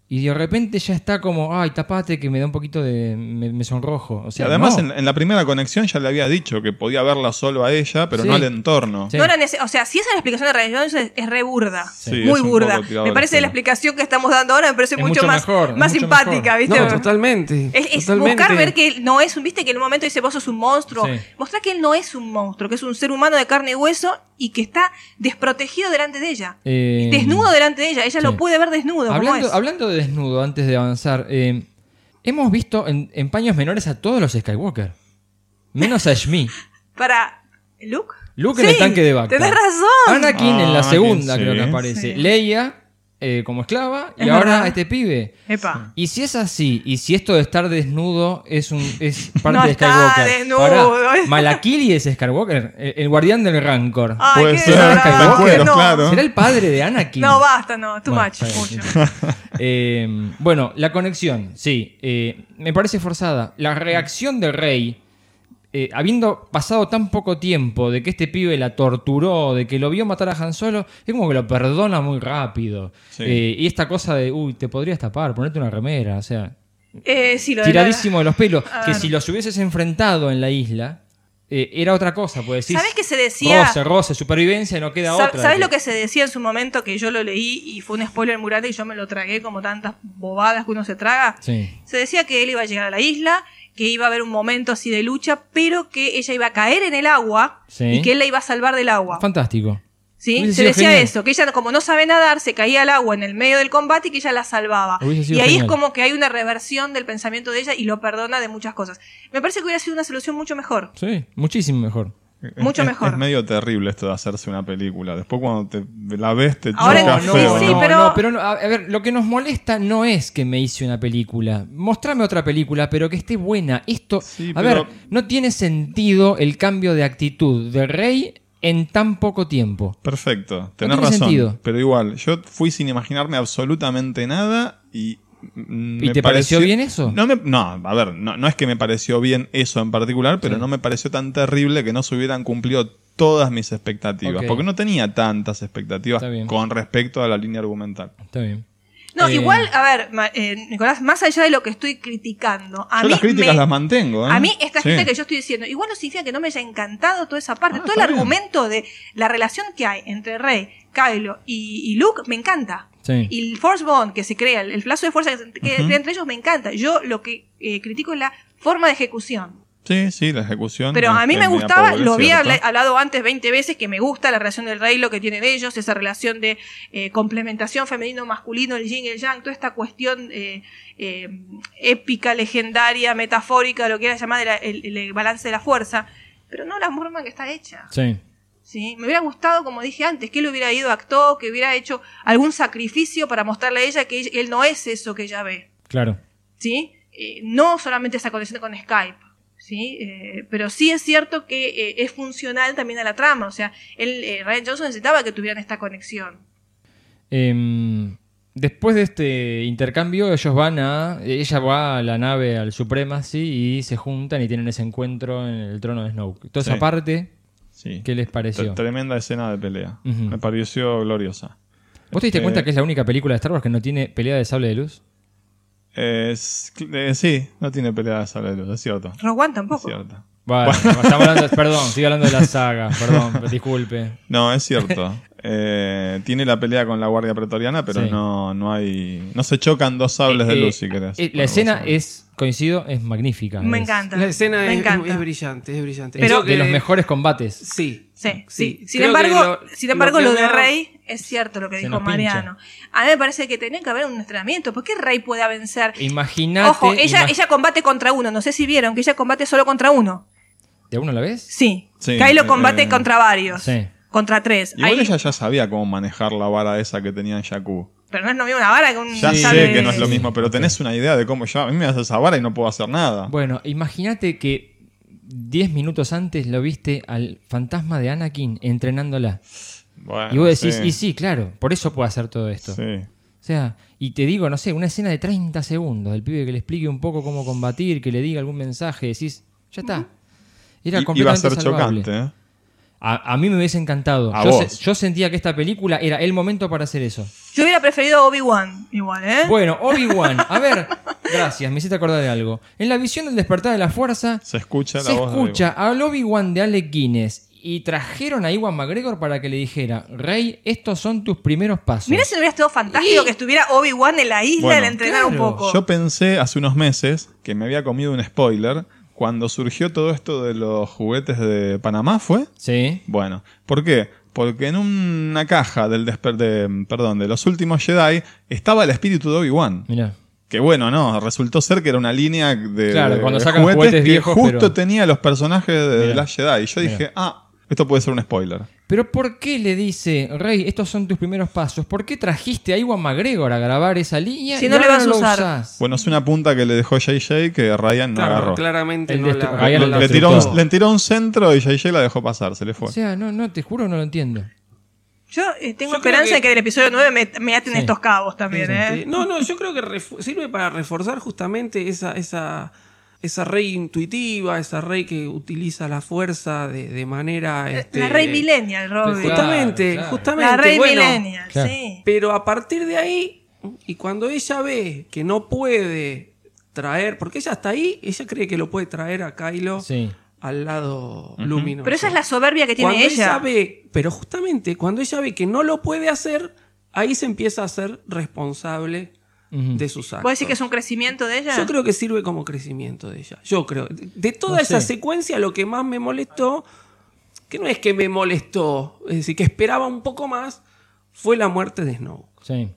[SPEAKER 3] Y de repente ya está como, ay, tapate que me da un poquito de. me, me sonrojo. O
[SPEAKER 5] Y
[SPEAKER 3] sea,
[SPEAKER 5] además,
[SPEAKER 3] no.
[SPEAKER 5] en, en la primera conexión ya le había dicho que podía verla solo a ella, pero
[SPEAKER 3] Sí.
[SPEAKER 5] no al entorno.
[SPEAKER 3] Sí.
[SPEAKER 4] No era o sea, si esa es la explicación de Ryan Johnson, es, es re burda.
[SPEAKER 5] Sí,
[SPEAKER 4] muy burda. Me parece la explicación que estamos dando ahora, me parece
[SPEAKER 3] Es
[SPEAKER 4] mucho,
[SPEAKER 3] mucho
[SPEAKER 4] más,
[SPEAKER 3] mejor,
[SPEAKER 4] más
[SPEAKER 3] mucho
[SPEAKER 4] simpática,
[SPEAKER 3] mejor.
[SPEAKER 4] ¿viste?
[SPEAKER 6] No, totalmente.
[SPEAKER 4] Es, es
[SPEAKER 6] totalmente.
[SPEAKER 4] buscar ver que él no es un, viste que en un momento dice vos sos un monstruo.
[SPEAKER 3] Sí.
[SPEAKER 4] Mostrar que él no es un monstruo, que es un ser humano de carne y hueso y que está desprotegido delante de ella.
[SPEAKER 3] Eh,
[SPEAKER 4] Desnudo delante de ella. Ella
[SPEAKER 3] sí.
[SPEAKER 4] lo puede ver desnudo. como
[SPEAKER 3] Hablando,
[SPEAKER 4] es.
[SPEAKER 3] hablando de desnudo, antes de avanzar, eh, hemos visto en, en paños menores a todos los Skywalker. Menos a Shmi.
[SPEAKER 4] Para. ¿Luke?
[SPEAKER 3] Luke en el tanque de vaca.
[SPEAKER 4] Tenés razón.
[SPEAKER 3] Anakin en la
[SPEAKER 5] Ah,
[SPEAKER 3] segunda creo que aparece.
[SPEAKER 4] Sí.
[SPEAKER 3] Leia eh, como esclava y ahora
[SPEAKER 4] verdad.
[SPEAKER 3] este pibe.
[SPEAKER 4] Epa.
[SPEAKER 3] Y si es así, y si esto de estar desnudo es un es parte
[SPEAKER 4] No
[SPEAKER 3] de
[SPEAKER 4] está
[SPEAKER 3] Skywalker.
[SPEAKER 4] desnudo.
[SPEAKER 3] Pará, Malakili es Skywalker, el, el guardián del Rancor.
[SPEAKER 4] Ay,
[SPEAKER 5] Puede
[SPEAKER 4] qué
[SPEAKER 5] ser, está
[SPEAKER 4] No.
[SPEAKER 5] claro.
[SPEAKER 3] ¿Será el padre de Anakin?
[SPEAKER 4] No, basta, no. Too
[SPEAKER 3] Bueno,
[SPEAKER 4] much.
[SPEAKER 3] está
[SPEAKER 4] mucho.
[SPEAKER 3] Eh, bueno, la conexión, sí. eh, me parece forzada. La reacción del rey, eh, habiendo pasado tan poco tiempo de que este pibe la torturó, de que lo vio matar a Han Solo, es como que lo perdona muy rápido.
[SPEAKER 5] Sí.
[SPEAKER 3] Eh, y esta cosa de, uy, te podrías tapar, ponerte una remera, o sea,
[SPEAKER 4] Eh, sí, lo de la-
[SPEAKER 3] tiradísimo de los pelos. Que si los hubieses enfrentado en la isla, eh, era otra cosa, pues decir.
[SPEAKER 4] ¿Sabes qué se decía?
[SPEAKER 3] Roce, roce, supervivencia, no queda otra.
[SPEAKER 4] ¿Sabes lo que se decía en su momento? Que yo lo leí y fue un spoiler grande y yo me lo tragué como tantas bobadas que uno se traga.
[SPEAKER 3] Sí.
[SPEAKER 4] Se decía que él iba a llegar a la isla, que iba a haber un momento así de lucha, pero que ella iba a caer en el agua
[SPEAKER 3] Sí.
[SPEAKER 4] y que él la iba a salvar del agua.
[SPEAKER 3] Fantástico.
[SPEAKER 4] ¿Sí? Se decía
[SPEAKER 3] genial.
[SPEAKER 4] eso, que ella como no sabe nadar, se caía al agua en el medio del combate y que ella la salvaba. Y ahí
[SPEAKER 3] genial.
[SPEAKER 4] es como que hay una reversión del pensamiento de ella y lo perdona de muchas cosas. Me parece que hubiera sido una solución mucho mejor.
[SPEAKER 3] Sí, muchísimo mejor.
[SPEAKER 4] Mucho
[SPEAKER 5] Es-
[SPEAKER 4] mejor.
[SPEAKER 5] Es medio terrible esto de hacerse una película. Después cuando te la ves te
[SPEAKER 4] Ahora
[SPEAKER 5] choca
[SPEAKER 4] sí,
[SPEAKER 5] feo.
[SPEAKER 4] sí,
[SPEAKER 5] ¿no?
[SPEAKER 4] pero-
[SPEAKER 3] no, pero no, a ver, lo que nos molesta no es que me hice una película. Mostrame otra película, pero que esté buena. Esto,
[SPEAKER 5] Sí,
[SPEAKER 3] a
[SPEAKER 5] pero-
[SPEAKER 3] ver, no tiene sentido el cambio de actitud de Rey en tan poco tiempo.
[SPEAKER 5] Perfecto, tenés razón.
[SPEAKER 3] sentido.
[SPEAKER 5] Pero igual, yo fui sin imaginarme absolutamente nada y. mm,
[SPEAKER 3] ¿Y
[SPEAKER 5] me
[SPEAKER 3] te pareció bien eso?
[SPEAKER 5] No, me- no, a ver, no, no es que me pareció bien eso en particular, pero
[SPEAKER 3] Sí.
[SPEAKER 5] no me pareció tan terrible que no se hubieran cumplido todas mis expectativas. Porque no tenía tantas expectativas con respecto a la línea argumental.
[SPEAKER 3] Está bien.
[SPEAKER 4] No,
[SPEAKER 3] Eh,
[SPEAKER 4] igual, a ver, eh, Nicolás, más allá de lo que estoy criticando, a
[SPEAKER 5] yo
[SPEAKER 4] mí
[SPEAKER 5] las críticas
[SPEAKER 4] me-
[SPEAKER 5] las mantengo. ¿eh?
[SPEAKER 4] A mí, esta
[SPEAKER 5] Sí.
[SPEAKER 4] que yo estoy diciendo, igual no significa que no me haya encantado toda esa parte.
[SPEAKER 5] Ah,
[SPEAKER 4] Todo el
[SPEAKER 5] bien.
[SPEAKER 4] argumento de la relación que hay entre Rey, Kylo y, y Luke me encanta.
[SPEAKER 3] Sí.
[SPEAKER 4] Y el Force Bond que se crea, el, plazo de fuerza que se entre ellos me encanta. Yo lo que eh, critico es la forma de ejecución.
[SPEAKER 5] Sí, sí, la ejecución.
[SPEAKER 4] Pero a mí me gustaba,
[SPEAKER 5] pobre,
[SPEAKER 4] lo había hablado antes 20 veces, que me gusta la relación del rey, lo que tienen ellos, esa relación de eh, complementación femenino-masculino, el yin y el yang, toda esta cuestión eh, eh, épica, legendaria, metafórica, lo que quieras llamar, el, el balance de la fuerza, pero no la forma en que está hecha.
[SPEAKER 3] Sí.
[SPEAKER 4] ¿Sí? Me hubiera gustado, como dije antes, que él hubiera ido a actuar, que hubiera hecho algún sacrificio para mostrarle a ella que él no es eso que ella ve.
[SPEAKER 3] Claro.
[SPEAKER 4] ¿sí? Eh, no solamente esa conexión con Skype, ¿sí? Eh, pero sí es cierto que eh, es funcional también a la trama, o sea, él, eh, Ryan Johnson necesitaba que tuvieran esta conexión.
[SPEAKER 3] Em, después de este intercambio, ellos van a. Ella va a la nave al Supremacy y se juntan y tienen ese encuentro en el trono de Snoke. Toda
[SPEAKER 5] Sí.
[SPEAKER 3] esa parte,
[SPEAKER 5] Sí.
[SPEAKER 3] ¿qué les pareció?
[SPEAKER 5] Tre- Tremenda escena de pelea. Me pareció gloriosa.
[SPEAKER 3] ¿Vos te diste
[SPEAKER 5] Eh,
[SPEAKER 3] cuenta que es la única película de Star Wars que no tiene pelea de sable de luz?
[SPEAKER 5] Es- eh, sí, no tiene pelea de sable de luz, es cierto.
[SPEAKER 4] Rogue One tampoco.
[SPEAKER 5] Es cierto.
[SPEAKER 3] Bueno, estamos hablando, perdón, estoy hablando de la saga, perdón, disculpe.
[SPEAKER 5] No, es cierto. Eh, tiene la pelea con la Guardia Pretoriana, pero
[SPEAKER 3] Sí.
[SPEAKER 5] no, no hay. No se chocan dos sables de
[SPEAKER 3] Eh,
[SPEAKER 5] luz, si querés.
[SPEAKER 3] eh, la escena es, coincido, es magnífica.
[SPEAKER 4] Me
[SPEAKER 3] es-
[SPEAKER 4] encanta.
[SPEAKER 6] La escena
[SPEAKER 4] Me
[SPEAKER 6] es,
[SPEAKER 4] encanta.
[SPEAKER 6] es brillante, es brillante.
[SPEAKER 3] es de los mejores combates.
[SPEAKER 6] Sí.
[SPEAKER 4] Sí, sí.
[SPEAKER 6] Sí,
[SPEAKER 4] Sin embargo,
[SPEAKER 6] lo-
[SPEAKER 4] sin embargo,
[SPEAKER 6] lo
[SPEAKER 4] de Rey es cierto lo que
[SPEAKER 3] Se
[SPEAKER 4] dijo
[SPEAKER 3] pincha.
[SPEAKER 4] Mariano. A mí me parece que tenía que haber un entrenamiento. ¿Por qué Rey puede vencer?
[SPEAKER 3] Imagínate.
[SPEAKER 4] Ojo, ella,
[SPEAKER 3] imag-
[SPEAKER 4] ella combate contra uno. No sé si vieron que ella combate solo contra uno.
[SPEAKER 3] ¿De uno a la vez?
[SPEAKER 4] Sí.
[SPEAKER 5] Sí,
[SPEAKER 4] Kylo
[SPEAKER 5] eh,
[SPEAKER 4] combate
[SPEAKER 5] eh,
[SPEAKER 4] contra varios.
[SPEAKER 3] Sí.
[SPEAKER 4] Contra tres.
[SPEAKER 5] Igual
[SPEAKER 4] Ahí-
[SPEAKER 5] ella ya sabía cómo manejar la vara esa que tenía en Jakku.
[SPEAKER 4] Pero no es lo mismo una vara que un
[SPEAKER 5] Ya sé que no es lo mismo, pero tenés una idea de cómo ya. A mí me das esa vara y no puedo hacer nada.
[SPEAKER 3] Bueno, imagínate que 10 minutos antes lo viste al fantasma de Anakin entrenándola.
[SPEAKER 5] Bueno,
[SPEAKER 3] y vos decís,
[SPEAKER 5] sí.
[SPEAKER 3] y sí, claro, por eso puedo hacer todo esto.
[SPEAKER 5] Sí.
[SPEAKER 3] O sea, y te digo, no sé, una escena de 30 segundos del pibe que le explique un poco cómo combatir, que le diga algún mensaje, decís, ya está. Era
[SPEAKER 5] I- Iba a
[SPEAKER 3] completamente
[SPEAKER 5] ser
[SPEAKER 3] salvable.
[SPEAKER 5] chocante, ¿eh?
[SPEAKER 3] A, a mí me hubiese encantado.
[SPEAKER 5] A
[SPEAKER 3] Yo,
[SPEAKER 5] vos.
[SPEAKER 3] se- yo sentía que esta película era el momento para hacer eso.
[SPEAKER 4] Yo hubiera preferido Obi-Wan, igual, ¿eh?
[SPEAKER 3] Bueno, Obi-Wan, a ver, gracias, me hiciste acordar de algo. En la visión del despertar de la fuerza,
[SPEAKER 5] Se escucha la
[SPEAKER 3] se
[SPEAKER 5] voz de
[SPEAKER 3] escucha al Obi-Wan de Alec Guinness y trajeron a Iwan McGregor para que le dijera, Rey, estos son tus primeros pasos.
[SPEAKER 4] Mira si no hubiera estado fantástico que estuviera Obi-Wan en la isla
[SPEAKER 5] Bueno,
[SPEAKER 4] y le entrenar un poco.
[SPEAKER 5] Yo pensé hace unos meses que me había comido un spoiler cuando surgió todo esto de los juguetes de Panamá, ¿fue?
[SPEAKER 3] Sí.
[SPEAKER 5] Bueno, ¿por qué? Porque en una caja del desper de, perdón, de los últimos Jedi estaba el espíritu de Obi-Wan.
[SPEAKER 3] Mira.
[SPEAKER 5] Que bueno, no, resultó ser que era una línea de,
[SPEAKER 3] Claro,
[SPEAKER 5] de
[SPEAKER 3] cuando sacan juguetes
[SPEAKER 5] que
[SPEAKER 3] viejos,
[SPEAKER 5] justo
[SPEAKER 3] pero-
[SPEAKER 5] tenía los personajes de
[SPEAKER 3] Mira.
[SPEAKER 5] The Last Jedi. Y yo dije, ah, esto puede ser un spoiler.
[SPEAKER 3] Pero ¿por qué le dice, Rey, estos son tus primeros pasos? ¿Por qué trajiste a Iwan McGregor a grabar esa línea?
[SPEAKER 4] Si
[SPEAKER 3] y
[SPEAKER 4] no le vas a usar.
[SPEAKER 3] usás?
[SPEAKER 5] Bueno, es una punta que le dejó JJ que Ryan no
[SPEAKER 6] Claro,
[SPEAKER 5] agarró.
[SPEAKER 6] claramente no la,
[SPEAKER 3] Ryan el
[SPEAKER 6] la
[SPEAKER 5] Le tiró,
[SPEAKER 3] destruyó.
[SPEAKER 5] un, le tiró un centro y JJ la dejó pasar, se le fue.
[SPEAKER 3] O sea, no, no, te juro, no lo entiendo.
[SPEAKER 4] Yo eh, tengo
[SPEAKER 6] Yo
[SPEAKER 4] esperanza
[SPEAKER 6] que-
[SPEAKER 4] de que el episodio 9 me, me aten
[SPEAKER 3] Sí.
[SPEAKER 4] estos cabos también, ¿eh?
[SPEAKER 6] Eh, no, no, yo creo que sirve para reforzar justamente esa, esa, esa rey intuitiva, esa rey que utiliza la fuerza de, de manera... este,
[SPEAKER 4] la Rey Millennial, Robin.
[SPEAKER 6] Justamente,
[SPEAKER 3] Claro, claro.
[SPEAKER 6] justamente.
[SPEAKER 4] La Rey
[SPEAKER 6] bueno,
[SPEAKER 4] Millennial,
[SPEAKER 3] Claro.
[SPEAKER 4] sí.
[SPEAKER 6] Pero a partir de ahí, y cuando ella ve que no puede traer, porque ella está ahí, ella cree que lo puede traer a Kylo
[SPEAKER 3] Sí.
[SPEAKER 6] al lado luminoso.
[SPEAKER 4] Pero esa es la soberbia que tiene
[SPEAKER 6] cuando
[SPEAKER 4] ella.
[SPEAKER 6] ve, pero justamente cuando ella ve que no lo puede hacer, ahí se empieza a ser responsable De sus actos.
[SPEAKER 4] ¿Vos decís que es un crecimiento de ella?
[SPEAKER 6] Yo creo que sirve como crecimiento de ella. Yo creo. De, de toda
[SPEAKER 3] No
[SPEAKER 6] esa
[SPEAKER 3] sé.
[SPEAKER 6] secuencia, lo que más me molestó, que no es que me molestó, es decir, que esperaba un poco más, fue la muerte de Snow.
[SPEAKER 3] Sí.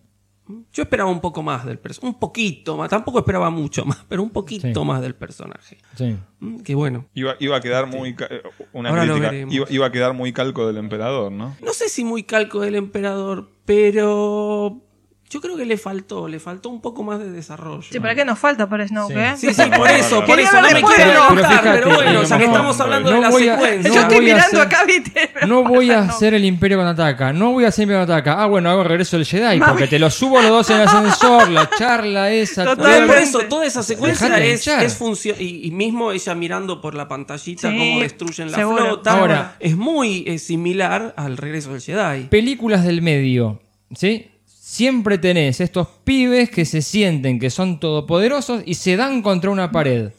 [SPEAKER 6] Yo esperaba un poco más del personaje. Un poquito más. Tampoco esperaba mucho más, pero un poquito
[SPEAKER 3] Sí.
[SPEAKER 6] más del personaje.
[SPEAKER 3] Sí.
[SPEAKER 6] Mm, Que bueno.
[SPEAKER 5] Iba, iba a quedar muy. ca- eh, Una
[SPEAKER 6] Ahora lo
[SPEAKER 5] crítica.
[SPEAKER 6] veremos.
[SPEAKER 5] Iba, iba a quedar muy calco del emperador, ¿no?
[SPEAKER 6] No sé si muy calco del emperador, pero yo creo que le faltó, le faltó un poco más de desarrollo.
[SPEAKER 4] Sí, ¿para qué nos falta para Snoke,
[SPEAKER 3] Sí.
[SPEAKER 4] eh?
[SPEAKER 6] Sí, sí, por eso, por eso no me quiero enojar, pero, bueno, ya que
[SPEAKER 3] no,
[SPEAKER 6] estamos hablando
[SPEAKER 3] no
[SPEAKER 6] de la
[SPEAKER 3] a-
[SPEAKER 6] secuencia.
[SPEAKER 3] no
[SPEAKER 4] Yo estoy
[SPEAKER 3] voy a
[SPEAKER 4] mirando
[SPEAKER 3] hacer-
[SPEAKER 4] acá, viste.
[SPEAKER 3] No voy a hacer el Imperio contraataca. No voy a hacer el Imperio contraataca. Ah, bueno, hago regreso del Jedi.
[SPEAKER 4] Mami.
[SPEAKER 3] Porque te lo subo los dos en el ascensor. La charla esa.
[SPEAKER 6] Por eso, toda esa secuencia
[SPEAKER 3] Dejate
[SPEAKER 6] es, es función y, y mismo ella mirando por la pantallita
[SPEAKER 4] Sí,
[SPEAKER 6] cómo destruyen la
[SPEAKER 4] seguro.
[SPEAKER 6] flota.
[SPEAKER 3] Ahora-
[SPEAKER 6] es muy eh, similar al regreso del Jedi.
[SPEAKER 3] películas del medio, ¿sí? Siempre tenés estos pibes que se sienten que son todopoderosos y se dan contra una pared,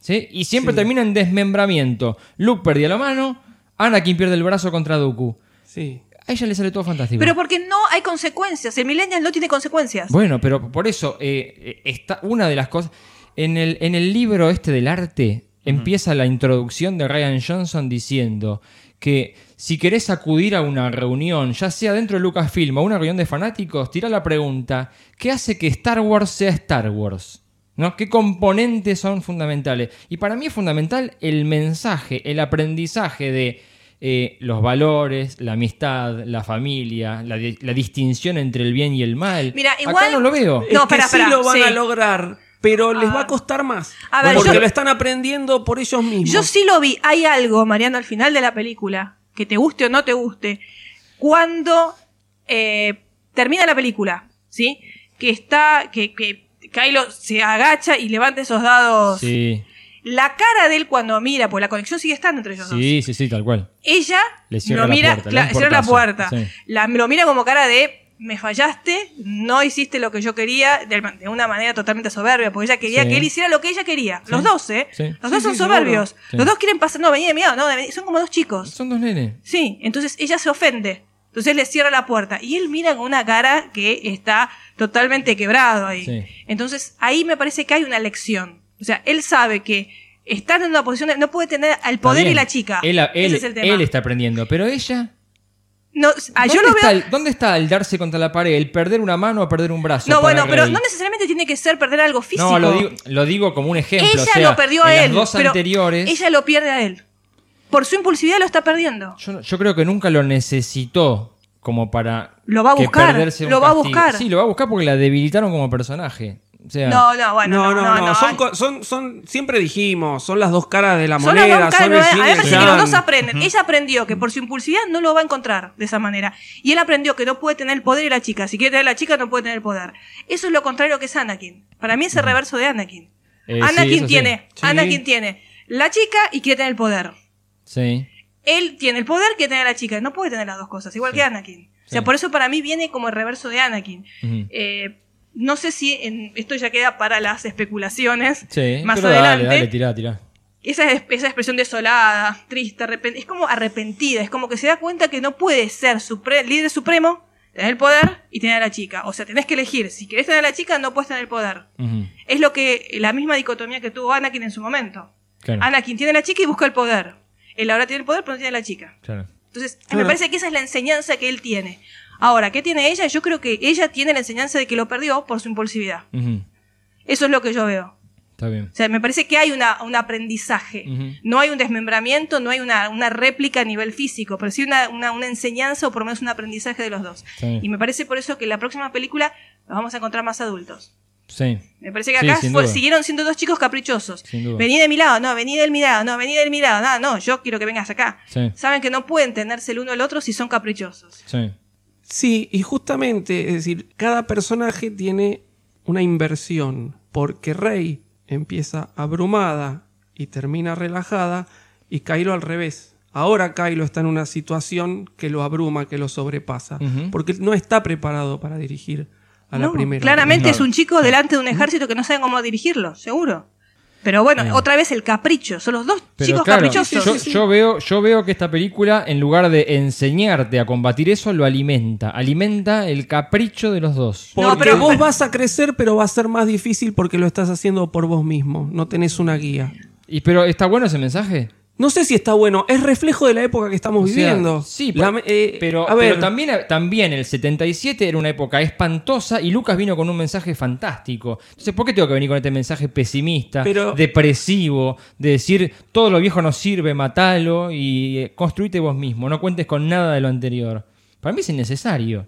[SPEAKER 3] ¿sí? Y siempre
[SPEAKER 6] Sí.
[SPEAKER 3] termina en desmembramiento. Luke perdía la mano, Anakin pierde el brazo contra Dooku.
[SPEAKER 6] Sí.
[SPEAKER 3] A ella le sale todo fantástico.
[SPEAKER 4] Pero porque no hay consecuencias. El Millennial no tiene consecuencias.
[SPEAKER 3] Bueno, pero por eso eh, está una de las cosas. En el, en el libro este del arte empieza la introducción de Ryan Johnson diciendo que si querés acudir a una reunión, ya sea dentro de Lucasfilm o una reunión de fanáticos, tira la pregunta: ¿qué hace que Star Wars sea Star Wars? ¿No? ¿Qué componentes son fundamentales? Y para mí es fundamental el mensaje, el aprendizaje de eh, los valores, la amistad, la familia, la, di- la distinción entre el bien y el mal.
[SPEAKER 4] Mira,
[SPEAKER 3] Acá
[SPEAKER 4] igual-
[SPEAKER 3] no lo veo.
[SPEAKER 6] Es
[SPEAKER 4] No,
[SPEAKER 6] que
[SPEAKER 4] espera,
[SPEAKER 6] sí lo van
[SPEAKER 4] sí.
[SPEAKER 6] a lograr, pero les
[SPEAKER 4] Ah.
[SPEAKER 6] va a costar más.
[SPEAKER 4] A ver,
[SPEAKER 6] porque
[SPEAKER 4] yo-
[SPEAKER 6] lo están aprendiendo por ellos mismos.
[SPEAKER 4] Yo sí lo vi. Hay algo, Mariano, al final de la película, que te guste o no te guste, cuando eh, termina la película, ¿sí? Que está, que, que Kylo se agacha y levanta esos dados.
[SPEAKER 3] Sí,
[SPEAKER 4] La cara de él cuando mira, pues la conexión sigue estando entre ellos dos.
[SPEAKER 3] sí, sí, sí, tal cual.
[SPEAKER 4] Ella
[SPEAKER 3] Le cierra
[SPEAKER 4] lo
[SPEAKER 3] la
[SPEAKER 4] mira,
[SPEAKER 3] puerta, le
[SPEAKER 4] cla-
[SPEAKER 3] un
[SPEAKER 4] cierra la puerta.
[SPEAKER 3] sí.
[SPEAKER 4] La- lo mira como cara de me fallaste, no hiciste lo que yo quería, de, una manera totalmente soberbia, porque ella quería
[SPEAKER 3] Sí.
[SPEAKER 4] que él hiciera lo que ella quería. Los dos, ¿eh?
[SPEAKER 3] Sí.
[SPEAKER 4] Los dos son soberbios. Los dos quieren pasar, no, vení de mi lado, no, vení- son como dos chicos.
[SPEAKER 3] Son dos nenes.
[SPEAKER 4] Sí, entonces ella se ofende. Entonces le cierra la puerta y él mira con una cara que está totalmente quebrado ahí.
[SPEAKER 3] Sí.
[SPEAKER 4] Entonces ahí me parece que hay una lección. O sea, él sabe que estar en una posición de- no puede tener al poder y la chica.
[SPEAKER 3] Él, él-
[SPEAKER 4] Ese es el tema.
[SPEAKER 3] él está aprendiendo, pero ella.
[SPEAKER 4] No, ah, yo
[SPEAKER 3] ¿Dónde,
[SPEAKER 4] lo
[SPEAKER 3] está
[SPEAKER 4] veo.
[SPEAKER 3] el, ¿Dónde está el darse contra la pared? ¿El perder una mano o perder un brazo?
[SPEAKER 4] No, bueno, pero no necesariamente tiene que ser perder algo físico.
[SPEAKER 3] No, lo digo, lo digo como un ejemplo.
[SPEAKER 4] ella
[SPEAKER 3] o sea,
[SPEAKER 4] lo perdió
[SPEAKER 3] en
[SPEAKER 4] a
[SPEAKER 3] las
[SPEAKER 4] él.
[SPEAKER 3] dos
[SPEAKER 4] pero
[SPEAKER 3] anteriores.
[SPEAKER 4] Ella lo pierde a él. Por su impulsividad lo está perdiendo.
[SPEAKER 3] Yo, yo creo que nunca lo necesitó como para.
[SPEAKER 4] Lo va a buscar, lo va a buscar.
[SPEAKER 3] Sí, lo va a buscar porque la debilitaron como personaje. O sea,
[SPEAKER 4] No, no, bueno.
[SPEAKER 6] No, no, no,
[SPEAKER 4] no,
[SPEAKER 6] son, son, son, siempre dijimos, son las dos caras de la
[SPEAKER 4] Son las
[SPEAKER 6] moneda,
[SPEAKER 4] dos caras,
[SPEAKER 6] son el
[SPEAKER 4] que los dos aprenden. Ella aprendió que por su impulsividad no lo va a encontrar de esa manera. Y él aprendió que no puede tener el poder y la chica. Si quiere tener la chica, no puede tener el poder. Eso es lo contrario que es Anakin. Para mí es el reverso de Anakin.
[SPEAKER 3] eh,
[SPEAKER 4] Anakin
[SPEAKER 3] sí.
[SPEAKER 4] tiene,
[SPEAKER 3] Sí.
[SPEAKER 4] Anakin tiene la chica y quiere tener el poder.
[SPEAKER 3] Sí.
[SPEAKER 4] Él tiene el poder, quiere tener la chica. No puede tener las dos cosas, igual que Anakin. O sea, por eso para mí viene como el reverso de Anakin. Eh, no sé si en- esto ya queda para las especulaciones
[SPEAKER 3] Sí,
[SPEAKER 4] más
[SPEAKER 3] pero
[SPEAKER 4] adelante.
[SPEAKER 3] Dale, dale, tirá, tirá.
[SPEAKER 4] Esa, es- esa expresión desolada, triste, arrepentida, es como arrepentida, es como que se da cuenta que no puede ser supre- líder supremo, tener el poder y tener a la chica. O sea, tenés que elegir. Si querés tener a la chica, no puedes tener el poder. Es lo que la misma dicotomía que tuvo Anakin en su momento.
[SPEAKER 3] Claro,
[SPEAKER 4] Anakin tiene a la chica y busca el poder. Él ahora tiene el poder, pero no tiene a la chica.
[SPEAKER 3] claro.
[SPEAKER 4] Entonces, me parece que esa es la enseñanza que él tiene. Ahora, ¿qué tiene ella? Yo creo que ella tiene la enseñanza de que lo perdió por su impulsividad. Eso es lo que yo veo.
[SPEAKER 3] Está bien.
[SPEAKER 4] O sea, me parece que hay una, un aprendizaje. No hay un desmembramiento, no hay una, una réplica a nivel físico, pero sí una, una, una enseñanza o por lo menos un aprendizaje de los dos.
[SPEAKER 3] Sí.
[SPEAKER 4] Y me parece por eso que en la próxima película vamos a encontrar más adultos.
[SPEAKER 3] Sí.
[SPEAKER 4] Me parece que acá fue- siguieron siendo dos chicos caprichosos.
[SPEAKER 3] Sin duda.
[SPEAKER 4] Vení de mi lado, no, vení del mi lado, no, vení del mi lado, no, no, yo quiero que vengas acá.
[SPEAKER 3] Sí.
[SPEAKER 4] Saben que no pueden tenerse el uno al otro si son caprichosos.
[SPEAKER 3] Sí.
[SPEAKER 6] Sí, y justamente, es decir, cada personaje tiene una inversión, porque Rey empieza abrumada y termina relajada, y Kylo al revés. Ahora Kylo está en una situación que lo abruma, que lo sobrepasa, porque no está preparado para dirigir a la primera.
[SPEAKER 4] claramente
[SPEAKER 6] Claro.
[SPEAKER 4] es un chico delante de un ejército que no sabe cómo dirigirlo, seguro. Pero bueno, otra vez el capricho. Son los dos
[SPEAKER 3] Pero
[SPEAKER 4] chicos
[SPEAKER 3] claro,
[SPEAKER 4] caprichosos.
[SPEAKER 3] yo, yo veo, yo veo que esta película, en lugar de enseñarte a combatir eso, lo alimenta. Alimenta el capricho de los dos.
[SPEAKER 6] Porque vos vas a crecer, pero va a ser más difícil porque lo estás haciendo por vos mismo. No tenés una guía.
[SPEAKER 3] ¿Y pero está bueno ese mensaje?
[SPEAKER 6] No sé si está bueno. Es reflejo de la época que estamos
[SPEAKER 3] O sea,
[SPEAKER 6] viviendo.
[SPEAKER 3] sí,
[SPEAKER 6] La- eh,
[SPEAKER 3] pero,
[SPEAKER 6] a ver,
[SPEAKER 3] pero también, también el 77 era una época espantosa y Lucas vino con un mensaje fantástico. Entonces, ¿por qué tengo que venir con este mensaje pesimista,
[SPEAKER 6] Pero-
[SPEAKER 3] depresivo, de decir todo lo viejo no sirve, matalo y eh, construite vos mismo, no cuentes con nada de lo anterior? Para mí es innecesario.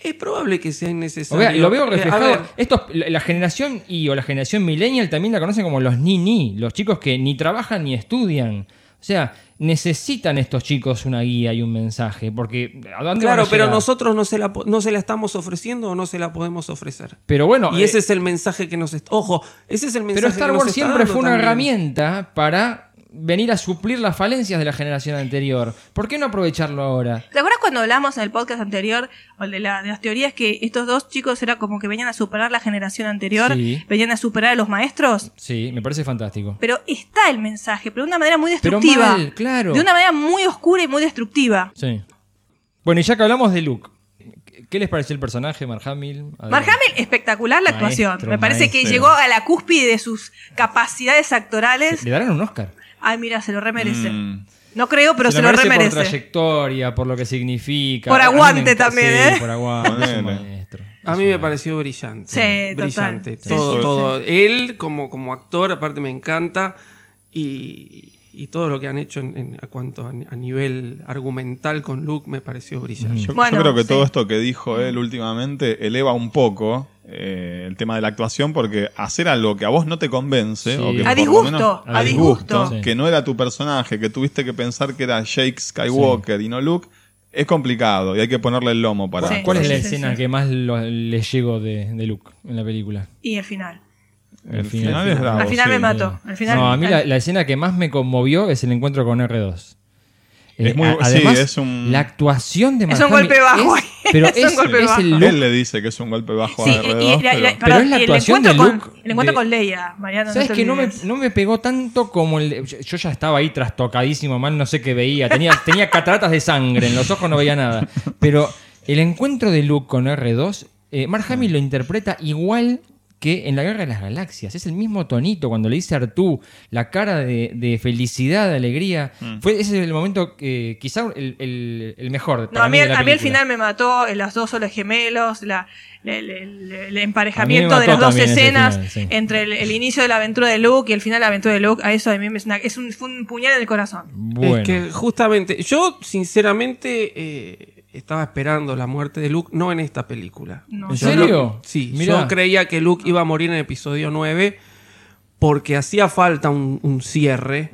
[SPEAKER 6] es probable que sea
[SPEAKER 3] O
[SPEAKER 6] innecesario.
[SPEAKER 3] sea, lo veo
[SPEAKER 6] Eh,
[SPEAKER 3] reflejado. Estos, la generación Y o la generación millennial también la conocen como los ni-ni, los chicos que ni trabajan ni estudian. O sea, necesitan estos chicos una guía y un mensaje, porque ¿a dónde van
[SPEAKER 6] claro,
[SPEAKER 3] a
[SPEAKER 6] pero nosotros no se, la, no se la estamos ofreciendo o no se la podemos ofrecer.
[SPEAKER 3] Pero bueno,
[SPEAKER 6] y ese
[SPEAKER 3] eh,
[SPEAKER 6] es el mensaje que nos. Ojo, ese es el mensaje
[SPEAKER 3] pero Star
[SPEAKER 6] que nos
[SPEAKER 3] Wars
[SPEAKER 6] está
[SPEAKER 3] siempre
[SPEAKER 6] dando
[SPEAKER 3] fue una
[SPEAKER 6] también.
[SPEAKER 3] herramienta para venir a suplir las falencias de la generación anterior. ¿Por qué no aprovecharlo ahora?
[SPEAKER 4] ¿Te acuerdas cuando hablamos en el podcast anterior o de, la- de las teorías que estos dos chicos era como que venían a superar la generación anterior,
[SPEAKER 3] Sí.
[SPEAKER 4] venían a superar a los maestros?
[SPEAKER 3] Sí, me parece fantástico.
[SPEAKER 4] Pero está el mensaje, pero de una manera muy
[SPEAKER 3] Pero
[SPEAKER 4] destructiva.
[SPEAKER 3] mal, claro.
[SPEAKER 4] De una manera muy oscura y muy destructiva.
[SPEAKER 3] Sí. Bueno, y ya que hablamos de Luke, ¿qué les pareció el personaje. Mark Hamill,
[SPEAKER 4] espectacular la
[SPEAKER 3] Maestro,
[SPEAKER 4] actuación. Me parece que llegó a la cúspide de sus capacidades actorales.
[SPEAKER 3] Le darán un Oscar.
[SPEAKER 4] Ay, mira, se lo remerece.
[SPEAKER 3] Mm.
[SPEAKER 4] No creo, pero se, lo
[SPEAKER 3] merece
[SPEAKER 4] remerece.
[SPEAKER 3] Por trayectoria, por lo que significa.
[SPEAKER 4] Por aguante también,
[SPEAKER 3] sí,
[SPEAKER 4] ¿eh?
[SPEAKER 3] por aguante. es un
[SPEAKER 5] Ponele.
[SPEAKER 3] maestro.
[SPEAKER 6] A mí me pareció brillante.
[SPEAKER 4] Sí, total.
[SPEAKER 6] brillante.
[SPEAKER 4] Sí,
[SPEAKER 6] todo,
[SPEAKER 4] sí,
[SPEAKER 6] todo. Él como, como actor, aparte me encanta. Y, y todo lo que han hecho en, en- a cuanto a, a nivel argumental con Luke me pareció brillante.
[SPEAKER 5] Yo, yo
[SPEAKER 4] Bueno,
[SPEAKER 5] creo que
[SPEAKER 4] sí.
[SPEAKER 5] todo esto que dijo él últimamente eleva un poco eh, el tema de la actuación porque hacer algo que a vos no te convence
[SPEAKER 3] Sí.
[SPEAKER 5] o que
[SPEAKER 4] A
[SPEAKER 5] por lo
[SPEAKER 4] disgusto,
[SPEAKER 5] menos-
[SPEAKER 4] a disgusto.
[SPEAKER 3] Sí.
[SPEAKER 5] que no era tu personaje, que tuviste que pensar que era Jake Skywalker y no Luke, es complicado y hay que ponerle el lomo para.
[SPEAKER 4] Sí.
[SPEAKER 3] ¿Cuál es la
[SPEAKER 4] sí,
[SPEAKER 3] escena
[SPEAKER 4] sí.
[SPEAKER 3] que más lo- le llegó de, de Luke en la película?
[SPEAKER 4] Y el final.
[SPEAKER 5] El
[SPEAKER 3] El
[SPEAKER 5] final,
[SPEAKER 3] final.
[SPEAKER 5] es bravo.
[SPEAKER 4] Al final
[SPEAKER 5] sí.
[SPEAKER 4] me. Al final
[SPEAKER 3] No, a mí la, la escena que más me conmovió es el encuentro con R2.
[SPEAKER 5] Es muy-
[SPEAKER 3] a-
[SPEAKER 5] sí,
[SPEAKER 3] además,
[SPEAKER 5] es un-
[SPEAKER 3] la actuación de
[SPEAKER 4] Es
[SPEAKER 3] Mark
[SPEAKER 4] un golpe bajo.
[SPEAKER 3] es- pero
[SPEAKER 4] Es
[SPEAKER 3] es,
[SPEAKER 4] un golpe
[SPEAKER 3] es
[SPEAKER 4] bajo.
[SPEAKER 3] el
[SPEAKER 5] Él le dice que es un golpe bajo
[SPEAKER 4] Sí,
[SPEAKER 5] a
[SPEAKER 4] y-
[SPEAKER 5] R2,
[SPEAKER 4] y, la-
[SPEAKER 5] pero-
[SPEAKER 4] la-
[SPEAKER 3] Pero
[SPEAKER 4] perdón,
[SPEAKER 3] es la
[SPEAKER 4] el
[SPEAKER 3] actuación
[SPEAKER 4] encuentro
[SPEAKER 3] de
[SPEAKER 4] con- El encuentro
[SPEAKER 3] de-
[SPEAKER 4] con Leia, Mariano.
[SPEAKER 3] ¿Sabes
[SPEAKER 4] no
[SPEAKER 3] que no me, no me pegó tanto como el. Yo, yo ya estaba ahí trastocadísimo, mal no sé qué veía. Tenía, tenía cataratas de sangre, en los ojos no veía nada. Pero el encuentro de Luke con R2, eh, Mark Hamill lo interpreta igual que en la Guerra de las Galaxias. Es el mismo tonito cuando le dice a Artú la cara de, de felicidad, de alegría.
[SPEAKER 5] Mm.
[SPEAKER 3] Fue ese es el momento que quizá el, el- el mejor.
[SPEAKER 4] No,
[SPEAKER 3] para
[SPEAKER 4] a mí,
[SPEAKER 3] la
[SPEAKER 4] a mí el final me mató, eh, los dos soles gemelos, la, el, el- el emparejamiento
[SPEAKER 3] mí
[SPEAKER 4] de las dos escenas
[SPEAKER 3] final, sí.
[SPEAKER 4] entre el, el inicio de la aventura de Luke y el final de la aventura de Luke. A eso a mí me es, una- es un, fue un puñal en el corazón.
[SPEAKER 3] Bueno.
[SPEAKER 6] Es que justamente, yo sinceramente eh, estaba esperando la muerte de Luke, no en esta película.
[SPEAKER 4] No.
[SPEAKER 3] ¿En
[SPEAKER 6] Yo
[SPEAKER 3] serio?
[SPEAKER 6] no- sí,
[SPEAKER 3] Mirá.
[SPEAKER 6] yo creía que Luke iba a morir en el episodio 9 porque hacía falta un, un cierre.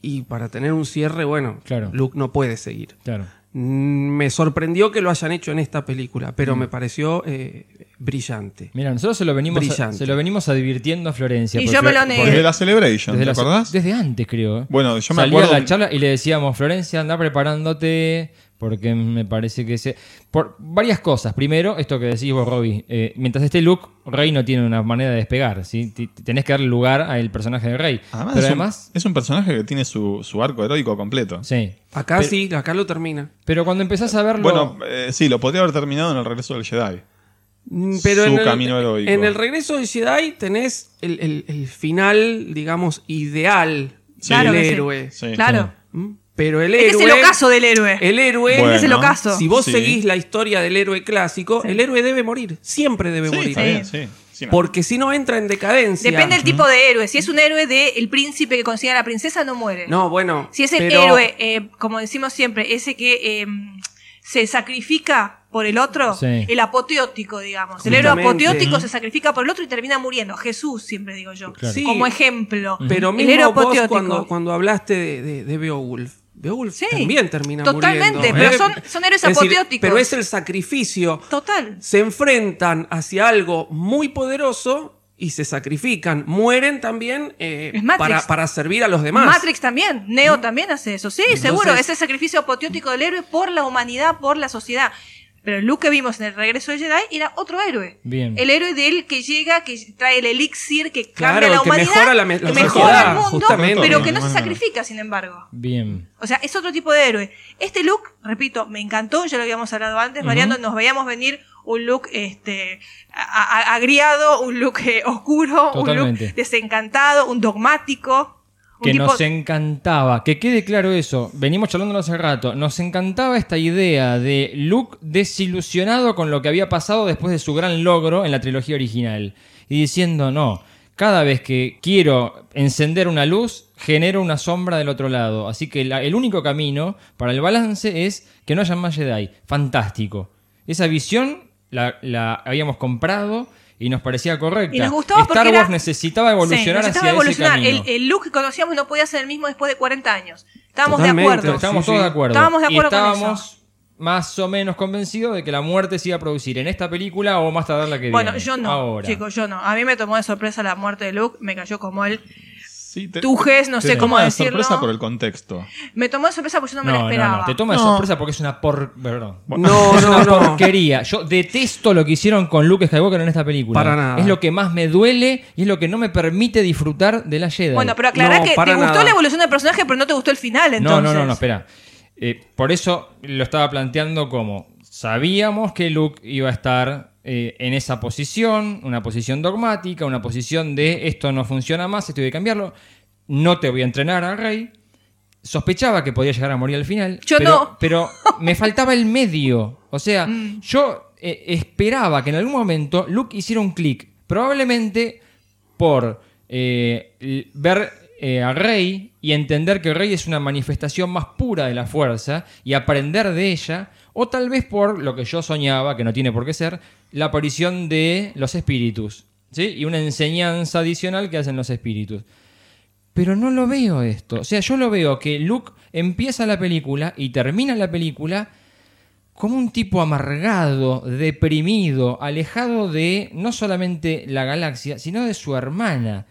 [SPEAKER 6] Y para tener un cierre, bueno,
[SPEAKER 3] Claro.
[SPEAKER 6] Luke no puede seguir.
[SPEAKER 3] Claro.
[SPEAKER 6] Mm, Me sorprendió que lo hayan hecho en esta película, pero
[SPEAKER 3] Mm.
[SPEAKER 6] me pareció eh, brillante.
[SPEAKER 3] Mira, nosotros se lo venimos, a-
[SPEAKER 6] Brillante.
[SPEAKER 3] se lo venimos advirtiendo a Florencia.
[SPEAKER 4] Y yo me lo negué.
[SPEAKER 5] Desde la Celebration,
[SPEAKER 3] desde
[SPEAKER 5] ¿te
[SPEAKER 3] la-
[SPEAKER 5] acordás?
[SPEAKER 3] Desde antes, creo. ¿eh?
[SPEAKER 5] Bueno, yo me
[SPEAKER 3] Salía
[SPEAKER 5] acuerdo-
[SPEAKER 3] a la charla y le decíamos, Florencia, anda preparándote, porque me parece que se... Por varias cosas. Primero, esto que decís vos, Robbie. eh, mientras esté Luke, Rey no tiene una manera de despegar. ¿sí? T- Tenés que darle lugar al personaje de Rey.
[SPEAKER 5] Además,
[SPEAKER 3] Pero
[SPEAKER 5] es, un,
[SPEAKER 3] además...
[SPEAKER 5] es un personaje que tiene su, su arco heroico completo.
[SPEAKER 3] Sí.
[SPEAKER 6] Acá
[SPEAKER 3] Pero-
[SPEAKER 6] sí, acá lo termina.
[SPEAKER 3] Pero cuando empezás a verlo...
[SPEAKER 5] Bueno, eh, sí, lo podría haber terminado en el regreso del Jedi.
[SPEAKER 6] Mm, Pero
[SPEAKER 5] Su
[SPEAKER 6] en el,
[SPEAKER 5] camino heroico.
[SPEAKER 6] En el regreso de Jedi tenés el, el- el final, digamos, ideal
[SPEAKER 5] Sí.
[SPEAKER 4] Claro
[SPEAKER 6] del héroe.
[SPEAKER 5] Sí.
[SPEAKER 4] Claro.
[SPEAKER 6] ¿Mm? Pero el
[SPEAKER 4] Es que
[SPEAKER 6] héroe.
[SPEAKER 4] es el ocaso del héroe.
[SPEAKER 6] El héroe.
[SPEAKER 5] Bueno,
[SPEAKER 4] es el ocaso.
[SPEAKER 6] Si vos
[SPEAKER 5] sí.
[SPEAKER 6] seguís la historia del héroe clásico,
[SPEAKER 4] Sí.
[SPEAKER 6] el héroe debe morir. Siempre debe
[SPEAKER 5] Sí,
[SPEAKER 6] morir.
[SPEAKER 5] está bien, sí. Sí, no.
[SPEAKER 6] Porque si no entra en decadencia.
[SPEAKER 4] Depende del tipo de héroe. Si es un héroe de el príncipe que consigue a la princesa, no muere.
[SPEAKER 6] No, bueno.
[SPEAKER 4] Si es el
[SPEAKER 6] pero-
[SPEAKER 4] héroe, eh, como decimos siempre, ese que eh, se sacrifica por el otro,
[SPEAKER 3] Sí.
[SPEAKER 4] el apoteótico, digamos. El héroe apoteótico se sacrifica por el otro y termina muriendo. Jesús, siempre digo yo.
[SPEAKER 3] Claro.
[SPEAKER 6] Sí.
[SPEAKER 4] Como ejemplo.
[SPEAKER 6] Pero
[SPEAKER 4] el
[SPEAKER 6] mismo
[SPEAKER 4] héroe
[SPEAKER 6] vos cuando, cuando hablaste de, de, de Beowulf. Beowulf
[SPEAKER 4] Sí,
[SPEAKER 6] también termina
[SPEAKER 4] totalmente,
[SPEAKER 6] muriendo.
[SPEAKER 4] pero
[SPEAKER 6] ¿eh?
[SPEAKER 4] son- son héroes
[SPEAKER 6] decir,
[SPEAKER 4] apoteóticos.
[SPEAKER 6] pero es el sacrificio.
[SPEAKER 4] Total.
[SPEAKER 6] Se enfrentan hacia algo muy poderoso y se sacrifican. Mueren también eh, para, para servir a los demás.
[SPEAKER 4] Matrix también, Neo también hace eso. Sí,
[SPEAKER 6] Entonces-
[SPEAKER 4] seguro, es el sacrificio apoteótico del héroe por la humanidad, por la sociedad. Pero el Luke que vimos en el regreso de Jedi era otro héroe.
[SPEAKER 3] Bien.
[SPEAKER 4] El héroe de él que llega, que trae el elixir, que
[SPEAKER 6] Claro,
[SPEAKER 4] cambia la
[SPEAKER 6] que
[SPEAKER 4] humanidad,
[SPEAKER 6] mejora la me- la
[SPEAKER 4] que mejora
[SPEAKER 6] sociedad,
[SPEAKER 4] el mundo,
[SPEAKER 6] justamente.
[SPEAKER 4] pero que no se sacrifica, sin embargo.
[SPEAKER 3] Bien.
[SPEAKER 4] O sea, es otro tipo de héroe. Este look, repito, me encantó, ya lo habíamos hablado antes, Mariano, nos veíamos venir un look este agriado, un look eh, oscuro, un look desencantado, un dogmático.
[SPEAKER 3] Que
[SPEAKER 4] tipo-
[SPEAKER 3] nos encantaba, que quede claro eso, venimos charlando hace rato, nos encantaba esta idea de Luke desilusionado con lo que había pasado después de su gran logro en la trilogía original y diciendo, no, cada vez que quiero encender una luz, genero una sombra del otro lado, así que la- el único camino para el balance es que no haya más Jedi, fantástico. Esa visión la, la habíamos comprado y nos parecía correcta.
[SPEAKER 4] Y nos gustaba
[SPEAKER 3] Star
[SPEAKER 4] porque
[SPEAKER 3] Wars
[SPEAKER 4] era-
[SPEAKER 3] necesitaba evolucionar
[SPEAKER 4] Sí, necesitaba
[SPEAKER 3] hacia
[SPEAKER 4] evolucionar.
[SPEAKER 3] ese camino.
[SPEAKER 4] El, el look que conocíamos no podía ser el mismo después de 40 años. Estábamos
[SPEAKER 6] Totalmente.
[SPEAKER 4] de acuerdo.
[SPEAKER 3] Estábamos
[SPEAKER 6] Sí,
[SPEAKER 3] todos
[SPEAKER 6] sí.
[SPEAKER 3] de acuerdo.
[SPEAKER 4] Estábamos de acuerdo
[SPEAKER 3] y
[SPEAKER 4] con
[SPEAKER 3] estábamos
[SPEAKER 4] eso.
[SPEAKER 3] más o menos convencidos de que la muerte se iba a producir en esta película o más tardar la que
[SPEAKER 4] Bueno,
[SPEAKER 3] viene.
[SPEAKER 4] yo no,
[SPEAKER 3] Ahora.
[SPEAKER 4] chicos, yo no. A mí me tomó de sorpresa la muerte de Luke, me cayó como él.
[SPEAKER 5] Sí, te-
[SPEAKER 4] Tujes, no
[SPEAKER 5] te
[SPEAKER 4] sé
[SPEAKER 5] toma
[SPEAKER 4] cómo
[SPEAKER 5] de
[SPEAKER 4] decirlo.
[SPEAKER 5] sorpresa por el contexto.
[SPEAKER 4] Me tomó de sorpresa porque yo no me
[SPEAKER 3] No,
[SPEAKER 4] lo esperaba.
[SPEAKER 3] no, te toma de
[SPEAKER 5] No.
[SPEAKER 3] sorpresa porque es una por... Perdón.
[SPEAKER 6] No,
[SPEAKER 3] es
[SPEAKER 6] no,
[SPEAKER 3] una
[SPEAKER 6] no.
[SPEAKER 3] porquería. Yo detesto lo que hicieron con Luke Skywalker en esta película.
[SPEAKER 6] Para nada.
[SPEAKER 3] Es lo que más me duele y es lo que no me permite disfrutar de la Jedi.
[SPEAKER 4] Bueno, pero aclará
[SPEAKER 6] No,
[SPEAKER 4] que te gustó la evolución del personaje, pero no te gustó el final,
[SPEAKER 3] No, no, no, no, espera. Eh, por eso lo estaba planteando como sabíamos que Luke iba a estar eh, en esa posición, una posición dogmática, una posición de esto no funciona más, esto hay que cambiarlo. No te voy a entrenar al rey. Sospechaba que podía llegar a morir al final.
[SPEAKER 4] Yo
[SPEAKER 3] pero,
[SPEAKER 4] no.
[SPEAKER 3] Pero me faltaba el medio. O sea,
[SPEAKER 4] Mm.
[SPEAKER 3] yo eh, esperaba que en algún momento Luke hiciera un clic. Probablemente por eh, ver eh, a Rey y entender que Rey es una manifestación más pura de la fuerza y aprender de ella, o tal vez por lo que yo soñaba, que no tiene por qué ser, la aparición de los espíritus, ¿sí? Y una enseñanza adicional que hacen los espíritus. Pero no lo veo esto. O sea, yo lo veo que Luke empieza la película y termina la película como un tipo amargado, deprimido, alejado de no solamente la galaxia, sino de su hermana,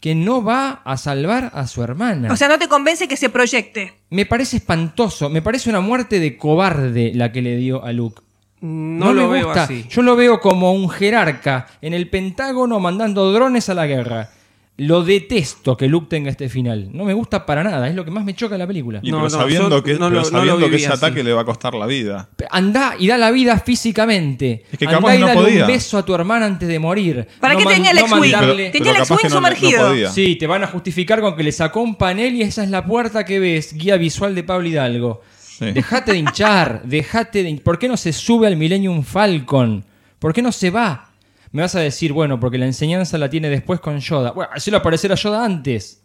[SPEAKER 3] que no va a salvar a su hermana.
[SPEAKER 4] O sea, no te convence que se proyecte.
[SPEAKER 3] me parece espantoso, me parece una muerte de cobarde la que le dio a Luke.
[SPEAKER 6] No,
[SPEAKER 3] me
[SPEAKER 6] lo veo
[SPEAKER 3] gusta.
[SPEAKER 6] así.
[SPEAKER 3] Yo lo veo como un jerarca en el Pentágono mandando drones a la guerra. Lo detesto que Luke tenga este final. No me gusta para nada. Es lo que más me choca de la película.
[SPEAKER 5] Y
[SPEAKER 6] No,
[SPEAKER 5] pero
[SPEAKER 6] no,
[SPEAKER 5] sabiendo que,
[SPEAKER 6] no
[SPEAKER 5] pero
[SPEAKER 6] lo-
[SPEAKER 5] sabiendo
[SPEAKER 6] lo
[SPEAKER 5] que ese
[SPEAKER 6] así.
[SPEAKER 5] ataque le va a costar la vida.
[SPEAKER 3] Andá y da la vida físicamente.
[SPEAKER 5] Es que
[SPEAKER 3] Andá y
[SPEAKER 5] no
[SPEAKER 3] dale
[SPEAKER 5] podía.
[SPEAKER 3] un beso a tu hermana antes de morir.
[SPEAKER 4] ¿Para qué tenía el X-Wing? Tenía el X-Wing sumergido.
[SPEAKER 3] Sí, te van a justificar con que le sacó un panel y esa es la puerta que ves, guía visual de Pablo Hidalgo. Dejate de hinchar, dejate de... ¿Por qué no se sube al Millennium Falcon? ¿Por qué no se va? Me vas a decir, bueno, porque la enseñanza la tiene después con Yoda. Bueno, hacerlo aparecer a Yoda antes.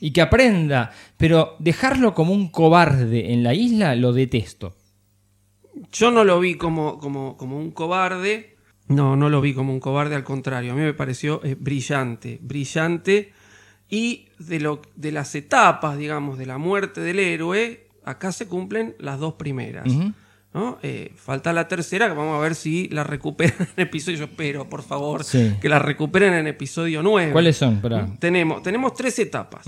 [SPEAKER 3] Y que aprenda. Pero dejarlo como un cobarde en la isla lo detesto.
[SPEAKER 6] Yo no lo vi como, como, como un cobarde. No, no lo vi como un cobarde, al contrario. A mí me pareció eh, brillante, brillante. Y de, lo, de las etapas, digamos, de la muerte del héroe, acá se cumplen las dos primeras. Eh, falta la tercera, que vamos a ver si la recuperan en episodio. Yo espero, por favor,
[SPEAKER 3] Sí.
[SPEAKER 6] que la recuperen en episodio 9.
[SPEAKER 3] ¿Cuáles son? Pará.
[SPEAKER 6] Tenemos, tenemos tres etapas.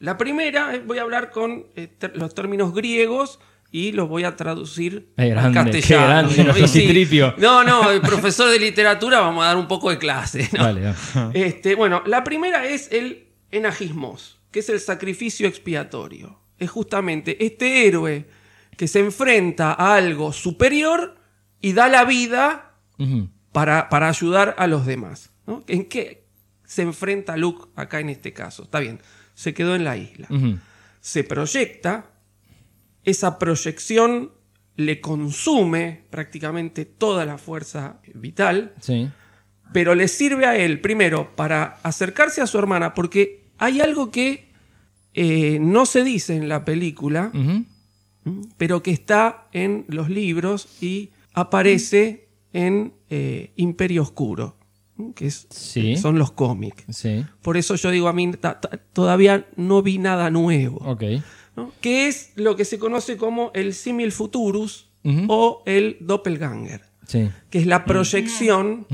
[SPEAKER 6] La primera, eh, voy a hablar con eh, los términos griegos y los voy a traducir al
[SPEAKER 3] grande, qué
[SPEAKER 6] castellano.
[SPEAKER 3] grande
[SPEAKER 6] ¿no? sí. No, no, el profesor de literatura vamos a dar un poco de clase. ¿no?
[SPEAKER 3] Vale, va.
[SPEAKER 6] Este, bueno, la primera es el enagismos, que es el sacrificio expiatorio. Es justamente este héroe que se enfrenta a algo superior y da la vida para, para ayudar a los demás. ¿no? ¿En qué se enfrenta Luke acá en este caso? Está bien, se quedó en la isla. Se proyecta, esa proyección le consume prácticamente toda la fuerza vital,
[SPEAKER 3] Sí.
[SPEAKER 6] pero le sirve a él, primero, para acercarse a su hermana, porque hay algo que eh, no se dice en la película, pero que está en los libros y aparece en eh, Imperio Oscuro, que es,
[SPEAKER 3] Sí.
[SPEAKER 6] son los cómics.
[SPEAKER 3] Sí.
[SPEAKER 6] Por eso yo digo, a mí todavía no vi nada nuevo.
[SPEAKER 3] Ok.
[SPEAKER 6] ¿no? Que es lo que se conoce como el simil futurus o el doppelganger,
[SPEAKER 3] Sí.
[SPEAKER 6] que es la proyección.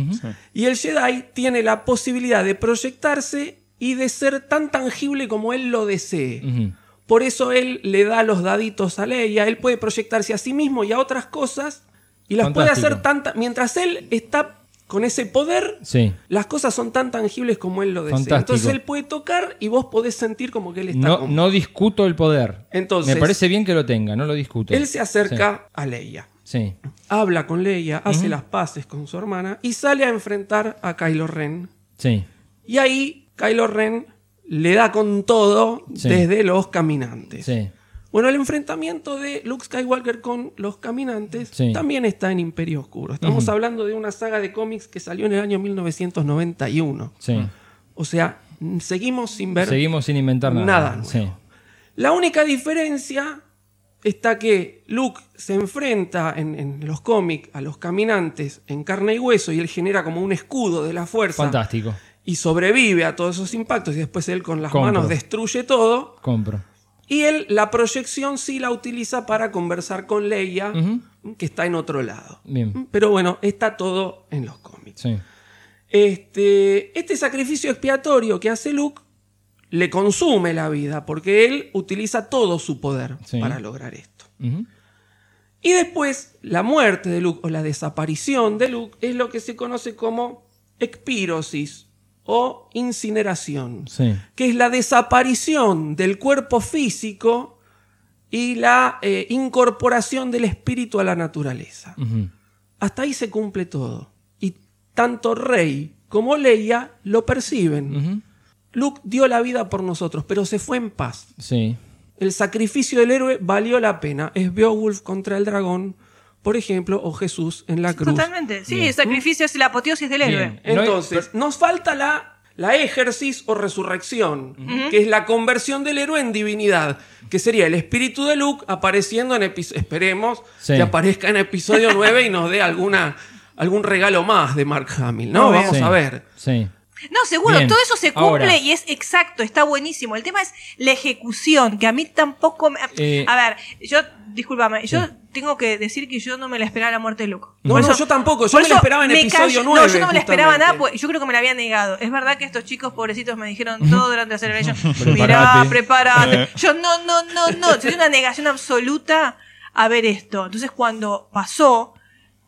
[SPEAKER 6] Y el Jedi tiene la posibilidad de proyectarse y de ser tan tangible como él lo desee. Por eso él le da los daditos a Leia, él puede proyectarse a sí mismo y a otras cosas y las puede hacer tanta mientras él está con ese poder,
[SPEAKER 3] Sí.
[SPEAKER 6] las cosas son tan tangibles como él lo desea.
[SPEAKER 3] Fantástico.
[SPEAKER 6] Entonces él puede tocar y vos podés sentir como que él está
[SPEAKER 3] No,
[SPEAKER 6] con-
[SPEAKER 3] no discuto el poder.
[SPEAKER 6] Entonces-
[SPEAKER 3] Me parece bien que lo tenga, no lo discuto.
[SPEAKER 6] Él se acerca a Leia,
[SPEAKER 3] Sí.
[SPEAKER 6] habla con Leia, hace las paces con su hermana y sale a enfrentar a Kylo Ren.
[SPEAKER 3] Sí.
[SPEAKER 6] Y ahí Kylo Ren le da con todo
[SPEAKER 3] Sí.
[SPEAKER 6] desde los caminantes.
[SPEAKER 3] Sí.
[SPEAKER 6] Bueno, el enfrentamiento de Luke Skywalker con los caminantes
[SPEAKER 3] Sí.
[SPEAKER 6] también está en Imperio Oscuro. Estamos hablando de una saga de cómics que salió en el año 1991.
[SPEAKER 3] Sí.
[SPEAKER 6] O sea, seguimos sin ver
[SPEAKER 3] Seguimos sin inventar nada.
[SPEAKER 6] nada nuevo.
[SPEAKER 3] Sí.
[SPEAKER 6] La única diferencia está que Luke se enfrenta en, en los cómics a los caminantes en carne y hueso y él genera como un escudo de la fuerza
[SPEAKER 3] Fantástico.
[SPEAKER 6] Y sobrevive a todos esos impactos y después él con las
[SPEAKER 3] Compro.
[SPEAKER 6] manos destruye todo.
[SPEAKER 3] Compro.
[SPEAKER 6] Y él la proyección sí la utiliza para conversar con Leia, que está en otro lado.
[SPEAKER 3] Bien.
[SPEAKER 6] Pero bueno, está todo en los cómics.
[SPEAKER 3] Sí.
[SPEAKER 6] Este, este sacrificio expiatorio que hace Luke le consume la vida porque él utiliza todo su poder
[SPEAKER 3] Sí.
[SPEAKER 6] para lograr esto. Y después, la muerte de Luke o la desaparición de Luke es lo que se conoce como expirosis o incineración,
[SPEAKER 3] Sí.
[SPEAKER 6] que es la desaparición del cuerpo físico y la eh, incorporación del espíritu a la naturaleza. Hasta ahí se cumple todo. Y tanto Rey como Leia lo perciben. Luke dio la vida por nosotros, pero se fue en paz.
[SPEAKER 3] Sí.
[SPEAKER 6] El sacrificio del héroe valió la pena. Es Beowulf contra el dragón, por ejemplo, o Jesús en la cruz.
[SPEAKER 4] Totalmente. Sí,
[SPEAKER 6] Bien.
[SPEAKER 4] el sacrificio es la apoteosis del héroe.
[SPEAKER 6] Entonces, nos falta la, la ejercicio o resurrección, que es la conversión del héroe en divinidad, que sería el espíritu de Luke apareciendo en episodio. Esperemos
[SPEAKER 3] Sí.
[SPEAKER 6] que aparezca en episodio 9 y nos dé alguna, algún regalo más de Mark Hamill, ¿no? Vamos
[SPEAKER 3] Sí.
[SPEAKER 6] a ver.
[SPEAKER 3] Sí.
[SPEAKER 4] No, seguro,
[SPEAKER 3] Bien.
[SPEAKER 4] todo eso se cumple
[SPEAKER 3] Ahora.
[SPEAKER 4] y es exacto, está buenísimo. El tema es la ejecución, que a mí tampoco me...
[SPEAKER 3] Eh,
[SPEAKER 4] a ver, yo, discúlpame, yo tengo que decir que yo no me la esperaba la muerte de Luke.
[SPEAKER 6] No,
[SPEAKER 4] Por
[SPEAKER 6] no, yo tampoco, yo me la
[SPEAKER 4] eso
[SPEAKER 6] esperaba en episodio
[SPEAKER 4] callo-
[SPEAKER 6] 9,
[SPEAKER 4] No, yo no me la esperaba nada, pues yo creo que me la había negado. Es verdad que estos chicos pobrecitos me dijeron todo durante la celebración. Mirá, prepárate.
[SPEAKER 3] Eh.
[SPEAKER 4] Yo no, no, no, no. Yo una negación absoluta a ver esto. Entonces cuando pasó,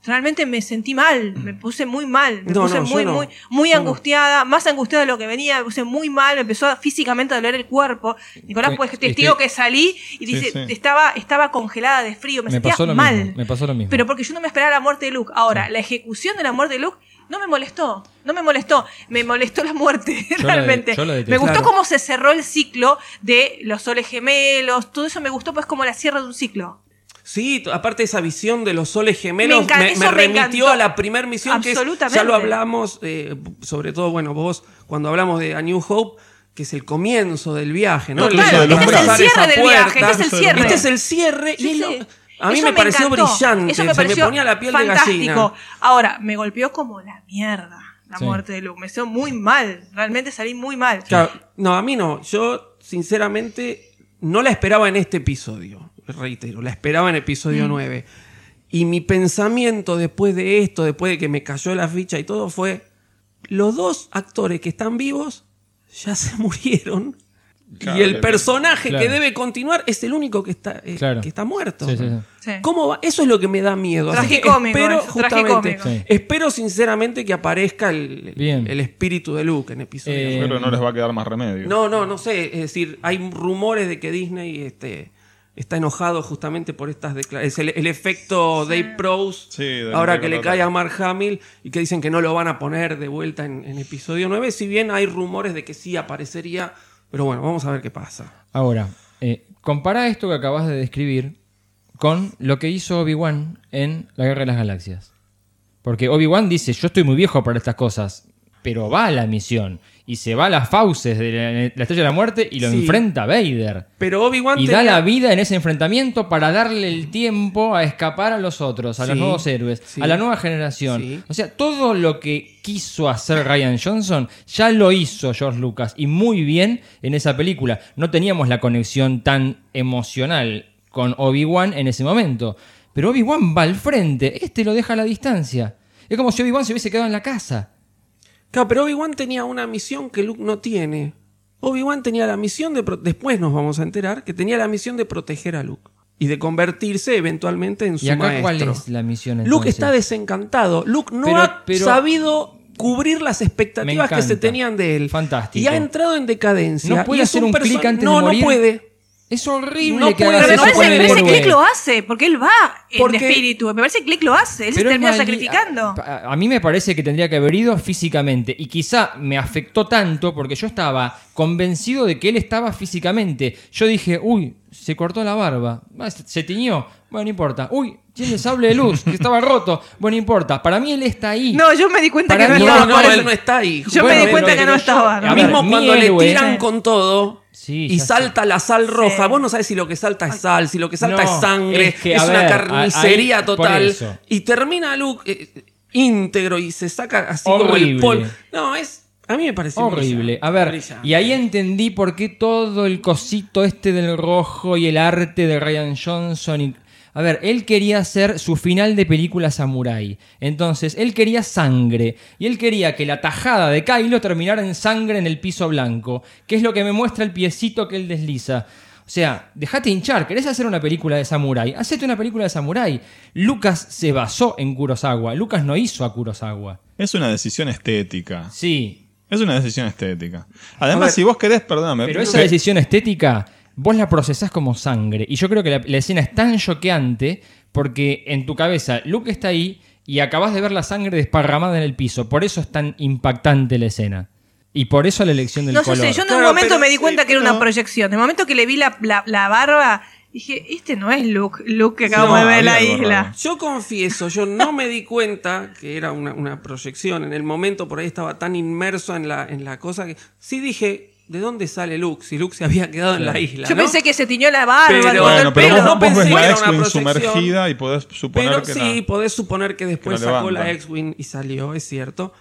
[SPEAKER 4] realmente me sentí mal, me puse muy mal, me
[SPEAKER 6] No,
[SPEAKER 4] puse
[SPEAKER 6] no,
[SPEAKER 4] muy,
[SPEAKER 6] no.
[SPEAKER 4] muy, muy angustiada, más angustiada de lo que venía, me puse muy mal, me empezó a físicamente a doler el cuerpo. Nicolás, pues testigo que salí y dice,
[SPEAKER 3] sí.
[SPEAKER 4] estaba, estaba congelada de frío, me,
[SPEAKER 3] Me
[SPEAKER 4] sentía
[SPEAKER 3] pasó lo
[SPEAKER 4] mal.
[SPEAKER 3] mismo. Me pasó lo mismo.
[SPEAKER 4] Pero porque yo no me esperaba la muerte de Luke. Ahora, la ejecución de la muerte de Luke no me molestó. No me molestó. Me molestó la muerte,
[SPEAKER 3] Yo
[SPEAKER 4] realmente.
[SPEAKER 3] la
[SPEAKER 4] me gustó
[SPEAKER 3] Claro.
[SPEAKER 4] cómo se cerró el ciclo de los soles gemelos. Todo eso me gustó, pues como la cierre de un ciclo.
[SPEAKER 6] Sí, aparte esa visión de los soles gemelos
[SPEAKER 4] Me
[SPEAKER 6] remitió a la primera misión que es- ya lo hablamos, eh, sobre todo, bueno, vos cuando hablamos de A New Hope, que es el comienzo del viaje, ¿no?
[SPEAKER 5] Total,
[SPEAKER 6] El-
[SPEAKER 5] este es el
[SPEAKER 4] cierre del viaje, este es el cierre.
[SPEAKER 6] Este es el cierre y
[SPEAKER 4] Sí,
[SPEAKER 6] lo- a mí
[SPEAKER 4] Eso
[SPEAKER 6] me pareció
[SPEAKER 4] encantó.
[SPEAKER 6] brillante,
[SPEAKER 4] Eso me
[SPEAKER 6] se
[SPEAKER 4] pareció
[SPEAKER 6] me ponía la piel de
[SPEAKER 4] fantástico.
[SPEAKER 6] gallina.
[SPEAKER 4] Ahora, me golpeó como la mierda la
[SPEAKER 6] Sí.
[SPEAKER 4] muerte de Luke. Me hizo muy mal. Realmente salí muy mal.
[SPEAKER 6] Claro, no, a mí no. Yo, sinceramente, no la esperaba en este episodio. Reitero, la esperaba en episodio
[SPEAKER 4] Mm.
[SPEAKER 6] 9. Y mi pensamiento después de esto, después de que me cayó la ficha y todo, fue: los dos actores que están vivos ya se murieron.
[SPEAKER 5] Claro,
[SPEAKER 6] y el personaje
[SPEAKER 3] Claro.
[SPEAKER 6] que debe continuar es el único que está, eh,
[SPEAKER 3] Claro.
[SPEAKER 6] que está muerto.
[SPEAKER 3] Sí, sí, sí.
[SPEAKER 4] Sí.
[SPEAKER 6] ¿Cómo va? Eso es lo que me da miedo.
[SPEAKER 4] Tragicómico,
[SPEAKER 6] espero,
[SPEAKER 4] es
[SPEAKER 6] justamente, espero sinceramente que aparezca el,
[SPEAKER 3] Bien.
[SPEAKER 6] el espíritu de Luke en episodio
[SPEAKER 3] Eh.
[SPEAKER 5] Pero no les va a quedar más remedio.
[SPEAKER 6] No, no, no sé. Es decir, hay rumores de que Disney este, está enojado justamente por estas declaraciones. Es el, el efecto Dave Prose,
[SPEAKER 5] Sí,
[SPEAKER 6] ahora que le cae a Mark Hamill y que dicen que no lo van a poner de vuelta en, en episodio 9. Si bien hay rumores de que sí aparecería. Pero bueno, vamos a ver qué pasa.
[SPEAKER 3] Ahora, eh, compara esto que acabas de describir con lo que hizo Obi-Wan en La Guerra de las Galaxias. Porque Obi-Wan dice, yo estoy muy viejo para estas cosas, pero va a la misión y se va a las fauces de la, la Estrella de la Muerte y lo
[SPEAKER 6] Sí.
[SPEAKER 3] enfrenta a Vader.
[SPEAKER 6] Pero Obi-Wan
[SPEAKER 3] Y da la vida en ese enfrentamiento para darle el tiempo a escapar a los otros, a los nuevos héroes,
[SPEAKER 6] sí.
[SPEAKER 3] a la nueva generación. O sea, todo lo que quiso hacer Ryan Johnson ya lo hizo George Lucas y muy bien en esa película. No teníamos la conexión tan emocional con Obi-Wan en ese momento. Pero Obi-Wan va al frente, este lo deja a la distancia. Es como si Obi-Wan se hubiese quedado en la casa.
[SPEAKER 6] Claro, pero Obi-Wan tenía una misión que Luke no tiene. Obi-Wan tenía la misión de... Después nos vamos a enterar que tenía la misión de proteger a Luke. Y de convertirse eventualmente en su
[SPEAKER 3] ¿Y acá
[SPEAKER 6] maestro.
[SPEAKER 3] cuál es la misión
[SPEAKER 6] Luke
[SPEAKER 3] entonces?
[SPEAKER 6] está desencantado. Luke no
[SPEAKER 3] Pero-
[SPEAKER 6] ha
[SPEAKER 3] pero-
[SPEAKER 6] sabido cubrir las expectativas que se tenían de él.
[SPEAKER 3] Fantástico.
[SPEAKER 6] Y ha entrado en decadencia.
[SPEAKER 3] No puede
[SPEAKER 6] Y es
[SPEAKER 3] hacer un clic antes
[SPEAKER 6] no,
[SPEAKER 3] de morir.
[SPEAKER 6] No, puede.
[SPEAKER 3] Es horrible
[SPEAKER 6] No
[SPEAKER 3] que
[SPEAKER 6] puede,
[SPEAKER 3] hagas
[SPEAKER 4] Pero me
[SPEAKER 3] eso
[SPEAKER 4] parece, me. Click lo hace, porque él va en
[SPEAKER 6] Porque-
[SPEAKER 4] espíritu. Me parece que Click lo hace, él se termina sacrificando.
[SPEAKER 3] A, a mí me parece que tendría que haber ido físicamente. Y quizá me afectó tanto porque yo estaba convencido de que él estaba físicamente. Yo dije, uy, se cortó la barba. Ah, se- Se tiñó. Bueno, no importa. Uy, tiene el sable de luz, que estaba roto. Bueno, no importa. Para mí él está ahí.
[SPEAKER 4] No, yo me di cuenta
[SPEAKER 3] Para
[SPEAKER 4] que no.
[SPEAKER 6] No, no, él no está ahí.
[SPEAKER 4] Yo
[SPEAKER 3] Bueno,
[SPEAKER 4] me di cuenta que no estaba.
[SPEAKER 3] A
[SPEAKER 6] Mismo
[SPEAKER 3] mi
[SPEAKER 6] cuando le
[SPEAKER 3] héroe-
[SPEAKER 6] tiran con todo
[SPEAKER 3] Sí,
[SPEAKER 6] y salta la sal roja.
[SPEAKER 4] Sí.
[SPEAKER 6] Vos no sabés si lo que salta es sal, si lo que salta
[SPEAKER 3] No,
[SPEAKER 6] es sangre,
[SPEAKER 3] es que,
[SPEAKER 6] una
[SPEAKER 3] ver,
[SPEAKER 6] carnicería total. Y termina Luke eh, íntegro y se saca así como el
[SPEAKER 3] Horrible.
[SPEAKER 6] polvo. No, es. A mí me pareció
[SPEAKER 3] Horrible. A ver, y ahí entendí por qué todo el cosito este del rojo y el arte de Ryan Johnson. Y... A ver, él quería hacer su final de película samurai. Entonces, él quería sangre. Y él quería que la tajada de Kylo terminara en sangre en el piso blanco. Que es lo que me muestra el piecito que él desliza. O sea, dejate hinchar. ¿Querés hacer una película de samurái? Hacete una película de samurái. Lucas se basó en Kurosawa. Lucas no hizo a Kurosawa.
[SPEAKER 5] Es una decisión estética.
[SPEAKER 3] Sí,
[SPEAKER 5] Es una decisión estética. Además,
[SPEAKER 3] ver,
[SPEAKER 5] si vos querés, perdóname.
[SPEAKER 3] Pero
[SPEAKER 5] que-
[SPEAKER 3] esa decisión estética, vos la procesás como sangre. Y yo creo que la, la escena es tan choqueante porque en tu cabeza Luke está ahí y acabas de ver la sangre desparramada en el piso. Por eso es tan impactante la escena. Y por eso la elección del
[SPEAKER 4] No sé,
[SPEAKER 3] color.
[SPEAKER 4] yo en un
[SPEAKER 6] Claro,
[SPEAKER 4] momento
[SPEAKER 6] pero
[SPEAKER 4] me di
[SPEAKER 6] sí,
[SPEAKER 4] cuenta que era una proyección. En el momento que le vi la, la, la barba, dije, este no es Luke, Luke que acabamos
[SPEAKER 5] No,
[SPEAKER 4] de ver en la isla.
[SPEAKER 5] raro.
[SPEAKER 6] Yo confieso, yo no me di cuenta que era una, una proyección. En el momento por ahí estaba tan inmerso en la, en la cosa que sí dije, ¿de dónde sale Luke? Si Luke se había quedado en la isla.
[SPEAKER 4] Yo
[SPEAKER 6] ¿no?
[SPEAKER 4] pensé que se tiñó la barba,
[SPEAKER 6] Pero-
[SPEAKER 5] Bueno, pero
[SPEAKER 4] pelo.
[SPEAKER 5] vos,
[SPEAKER 6] no
[SPEAKER 5] vos
[SPEAKER 6] pensé
[SPEAKER 5] ves
[SPEAKER 6] que
[SPEAKER 5] la
[SPEAKER 6] era una
[SPEAKER 5] X-Wing
[SPEAKER 6] proyección.
[SPEAKER 5] sumergida y podés suponer
[SPEAKER 6] Pero
[SPEAKER 5] que
[SPEAKER 6] sí,
[SPEAKER 5] la-
[SPEAKER 6] podés suponer que después
[SPEAKER 5] que la
[SPEAKER 6] sacó la. X-Wing y salió, es cierto.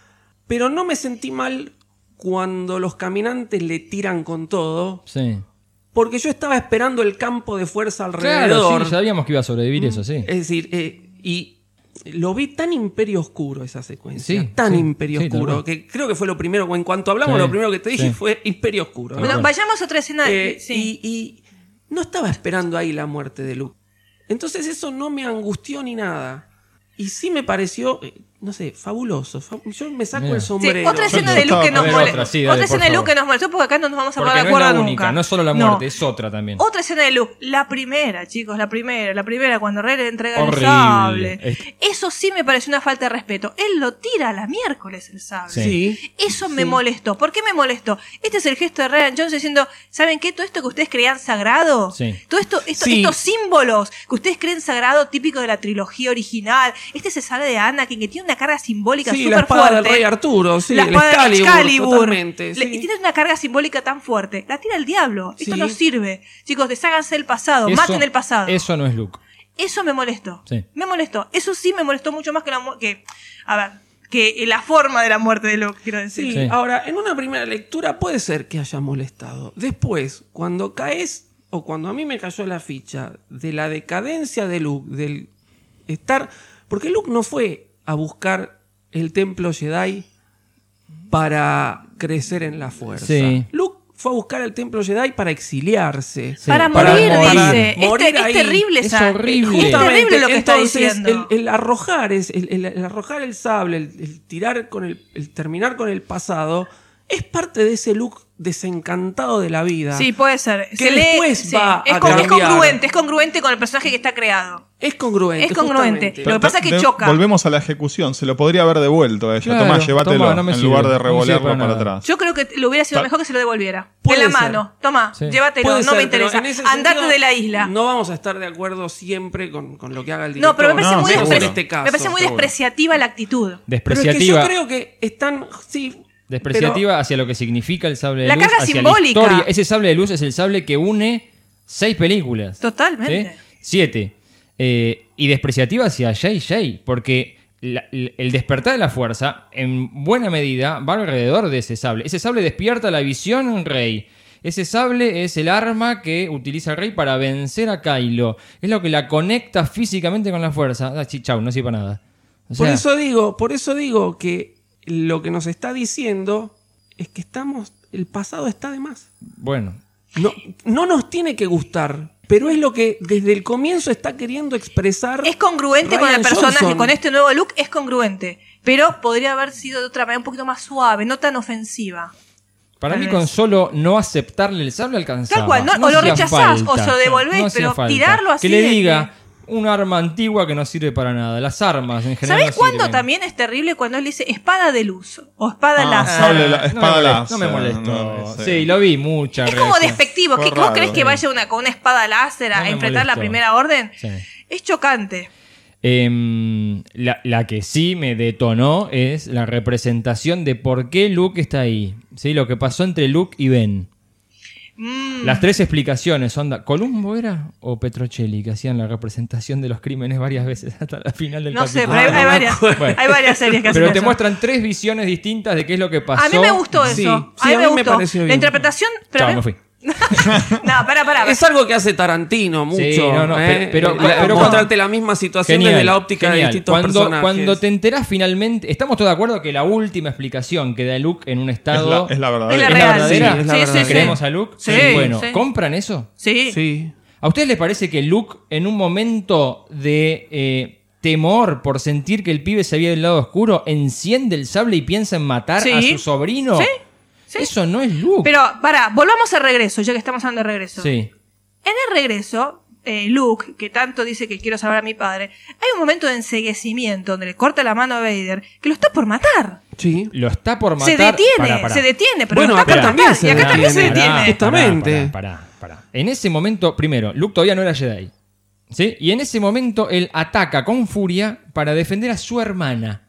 [SPEAKER 6] Pero no me sentí mal cuando los caminantes le tiran con todo,
[SPEAKER 3] Sí.
[SPEAKER 6] porque yo estaba esperando el campo de fuerza
[SPEAKER 3] Claro,
[SPEAKER 6] alrededor.
[SPEAKER 3] sí, sabíamos que iba a sobrevivir eso, sí.
[SPEAKER 6] Es decir, eh, y lo vi tan imperio oscuro esa secuencia.
[SPEAKER 3] Sí,
[SPEAKER 6] tan
[SPEAKER 3] sí,
[SPEAKER 6] imperio
[SPEAKER 3] sí,
[SPEAKER 6] oscuro. Que creo que fue lo primero, en cuanto hablamos,
[SPEAKER 3] Sí,
[SPEAKER 6] lo primero que te dije
[SPEAKER 3] sí.
[SPEAKER 6] fue imperio oscuro. ¿no?
[SPEAKER 4] Bueno, vayamos a otra escena.
[SPEAKER 6] Eh,
[SPEAKER 4] sí.
[SPEAKER 6] y, y no estaba esperando ahí la muerte de Luke. Entonces eso no me angustió ni nada. y sí me pareció, eh, no sé, fabuloso. Fa- Yo me saco
[SPEAKER 3] Mira.
[SPEAKER 6] el
[SPEAKER 3] Sí,
[SPEAKER 6] sombrero.
[SPEAKER 4] otra escena de Luke que nos molestó.
[SPEAKER 3] otra, sí,
[SPEAKER 4] escena de Luke que nos molestó porque acá no nos vamos a poner
[SPEAKER 3] no
[SPEAKER 4] de
[SPEAKER 3] es
[SPEAKER 4] acuerdo
[SPEAKER 3] la
[SPEAKER 4] nunca.
[SPEAKER 3] única, no es solo la
[SPEAKER 4] No.
[SPEAKER 3] muerte, es otra también.
[SPEAKER 4] Otra escena de Luke, la primera, chicos, la primera, la primera, cuando Rey le entrega el sable.
[SPEAKER 3] Es-
[SPEAKER 4] Eso sí me pareció una falta de respeto. Él lo tira a la miércoles el sable.
[SPEAKER 6] Sí.
[SPEAKER 4] Eso me molestó. ¿Por qué me molestó? Este es el gesto de Ryan Jones diciendo, ¿saben qué? Todo esto que ustedes creían sagrado,
[SPEAKER 3] Sí.
[SPEAKER 4] todo esto, esto-
[SPEAKER 6] Sí.
[SPEAKER 4] estos símbolos que ustedes creen sagrado, típico de la trilogía original, este es el sable de Anakin que tiene una carga simbólica
[SPEAKER 6] Sí,
[SPEAKER 4] súper
[SPEAKER 6] la espada
[SPEAKER 4] fuerte.
[SPEAKER 6] del rey Arturo, sí,
[SPEAKER 4] la
[SPEAKER 6] el
[SPEAKER 4] espada de
[SPEAKER 6] Excalibur,
[SPEAKER 4] Excalibur.
[SPEAKER 6] totalmente, sí.
[SPEAKER 4] y tiene una carga simbólica tan fuerte. La tira el diablo. Esto
[SPEAKER 6] Sí.
[SPEAKER 4] no sirve. Chicos, desháganse del pasado.
[SPEAKER 3] Eso-
[SPEAKER 4] maten el pasado. Eso,
[SPEAKER 3] Eso no es Luke.
[SPEAKER 4] me molestó.
[SPEAKER 3] Sí.
[SPEAKER 4] Me molestó. Eso sí me molestó mucho más que la que A ver, que la forma de la muerte de Luke, quiero decir.
[SPEAKER 6] Sí, ahora, en una primera lectura puede ser que haya molestado. Después, cuando caes, o cuando a mí me cayó la ficha de la decadencia de Luke, del estar. Porque Luke no fue a buscar el templo Jedi para crecer en la fuerza.
[SPEAKER 3] Sí.
[SPEAKER 6] Luke fue a buscar el templo Jedi para exiliarse.
[SPEAKER 4] Para
[SPEAKER 6] Para
[SPEAKER 4] morir, dice.
[SPEAKER 6] Morir
[SPEAKER 4] Este- es terrible
[SPEAKER 3] Es horrible.
[SPEAKER 4] Es terrible lo que está diciendo.
[SPEAKER 6] El, el arrojar es, el, el- el arrojar el sable, el, el tirar con el, el terminar con el pasado, es parte de ese look desencantado de la vida.
[SPEAKER 4] Sí, puede ser.
[SPEAKER 6] Que
[SPEAKER 4] Se lee-
[SPEAKER 6] después
[SPEAKER 4] sí.
[SPEAKER 6] va
[SPEAKER 4] es,
[SPEAKER 6] a
[SPEAKER 4] con- es congruente, es congruente con el personaje que está creado.
[SPEAKER 6] Es congruente.
[SPEAKER 4] Es congruente.
[SPEAKER 6] justamente.
[SPEAKER 4] Lo que pasa es que
[SPEAKER 5] De-
[SPEAKER 4] choca.
[SPEAKER 5] Volvemos a la ejecución. Se lo podría haber devuelto a ella.
[SPEAKER 3] Claro,
[SPEAKER 5] Tomá, llévatelo.
[SPEAKER 3] toma, no
[SPEAKER 5] en
[SPEAKER 3] sirve,
[SPEAKER 5] lugar de
[SPEAKER 3] no
[SPEAKER 5] revolearlo
[SPEAKER 3] para
[SPEAKER 5] para, atrás.
[SPEAKER 4] Yo creo que le hubiera sido mejor que se lo devolviera.
[SPEAKER 6] Puede
[SPEAKER 4] de la
[SPEAKER 6] ser.
[SPEAKER 4] mano. Toma,
[SPEAKER 3] Sí.
[SPEAKER 4] llévatelo.
[SPEAKER 6] Puede
[SPEAKER 4] no me
[SPEAKER 6] ser,
[SPEAKER 4] interesa. Andate
[SPEAKER 6] sentido,
[SPEAKER 4] de la isla.
[SPEAKER 6] No vamos a estar de acuerdo siempre con, con lo que haga el director.
[SPEAKER 4] No, pero me parece,
[SPEAKER 5] No,
[SPEAKER 4] muy, despre-
[SPEAKER 6] en este caso.
[SPEAKER 4] me parece muy despreciativa la actitud.
[SPEAKER 6] Pero es que
[SPEAKER 3] Despreciativa.
[SPEAKER 6] yo creo que están. Sí.
[SPEAKER 3] Despreciativa hacia lo que significa el sable de
[SPEAKER 4] La
[SPEAKER 3] luz.
[SPEAKER 4] carga
[SPEAKER 3] hacia
[SPEAKER 4] simbólica.
[SPEAKER 3] La historia. Ese sable de luz es el sable que une seis películas.
[SPEAKER 4] Totalmente.
[SPEAKER 3] ¿sí? Siete. Eh, y despreciativa hacia JJ, porque la- el despertar de la fuerza, en buena medida, va alrededor de ese sable. Ese sable despierta la visión en Rey. Ese sable es el arma que utiliza el rey para vencer a Kylo. Es lo que la conecta físicamente con la fuerza. Ah, chau, no sirve para nada. O
[SPEAKER 6] Por eso digo, por eso digo que lo que nos está diciendo es que estamos. El pasado está de más.
[SPEAKER 3] Bueno,
[SPEAKER 6] No, no nos tiene que gustar, pero es lo que desde el comienzo está queriendo expresar.
[SPEAKER 4] Es congruente con el personaje,
[SPEAKER 6] Johnson.
[SPEAKER 4] con este nuevo look es congruente. Pero podría haber sido de otra manera un poquito más suave, no tan ofensiva.
[SPEAKER 3] Para mí
[SPEAKER 4] vez.
[SPEAKER 3] con solo no aceptarle el sable alcanzaba.
[SPEAKER 4] Tal cual, no- o lo rechazás, o se lo devolvés, pero
[SPEAKER 3] falta.
[SPEAKER 4] tirarlo así
[SPEAKER 3] Que le diga un arma antigua que no sirve para nada. Las armas en general
[SPEAKER 4] ¿Sabés
[SPEAKER 3] no
[SPEAKER 4] cuándo
[SPEAKER 3] sirven.
[SPEAKER 4] también es terrible cuando él dice espada de luz o espada
[SPEAKER 5] Ah,
[SPEAKER 4] láser?
[SPEAKER 5] la-
[SPEAKER 3] no me
[SPEAKER 5] espada
[SPEAKER 3] No me molestó.
[SPEAKER 5] no,
[SPEAKER 3] sí.
[SPEAKER 5] sí.
[SPEAKER 3] lo vi muchas
[SPEAKER 4] Es como despectivo. ¿Que ¿Vos crees que vaya una, con una espada láser a enfrentar la primera orden?
[SPEAKER 3] Sí.
[SPEAKER 4] Es chocante.
[SPEAKER 3] Em, la, la que sí me detonó es la representación de por qué Luke está ahí. ¿Sí? Lo que pasó entre Luke y Ben.
[SPEAKER 4] Mm.
[SPEAKER 3] Las tres explicaciones son... da- ¿Columbo era o Petrocelli que hacían la representación de los crímenes varias veces hasta la final del
[SPEAKER 4] No sé,
[SPEAKER 3] capítulo?
[SPEAKER 4] pero hay, hay varias,
[SPEAKER 3] Bueno.
[SPEAKER 4] hay varias series que hacen
[SPEAKER 3] Pero te
[SPEAKER 4] eso.
[SPEAKER 3] muestran tres visiones distintas de qué es lo que pasó.
[SPEAKER 4] A mí me gustó eso.
[SPEAKER 6] Sí,
[SPEAKER 4] a mí
[SPEAKER 6] a
[SPEAKER 4] me
[SPEAKER 6] mí me
[SPEAKER 4] gustó.
[SPEAKER 6] pareció
[SPEAKER 4] la
[SPEAKER 6] bien.
[SPEAKER 4] interpretación. Pero
[SPEAKER 3] Chao, me fui.
[SPEAKER 4] No, pará, pará.
[SPEAKER 6] Es algo que hace Tarantino mucho.
[SPEAKER 3] Sí, no, no,
[SPEAKER 6] ¿eh?
[SPEAKER 3] pero- pero-
[SPEAKER 6] La-
[SPEAKER 3] pero
[SPEAKER 6] mostrarte la misma situación
[SPEAKER 3] Genial,
[SPEAKER 6] desde la óptica de distintos
[SPEAKER 3] cuando,
[SPEAKER 6] personajes.
[SPEAKER 3] Cuando te enterás finalmente, estamos todos de acuerdo que la última explicación que da Luke en un estado
[SPEAKER 5] Es la- es la verdadera.
[SPEAKER 4] Es la
[SPEAKER 3] ¿Es
[SPEAKER 4] real,
[SPEAKER 3] verdadera?
[SPEAKER 6] sí, es la
[SPEAKER 4] Sí,
[SPEAKER 3] ¿Creemos a Luke?
[SPEAKER 4] Sí,
[SPEAKER 3] Bueno,
[SPEAKER 4] sí.
[SPEAKER 3] ¿compran eso?
[SPEAKER 4] Sí.
[SPEAKER 6] Sí.
[SPEAKER 3] ¿A ustedes les parece que Luke, en un momento de eh, temor por sentir que el pibe se había del lado oscuro, enciende el sable y piensa en matar
[SPEAKER 4] Sí.
[SPEAKER 3] a su sobrino?
[SPEAKER 4] Sí, sí.
[SPEAKER 3] Eso no es Luke.
[SPEAKER 4] Pero, pará, volvamos al regreso, ya que estamos hablando de regreso.
[SPEAKER 3] sí.
[SPEAKER 4] En el regreso, eh, Luke, que tanto dice que quiero salvar a mi padre, hay un momento de enseguecimiento donde le corta la mano a Vader que lo está por matar.
[SPEAKER 6] Sí.
[SPEAKER 3] Lo está por matar.
[SPEAKER 4] Se detiene,
[SPEAKER 3] Pará, pará.
[SPEAKER 4] se detiene, pero
[SPEAKER 6] Bueno,
[SPEAKER 4] lo está
[SPEAKER 6] acá
[SPEAKER 4] por
[SPEAKER 6] también
[SPEAKER 4] matar.
[SPEAKER 6] se
[SPEAKER 4] y acá también se
[SPEAKER 6] detiene.
[SPEAKER 4] detiene.
[SPEAKER 6] Pará. Justamente.
[SPEAKER 3] Pará, pará, pará. En ese momento, primero, Luke todavía no era Jedi. ¿Sí? Y en ese momento él ataca con furia para defender a su hermana.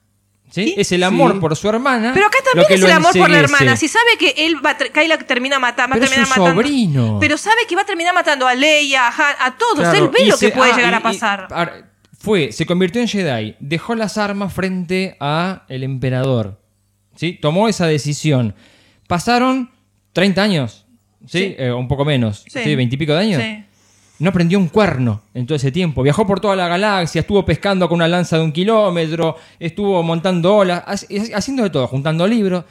[SPEAKER 3] ¿Sí? Es el amor
[SPEAKER 6] Sí.
[SPEAKER 3] por su hermana.
[SPEAKER 4] Pero acá también es el amor por la hermana. Si sabe que él va a ter- Kylo termina matando,
[SPEAKER 3] Pero su
[SPEAKER 4] matando.
[SPEAKER 3] sobrino.
[SPEAKER 4] Pero sabe que va a terminar matando a Leia, a Han, a todos.
[SPEAKER 3] Claro,
[SPEAKER 4] él ve lo que puede
[SPEAKER 3] ah,
[SPEAKER 4] llegar
[SPEAKER 3] y-
[SPEAKER 4] a
[SPEAKER 3] y-
[SPEAKER 4] pasar.
[SPEAKER 3] fue, se convirtió en Jedi, dejó las armas frente a el emperador. ¿Sí? Tomó esa decisión. Pasaron 30 años. ¿Sí?
[SPEAKER 4] Sí.
[SPEAKER 3] Eh, un poco menos.
[SPEAKER 4] Sí.
[SPEAKER 3] ¿Sí? 20 y pico de años. No aprendió un cuerno en todo ese tiempo. Viajó por toda la galaxia, estuvo pescando con una lanza de un kilómetro, estuvo montando olas, ha- haciendo de todo, juntando libros.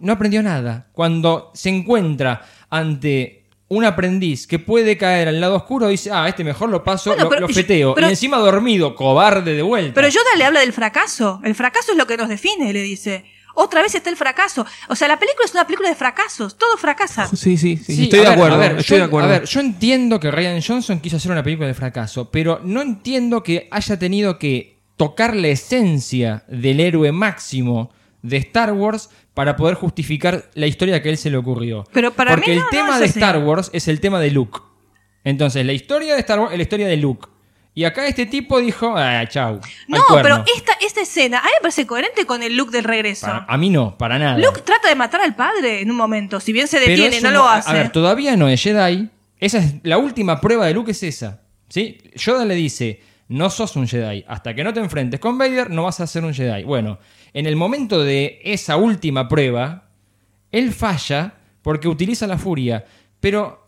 [SPEAKER 3] No aprendió nada. Cuando se encuentra ante un aprendiz que puede caer al lado oscuro dice, ah, este mejor lo paso,
[SPEAKER 4] Bueno,
[SPEAKER 3] lo,
[SPEAKER 4] pero-
[SPEAKER 3] lo feteo.
[SPEAKER 4] pero-
[SPEAKER 3] y encima dormido, cobarde de vuelta.
[SPEAKER 4] Pero Yoda le habla del fracaso. El fracaso es lo que nos define, le dice. Otra vez está el fracaso. O sea, la película es una película de fracasos. Todo fracasa.
[SPEAKER 6] Sí, sí, sí.
[SPEAKER 3] Sí,
[SPEAKER 6] estoy
[SPEAKER 3] a
[SPEAKER 6] de
[SPEAKER 3] ver,
[SPEAKER 6] acuerdo.
[SPEAKER 3] a ver,
[SPEAKER 6] estoy
[SPEAKER 3] yo,
[SPEAKER 6] de acuerdo.
[SPEAKER 3] a ver, yo entiendo que Ryan Johnson quiso hacer una película de fracaso, pero no entiendo que haya tenido que tocar la esencia del héroe máximo de Star Wars para poder justificar la historia que a él se le ocurrió.
[SPEAKER 4] Pero para
[SPEAKER 3] Porque
[SPEAKER 4] mí
[SPEAKER 3] el
[SPEAKER 4] no, no
[SPEAKER 3] tema de. Star Wars es el tema de Luke. Entonces, la historia de Star Wars es la historia de Luke. Y acá este tipo dijo, ah, chau.
[SPEAKER 4] No,
[SPEAKER 3] cuerno".
[SPEAKER 4] pero esta, esta escena a mí me parece coherente con el look del regreso.
[SPEAKER 3] Para- a mí no, para nada.
[SPEAKER 4] Luke trata de matar al padre en un momento. Si bien se detiene, no lo hace.
[SPEAKER 3] A ver, todavía no es Jedi. Esa es la última prueba de Luke es esa. ¿Sí? Yoda le dice, no sos un Jedi. Hasta que no te enfrentes con Vader, no vas a ser un Jedi. Bueno, en el momento de esa última prueba, él falla porque utiliza la furia. Pero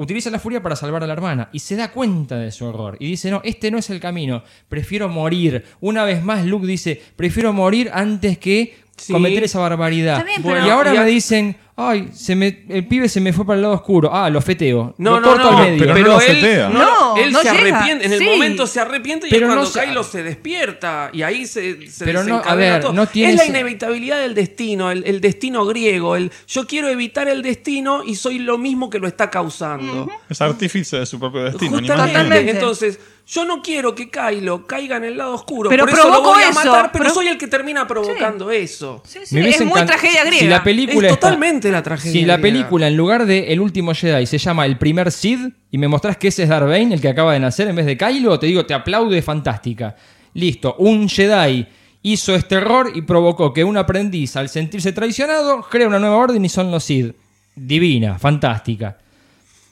[SPEAKER 3] utiliza la furia para salvar a la hermana. Y se da cuenta de su error. Y dice, no, este no es el camino. Prefiero morir. Una vez más, Luke dice, prefiero morir antes que
[SPEAKER 6] Sí.
[SPEAKER 3] cometer esa barbaridad.
[SPEAKER 6] Está bien,
[SPEAKER 3] Bueno, y ahora
[SPEAKER 6] y
[SPEAKER 3] me dicen, ay, se me, el pibe se me fue para el lado oscuro. Ah, lo feteo.
[SPEAKER 6] No,
[SPEAKER 3] lo
[SPEAKER 6] no,
[SPEAKER 3] corto
[SPEAKER 6] no,
[SPEAKER 3] al medio.
[SPEAKER 6] pero,
[SPEAKER 5] lo
[SPEAKER 6] él,
[SPEAKER 5] fetea.
[SPEAKER 6] no,
[SPEAKER 4] No,
[SPEAKER 6] él
[SPEAKER 4] no
[SPEAKER 6] se
[SPEAKER 4] llega.
[SPEAKER 6] arrepiente, en el
[SPEAKER 4] Sí.
[SPEAKER 6] momento se arrepiente y
[SPEAKER 3] Pero
[SPEAKER 6] es cuando
[SPEAKER 3] no se-
[SPEAKER 6] Kylo se despierta y ahí se, se
[SPEAKER 3] Pero no, a
[SPEAKER 6] desencadena
[SPEAKER 3] ver,
[SPEAKER 6] todo.
[SPEAKER 3] no tiene
[SPEAKER 6] Es la
[SPEAKER 3] ese-
[SPEAKER 6] inevitabilidad del destino, el, el destino griego, el yo quiero evitar el destino y soy lo mismo que lo está causando.
[SPEAKER 5] Es artífice de su propio destino.
[SPEAKER 6] Justamente, entonces, yo no quiero que Kylo caiga en el lado oscuro,
[SPEAKER 4] Pero
[SPEAKER 6] por eso lo voy a
[SPEAKER 4] eso,
[SPEAKER 6] matar, pero
[SPEAKER 4] pero-
[SPEAKER 6] soy el que termina provocando eso.
[SPEAKER 4] Sí,
[SPEAKER 3] Me
[SPEAKER 4] es muy tragedia griega.
[SPEAKER 3] Si la película
[SPEAKER 6] Es
[SPEAKER 3] está-
[SPEAKER 6] totalmente la tragedia
[SPEAKER 3] Si la película, en lugar de El último Jedi, se llama El primer Sith y me mostrás que ese es Darth Bane, el que acaba de nacer en vez de Kylo, te digo, te aplaudo, es fantástica. Listo, un Jedi hizo este error y provocó que un aprendiz, al sentirse traicionado, crea una nueva orden y son los Sith. Divina, fantástica.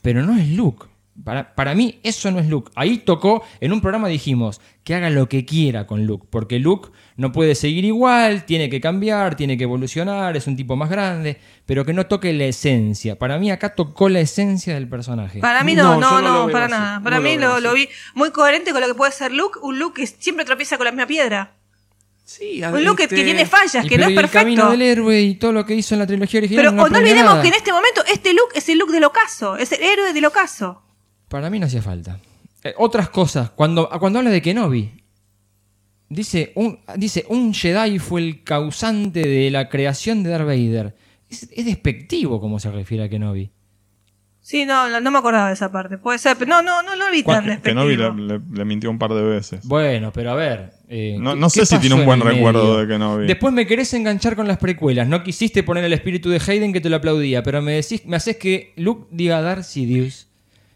[SPEAKER 3] Pero no es Luke. Para, para mí eso no es Luke. Ahí tocó, en un programa dijimos que haga lo que quiera con Luke, porque Luke no puede seguir igual, tiene que cambiar, tiene que evolucionar, es un tipo más grande, pero que no toque la esencia. Para mí acá tocó la esencia del personaje.
[SPEAKER 4] Para mí no,
[SPEAKER 6] No,
[SPEAKER 4] no, para
[SPEAKER 6] así.
[SPEAKER 4] nada. Para
[SPEAKER 6] No
[SPEAKER 4] mí lo, vi muy coherente con lo que puede ser Luke. Un Luke que siempre tropieza con la misma piedra.
[SPEAKER 6] Sí,
[SPEAKER 4] Un Luke que-
[SPEAKER 6] este-
[SPEAKER 4] que tiene fallas,
[SPEAKER 3] Y
[SPEAKER 4] que no es
[SPEAKER 3] y el camino
[SPEAKER 4] perfecto.
[SPEAKER 3] del héroe y todo lo que hizo en la trilogía original.
[SPEAKER 4] Pero
[SPEAKER 3] no,
[SPEAKER 4] olvidemos
[SPEAKER 3] nada.
[SPEAKER 4] que en este momento este Luke es el Luke del ocaso. Es el héroe del ocaso.
[SPEAKER 3] Para mí no hacía falta. Eh, otras cosas, cuando, cuando habla de Kenobi, dice un, dice, un Jedi fue el causante de la creación de Darth Vader. Es, es despectivo como se refiere a Kenobi.
[SPEAKER 4] Sí, no, no, no me acordaba de esa parte. Puede ser, pero no, no, no lo vi tan despectivo.
[SPEAKER 5] Kenobi le, le- le mintió un par de veces.
[SPEAKER 3] Bueno, pero a ver. eh,
[SPEAKER 5] No-
[SPEAKER 3] ¿qué-
[SPEAKER 5] no sé si tiene un buen recuerdo
[SPEAKER 3] medio?
[SPEAKER 5] de Kenobi.
[SPEAKER 3] Después me querés enganchar con las precuelas. No quisiste poner el espíritu de Hayden que te lo aplaudía, pero me decís, me haces que Luke diga Darth Sidious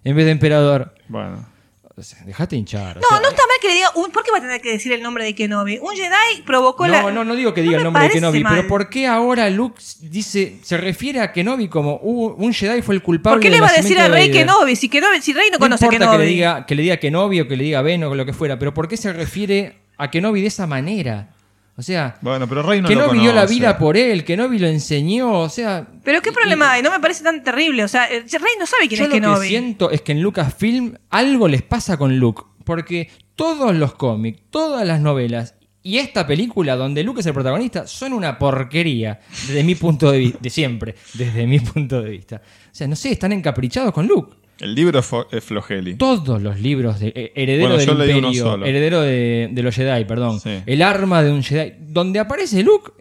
[SPEAKER 3] en vez de emperador.
[SPEAKER 5] Bueno.
[SPEAKER 3] O sea, dejate hinchar. o
[SPEAKER 4] No,
[SPEAKER 3] sea,
[SPEAKER 4] no está mal que le diga. Un, ¿Por qué va a tener que decir el nombre de Kenobi? Un Jedi provocó la.
[SPEAKER 3] No, no, no digo que diga
[SPEAKER 4] No
[SPEAKER 3] el nombre de Kenobi,
[SPEAKER 4] mal.
[SPEAKER 3] pero ¿por qué ahora Luke dice, se refiere a Kenobi como "Uh, un Jedi fue el culpable
[SPEAKER 4] ¿Por qué le va a decir
[SPEAKER 3] nacimiento
[SPEAKER 4] a
[SPEAKER 3] de
[SPEAKER 4] Rey
[SPEAKER 3] Vader"?
[SPEAKER 4] Kenobi? Si, Kenobi, si Rey no,
[SPEAKER 3] No
[SPEAKER 4] conoce a
[SPEAKER 3] importa
[SPEAKER 4] Kenobi.
[SPEAKER 3] que le, diga, que le diga Kenobi o que le diga Ben o lo que fuera, pero ¿por qué se refiere a Kenobi de esa manera? O sea,
[SPEAKER 5] Bueno, pero Rey no
[SPEAKER 3] Kenobi
[SPEAKER 5] lo
[SPEAKER 3] dio la vida por él, Kenobi lo enseñó, o sea...
[SPEAKER 4] Pero qué problema hay, no me parece tan terrible. O sea, eh, Rey no sabe quién
[SPEAKER 3] Yo
[SPEAKER 4] es
[SPEAKER 3] lo que
[SPEAKER 4] Kenobi.
[SPEAKER 3] siento es que en Lucasfilm algo les pasa con Luke, porque todos los cómics, todas las novelas y esta película donde Luke es el protagonista son una porquería desde mi punto de vista, de siempre, desde mi punto de vista. O sea, no sé, están encaprichados con Luke.
[SPEAKER 5] El libro es, Flogeli.
[SPEAKER 3] Todos los libros de eh, Heredero
[SPEAKER 5] Bueno,
[SPEAKER 3] del
[SPEAKER 5] yo leí uno
[SPEAKER 3] Imperio,
[SPEAKER 5] solo.
[SPEAKER 3] Heredero de, de los Jedi, perdón.
[SPEAKER 5] Sí.
[SPEAKER 3] El arma de un Jedi, donde aparece Luke,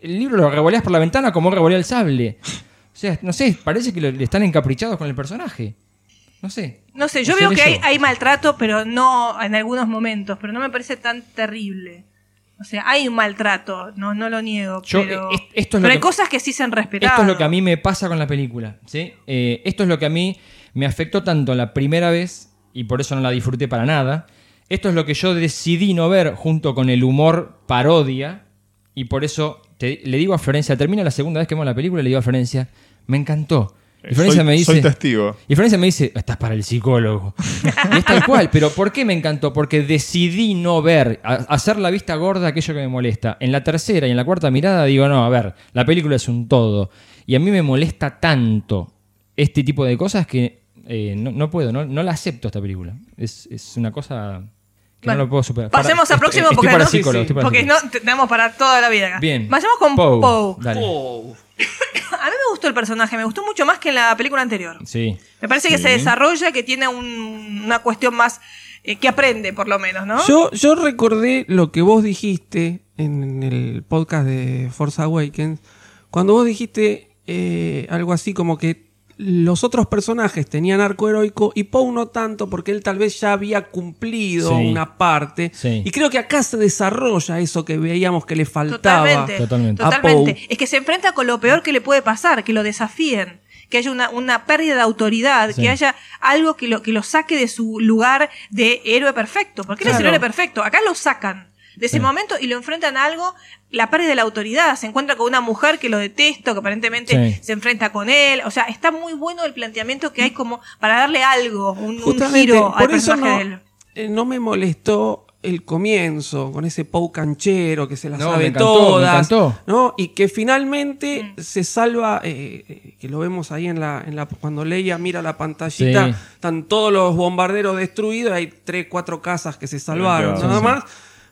[SPEAKER 3] el libro lo revoleas por la ventana como revolea el sable. O sea, no sé, parece que le están encaprichados con el personaje. No sé.
[SPEAKER 4] No sé, yo veo que hay, hay maltrato, pero no en algunos momentos, pero no me parece tan terrible. O sea, hay un maltrato, no, no lo niego,
[SPEAKER 3] Yo,
[SPEAKER 4] pero,
[SPEAKER 3] eh, es- esto es lo
[SPEAKER 4] pero hay
[SPEAKER 3] que-
[SPEAKER 4] cosas que sí se han respetado.
[SPEAKER 3] Esto es lo que a mí me pasa con la película. ¿sí? Eh, esto es lo que a mí me afectó tanto la primera vez y por eso no la disfruté para nada. Esto es lo que yo decidí no ver junto con el humor parodia y por eso te- le digo a Florencia, termina la segunda vez que vemos la película, le digo a Florencia, me encantó. Y
[SPEAKER 5] Eh,
[SPEAKER 3] Florencia
[SPEAKER 5] soy-
[SPEAKER 3] me dice,
[SPEAKER 5] soy testigo.
[SPEAKER 3] Y Florencia me dice, estás para el psicólogo. y es tal cual, pero ¿por qué me encantó? Porque decidí no ver, a- hacer la vista gorda aquello que me molesta. En la tercera y en la cuarta mirada digo, no, a ver, la película es un todo. Y a mí me molesta tanto este tipo de cosas que eh, no, no puedo, no, no la acepto esta película. Es, es una cosa que
[SPEAKER 4] Bueno,
[SPEAKER 3] no lo puedo superar.
[SPEAKER 4] Pasemos
[SPEAKER 3] Para-
[SPEAKER 4] al próximo
[SPEAKER 3] estoy
[SPEAKER 4] porque,
[SPEAKER 3] para
[SPEAKER 4] no,
[SPEAKER 3] psicólogo, estoy para
[SPEAKER 4] porque
[SPEAKER 3] psicólogo.
[SPEAKER 4] no te- tenemos para toda la vida acá.
[SPEAKER 3] Bien.
[SPEAKER 4] Vayamos con
[SPEAKER 3] Poe,
[SPEAKER 4] Poe. a mí me gustó el personaje, me gustó mucho más que en la película anterior.
[SPEAKER 3] Sí.
[SPEAKER 4] Me parece que
[SPEAKER 3] Sí.
[SPEAKER 4] se desarrolla, que tiene un- una cuestión más eh, que aprende, por lo menos, ¿no?
[SPEAKER 6] Yo, yo recordé lo que vos dijiste en el podcast de Force Awakens, cuando vos dijiste eh, algo así como que los otros personajes tenían arco heroico y Poe no tanto porque él tal vez ya había cumplido
[SPEAKER 3] Sí.
[SPEAKER 6] una parte.
[SPEAKER 3] Sí.
[SPEAKER 6] Y creo que acá se desarrolla eso que veíamos que le faltaba
[SPEAKER 4] Totalmente.
[SPEAKER 3] Totalmente.
[SPEAKER 6] a
[SPEAKER 4] Totalmente.
[SPEAKER 6] Poe.
[SPEAKER 4] Es que se enfrenta con lo peor que le puede pasar, que lo desafíen, que haya una, una pérdida de autoridad,
[SPEAKER 3] Sí.
[SPEAKER 4] que haya algo que lo, que lo saque de su lugar de héroe perfecto. Porque él es el
[SPEAKER 6] Claro.
[SPEAKER 4] héroe perfecto. Acá lo sacan de ese
[SPEAKER 3] Sí.
[SPEAKER 4] momento y lo enfrentan a algo, la pérdida de la autoridad. Se encuentra con una mujer que lo detesta, que aparentemente
[SPEAKER 3] Sí.
[SPEAKER 4] se enfrenta con él. O sea, está muy bueno el planteamiento que hay como para darle algo, un, un giro al
[SPEAKER 6] por eso
[SPEAKER 4] personaje
[SPEAKER 6] no,
[SPEAKER 4] de él.
[SPEAKER 6] eh, no me molestó el comienzo, con ese Poe canchero que se
[SPEAKER 3] No, me
[SPEAKER 6] sabe
[SPEAKER 3] encantó,
[SPEAKER 6] todas. ¿no? Y que finalmente
[SPEAKER 4] Mm.
[SPEAKER 6] se salva, eh, eh, que lo vemos ahí en la, en la cuando Leia mira la pantallita,
[SPEAKER 3] Sí.
[SPEAKER 6] están todos los bombarderos destruidos, hay tres, cuatro casas que se salvaron,
[SPEAKER 3] Sí,
[SPEAKER 6] nada
[SPEAKER 3] sí.
[SPEAKER 6] más.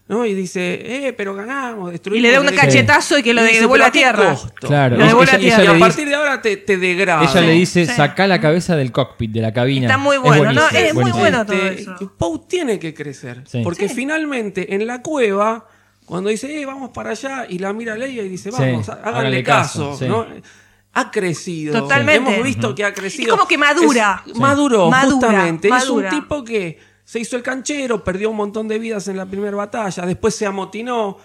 [SPEAKER 6] ¿No? Y dice, eh, pero ganamos, destruimos.
[SPEAKER 4] Y le da un cachetazo y que lo devuelve
[SPEAKER 6] "¿Pero
[SPEAKER 4] a tierra?"
[SPEAKER 6] costo?".
[SPEAKER 3] Claro.
[SPEAKER 4] Lo devuelve a tierra.
[SPEAKER 6] Y a partir de ahora te, te degrada.
[SPEAKER 3] Ella le dice,
[SPEAKER 4] Sí.
[SPEAKER 3] saca la cabeza del cockpit, de la cabina.
[SPEAKER 4] Está muy bueno, ¿no?
[SPEAKER 3] buenísimo,
[SPEAKER 4] Es muy
[SPEAKER 3] buenísimo.
[SPEAKER 4] bueno todo
[SPEAKER 6] Este,
[SPEAKER 4] eso.
[SPEAKER 6] Poe tiene que crecer.
[SPEAKER 3] Sí.
[SPEAKER 6] Porque
[SPEAKER 4] Sí.
[SPEAKER 6] finalmente en la cueva, cuando dice, eh, vamos para allá, y la mira Leia y dice, vamos, háganle,
[SPEAKER 3] háganle
[SPEAKER 6] caso.
[SPEAKER 3] caso, sí.
[SPEAKER 6] ¿no? Ha crecido.
[SPEAKER 4] Totalmente.
[SPEAKER 6] Hemos visto que ha crecido.
[SPEAKER 4] Es como que madura.
[SPEAKER 6] Es-
[SPEAKER 4] Sí.
[SPEAKER 6] Maduró,
[SPEAKER 4] Madura,
[SPEAKER 6] justamente.
[SPEAKER 4] madura.
[SPEAKER 6] Es un tipo que se hizo el canchero, perdió un montón de vidas en la primera batalla, después se amotinó.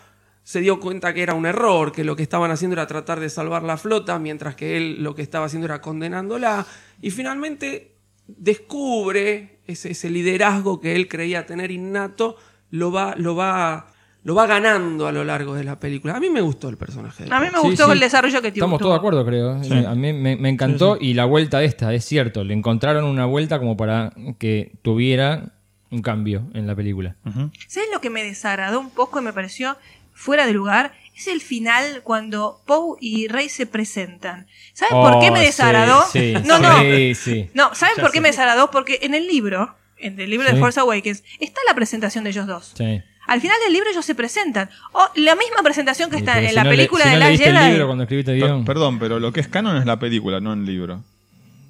[SPEAKER 6] Se dio cuenta que era un error, que lo que estaban haciendo era tratar de salvar la flota, mientras que él lo que estaba haciendo era condenándola. Y finalmente descubre ese, ese liderazgo que él creía tener innato, lo va, lo va, lo va ganando a lo largo de la película. A mí me gustó el personaje. de
[SPEAKER 4] A mí me gustó
[SPEAKER 3] sí.
[SPEAKER 4] el desarrollo que tuvo.
[SPEAKER 3] Estamos todos de acuerdo, creo.
[SPEAKER 5] Sí.
[SPEAKER 3] A mí me, me encantó y la vuelta esta, es cierto. Le encontraron una vuelta como para que tuviera un cambio en la película.
[SPEAKER 4] ¿Sabes lo que me desagradó un poco y me pareció fuera de lugar? Es el final cuando Poe y Rey se presentan. ¿Saben por qué me
[SPEAKER 3] Oh,
[SPEAKER 4] desagradó?
[SPEAKER 3] sí, sí,
[SPEAKER 4] no, no.
[SPEAKER 3] sí.
[SPEAKER 4] No, ¿saben
[SPEAKER 3] Ya
[SPEAKER 4] por qué
[SPEAKER 3] sé.
[SPEAKER 4] me desagradó? Porque en el libro, en el libro
[SPEAKER 3] Sí.
[SPEAKER 4] de Force Awakens, está la presentación de ellos dos.
[SPEAKER 3] Sí.
[SPEAKER 4] Al final del libro ellos se presentan. O la misma presentación que está en
[SPEAKER 3] si
[SPEAKER 4] la
[SPEAKER 3] no le-
[SPEAKER 4] película
[SPEAKER 3] si no
[SPEAKER 4] de la
[SPEAKER 3] leíste el
[SPEAKER 4] Jedi.
[SPEAKER 3] libro cuando escribiste el guion.
[SPEAKER 5] Perdón, pero lo que es canon es la película, no el libro.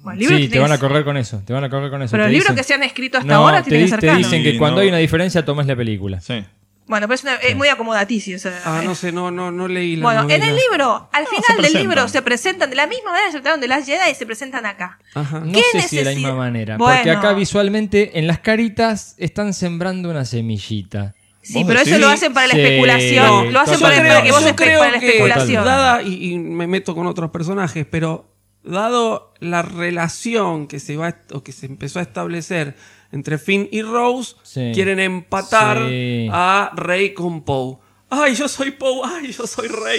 [SPEAKER 4] Bueno,
[SPEAKER 3] Sí, te van a correr con eso. Te van a correr con eso.
[SPEAKER 4] Pero los libros
[SPEAKER 3] dicen-
[SPEAKER 4] que se han escrito hasta
[SPEAKER 3] No,
[SPEAKER 4] ahora
[SPEAKER 3] te,
[SPEAKER 4] tienen que ser
[SPEAKER 3] te dicen que
[SPEAKER 5] Sí,
[SPEAKER 3] cuando
[SPEAKER 5] no.
[SPEAKER 3] hay una diferencia tomes la película.
[SPEAKER 5] Sí.
[SPEAKER 4] Bueno, pero es, una- es muy acomodaticio. o sea,
[SPEAKER 6] Ah, no sé, no, no, no leí la
[SPEAKER 4] Bueno, en el libro, al final del libro, se presentan de la misma manera que se presentaron de las Jedi y se presentan acá.
[SPEAKER 6] Ajá.
[SPEAKER 3] No
[SPEAKER 4] ¿Qué
[SPEAKER 3] sé si de la
[SPEAKER 4] necesidad?
[SPEAKER 3] misma manera.
[SPEAKER 4] Bueno.
[SPEAKER 3] Porque acá visualmente en las caritas están sembrando una semillita.
[SPEAKER 4] Sí,
[SPEAKER 5] ¿Vos
[SPEAKER 4] pero eso lo hacen para la
[SPEAKER 3] Sí,
[SPEAKER 4] especulación. lo hacen para,
[SPEAKER 6] creo,
[SPEAKER 4] para que vos
[SPEAKER 6] creo
[SPEAKER 4] para la
[SPEAKER 6] que,
[SPEAKER 4] especulación.
[SPEAKER 6] dada, y, y me meto con otros personajes, pero dado la relación que se va o que se empezó a establecer entre Finn y Rose,
[SPEAKER 3] Sí.
[SPEAKER 6] quieren empatar
[SPEAKER 3] Sí.
[SPEAKER 6] a Rey con Poe. Ay, yo soy Poe, ay, yo soy Rey.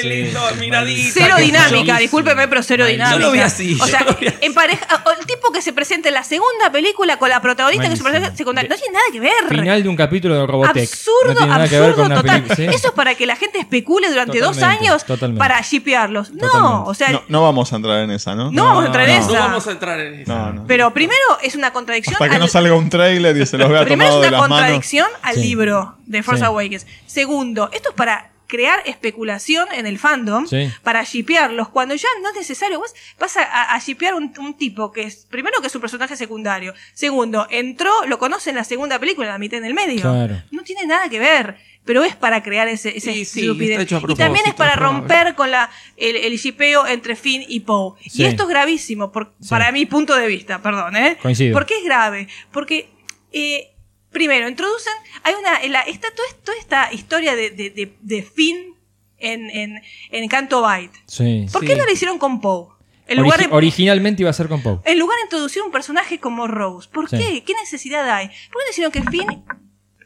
[SPEAKER 3] Sí,
[SPEAKER 6] lindo, miradita.
[SPEAKER 4] Cero dinámica, discúlpeme, pero cero
[SPEAKER 3] Malísimo.
[SPEAKER 4] dinámica.
[SPEAKER 6] Yo lo vi así,
[SPEAKER 4] O sea, en pareja, el tipo que se presenta en la segunda película con la protagonista que es su
[SPEAKER 3] Malísimo.
[SPEAKER 4] personaje secundario, no tiene nada que ver.
[SPEAKER 3] Final de un capítulo de Robotech.
[SPEAKER 4] Absurdo,
[SPEAKER 3] no tiene nada que ver
[SPEAKER 4] absurdo total. Eso es para que la gente especule durante dos años
[SPEAKER 3] totalmente.
[SPEAKER 4] para shipearlos. No, o sea,
[SPEAKER 5] No, no vamos a entrar en esa, ¿no?
[SPEAKER 4] No vamos a entrar en
[SPEAKER 6] No
[SPEAKER 4] esa.
[SPEAKER 6] vamos a entrar en eso.
[SPEAKER 5] No, no.
[SPEAKER 4] pero primero es una contradicción.
[SPEAKER 5] Hasta que
[SPEAKER 4] al-
[SPEAKER 5] no salga un trailer y se los vea
[SPEAKER 4] Primero es
[SPEAKER 5] tomado de
[SPEAKER 4] una
[SPEAKER 5] las manos.
[SPEAKER 4] contradicción al libro de Force. Awakens. Segundo, esto es para crear especulación en el fandom,
[SPEAKER 3] Sí.
[SPEAKER 4] para shipearlos, cuando ya no es necesario. Vos vas a, a, shipear un, un tipo que es, primero que es un personaje secundario. Segundo, entró, lo conoce en la segunda película, la mitad en el medio.
[SPEAKER 3] Claro.
[SPEAKER 4] No tiene nada que ver. Pero es para crear ese, ese
[SPEAKER 6] Sí, sí,
[SPEAKER 4] y también es para romper con la, el, el shipeo entre Finn y Poe.
[SPEAKER 3] Sí.
[SPEAKER 4] Y esto es gravísimo, por-
[SPEAKER 3] Sí.
[SPEAKER 4] para mi punto de vista, perdón, ¿eh?
[SPEAKER 3] Coincido.
[SPEAKER 4] ¿Por qué es grave? Porque, eh, primero, introducen, hay una, la, está toda, toda esta historia de, de, de, de Finn en, en, en Canto Bight.
[SPEAKER 3] Sí.
[SPEAKER 4] ¿Por
[SPEAKER 6] Sí.
[SPEAKER 4] qué no lo hicieron con Poe? En lugar,
[SPEAKER 3] Originalmente iba a ser con Poe.
[SPEAKER 4] en lugar de introducir un personaje como Rose. ¿Por
[SPEAKER 3] Sí.
[SPEAKER 4] qué? ¿Qué necesidad hay? ¿Por qué no hicieron que Finn...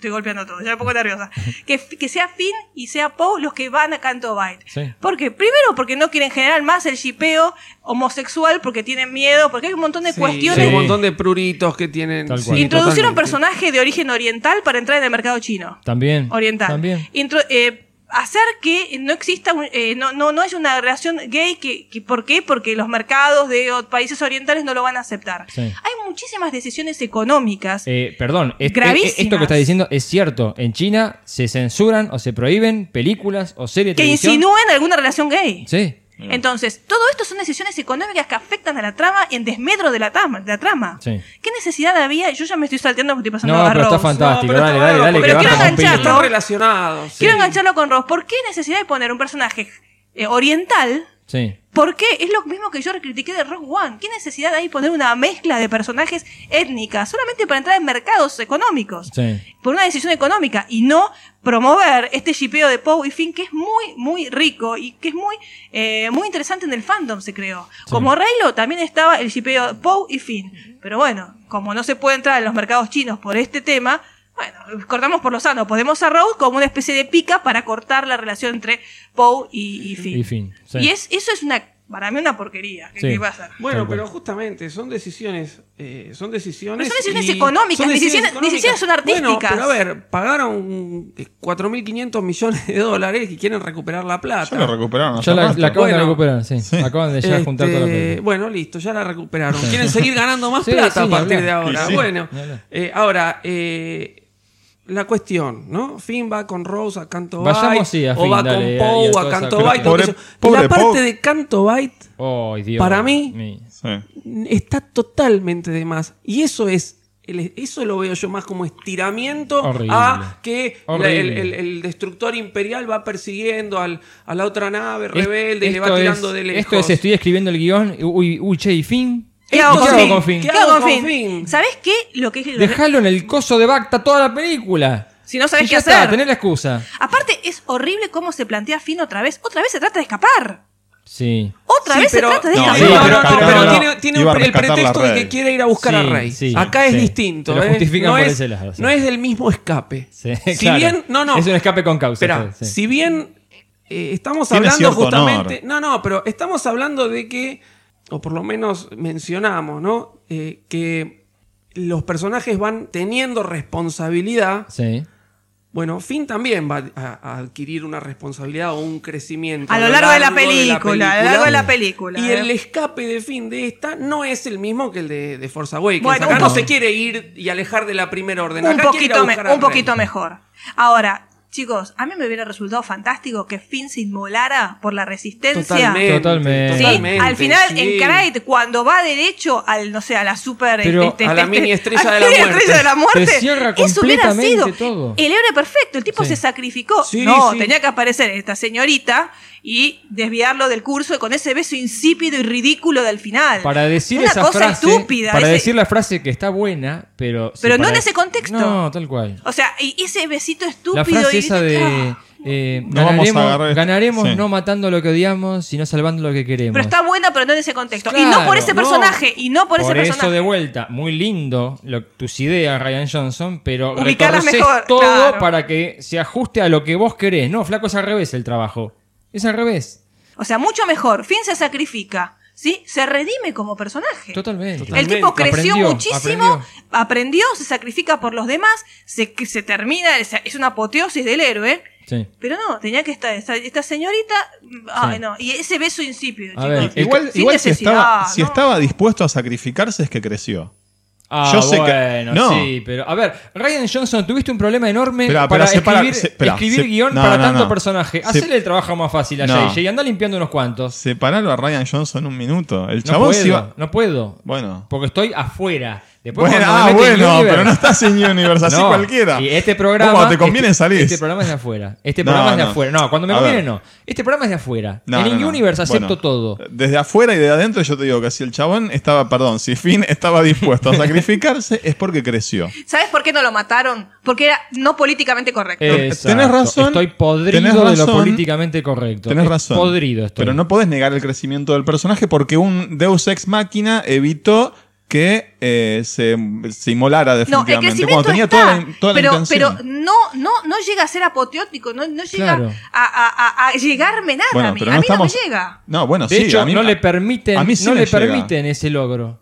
[SPEAKER 4] Estoy golpeando todo, ya me pongo nerviosa. Que, que sea Finn y sea Poe los que van a Canto Bight.
[SPEAKER 3] Sí.
[SPEAKER 4] ¿Por qué? Primero porque no quieren generar más el shipeo homosexual porque tienen miedo, porque hay un montón de
[SPEAKER 6] Sí,
[SPEAKER 4] cuestiones.
[SPEAKER 6] hay un montón de pruritos que tienen.
[SPEAKER 4] Introducieron un
[SPEAKER 6] totalmente.
[SPEAKER 4] personaje de origen oriental para entrar en el mercado chino.
[SPEAKER 3] También.
[SPEAKER 4] Oriental.
[SPEAKER 3] También.
[SPEAKER 4] Intro- eh, hacer que no exista, eh, no, no, no haya una relación gay, que, que- ¿por qué? Porque los mercados de países orientales no lo van a aceptar.
[SPEAKER 3] Sí.
[SPEAKER 4] Hay muchísimas decisiones económicas.
[SPEAKER 3] Eh, perdón, es-
[SPEAKER 4] Gravísimas.
[SPEAKER 3] esto que estás diciendo es cierto. En China se censuran o se prohíben películas o series de
[SPEAKER 4] que
[SPEAKER 3] televisión.
[SPEAKER 4] insinúen alguna relación gay.
[SPEAKER 3] Sí,
[SPEAKER 4] Entonces, todo esto son decisiones económicas que afectan a la trama y en desmedro de la trama. De la trama.
[SPEAKER 3] Sí.
[SPEAKER 4] ¿Qué necesidad había? Yo ya me estoy salteando porque estoy pasando
[SPEAKER 3] No,
[SPEAKER 4] a
[SPEAKER 3] pero está
[SPEAKER 4] Rose.
[SPEAKER 3] fantástico.
[SPEAKER 6] No, pero
[SPEAKER 3] dale,
[SPEAKER 6] está
[SPEAKER 3] dale, dale,
[SPEAKER 4] pero quiero engancharlo.
[SPEAKER 6] Están relacionados. sí.
[SPEAKER 4] Quiero engancharlo con Rose. ¿Por qué necesidad de poner un personaje eh, oriental?
[SPEAKER 3] Sí.
[SPEAKER 4] ¿Por qué? Es lo mismo que yo critiqué de Rogue One. ¿Qué necesidad hay de poner una mezcla de personajes étnicas solamente para entrar en mercados económicos?
[SPEAKER 3] Sí.
[SPEAKER 4] Por una decisión económica y no promover este shipeo de Poe y Finn que es muy, muy rico y que es muy, eh, muy interesante en el fandom, se creó. Como Reylo también estaba el shipeo de Poe y Finn. Pero bueno, como no se puede entrar en los mercados chinos por este tema, bueno, cortamos por lo sano. Podemos a Rose como una especie de pica para cortar la relación entre Poe y, y Finn.
[SPEAKER 3] Y fin. sí.
[SPEAKER 4] Y es, eso es una, para mí una porquería. ¿Qué,
[SPEAKER 3] Sí.
[SPEAKER 4] qué va a hacer?
[SPEAKER 6] Bueno,
[SPEAKER 3] Tal cual.
[SPEAKER 6] pero justamente son decisiones, eh, son decisiones.
[SPEAKER 4] Pero son decisiones
[SPEAKER 6] y-
[SPEAKER 4] económicas,
[SPEAKER 6] son
[SPEAKER 4] decisiones-
[SPEAKER 6] económicas.
[SPEAKER 4] decisiones son
[SPEAKER 6] Bueno,
[SPEAKER 4] artísticas.
[SPEAKER 6] pero a ver, pagaron eh, 4.500 millones de dólares y quieren recuperar la plata.
[SPEAKER 5] Ya lo recuperaron.
[SPEAKER 3] Ya la, la acaban de
[SPEAKER 6] Bueno.
[SPEAKER 3] recuperar, sí. Acaban de ya
[SPEAKER 6] Este,
[SPEAKER 3] juntar toda la película.
[SPEAKER 6] Bueno, listo, ya la recuperaron. Quieren seguir ganando más
[SPEAKER 3] Sí,
[SPEAKER 6] plata
[SPEAKER 3] sí,
[SPEAKER 6] a partir de ahora.
[SPEAKER 3] Sí, sí.
[SPEAKER 6] Bueno, eh, ahora, eh, la cuestión, ¿no? Finn va con Rose a Canto
[SPEAKER 3] Vayamos, sí, a
[SPEAKER 6] o
[SPEAKER 3] Finn,
[SPEAKER 6] va
[SPEAKER 3] dale,
[SPEAKER 6] con
[SPEAKER 3] a
[SPEAKER 6] Poe a
[SPEAKER 3] esa-
[SPEAKER 6] Canto
[SPEAKER 5] pobre-
[SPEAKER 6] que
[SPEAKER 5] pobre
[SPEAKER 6] la parte
[SPEAKER 5] Poe.
[SPEAKER 6] de Canto
[SPEAKER 3] Dios
[SPEAKER 6] para mí-.
[SPEAKER 5] Sí.
[SPEAKER 6] está totalmente de más. Y eso es. el- eso lo veo yo más como estiramiento
[SPEAKER 3] Horrible.
[SPEAKER 6] a que la- el, el- el destructor imperial va persiguiendo al- a la otra nave
[SPEAKER 3] Es-
[SPEAKER 6] rebelde y le va tirando
[SPEAKER 3] es-
[SPEAKER 6] de lejos.
[SPEAKER 3] Esto es, estoy escribiendo el guion. Uy, uy, che, y Finn.
[SPEAKER 4] ¿Qué hago
[SPEAKER 3] ¿Qué
[SPEAKER 4] con
[SPEAKER 3] hago
[SPEAKER 4] Finn?
[SPEAKER 3] con Finn?
[SPEAKER 6] ¿Qué
[SPEAKER 4] ¿Qué hago con? Finn? ¿Sabés qué? Lo que
[SPEAKER 3] Dejalo en el coso de Bacta toda la película.
[SPEAKER 4] Si no sabés
[SPEAKER 3] Y
[SPEAKER 4] qué hacer.
[SPEAKER 3] está, tenés la excusa.
[SPEAKER 4] Aparte, es horrible cómo se plantea Finn otra vez. Otra vez se trata de escapar.
[SPEAKER 3] Sí.
[SPEAKER 4] Otra
[SPEAKER 6] Sí,
[SPEAKER 4] vez
[SPEAKER 6] pero-
[SPEAKER 4] se trata de
[SPEAKER 5] No,
[SPEAKER 6] No,
[SPEAKER 4] escapar.
[SPEAKER 6] no, no,
[SPEAKER 5] rescatar
[SPEAKER 6] pero tiene, un- el pretexto de que quiere ir a buscar
[SPEAKER 3] Sí,
[SPEAKER 6] a Rey.
[SPEAKER 3] sí,
[SPEAKER 6] Acá es
[SPEAKER 3] sí.
[SPEAKER 6] distinto. ¿eh? no,
[SPEAKER 3] por
[SPEAKER 6] es,
[SPEAKER 3] ese lado, sí.
[SPEAKER 6] no es del mismo escape.
[SPEAKER 3] Sí,
[SPEAKER 6] Si
[SPEAKER 3] claro.
[SPEAKER 6] bien, no, no.
[SPEAKER 3] Es un escape con causa.
[SPEAKER 6] Espera,
[SPEAKER 3] sí.
[SPEAKER 6] si bien eh, estamos hablando justamente.
[SPEAKER 5] honor.
[SPEAKER 6] No, no, pero estamos hablando de que, o por lo menos mencionamos, ¿no? Eh, que los personajes van teniendo responsabilidad.
[SPEAKER 3] Sí.
[SPEAKER 6] Bueno, Finn también va a, a adquirir una responsabilidad o un crecimiento.
[SPEAKER 4] A lo largo de la película, a lo largo de la película.
[SPEAKER 6] Y
[SPEAKER 4] ¿eh?
[SPEAKER 6] el escape de Finn de esta no es el mismo que el de, de Force Awakens.
[SPEAKER 4] Bueno,
[SPEAKER 6] Acá
[SPEAKER 4] un
[SPEAKER 6] no se quiere ir y alejar de la primera orden.
[SPEAKER 4] un
[SPEAKER 6] Acá
[SPEAKER 4] me- poquito mejor. Ahora, chicos, a mí me hubiera resultado fantástico que Finn se inmolara por la resistencia.
[SPEAKER 6] Totalmente.
[SPEAKER 3] Totalmente.
[SPEAKER 4] ¿Sí?
[SPEAKER 6] totalmente,
[SPEAKER 4] Al final,
[SPEAKER 6] sí.
[SPEAKER 4] en Krayt, cuando va derecho al, no sé, a la super...
[SPEAKER 3] Pero
[SPEAKER 6] a la mini estrella
[SPEAKER 4] a
[SPEAKER 6] de
[SPEAKER 4] la mini
[SPEAKER 6] muerte.
[SPEAKER 4] estrella de la muerte,
[SPEAKER 3] Te cierra
[SPEAKER 4] eso hubiera sido
[SPEAKER 3] todo.
[SPEAKER 4] el héroe perfecto. El tipo
[SPEAKER 3] Sí.
[SPEAKER 4] se sacrificó.
[SPEAKER 6] Sí,
[SPEAKER 4] no,
[SPEAKER 6] sí.
[SPEAKER 4] tenía que aparecer esta señorita y desviarlo del curso con ese beso insípido y ridículo del final.
[SPEAKER 3] Para decir
[SPEAKER 4] Una
[SPEAKER 3] esa
[SPEAKER 4] cosa
[SPEAKER 3] frase.
[SPEAKER 4] estúpida.
[SPEAKER 3] Para
[SPEAKER 4] ese-
[SPEAKER 3] decir la frase que está buena, pero.
[SPEAKER 4] Pero no
[SPEAKER 3] para-
[SPEAKER 4] en ese contexto.
[SPEAKER 3] No, tal cual.
[SPEAKER 4] O sea, y ese besito
[SPEAKER 3] La
[SPEAKER 4] estúpido
[SPEAKER 3] frase
[SPEAKER 4] y
[SPEAKER 3] esa de. eh,
[SPEAKER 5] No vamos a
[SPEAKER 3] ganaremos ganaremos
[SPEAKER 5] Sí.
[SPEAKER 3] no matando lo que odiamos, sino salvando lo que queremos.
[SPEAKER 4] Pero está buena, pero no en ese contexto. y no por ese
[SPEAKER 3] no.
[SPEAKER 4] personaje, y no por, ese
[SPEAKER 3] Por
[SPEAKER 4] personaje.
[SPEAKER 3] eso de vuelta, muy lindo lo- tus ideas, Ryan Johnson, pero
[SPEAKER 4] Ubicarlas
[SPEAKER 3] retorcés
[SPEAKER 4] mejor,
[SPEAKER 3] todo
[SPEAKER 4] claro.
[SPEAKER 3] para que se ajuste a lo que vos querés. No, flaco, es al revés el trabajo. Es al revés.
[SPEAKER 4] O sea, mucho mejor. Finn se sacrifica, ¿sí? Se redime como personaje.
[SPEAKER 3] Totalmente.
[SPEAKER 4] El tipo creció
[SPEAKER 3] Aprendió,
[SPEAKER 4] muchísimo,
[SPEAKER 3] aprendió.
[SPEAKER 4] aprendió. se sacrifica por los demás, se, se termina, es una apoteosis del héroe.
[SPEAKER 3] Sí.
[SPEAKER 4] Pero no, tenía que estar esta, esta señorita. Ay, no. Y ese beso insípido, chicos.
[SPEAKER 3] ver,
[SPEAKER 5] Igual, igual si,
[SPEAKER 4] necesidad,
[SPEAKER 5] estaba, si
[SPEAKER 4] ¿no?
[SPEAKER 5] estaba dispuesto a sacrificarse es que creció.
[SPEAKER 3] Ah,
[SPEAKER 5] Yo sé que-
[SPEAKER 3] bueno,
[SPEAKER 5] no.
[SPEAKER 3] sí, pero a ver, Ryan Johnson, tuviste un problema enorme para
[SPEAKER 5] separa-
[SPEAKER 3] escribir,
[SPEAKER 5] se-
[SPEAKER 3] guion
[SPEAKER 5] no,
[SPEAKER 3] para
[SPEAKER 5] no,
[SPEAKER 3] tanto personaje. Hacele el trabajo más fácil a. JJ y anda limpiando unos cuantos.
[SPEAKER 5] Separalo a Ryan Johnson un minuto. El
[SPEAKER 3] No
[SPEAKER 5] chabón
[SPEAKER 3] puedo, no puedo,
[SPEAKER 5] Bueno.
[SPEAKER 3] porque estoy afuera. Después
[SPEAKER 5] Bueno, ah, bueno,
[SPEAKER 3] Universe-
[SPEAKER 5] pero no estás en Universe, así
[SPEAKER 3] No,
[SPEAKER 5] cualquiera.
[SPEAKER 3] Y este programa.
[SPEAKER 5] ¿Cómo te conviene
[SPEAKER 3] este,
[SPEAKER 5] salís?
[SPEAKER 3] Este programa es de afuera. Este
[SPEAKER 5] No,
[SPEAKER 3] programa es de
[SPEAKER 5] no.
[SPEAKER 3] afuera. No, cuando me
[SPEAKER 5] A
[SPEAKER 3] conviene
[SPEAKER 5] ver.
[SPEAKER 3] no. Este programa es de afuera.
[SPEAKER 5] No,
[SPEAKER 3] en
[SPEAKER 5] no, no.
[SPEAKER 3] Universe acepto
[SPEAKER 5] Bueno,
[SPEAKER 3] todo.
[SPEAKER 5] Desde afuera y de adentro yo te digo que si el chabón estaba, perdón, si Finn estaba dispuesto a sacrificarse es porque creció.
[SPEAKER 4] ¿Sabes por qué no lo mataron? Porque era no políticamente correcto.
[SPEAKER 3] Exacto.
[SPEAKER 5] tenés razón,
[SPEAKER 3] Estoy podrido
[SPEAKER 5] tenés
[SPEAKER 3] de lo
[SPEAKER 5] razón,
[SPEAKER 3] políticamente correcto.
[SPEAKER 5] Tenés
[SPEAKER 3] Es
[SPEAKER 5] razón.
[SPEAKER 3] Podrido estoy.
[SPEAKER 5] Pero no podés negar el crecimiento del personaje porque un Deus Ex Máquina evitó que eh, se, se inmolara
[SPEAKER 4] No, el
[SPEAKER 5] definitivamente.
[SPEAKER 4] crecimiento
[SPEAKER 5] cuando tenía
[SPEAKER 4] está,
[SPEAKER 5] toda la, toda la
[SPEAKER 4] pero,
[SPEAKER 5] intención.
[SPEAKER 4] pero no, no, no llega a ser apoteótico, no, no llega
[SPEAKER 5] Claro.
[SPEAKER 4] a, a- a- a llegarme nada
[SPEAKER 5] Bueno,
[SPEAKER 4] a mí. a mí no me llega.
[SPEAKER 5] No, bueno,
[SPEAKER 3] de
[SPEAKER 5] sí.
[SPEAKER 3] hecho,
[SPEAKER 5] a mí-
[SPEAKER 3] no le permiten,
[SPEAKER 5] a mí sí
[SPEAKER 3] no le
[SPEAKER 5] llega.
[SPEAKER 3] permiten ese logro.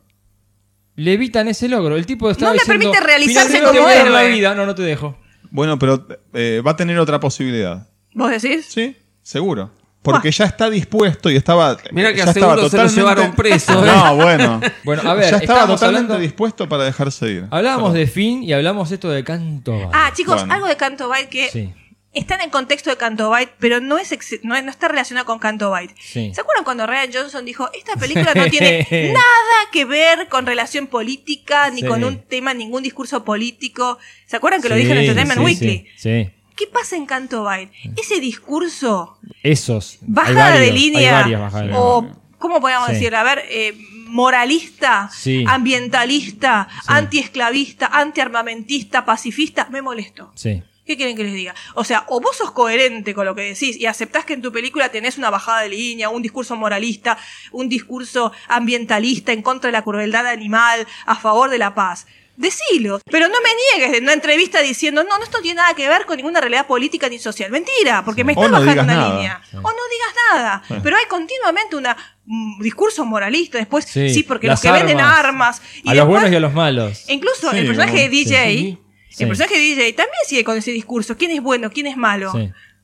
[SPEAKER 3] Le evitan ese logro. El tipo
[SPEAKER 4] No le
[SPEAKER 3] diciendo,
[SPEAKER 4] permite realizarse
[SPEAKER 3] "Finalmente
[SPEAKER 4] como
[SPEAKER 3] dar la
[SPEAKER 4] héroe".
[SPEAKER 3] vida. No, no te dejo.
[SPEAKER 5] Bueno, pero eh, va a tener otra posibilidad.
[SPEAKER 4] ¿Vos decís?
[SPEAKER 5] Sí, seguro. Porque ya está dispuesto y estaba.
[SPEAKER 6] Mira que
[SPEAKER 5] ya
[SPEAKER 6] a
[SPEAKER 5] estaba
[SPEAKER 6] seguro se lo
[SPEAKER 5] totalmente-
[SPEAKER 6] llevaron preso, ¿eh?
[SPEAKER 5] No, bueno.
[SPEAKER 3] Bueno, a ver,
[SPEAKER 5] ya estaba
[SPEAKER 3] estábamos
[SPEAKER 5] totalmente
[SPEAKER 3] hablando-
[SPEAKER 5] dispuesto para dejarse ir.
[SPEAKER 3] Hablábamos de Finn y hablamos esto de Canto.
[SPEAKER 4] Ah, chicos,
[SPEAKER 5] Bueno.
[SPEAKER 4] algo de Canto Bight que
[SPEAKER 3] Sí.
[SPEAKER 4] están en contexto de Canto Bight, pero no, es ex- no, no está relacionado con Canto Bight.
[SPEAKER 3] Sí.
[SPEAKER 4] ¿Se acuerdan cuando Ryan Johnson dijo, esta película no tiene nada que ver con relación política, ni
[SPEAKER 3] Sí.
[SPEAKER 4] con un tema, ningún discurso político? ¿Se acuerdan que lo
[SPEAKER 3] Sí,
[SPEAKER 4] dijo en Entertainment
[SPEAKER 3] sí,
[SPEAKER 4] Weekly?
[SPEAKER 3] Sí, sí.
[SPEAKER 4] ¿Qué pasa en Canto Bight? Ese discurso,
[SPEAKER 3] Esos.
[SPEAKER 4] bajada
[SPEAKER 3] varios,
[SPEAKER 4] de
[SPEAKER 3] hay
[SPEAKER 4] línea,
[SPEAKER 3] varias bajadas de línea.
[SPEAKER 4] o, ¿cómo podríamos
[SPEAKER 3] Sí.
[SPEAKER 4] decir? A ver, eh, moralista,
[SPEAKER 3] Sí.
[SPEAKER 4] ambientalista, antiesclavista, antiarmamentista, pacifista, me molesto.
[SPEAKER 3] Sí.
[SPEAKER 4] ¿Qué quieren que les diga? O sea, o vos sos coherente con lo que decís y aceptás que en tu película tenés una bajada de línea, un discurso moralista, un discurso ambientalista en contra de la crueldad animal, a favor de la paz. Decilo, pero no me niegues en una entrevista diciendo, no, no, esto tiene nada que ver con ninguna realidad política ni social. Mentira, porque me
[SPEAKER 5] no
[SPEAKER 4] bajando una
[SPEAKER 5] nada.
[SPEAKER 4] línea. O no digas nada.
[SPEAKER 5] Sí.
[SPEAKER 4] Pero hay continuamente una, un discurso moralista. Después, sí, porque
[SPEAKER 3] las
[SPEAKER 4] los que venden
[SPEAKER 3] armas.
[SPEAKER 4] Y
[SPEAKER 3] A los
[SPEAKER 4] después-
[SPEAKER 3] buenos y a los malos.
[SPEAKER 4] incluso el personaje de DJ, el personaje de DJ también sigue con ese discurso. ¿Quién es bueno? ¿Quién es malo?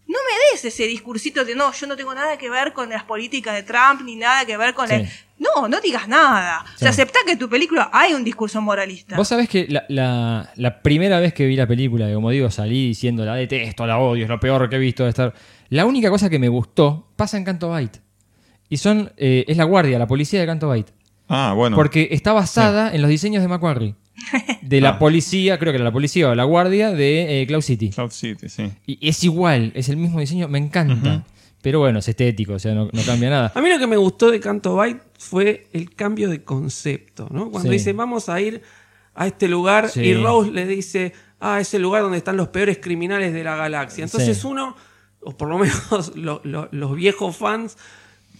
[SPEAKER 3] Sí.
[SPEAKER 4] No me des ese discursito de no, yo no tengo nada que ver con las políticas de Trump ni nada que ver con
[SPEAKER 3] Sí.
[SPEAKER 4] el... No, no digas nada. O sea,
[SPEAKER 3] Sí.
[SPEAKER 4] aceptá que en tu película hay un discurso moralista.
[SPEAKER 3] Vos sabés que la, la- la primera vez que vi la película, como digo, salí diciendo la detesto, la odio, es lo peor que he visto de estar. La única cosa que me gustó pasa en Canto Bight. Y son. eh, es la guardia, la policía de Canto Bight.
[SPEAKER 5] Ah, bueno.
[SPEAKER 3] Porque está basada en los diseños de Macquarie. De la
[SPEAKER 5] Ah.
[SPEAKER 3] policía, creo que era la policía o la guardia de eh, Cloud City.
[SPEAKER 5] Cloud City, sí.
[SPEAKER 3] Y es igual, es el mismo diseño, me encanta. Pero bueno, es estético, o sea, no, no cambia nada.
[SPEAKER 6] A mí lo que me gustó de Canto Bight fue el cambio de concepto, ¿no? Cuando
[SPEAKER 3] Sí.
[SPEAKER 6] dice, vamos a ir a este lugar
[SPEAKER 3] Sí.
[SPEAKER 6] y Rose le dice, ah, es el lugar donde están los peores criminales de la galaxia. Entonces
[SPEAKER 3] Sí.
[SPEAKER 6] uno, o por lo menos lo- lo- los viejos fans,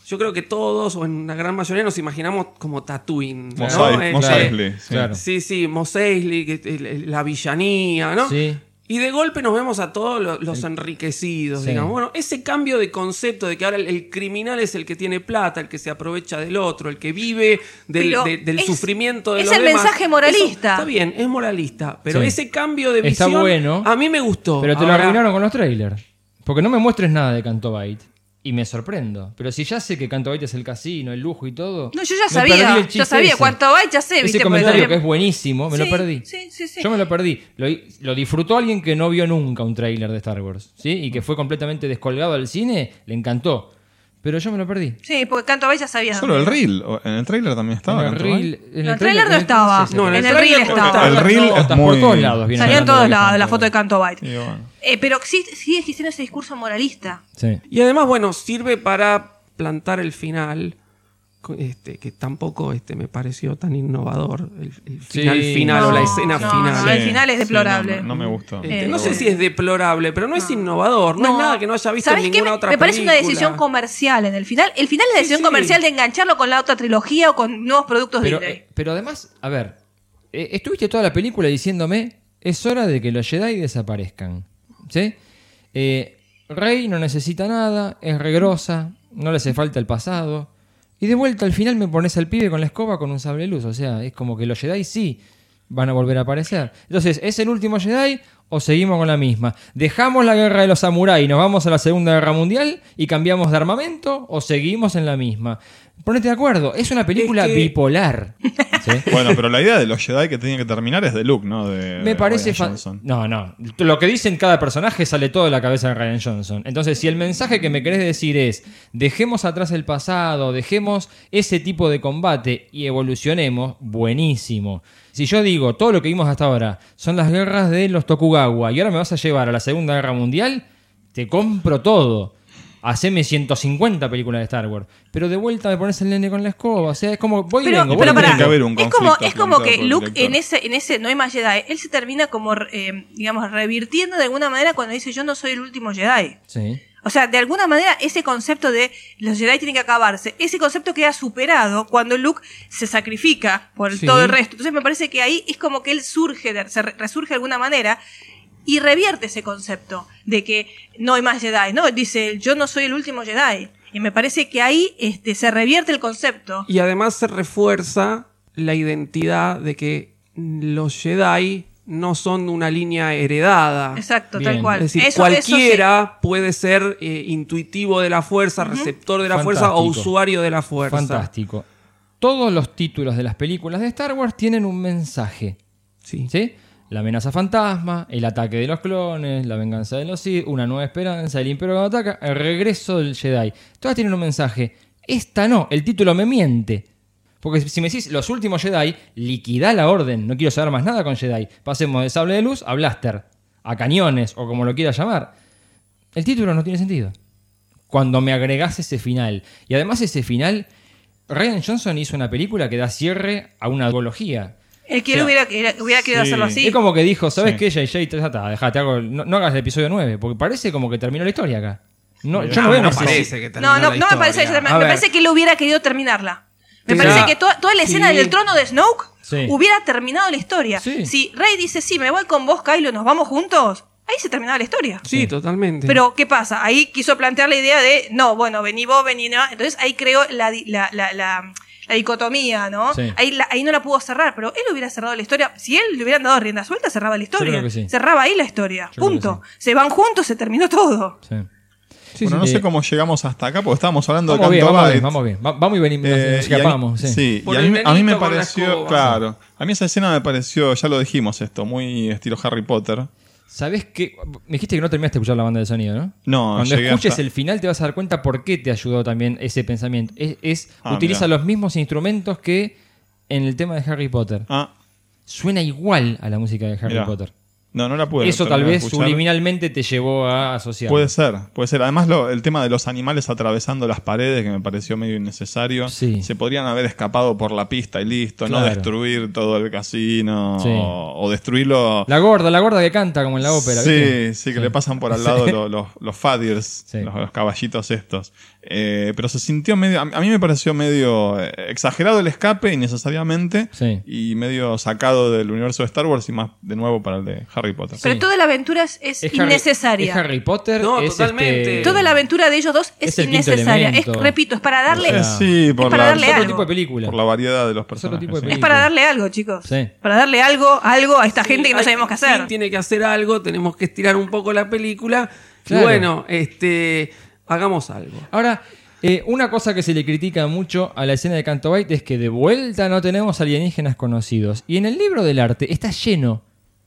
[SPEAKER 6] yo creo que todos, o en la gran mayoría, nos imaginamos como Tatooine. ¿no?
[SPEAKER 5] Mos Eisley, Mos Eisley, sí. Claro.
[SPEAKER 6] Sí, sí, Mos Eisley, que- el- el- la villanía, ¿no?
[SPEAKER 3] Sí.
[SPEAKER 6] Y de golpe nos vemos a todos lo- los, enriquecidos,
[SPEAKER 3] Sí.
[SPEAKER 6] digamos. Bueno, ese cambio de concepto de que ahora el, el criminal es el que tiene plata, el que se aprovecha del otro, el que vive del, de- del
[SPEAKER 4] es-
[SPEAKER 6] sufrimiento de
[SPEAKER 4] es
[SPEAKER 6] los
[SPEAKER 4] el
[SPEAKER 6] demás.
[SPEAKER 4] mensaje moralista.
[SPEAKER 6] Eso está bien, es moralista. Pero
[SPEAKER 3] Sí.
[SPEAKER 6] ese cambio de
[SPEAKER 3] Está
[SPEAKER 6] visión
[SPEAKER 3] bueno.
[SPEAKER 6] a mí me gustó.
[SPEAKER 3] Pero te lo arruinaron con los trailers. Porque no me muestres nada de Canto Bight. Y me sorprendo. Pero si ya sé que Canto Bight es el casino, el lujo y todo.
[SPEAKER 4] No, yo ya sabía,
[SPEAKER 3] chiste
[SPEAKER 4] sabía. Cuánto hay, ya sé,
[SPEAKER 3] Ese comentario que es buenísimo, me
[SPEAKER 4] Sí,
[SPEAKER 3] lo perdí.
[SPEAKER 4] Sí, sí, sí.
[SPEAKER 3] Yo me lo perdí. Lo, lo disfrutó alguien que no vio nunca un tráiler de Star Wars. ¿sí? Y que fue completamente descolgado al cine. Le encantó. Pero yo me lo perdí.
[SPEAKER 4] Sí, porque Canto Bay ya sabía.
[SPEAKER 5] Solo el reel. o- En el trailer también estaba.
[SPEAKER 3] En el
[SPEAKER 5] Canto Bight.
[SPEAKER 3] reel- en
[SPEAKER 4] No, el trailer no estaba.
[SPEAKER 3] sí, sí.
[SPEAKER 4] No, en el reel estaba.
[SPEAKER 5] El reel es muy...
[SPEAKER 3] por todos lados. vienen
[SPEAKER 4] Salía en
[SPEAKER 3] hablando
[SPEAKER 4] todos
[SPEAKER 3] de
[SPEAKER 4] la foto de Canto.
[SPEAKER 5] Y bueno.
[SPEAKER 4] Eh, pero sí, sigue existiendo ese discurso moralista.
[SPEAKER 3] Sí.
[SPEAKER 6] Y además, bueno, sirve para plantar el final. Este, que tampoco este, me pareció tan innovador el, el
[SPEAKER 3] Sí.
[SPEAKER 6] final final o la
[SPEAKER 4] No,
[SPEAKER 6] escena
[SPEAKER 4] no,
[SPEAKER 6] final.
[SPEAKER 4] no, el final es deplorable.
[SPEAKER 5] Sí, no, me gustó.
[SPEAKER 6] Este,
[SPEAKER 4] Eh,
[SPEAKER 6] no sé si es deplorable, pero no, es innovador. No, es nada que no haya visto en ninguna
[SPEAKER 4] Me-
[SPEAKER 6] otra
[SPEAKER 4] Me parece una
[SPEAKER 6] película.
[SPEAKER 4] decisión comercial en el final. El final es la decisión
[SPEAKER 6] sí.
[SPEAKER 4] comercial de engancharlo con la otra trilogía o con nuevos productos
[SPEAKER 3] Pero,
[SPEAKER 4] Disney.
[SPEAKER 3] eh, pero además, a ver, eh, estuviste toda la película diciéndome, es hora de que los Jedi desaparezcan. ¿Sí? Eh, Rey no necesita nada, es regrosa, no le hace falta el pasado. Y de vuelta al final me pones al pibe con la escoba con un sable luz. O sea, es como que los Jedi sí van a volver a aparecer. Entonces, ¿es el último Jedi o seguimos con la misma? ¿Dejamos la guerra de los samuráis y nos vamos a la Segunda Guerra Mundial y cambiamos de armamento o seguimos en la misma? Ponete de acuerdo, es una película
[SPEAKER 6] Es que-
[SPEAKER 3] bipolar. ¿sí?
[SPEAKER 5] Bueno, pero la idea de los Jedi que tienen que terminar es de Luke, ¿no? De,
[SPEAKER 3] Me
[SPEAKER 5] de
[SPEAKER 3] parece
[SPEAKER 5] Ryan Johnson.
[SPEAKER 3] No, no. Lo que dicen cada personaje sale todo de la cabeza de Ryan Johnson. Entonces, si el mensaje que me querés decir es dejemos atrás el pasado, dejemos ese tipo de combate y evolucionemos, buenísimo. Si yo digo todo lo que vimos hasta ahora son las guerras de los Tokugawa y ahora me vas a llevar a la Segunda Guerra Mundial, te compro todo. Haceme 150 películas de Star Wars. Pero de vuelta me pones el nene con la escoba. O sea, es como voy y
[SPEAKER 4] Pero,
[SPEAKER 3] vengo. voy
[SPEAKER 4] pero
[SPEAKER 3] y
[SPEAKER 4] pará,
[SPEAKER 3] vengo.
[SPEAKER 4] es como, es como que Luke en ese, en ese No hay más Jedi, él se termina como, eh, digamos, revirtiendo de alguna manera cuando dice yo no soy el último Jedi.
[SPEAKER 3] Sí.
[SPEAKER 4] O sea, de alguna manera ese concepto de los Jedi tienen que acabarse, ese concepto queda superado cuando Luke se sacrifica por
[SPEAKER 6] Sí.
[SPEAKER 4] todo el resto. Entonces me parece que ahí es como que él surge, se re- resurge de alguna manera y revierte ese concepto de que no hay más Jedi, ¿no? Dice, yo no soy el último Jedi. Y me parece que ahí este, se revierte el concepto.
[SPEAKER 6] Y además se refuerza la identidad de que los Jedi no son una línea heredada.
[SPEAKER 4] Exacto, tal cual.
[SPEAKER 6] Es decir,
[SPEAKER 4] Eso- eso
[SPEAKER 6] cualquiera puede ser eh, intuitivo de la fuerza, receptor de la fuerza o usuario de la fuerza.
[SPEAKER 3] Fantástico. Todos los títulos de las películas de Star Wars tienen un mensaje.
[SPEAKER 6] Sí.
[SPEAKER 3] ¿Sí? La amenaza fantasma, el ataque de los clones, la venganza de los Sith, una nueva esperanza, el imperio ataca, el regreso del Jedi. Todas tienen un mensaje. Esta no, el título me miente. Porque si me decís los últimos Jedi, liquida la orden. No quiero saber más nada con Jedi. Pasemos de sable de luz a blaster, a cañones o como lo quieras llamar. El título no tiene sentido. Cuando me agregás ese final. Y además ese final, Ryan Johnson hizo una película que da cierre a una duología.
[SPEAKER 4] El que él hubiera, hubiera querido hacerlo así.
[SPEAKER 3] Es como que dijo, ¿sabes
[SPEAKER 5] Sí.
[SPEAKER 3] qué, JJ? Ya está, dejate, hago, no, no hagas el episodio 9, porque parece como que terminó la historia acá. No, yo no,
[SPEAKER 6] No,
[SPEAKER 3] veo
[SPEAKER 6] no parece que
[SPEAKER 4] No, no, no me parece,
[SPEAKER 3] A
[SPEAKER 4] me parece que él hubiera querido terminarla. Me
[SPEAKER 3] Sí.
[SPEAKER 4] parece
[SPEAKER 3] Ya.
[SPEAKER 4] que toda, toda la escena
[SPEAKER 3] Sí.
[SPEAKER 4] del trono de Snoke
[SPEAKER 3] Sí.
[SPEAKER 4] hubiera terminado la historia. Si Rey dice, sí, me voy con vos, Kylo, nos vamos juntos, ahí se terminaba la historia.
[SPEAKER 6] Sí, totalmente.
[SPEAKER 4] Pero, ¿qué pasa? Ahí quiso plantear la idea de, no, bueno, vení vos, vení no. Entonces ahí creó la, di- la, la, la- la dicotomía, ¿no?
[SPEAKER 3] Sí.
[SPEAKER 4] Ahí, la- ahí no la pudo cerrar, pero él hubiera cerrado la historia. Si él le hubieran dado rienda suelta, cerraba la historia.
[SPEAKER 3] creo que sí.
[SPEAKER 4] Cerraba ahí la historia. Punto. Se van juntos, se terminó todo.
[SPEAKER 5] bueno, no
[SPEAKER 3] sí.
[SPEAKER 5] sé cómo llegamos hasta acá, porque estábamos hablando
[SPEAKER 3] Vamos
[SPEAKER 5] de
[SPEAKER 3] bien, vamos bien, vamos bien. Va- Vamos y venimos,
[SPEAKER 5] Eh,
[SPEAKER 3] nos
[SPEAKER 5] y a mí-
[SPEAKER 3] escapamos. sí.
[SPEAKER 5] Sí, y a mí, a mí me pareció,
[SPEAKER 6] escoba.
[SPEAKER 5] claro, a mí esa escena me pareció, ya lo dijimos esto, muy estilo Harry Potter.
[SPEAKER 3] ¿Sabés qué? Me dijiste que no terminaste de escuchar la banda de sonido, ¿no?
[SPEAKER 5] No,
[SPEAKER 3] Cuando escuches
[SPEAKER 5] hasta-
[SPEAKER 3] el final te vas a dar cuenta por qué te ayudó también ese pensamiento. Es, es-
[SPEAKER 5] Ah,
[SPEAKER 3] utiliza
[SPEAKER 5] mirá.
[SPEAKER 3] los mismos instrumentos que en el tema de Harry Potter.
[SPEAKER 5] Ah.
[SPEAKER 3] Suena igual a la música de Harry
[SPEAKER 5] Mirá.
[SPEAKER 3] Potter.
[SPEAKER 5] No, no la pude
[SPEAKER 3] Eso tal vez subliminalmente te llevó a asociar.
[SPEAKER 5] Puede ser, puede ser. Además, lo- el tema de los animales atravesando las paredes, que me pareció medio innecesario. Se podrían haber escapado por la pista y listo, no destruir todo el casino
[SPEAKER 3] Sí.
[SPEAKER 5] o, o destruirlo.
[SPEAKER 3] La gorda, la gorda que canta como en la ópera.
[SPEAKER 5] Sí,
[SPEAKER 3] ¿viste?
[SPEAKER 5] sí, que le pasan por al lado los, los, los fadirs, los, los caballitos estos. Eh, pero se sintió medio. A mí me pareció medio eh, exagerado el escape innecesariamente
[SPEAKER 3] Sí.
[SPEAKER 5] y medio sacado del universo de Star Wars y más de nuevo para el de Harry Potter.
[SPEAKER 4] Pero toda la aventura es, es
[SPEAKER 3] Es Harry-
[SPEAKER 4] innecesaria.
[SPEAKER 3] es Harry Potter.
[SPEAKER 6] No,
[SPEAKER 3] es
[SPEAKER 6] totalmente.
[SPEAKER 3] este-
[SPEAKER 4] Toda la aventura de ellos dos es,
[SPEAKER 3] Es
[SPEAKER 4] innecesaria. Es, repito, es para darle,
[SPEAKER 5] sí, por,
[SPEAKER 4] para
[SPEAKER 5] la,
[SPEAKER 4] darle
[SPEAKER 5] por
[SPEAKER 4] algo.
[SPEAKER 3] tipo de película.
[SPEAKER 5] por la variedad de los personajes. sí.
[SPEAKER 4] es para darle algo, chicos.
[SPEAKER 3] Sí.
[SPEAKER 4] Para darle algo, algo a esta gente que no
[SPEAKER 6] Hay-
[SPEAKER 4] sabemos qué hacer.
[SPEAKER 6] tiene que hacer algo, tenemos que estirar un poco la película.
[SPEAKER 3] Claro.
[SPEAKER 6] Y bueno, este, hagamos algo.
[SPEAKER 3] Ahora, eh, una cosa que se le critica mucho a la escena de Canto Bight es que de vuelta no tenemos alienígenas conocidos. Y en el libro del arte está lleno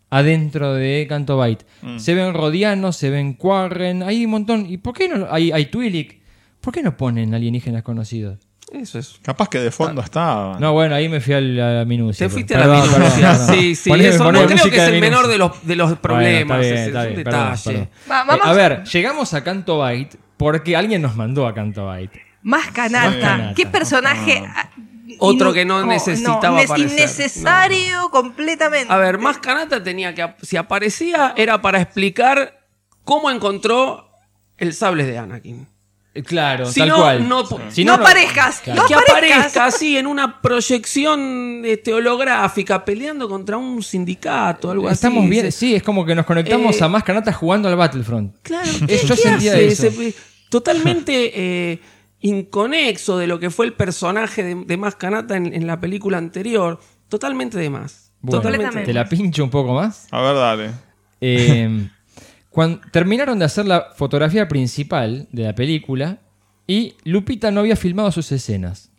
[SPEAKER 3] adentro de Canto Bight.
[SPEAKER 5] Mm.
[SPEAKER 3] Se ven Rodianos, se ven Quarren, hay un montón. ¿Y por qué no? Hay, hay Twi'lek. ¿Por qué no ponen alienígenas conocidos?
[SPEAKER 6] Eso es.
[SPEAKER 5] Capaz que de fondo estaba.
[SPEAKER 3] No, bueno, ahí me fui a la, minucia.
[SPEAKER 6] Te fuiste
[SPEAKER 3] Perdón,
[SPEAKER 6] a la
[SPEAKER 3] perdón,
[SPEAKER 6] minucia.
[SPEAKER 3] perdón.
[SPEAKER 6] Sí, sí,
[SPEAKER 3] Poneme-
[SPEAKER 6] eso no creo que es el menor de los, de los problemas.
[SPEAKER 3] Bueno, está
[SPEAKER 6] es
[SPEAKER 3] bien,
[SPEAKER 6] un
[SPEAKER 3] está bien,
[SPEAKER 6] detalle.
[SPEAKER 3] perdón,
[SPEAKER 4] Va-
[SPEAKER 3] perdón.
[SPEAKER 4] vamos-
[SPEAKER 3] Eh, a ver, llegamos a Canto Bight porque alguien nos mandó a Canto Bight.
[SPEAKER 4] Más canata. ¿Qué personaje? ah,
[SPEAKER 6] Otro
[SPEAKER 4] inu-
[SPEAKER 6] que no necesitaba
[SPEAKER 4] nes-
[SPEAKER 6] aparecer.
[SPEAKER 4] Innecesario completamente.
[SPEAKER 6] A ver, más Kanata tenía que. Si aparecía, era para explicar cómo encontró el sable de Anakin.
[SPEAKER 3] Eh, Claro,
[SPEAKER 6] Si
[SPEAKER 3] tal
[SPEAKER 6] no,
[SPEAKER 3] cual.
[SPEAKER 6] no-
[SPEAKER 3] Si
[SPEAKER 4] no, aparezcas.
[SPEAKER 3] Claro.
[SPEAKER 4] No
[SPEAKER 6] que
[SPEAKER 4] aparezcas.
[SPEAKER 6] aparezca así en una proyección este, holográfica peleando contra un sindicato, algo
[SPEAKER 3] Estamos
[SPEAKER 6] así.
[SPEAKER 3] bien,
[SPEAKER 6] Se-
[SPEAKER 3] sí, es como que nos conectamos
[SPEAKER 6] Eh,
[SPEAKER 3] a más canatas jugando al Battlefront.
[SPEAKER 6] Claro,
[SPEAKER 3] Eh,
[SPEAKER 6] ¿qué,
[SPEAKER 3] yo
[SPEAKER 6] qué
[SPEAKER 3] sentía
[SPEAKER 6] hace?
[SPEAKER 3] eso.
[SPEAKER 6] Ese- totalmente eh, inconexo de lo que fue el personaje de, de Más Kanata en, en la película anterior. Totalmente de más.
[SPEAKER 3] Bueno,
[SPEAKER 6] totalmente.
[SPEAKER 3] ¿Te la pincho un poco más?
[SPEAKER 5] A ver, dale.
[SPEAKER 3] Eh, cuando terminaron de hacer la fotografía principal de la película y Lupita no había filmado sus escenas.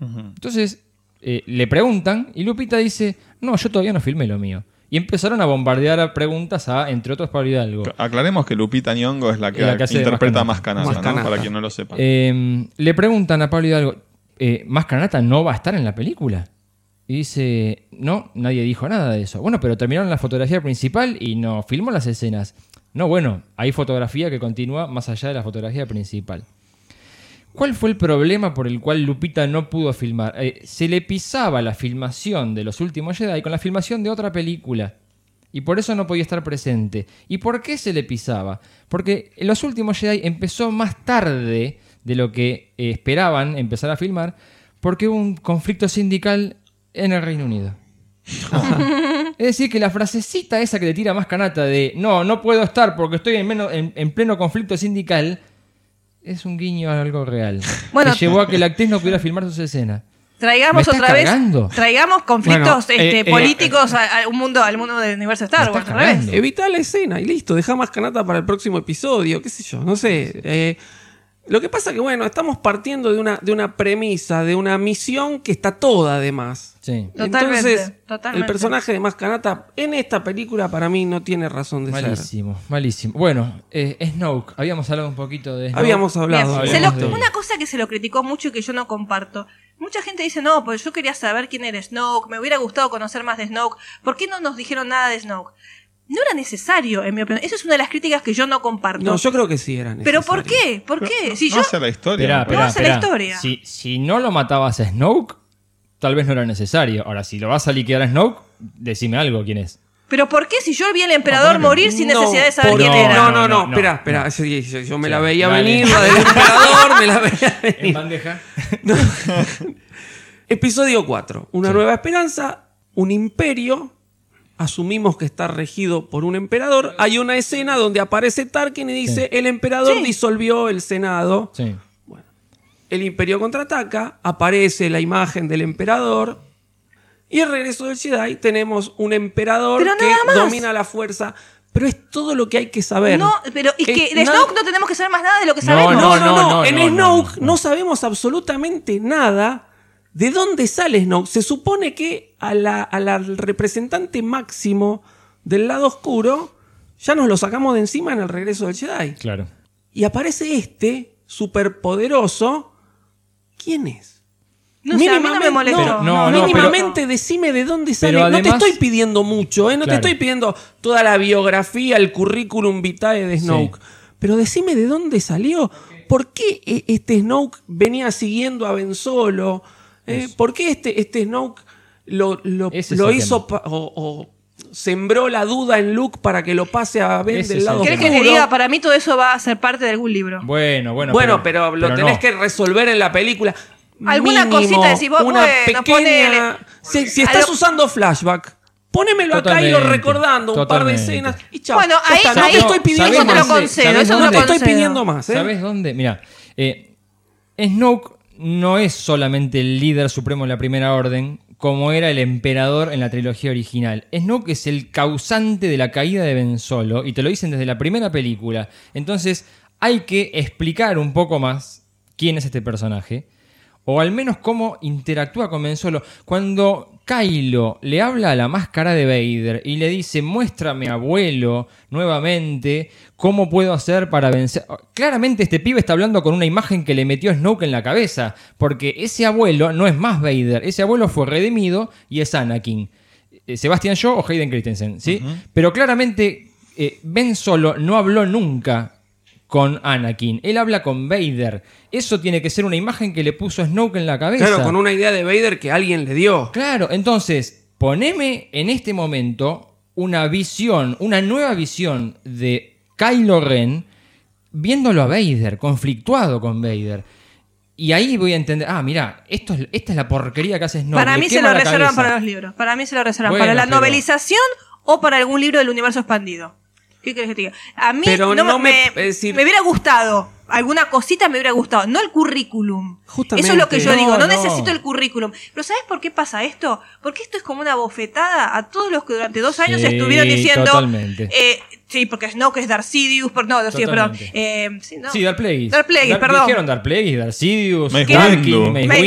[SPEAKER 3] Entonces eh, le preguntan y Lupita dice, no, yo todavía no filmé lo mío. Y empezaron a bombardear a preguntas a, entre otros, Pablo Hidalgo.
[SPEAKER 5] Aclaremos que Lupita Nyong'o es la que,
[SPEAKER 3] la
[SPEAKER 5] interpreta a
[SPEAKER 3] Más
[SPEAKER 5] Más Canata,
[SPEAKER 6] Más
[SPEAKER 5] ¿no?
[SPEAKER 6] Kanata.
[SPEAKER 5] para quien no lo sepa.
[SPEAKER 3] Eh, le preguntan a Pablo Hidalgo, eh, ¿Más Canata no va a estar en la película? Y dice, no, nadie dijo nada de eso. Bueno, pero terminaron la fotografía principal y no filmó las escenas. No, bueno, hay fotografía que continúa más allá de la fotografía principal. ¿Cuál fue el problema por el cual Lupita no pudo filmar? Eh, se le pisaba la filmación de los últimos Jedi con la filmación de otra película. Y por eso no podía estar presente. ¿Y por qué se le pisaba? Porque los últimos Jedi empezó más tarde de lo que eh, esperaban empezar a filmar, porque hubo un conflicto sindical en el Reino Unido. es decir, que la frasecita esa que le tira más canata de no, no puedo estar porque estoy en, menos- en- en pleno conflicto sindical, es un guiño a algo real.
[SPEAKER 4] Bueno.
[SPEAKER 3] que llevó a que la actriz no pudiera filmar sus escenas.
[SPEAKER 4] Traigamos
[SPEAKER 3] ¿Me
[SPEAKER 4] otra vez,
[SPEAKER 3] cargando?
[SPEAKER 4] traigamos conflictos
[SPEAKER 6] Bueno,
[SPEAKER 4] este,
[SPEAKER 6] eh, eh,
[SPEAKER 4] políticos a- a un mundo, al mundo del universo de Star Wars, al revés.
[SPEAKER 6] Evita la escena y listo, deja más canata para el próximo episodio, qué sé yo, no sé. eh, Lo que pasa que, bueno, estamos partiendo de una, de una premisa, de una misión que está toda de más.
[SPEAKER 3] Sí.
[SPEAKER 4] Totalmente,
[SPEAKER 6] Entonces,
[SPEAKER 4] totalmente.
[SPEAKER 6] el personaje de Mascanata en esta película para mí no tiene razón de ser.
[SPEAKER 3] Malísimo, malísimo. Bueno, eh, Snoke, habíamos hablado un poquito de Snoke.
[SPEAKER 6] Habíamos hablado.
[SPEAKER 4] Se lo-
[SPEAKER 3] de-
[SPEAKER 4] una cosa que se lo criticó mucho y que yo no comparto. Mucha gente dice, no, pues yo quería saber quién era Snoke, me hubiera gustado conocer más de Snoke. ¿Por qué no nos dijeron nada de Snoke? No era necesario, en mi opinión. Esa es una de las críticas que yo no comparto.
[SPEAKER 6] No, yo creo que sí era
[SPEAKER 4] ¿Pero
[SPEAKER 6] necesario.
[SPEAKER 4] por qué? ¿por qué? Si
[SPEAKER 5] no
[SPEAKER 4] yo...
[SPEAKER 5] hace la historia.
[SPEAKER 3] Esperá,
[SPEAKER 4] No
[SPEAKER 3] esperá,
[SPEAKER 4] hace la historia.
[SPEAKER 3] Si, si no lo matabas a Snoke, tal vez no era necesario. Ahora, si lo vas a liquidar a Snoke, decime algo quién es.
[SPEAKER 4] ¿Pero por qué si yo vi al emperador morir sin
[SPEAKER 6] No,
[SPEAKER 4] necesidad de saber quién
[SPEAKER 6] no,
[SPEAKER 4] era?
[SPEAKER 6] No, no, no, espera,
[SPEAKER 3] no.
[SPEAKER 6] espera. Yo, yo me
[SPEAKER 3] Sí,
[SPEAKER 6] la veía
[SPEAKER 3] dale.
[SPEAKER 6] venir, la del emperador, me la veía venir.
[SPEAKER 3] En bandeja.
[SPEAKER 6] Episodio 4. Una nueva esperanza, un imperio. Asumimos que está regido por un emperador. Hay una escena donde aparece Tarkin y dice: El emperador
[SPEAKER 4] Sí.
[SPEAKER 6] disolvió el Senado.
[SPEAKER 3] Sí.
[SPEAKER 6] El imperio contraataca. Aparece la imagen del emperador. Y el regreso del Jedi tenemos un emperador
[SPEAKER 4] Pero
[SPEAKER 6] que domina la fuerza. Pero es todo lo que hay que saber.
[SPEAKER 4] No, pero es que de Snoke no tenemos que saber más nada de lo que
[SPEAKER 3] No,
[SPEAKER 4] sabemos.
[SPEAKER 6] no, no, no,
[SPEAKER 3] no,
[SPEAKER 6] En
[SPEAKER 3] no,
[SPEAKER 6] Snoke
[SPEAKER 3] no,
[SPEAKER 6] no, sabemos absolutamente nada de dónde sale Snoke. Se supone que a la- a la- al representante máximo del lado oscuro ya nos lo sacamos de encima en el regreso del Jedi.
[SPEAKER 3] Claro.
[SPEAKER 6] Y aparece este superpoderoso. ¿Quién es?
[SPEAKER 4] No sé, a mí no me
[SPEAKER 3] no, no,
[SPEAKER 6] mínimamente decime de dónde sale.
[SPEAKER 3] Pero
[SPEAKER 6] no te
[SPEAKER 3] además-
[SPEAKER 6] estoy pidiendo mucho, ¿eh? No
[SPEAKER 3] Claro.
[SPEAKER 6] te estoy pidiendo toda la biografía, el currículum vitae de Snoke. Pero decime de dónde salió. ¿Por qué eh, este Snoke venía siguiendo a Ben Solo? ¿Eh? ¿Por qué este, este Snoke lo, lo, hizo o, o sembró la duda en Luke para que lo pase a Ben
[SPEAKER 3] Ese
[SPEAKER 6] del lado
[SPEAKER 3] el
[SPEAKER 4] ¿Querés
[SPEAKER 3] tema.
[SPEAKER 4] que
[SPEAKER 6] oscuro?
[SPEAKER 4] diga? Para mí todo eso va a ser parte de algún libro.
[SPEAKER 3] Bueno, bueno.
[SPEAKER 6] Bueno, pero, lo tenés
[SPEAKER 3] no.
[SPEAKER 6] que resolver en la película.
[SPEAKER 4] Alguna
[SPEAKER 6] Mínimo,
[SPEAKER 4] cosita decís vos,
[SPEAKER 6] una
[SPEAKER 4] bueno,
[SPEAKER 6] pequeña. Si, si estás
[SPEAKER 4] Algo-
[SPEAKER 6] usando flashback, ponémelo acá y lo
[SPEAKER 3] Totalmente,
[SPEAKER 6] recordando, un par de
[SPEAKER 3] totalmente.
[SPEAKER 6] escenas y chao.
[SPEAKER 4] Bueno, ahí-
[SPEAKER 6] está, no
[SPEAKER 4] ahí-
[SPEAKER 6] te estoy pidiendo
[SPEAKER 4] eso te lo
[SPEAKER 6] más.
[SPEAKER 4] concedo,
[SPEAKER 3] ¿Sabés
[SPEAKER 4] eso
[SPEAKER 6] te estoy pidiendo más, ¿eh?
[SPEAKER 3] ¿Sabes dónde? Mira, eh, Snoke no es solamente el líder supremo de la Primera Orden, como era el emperador en la trilogía original. Snoke es el causante de la caída de Ben Solo, y te lo dicen desde la primera película. Entonces, hay que explicar un poco más quién es este personaje. O al menos cómo interactúa con Ben Solo. Cuando Kylo le habla a la máscara de Vader y le dice, muéstrame abuelo nuevamente, cómo puedo hacer para vencer. Claramente este pibe está hablando con una imagen que le metió Snoke en la cabeza. Porque ese abuelo no es más Vader. Ese abuelo fue redimido y es Anakin. Eh, Sebastian Shaw o Hayden Christensen, ¿sí? Pero claramente eh, Ben Solo no habló nunca con Anakin. Él habla con Vader. Eso tiene que ser una imagen que le puso Snoke en la cabeza.
[SPEAKER 6] Claro, con una idea de Vader que alguien le dio.
[SPEAKER 3] Claro, entonces, poneme en este momento una visión, una nueva visión de Kylo Ren viéndolo a Vader, conflictuado con Vader. Y ahí voy a entender, ah, mira, esto es, esta es la porquería que hace Snoke.
[SPEAKER 4] para mí se lo reservan
[SPEAKER 3] cabeza.
[SPEAKER 4] para los libros. Para mí se lo reservan
[SPEAKER 3] Bueno,
[SPEAKER 4] para la
[SPEAKER 3] pero-
[SPEAKER 4] novelización o para algún libro del universo expandido. ¿Qué querés que te diga? A mí
[SPEAKER 6] Pero
[SPEAKER 4] no,
[SPEAKER 6] no
[SPEAKER 4] me,
[SPEAKER 6] me-
[SPEAKER 4] me-
[SPEAKER 6] es decir-
[SPEAKER 4] me hubiera gustado. Alguna cosita me hubiera gustado. No el currículum.
[SPEAKER 6] Justamente.
[SPEAKER 4] Eso es lo que yo
[SPEAKER 3] No,
[SPEAKER 4] digo. No,
[SPEAKER 3] no.
[SPEAKER 4] necesito el currículum. Pero ¿sabes por qué pasa esto? Porque esto es como una bofetada a todos los que durante dos años
[SPEAKER 3] Sí,
[SPEAKER 4] estuvieron diciendo.
[SPEAKER 3] totalmente.
[SPEAKER 4] eh, sí, porque Snoke es Darth Sidious. por- no, Darth Sidious, perdón. Eh, sí, no.
[SPEAKER 3] Sí, Darth Plagueis.
[SPEAKER 4] Darth Plagueis,
[SPEAKER 3] Dar-
[SPEAKER 4] perdón.
[SPEAKER 3] Dijeron Darth Plagueis, Anakin,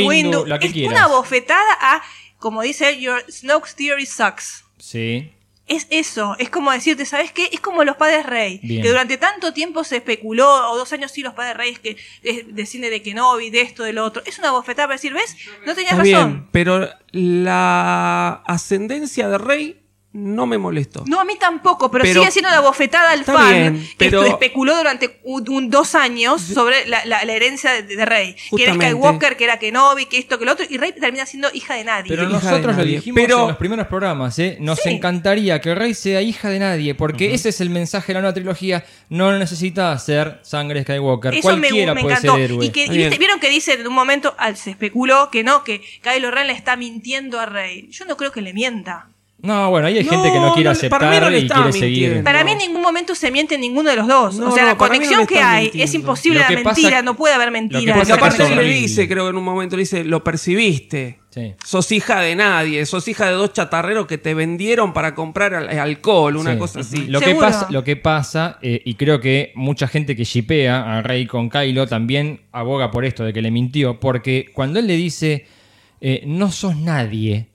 [SPEAKER 5] Windu.
[SPEAKER 3] Windu, que
[SPEAKER 4] es
[SPEAKER 3] quieras.
[SPEAKER 4] una bofetada a, como dice, Your Snoke's theory sucks.
[SPEAKER 3] Sí.
[SPEAKER 4] Es eso, es como decirte, ¿sabes qué? Es como los padres rey,
[SPEAKER 3] Bien.
[SPEAKER 4] que durante tanto tiempo se especuló, o dos años sí, los padres reyes que eh, deciden de Kenobi, de esto, de lo otro. Es una bofetada para decir, ¿ves? No tenías
[SPEAKER 6] Está
[SPEAKER 4] razón.
[SPEAKER 6] bien, pero la ascendencia de Rey no me molestó.
[SPEAKER 4] No, a mí tampoco, pero,
[SPEAKER 6] Pero-
[SPEAKER 4] sigue siendo una bofetada al fan
[SPEAKER 6] bien,
[SPEAKER 4] que
[SPEAKER 6] pero-
[SPEAKER 4] especuló durante un, un- dos años sobre la, la- la herencia de, de Rey. Que era. Skywalker, que era Kenobi, que esto, que lo otro, y Rey termina siendo hija de nadie.
[SPEAKER 3] Pero
[SPEAKER 6] Hija
[SPEAKER 3] nosotros lo dijimos
[SPEAKER 6] Pero-
[SPEAKER 3] en los primeros programas, ¿eh? Nos
[SPEAKER 4] Sí.
[SPEAKER 3] encantaría que Rey sea hija de nadie, porque ese es el mensaje de la nueva trilogía. No necesita ser sangre Skywalker.
[SPEAKER 4] Eso me,
[SPEAKER 3] Cualquiera
[SPEAKER 4] me
[SPEAKER 3] puede
[SPEAKER 4] encantó.
[SPEAKER 3] ser héroe.
[SPEAKER 4] Y, que, y viste- vieron que dice en un momento, al- se especuló que no, que Kylo Ren le está mintiendo a Rey. Yo no creo que le mienta.
[SPEAKER 3] No, bueno, ahí hay gente que no quiere
[SPEAKER 6] no le- para mí
[SPEAKER 3] aceptar
[SPEAKER 6] no le
[SPEAKER 3] y quiere seguir.
[SPEAKER 6] mintiendo.
[SPEAKER 4] Para mí en ningún momento se miente ninguno de los dos.
[SPEAKER 6] No,
[SPEAKER 4] o sea,
[SPEAKER 6] no,
[SPEAKER 4] la
[SPEAKER 6] para mí no
[SPEAKER 4] conexión que hay
[SPEAKER 6] mintiendo.
[SPEAKER 4] es imposible
[SPEAKER 6] Lo
[SPEAKER 4] la
[SPEAKER 6] que pasa-
[SPEAKER 4] mentira, no puede haber mentira.
[SPEAKER 6] Porque aparte
[SPEAKER 4] Exactamente.
[SPEAKER 6] él le dice, creo que en un momento le dice, lo percibiste. Sos hija de nadie, sos hija de dos chatarreros que te vendieron para comprar al- alcohol, una
[SPEAKER 3] Sí.
[SPEAKER 6] cosa así.
[SPEAKER 3] Lo que pasa, lo que pasa eh, y creo que mucha gente que shipea a Rey con Kylo también aboga por esto de que le mintió, porque cuando él le dice, eh, no sos nadie,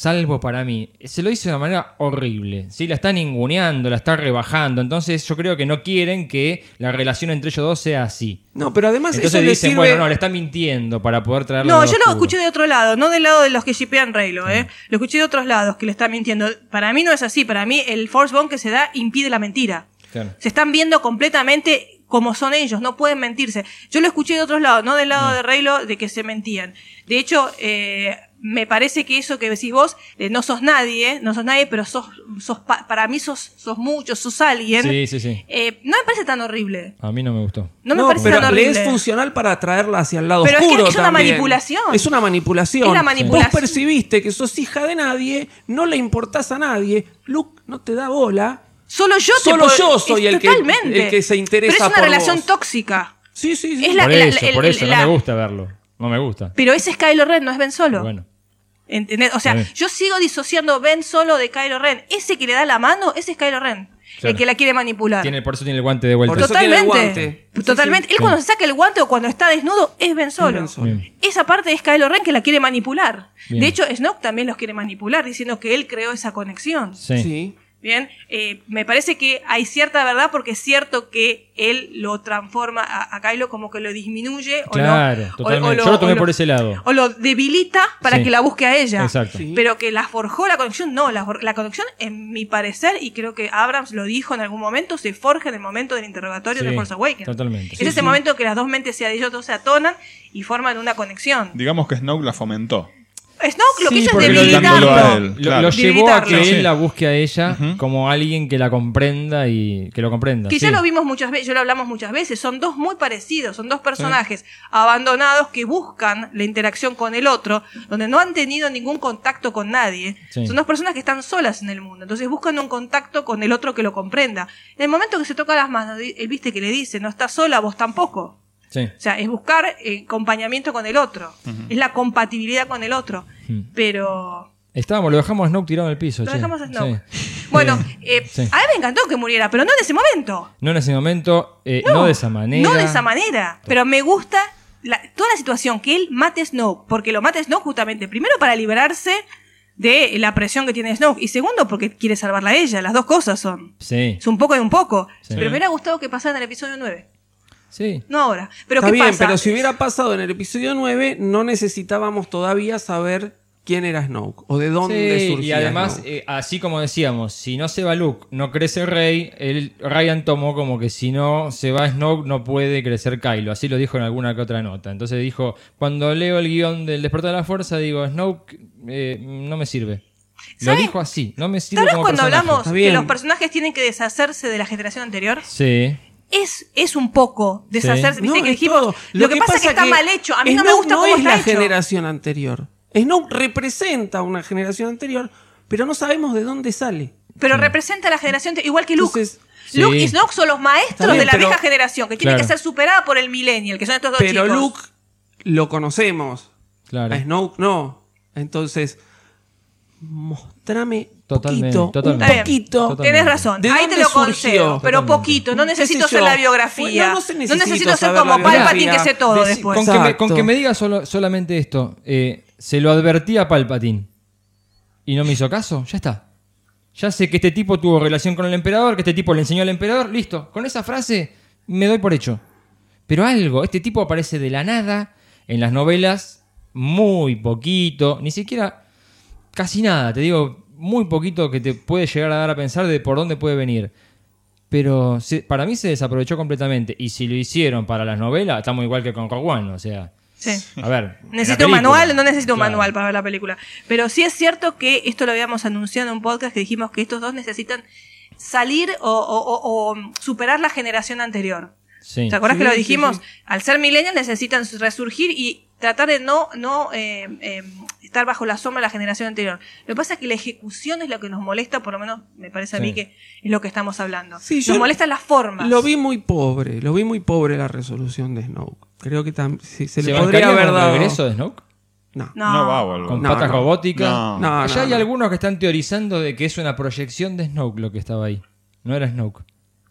[SPEAKER 3] salvo para mí, se lo dice de una manera horrible. ¿sí? La está ninguneando, la está rebajando, entonces yo creo que no quieren que la relación entre ellos dos sea así.
[SPEAKER 6] No, pero además
[SPEAKER 3] Entonces
[SPEAKER 6] eso le
[SPEAKER 3] dicen,
[SPEAKER 6] sirve-
[SPEAKER 3] bueno, no, le está mintiendo para poder traerlo
[SPEAKER 4] No, yo lo
[SPEAKER 3] oscuro.
[SPEAKER 4] escuché de otro lado, no del lado de los que shipean Reylo, ¿eh? Lo escuché de otros lados que le está mintiendo. Para mí no es así, para mí el Force Bond que se da impide la mentira.
[SPEAKER 3] Claro.
[SPEAKER 4] Se están viendo completamente como son ellos, no pueden mentirse. Yo lo escuché de otros lados, no del lado de Reylo de que se mentían. De hecho, eh, me parece que eso que decís vos, de no sos nadie, no sos nadie, pero sos, sos pa- para mí sos, sos mucho, sos alguien.
[SPEAKER 3] Sí, sí, sí.
[SPEAKER 4] Eh, no me parece tan horrible.
[SPEAKER 3] A mí no me gustó.
[SPEAKER 4] No me parece
[SPEAKER 6] pero
[SPEAKER 4] tan
[SPEAKER 6] le
[SPEAKER 4] horrible.
[SPEAKER 6] es funcional para atraerla hacia el lado
[SPEAKER 4] Pero es que
[SPEAKER 6] oscuro
[SPEAKER 4] es una
[SPEAKER 6] también.
[SPEAKER 4] manipulación.
[SPEAKER 6] Es una manipulación.
[SPEAKER 4] Es la manipulación.
[SPEAKER 6] Vos percibiste que sos hija de nadie, no le importás a nadie, Luke no te da bola.
[SPEAKER 4] Solo yo te
[SPEAKER 6] Solo yo soy el que, el que se interesa
[SPEAKER 4] Pero es una
[SPEAKER 6] por
[SPEAKER 4] relación
[SPEAKER 6] vos.
[SPEAKER 4] tóxica.
[SPEAKER 6] Sí, sí, sí.
[SPEAKER 4] Es la-
[SPEAKER 3] por
[SPEAKER 4] la-
[SPEAKER 3] eso,
[SPEAKER 4] el-
[SPEAKER 3] por eso,
[SPEAKER 4] la-
[SPEAKER 3] no me gusta verlo. No me gusta.
[SPEAKER 4] Pero ese es Kylo Ren, no es Ben Solo.
[SPEAKER 3] Bueno.
[SPEAKER 4] ¿Entendés? O sea, yo sigo disociando Ben Solo de Kylo Ren. Ese que le da la mano, ese es Kylo Ren.
[SPEAKER 3] Claro.
[SPEAKER 4] El que la quiere manipular.
[SPEAKER 3] Tiene, por eso tiene el guante de vuelta.
[SPEAKER 4] Totalmente. Totalmente. Él
[SPEAKER 3] Sí.
[SPEAKER 4] cuando se saca el guante o cuando está desnudo es Ben Solo. Esa parte es Kylo Ren que la quiere manipular.
[SPEAKER 3] Bien.
[SPEAKER 4] De hecho, Snoke también los quiere manipular, diciendo que él creó esa conexión.
[SPEAKER 3] Sí.
[SPEAKER 4] Bien, eh, me parece que hay cierta verdad porque es cierto que él lo transforma a, a Kylo como que lo disminuye o lo, o-
[SPEAKER 3] totalmente.
[SPEAKER 4] o
[SPEAKER 3] Yo lo tomé
[SPEAKER 4] o
[SPEAKER 3] por ese lado.
[SPEAKER 4] O lo debilita para
[SPEAKER 3] Sí.
[SPEAKER 4] que la busque a ella.
[SPEAKER 3] Exacto. Sí.
[SPEAKER 4] Pero que la forjó la conexión, no, la, la conexión, en mi parecer, y creo que Abrams lo dijo en algún momento, se forja en el momento del interrogatorio de Force Awakens.
[SPEAKER 3] Totalmente.
[SPEAKER 4] Es ese momento que las dos mentes se, ellos dos se atonan y forman una conexión.
[SPEAKER 5] Digamos que Snoke la fomentó.
[SPEAKER 4] Snoke lo que hizo es debilitarlo.
[SPEAKER 5] dándolo a él,
[SPEAKER 3] Lo,
[SPEAKER 5] claro.
[SPEAKER 3] lo llevó a que él la busque a ella como alguien que la comprenda y que lo comprenda.
[SPEAKER 4] Que
[SPEAKER 3] sí.
[SPEAKER 4] ya lo vimos muchas veces, yo lo hablamos muchas veces, son dos muy parecidos, son dos personajes abandonados que buscan la interacción con el otro, donde no han tenido ningún contacto con nadie.
[SPEAKER 3] Sí.
[SPEAKER 4] Son dos personas que están solas en el mundo, entonces buscan un contacto con el otro que lo comprenda. En el momento que se toca las manos, él viste que le dice, no estás sola, vos tampoco.
[SPEAKER 3] Sí.
[SPEAKER 4] O sea, es buscar eh, acompañamiento con el otro, es la compatibilidad con el otro.
[SPEAKER 3] Hmm.
[SPEAKER 4] Pero
[SPEAKER 3] Estábamos, lo dejamos a Snoke tirado en el piso.
[SPEAKER 4] Lo
[SPEAKER 3] che.
[SPEAKER 4] dejamos a Snoke.
[SPEAKER 3] Sí.
[SPEAKER 4] bueno,
[SPEAKER 3] Eh,
[SPEAKER 4] eh,
[SPEAKER 3] sí.
[SPEAKER 4] a mí me encantó que muriera, pero no en ese momento.
[SPEAKER 3] No en ese momento, eh, no, de esa manera.
[SPEAKER 4] No de esa manera. Pero me gusta la- toda la situación que él mate a Snoke. Porque lo mate a Snoke justamente, primero para liberarse de la presión que tiene Snoke. Y segundo porque quiere salvarla a ella. Las dos cosas son.
[SPEAKER 3] Sí.
[SPEAKER 4] Es un poco y un poco. Pero me hubiera gustado que pasara en el episodio 9.
[SPEAKER 3] Sí.
[SPEAKER 4] No ahora. Pero
[SPEAKER 6] Está
[SPEAKER 4] ¿qué
[SPEAKER 6] bien,
[SPEAKER 4] pasa?
[SPEAKER 6] pero si hubiera pasado en el episodio 9, no necesitábamos todavía saber quién era Snoke o de dónde
[SPEAKER 3] Sí,
[SPEAKER 6] surgía
[SPEAKER 3] y además,
[SPEAKER 6] Snoke.
[SPEAKER 3] eh, así como decíamos, si no se va Luke, no crece Rey, el Ryan tomó como que si no se va Snoke, no puede crecer Kylo. Así lo dijo en alguna que otra nota. Entonces dijo, cuando leo el guion del Despertar de la Fuerza, digo, Snoke eh, no me sirve. Lo dijo así, no me sirve
[SPEAKER 4] ¿Sabes cuando
[SPEAKER 3] personaje.
[SPEAKER 4] hablamos que los personajes tienen que deshacerse de la generación anterior?
[SPEAKER 3] Sí.
[SPEAKER 4] Es, es un poco deshacerse.
[SPEAKER 6] Sí.
[SPEAKER 4] Viste
[SPEAKER 6] No,
[SPEAKER 4] que dijimos.
[SPEAKER 6] todo.
[SPEAKER 4] Lo, que, pasa es que está mal hecho. A mí no me gusta
[SPEAKER 6] no
[SPEAKER 4] cómo
[SPEAKER 6] es
[SPEAKER 4] está
[SPEAKER 6] la
[SPEAKER 4] hecho.
[SPEAKER 6] generación anterior. Snoke representa una generación anterior, pero no sabemos de dónde sale.
[SPEAKER 4] Pero representa a la generación anterior, igual que Luke. Luke
[SPEAKER 6] Sí.
[SPEAKER 4] y Snoke son los maestros
[SPEAKER 6] bien,
[SPEAKER 4] de la
[SPEAKER 6] pero-
[SPEAKER 4] vieja generación, que tiene
[SPEAKER 6] Claro.
[SPEAKER 4] que ser superada por el millennial, que son estos dos
[SPEAKER 6] Pero
[SPEAKER 4] chicos.
[SPEAKER 6] Luke lo conocemos.
[SPEAKER 3] Claro.
[SPEAKER 6] A Snoke no. Entonces, mostrame
[SPEAKER 3] Totalmente,
[SPEAKER 6] poquito,
[SPEAKER 3] totalmente.
[SPEAKER 6] un poquito.
[SPEAKER 4] Tenés razón.
[SPEAKER 6] ¿De
[SPEAKER 4] Ahí te lo concedo, pero
[SPEAKER 6] Totalmente.
[SPEAKER 4] poquito. No
[SPEAKER 6] ¿Qué
[SPEAKER 4] necesito ser la biografía.
[SPEAKER 6] No, no se
[SPEAKER 4] No
[SPEAKER 6] necesito
[SPEAKER 4] ser como Palpatine que sé todo
[SPEAKER 3] Deci-
[SPEAKER 4] después.
[SPEAKER 3] Con que, me, con
[SPEAKER 6] Exacto.
[SPEAKER 3] que me diga solo, solamente esto, eh, se lo advertí a Palpatine y no me hizo caso, ya está. Ya sé que este tipo tuvo relación con el emperador, que este tipo le enseñó al emperador, listo. Con esa frase me doy por hecho. Pero algo, este tipo aparece de la nada en las novelas, muy poquito, ni siquiera casi nada, te digo, muy poquito que te puede llegar a dar a pensar de por dónde puede venir. Pero se- para mí se desaprovechó completamente. Y si lo hicieron para las novelas, estamos igual que con One. O sea,
[SPEAKER 4] Sí.
[SPEAKER 3] a ver.
[SPEAKER 4] Necesito un manual, no necesito un
[SPEAKER 3] Claro.
[SPEAKER 4] manual para ver la película. Pero sí es cierto que esto lo habíamos anunciado en un podcast que dijimos que estos dos necesitan salir o, o- o- o superar la generación anterior.
[SPEAKER 3] Sí.
[SPEAKER 4] ¿Te acuerdas
[SPEAKER 3] Sí,
[SPEAKER 4] que lo
[SPEAKER 3] sí,
[SPEAKER 4] dijimos?
[SPEAKER 3] sí.
[SPEAKER 4] Al ser millennials necesitan resurgir y tratar de no, no eh, eh, estar bajo la sombra de la generación anterior. Lo que pasa es que la ejecución es lo que nos molesta, por lo menos me parece a
[SPEAKER 6] Sí.
[SPEAKER 4] mí que es lo que estamos hablando.
[SPEAKER 6] Sí,
[SPEAKER 4] nos
[SPEAKER 6] yo
[SPEAKER 4] molestan las formas.
[SPEAKER 6] Lo vi muy pobre, lo vi muy pobre la resolución de Snoke. Creo que tam- sí, se,
[SPEAKER 3] ¿Se
[SPEAKER 6] le podría haber dado.
[SPEAKER 3] regreso de Snoke?
[SPEAKER 6] No.
[SPEAKER 4] No.
[SPEAKER 5] No va a volver.
[SPEAKER 3] Con
[SPEAKER 6] No,
[SPEAKER 3] patas
[SPEAKER 6] no.
[SPEAKER 3] robóticas.
[SPEAKER 5] No.
[SPEAKER 6] No,
[SPEAKER 3] hay
[SPEAKER 6] no.
[SPEAKER 3] algunos que están teorizando de que es una proyección de Snoke lo que estaba ahí. No era Snoke.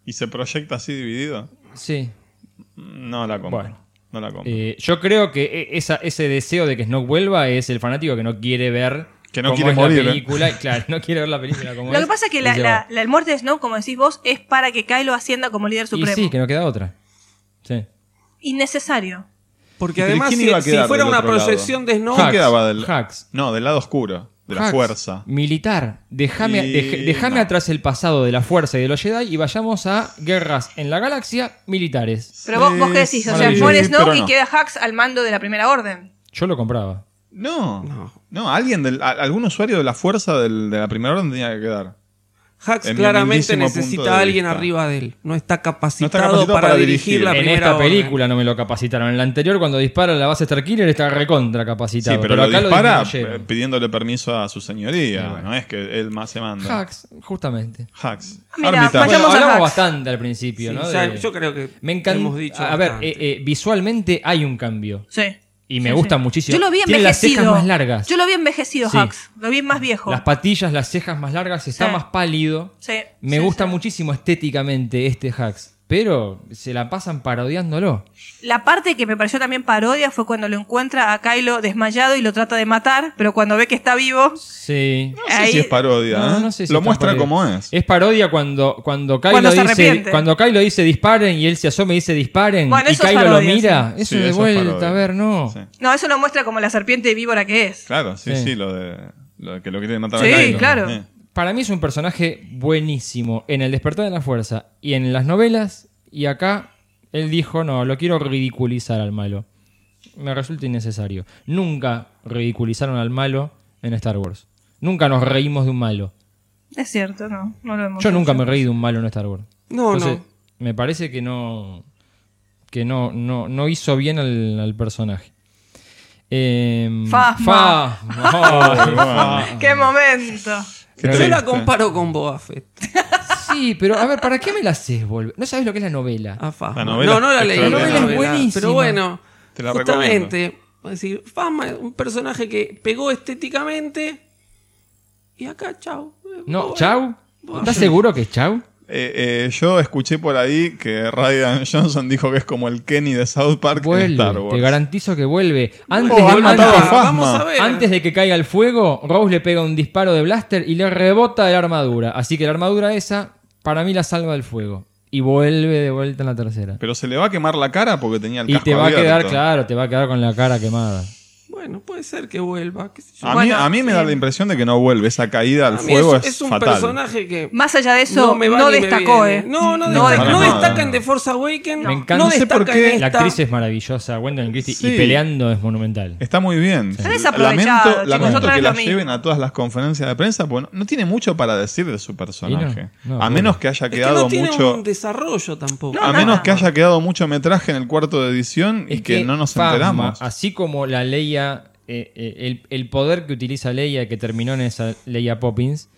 [SPEAKER 5] ¿Y se proyecta así dividido?
[SPEAKER 3] Sí.
[SPEAKER 5] No la compro.
[SPEAKER 3] Bueno.
[SPEAKER 5] No la compro.
[SPEAKER 3] Eh, yo creo que e- esa, ese deseo de que Snoke vuelva es el fanático que no quiere ver
[SPEAKER 5] Que no
[SPEAKER 3] cómo
[SPEAKER 5] quiere
[SPEAKER 3] es
[SPEAKER 5] morir, ¿eh?
[SPEAKER 3] la película. Claro, no quiere ver la película como
[SPEAKER 4] Lo
[SPEAKER 3] es.
[SPEAKER 4] que pasa es que
[SPEAKER 3] y
[SPEAKER 4] la, la, la muerte de Snow, como decís vos, es para que Kylo ascienda como líder
[SPEAKER 3] Y
[SPEAKER 4] supremo.
[SPEAKER 3] sí, que no queda otra. Sí.
[SPEAKER 4] Innecesario.
[SPEAKER 6] Porque
[SPEAKER 5] ¿Y
[SPEAKER 6] además, si, fuera una
[SPEAKER 5] lado?
[SPEAKER 6] proyección de
[SPEAKER 5] ¿Quién
[SPEAKER 3] Hux,
[SPEAKER 5] quedaba del,
[SPEAKER 3] Hux.
[SPEAKER 5] No, del lado oscuro, de la
[SPEAKER 3] Hux,
[SPEAKER 5] fuerza.
[SPEAKER 3] Militar. Déjame
[SPEAKER 5] Y no.
[SPEAKER 3] atrás el pasado de la fuerza y de los Jedi y vayamos a guerras en la galaxia militares.
[SPEAKER 4] Pero vos, vos qué decís, o sea, muere Snow
[SPEAKER 5] pero
[SPEAKER 4] y
[SPEAKER 5] no.
[SPEAKER 4] queda Hux al mando de la primera orden.
[SPEAKER 3] Yo lo compraba.
[SPEAKER 5] No,
[SPEAKER 6] No.
[SPEAKER 5] no, alguien del, a- algún usuario de la fuerza del- de la primera orden tenía que quedar.
[SPEAKER 6] Hux
[SPEAKER 5] En
[SPEAKER 6] claramente necesita
[SPEAKER 5] de
[SPEAKER 6] a alguien
[SPEAKER 5] vista.
[SPEAKER 6] arriba de él. No está capacitado,
[SPEAKER 5] capacitado
[SPEAKER 6] para,
[SPEAKER 5] para
[SPEAKER 6] dirigir,
[SPEAKER 5] dirigir.
[SPEAKER 6] la
[SPEAKER 3] en
[SPEAKER 6] primera
[SPEAKER 3] esta
[SPEAKER 6] orden.
[SPEAKER 3] película no me lo capacitaron. En la anterior, cuando dispara la base Starkiller, está recontra
[SPEAKER 5] Sí,
[SPEAKER 3] capacitado.
[SPEAKER 5] pero, lo
[SPEAKER 3] acá
[SPEAKER 5] dispara eh, pidiéndole permiso a su señoría.
[SPEAKER 3] Bueno.
[SPEAKER 5] No es que él más se manda.
[SPEAKER 3] Hux, justamente.
[SPEAKER 5] Hacks.
[SPEAKER 4] Mira,
[SPEAKER 5] Armitage.
[SPEAKER 3] Bueno, hablamos
[SPEAKER 4] Hux.
[SPEAKER 3] bastante al principio,
[SPEAKER 6] Sí,
[SPEAKER 3] ¿no?
[SPEAKER 6] ya-
[SPEAKER 3] De-
[SPEAKER 6] yo creo que
[SPEAKER 3] me encanta.
[SPEAKER 6] hemos dicho
[SPEAKER 3] a ver, eh, eh, visualmente hay un cambio.
[SPEAKER 4] Sí.
[SPEAKER 3] Y me
[SPEAKER 4] Sí,
[SPEAKER 3] gusta
[SPEAKER 4] sí.
[SPEAKER 3] muchísimo.
[SPEAKER 4] Yo lo vi
[SPEAKER 3] Tiene las
[SPEAKER 4] envejecido.
[SPEAKER 3] cejas más largas.
[SPEAKER 4] Yo lo vi envejecido,
[SPEAKER 3] Sí.
[SPEAKER 4] Hux. Lo vi más viejo.
[SPEAKER 3] Las patillas, las cejas más largas, está más pálido.
[SPEAKER 4] Sí,
[SPEAKER 3] Me gusta muchísimo estéticamente este Hux. Pero se la pasan parodiándolo.
[SPEAKER 4] La parte que me pareció también parodia fue cuando lo encuentra a Kylo desmayado y lo trata de matar, pero cuando ve que está vivo,
[SPEAKER 3] Sí.
[SPEAKER 5] No sé si es parodia.
[SPEAKER 3] No,
[SPEAKER 5] ¿eh?
[SPEAKER 3] no sé si
[SPEAKER 5] lo
[SPEAKER 3] es
[SPEAKER 5] muestra
[SPEAKER 3] parodia.
[SPEAKER 5] como es.
[SPEAKER 3] Es parodia cuando, cuando Kylo
[SPEAKER 4] Cuando
[SPEAKER 3] dice
[SPEAKER 4] arrepiente.
[SPEAKER 3] cuando Kylo dice disparen y él se asoma y dice disparen
[SPEAKER 4] Bueno,
[SPEAKER 3] y
[SPEAKER 4] eso es
[SPEAKER 3] Kylo
[SPEAKER 4] parodia,
[SPEAKER 3] lo mira.
[SPEAKER 5] sí.
[SPEAKER 3] Eso
[SPEAKER 5] Sí,
[SPEAKER 3] de
[SPEAKER 5] eso es
[SPEAKER 3] vuelta,
[SPEAKER 5] parodia.
[SPEAKER 3] a ver, no.
[SPEAKER 5] Sí.
[SPEAKER 4] no, eso lo muestra como la serpiente víbora que es.
[SPEAKER 5] Claro, sí,
[SPEAKER 3] Sí.
[SPEAKER 5] sí, lo de lo de que lo quieren matar
[SPEAKER 4] Sí,
[SPEAKER 5] a Kylo.
[SPEAKER 4] claro.
[SPEAKER 5] Eh.
[SPEAKER 3] Para mí es un personaje buenísimo en El despertar de la fuerza y en las novelas y acá él dijo, no, lo quiero ridiculizar al malo. Me resulta innecesario. Nunca ridiculizaron al malo en Star Wars. Nunca nos reímos de un malo.
[SPEAKER 4] Es cierto, no, no lo hemos
[SPEAKER 3] Yo nunca
[SPEAKER 4] hecho.
[SPEAKER 3] me reí de un malo en Star Wars.
[SPEAKER 6] No,
[SPEAKER 3] Entonces,
[SPEAKER 6] no.
[SPEAKER 3] Me parece que no. Que no, no, no hizo bien al, al personaje. Eh,
[SPEAKER 4] Fasma.
[SPEAKER 3] Fa. Ay, fa.
[SPEAKER 4] ¡Qué momento!
[SPEAKER 6] Yo la comparo con Boba Fett.
[SPEAKER 3] Sí, pero a ver, ¿para qué me la haces volver? No sabes lo que es la novela.
[SPEAKER 6] A Fasma.
[SPEAKER 5] La novela
[SPEAKER 6] no, no la leí. La novela
[SPEAKER 3] es buenísima.
[SPEAKER 6] Pero bueno,
[SPEAKER 5] Te la
[SPEAKER 6] justamente, es decir, Fasma es un personaje que pegó estéticamente y acá, chau.
[SPEAKER 3] No,
[SPEAKER 6] Boba-
[SPEAKER 3] Chau. ¿Estás seguro que es Chau?
[SPEAKER 5] Eh, eh, yo escuché por ahí que Ryan Johnson dijo que es como el Kenny de South Park en Star
[SPEAKER 3] Vuelve.
[SPEAKER 5] Wars.
[SPEAKER 3] Te garantizo que vuelve. Antes,
[SPEAKER 5] Oh,
[SPEAKER 3] de,
[SPEAKER 5] han matado a
[SPEAKER 3] antes-
[SPEAKER 5] Fasma.
[SPEAKER 6] Vamos a ver.
[SPEAKER 3] antes de que caiga el fuego, Rose le pega un disparo de blaster y le rebota de la armadura. Así que la armadura esa, para mí la salva del fuego. Y vuelve de vuelta en la tercera.
[SPEAKER 5] Pero se le va a quemar la cara porque tenía el
[SPEAKER 3] Y
[SPEAKER 5] casco
[SPEAKER 3] te va a quedar, claro, te va a quedar con la cara quemada.
[SPEAKER 6] Bueno, puede ser que vuelva. qué sé yo.
[SPEAKER 5] A,
[SPEAKER 4] Bueno,
[SPEAKER 5] mí, a mí me
[SPEAKER 4] sí.
[SPEAKER 5] da la impresión de que no vuelve. Esa caída al fuego
[SPEAKER 6] es,
[SPEAKER 5] es,
[SPEAKER 6] es un
[SPEAKER 5] fatal.
[SPEAKER 6] personaje que
[SPEAKER 4] Más allá de eso,
[SPEAKER 6] no me va
[SPEAKER 4] no
[SPEAKER 6] ni me
[SPEAKER 4] destacó. ¿eh?
[SPEAKER 6] No, no,
[SPEAKER 4] No
[SPEAKER 6] destaca,
[SPEAKER 5] destacó.
[SPEAKER 6] no
[SPEAKER 5] Para
[SPEAKER 6] destaca
[SPEAKER 5] nada.
[SPEAKER 6] en The Force Awakens.
[SPEAKER 3] Me encanta.
[SPEAKER 6] No
[SPEAKER 5] sé por qué.
[SPEAKER 3] La actriz es maravillosa, Gwendolyn Christie,
[SPEAKER 5] Sí.
[SPEAKER 3] y peleando es monumental.
[SPEAKER 5] Está muy bien.
[SPEAKER 4] Desaprovechado,
[SPEAKER 5] Lamento,
[SPEAKER 4] chicos,
[SPEAKER 5] lamento
[SPEAKER 4] otra
[SPEAKER 5] que la lleven a todas las conferencias de prensa porque no, tiene mucho para decir de su personaje.
[SPEAKER 3] Y no, no,
[SPEAKER 5] a
[SPEAKER 3] bueno.
[SPEAKER 5] menos que haya
[SPEAKER 6] Es que
[SPEAKER 5] quedado
[SPEAKER 6] no tiene
[SPEAKER 5] mucho.
[SPEAKER 6] un desarrollo tampoco.
[SPEAKER 5] A menos que haya quedado mucho metraje en el cuarto de edición y
[SPEAKER 3] Es
[SPEAKER 5] que, no nos enteramos.
[SPEAKER 3] Así como la Leia, eh, eh, el, el poder que utiliza Leia, que terminó en esa Leia Poppins,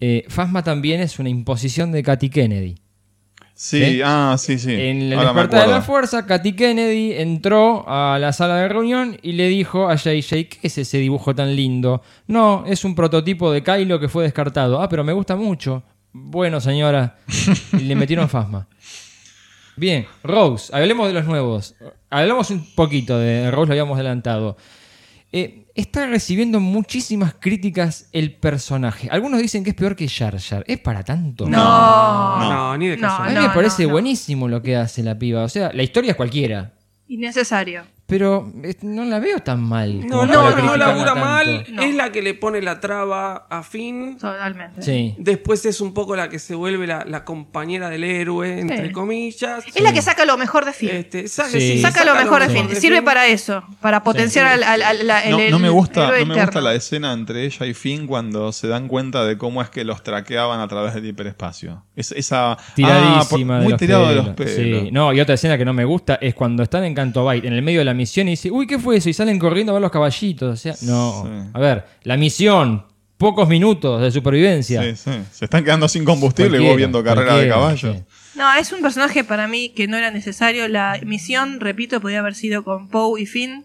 [SPEAKER 3] eh, Phasma también es una imposición de Katy Kennedy.
[SPEAKER 5] Sí,
[SPEAKER 3] ¿Sí?
[SPEAKER 5] ah, sí, sí.
[SPEAKER 3] En
[SPEAKER 5] me
[SPEAKER 3] despertar de la fuerza, Katy Kennedy entró a la sala de reunión y le dijo a JJ, ¿qué es ese dibujo tan lindo? No, es un prototipo de Kylo que fue descartado. Ah, pero me gusta mucho. Bueno, señora. Y le metieron Fasma. Bien, Rose, hablemos de los nuevos. Hablamos un poquito de Rose, lo habíamos adelantado. Eh, está recibiendo muchísimas críticas el personaje. Algunos dicen que es peor que Jar Jar. ¿Es para tanto?
[SPEAKER 4] No.
[SPEAKER 6] No, ni de
[SPEAKER 4] No,
[SPEAKER 3] A mí
[SPEAKER 4] no,
[SPEAKER 3] me parece
[SPEAKER 4] no, no.
[SPEAKER 3] buenísimo lo que hace la piba. O sea, la historia es cualquiera.
[SPEAKER 4] Innecesario.
[SPEAKER 3] Pero no la veo tan mal.
[SPEAKER 6] No, no, no labura
[SPEAKER 3] tanto.
[SPEAKER 6] mal.
[SPEAKER 4] No.
[SPEAKER 6] Es la que le pone la traba a Finn.
[SPEAKER 4] Totalmente.
[SPEAKER 3] Sí.
[SPEAKER 6] Después es un poco la que se vuelve la, la compañera del héroe, entre
[SPEAKER 4] Sí.
[SPEAKER 6] comillas.
[SPEAKER 4] Es la que saca lo mejor de Finn.
[SPEAKER 6] Este, saca,
[SPEAKER 3] Sí.
[SPEAKER 6] sí,
[SPEAKER 4] saca lo mejor de Finn. Sirve para eso, para potenciar al, al- al- la- el,
[SPEAKER 5] No, no me
[SPEAKER 4] el
[SPEAKER 5] gusta,
[SPEAKER 4] héroe
[SPEAKER 5] no me gusta la escena entre ella y Finn cuando se dan cuenta de cómo es que los traqueaban a través del hiperespacio. Es, esa
[SPEAKER 3] Tiradísima
[SPEAKER 5] ah, por-
[SPEAKER 3] de
[SPEAKER 5] muy
[SPEAKER 3] los
[SPEAKER 5] tirado de
[SPEAKER 3] pelos.
[SPEAKER 5] los pelos.
[SPEAKER 3] Sí. No, y otra escena que no me gusta es cuando están en Canto Bight, en el medio de la misión y dice, uy, ¿qué fue eso? Y salen corriendo a ver los caballitos. O sea, no. A ver, la misión, pocos minutos de supervivencia.
[SPEAKER 5] Sí, sí. Se están quedando sin combustible y vos viendo carrera de caballos.
[SPEAKER 4] No, es un personaje para mí que no era necesario. La misión, repito, podía haber sido con Poe y Finn.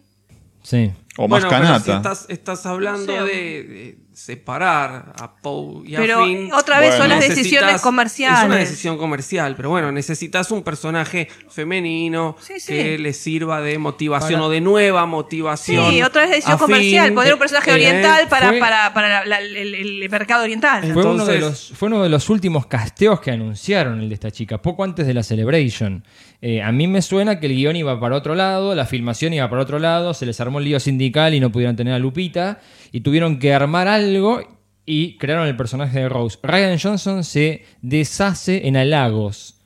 [SPEAKER 3] Sí.
[SPEAKER 5] O más
[SPEAKER 6] Bueno, pero
[SPEAKER 5] canata.
[SPEAKER 6] si estás, estás hablando
[SPEAKER 4] No sé.
[SPEAKER 6] de, de separar a Poe y a
[SPEAKER 4] Pero
[SPEAKER 6] Finn.
[SPEAKER 4] otra vez son las decisiones comerciales.
[SPEAKER 6] Es una decisión comercial, pero bueno, necesitas un personaje femenino
[SPEAKER 4] sí.
[SPEAKER 6] que le sirva de motivación
[SPEAKER 3] Para-
[SPEAKER 6] o de nueva motivación.
[SPEAKER 4] Sí, otra vez decisión
[SPEAKER 6] a Finn.
[SPEAKER 4] comercial. Poner un personaje
[SPEAKER 6] Eh,
[SPEAKER 4] oriental para,
[SPEAKER 3] fue-
[SPEAKER 4] para, para la- la- el, el mercado oriental.
[SPEAKER 3] Fue uno, de los, fue uno de los últimos casteos que anunciaron el de esta chica, poco antes de la Celebration. Eh, a mí me suena que el guion iba para otro lado, la filmación iba para otro lado, se les armó el lío sindical y no pudieron tener a Lupita, y tuvieron que armar algo y crearon el personaje de Rose. Ryan Johnson se deshace en halagos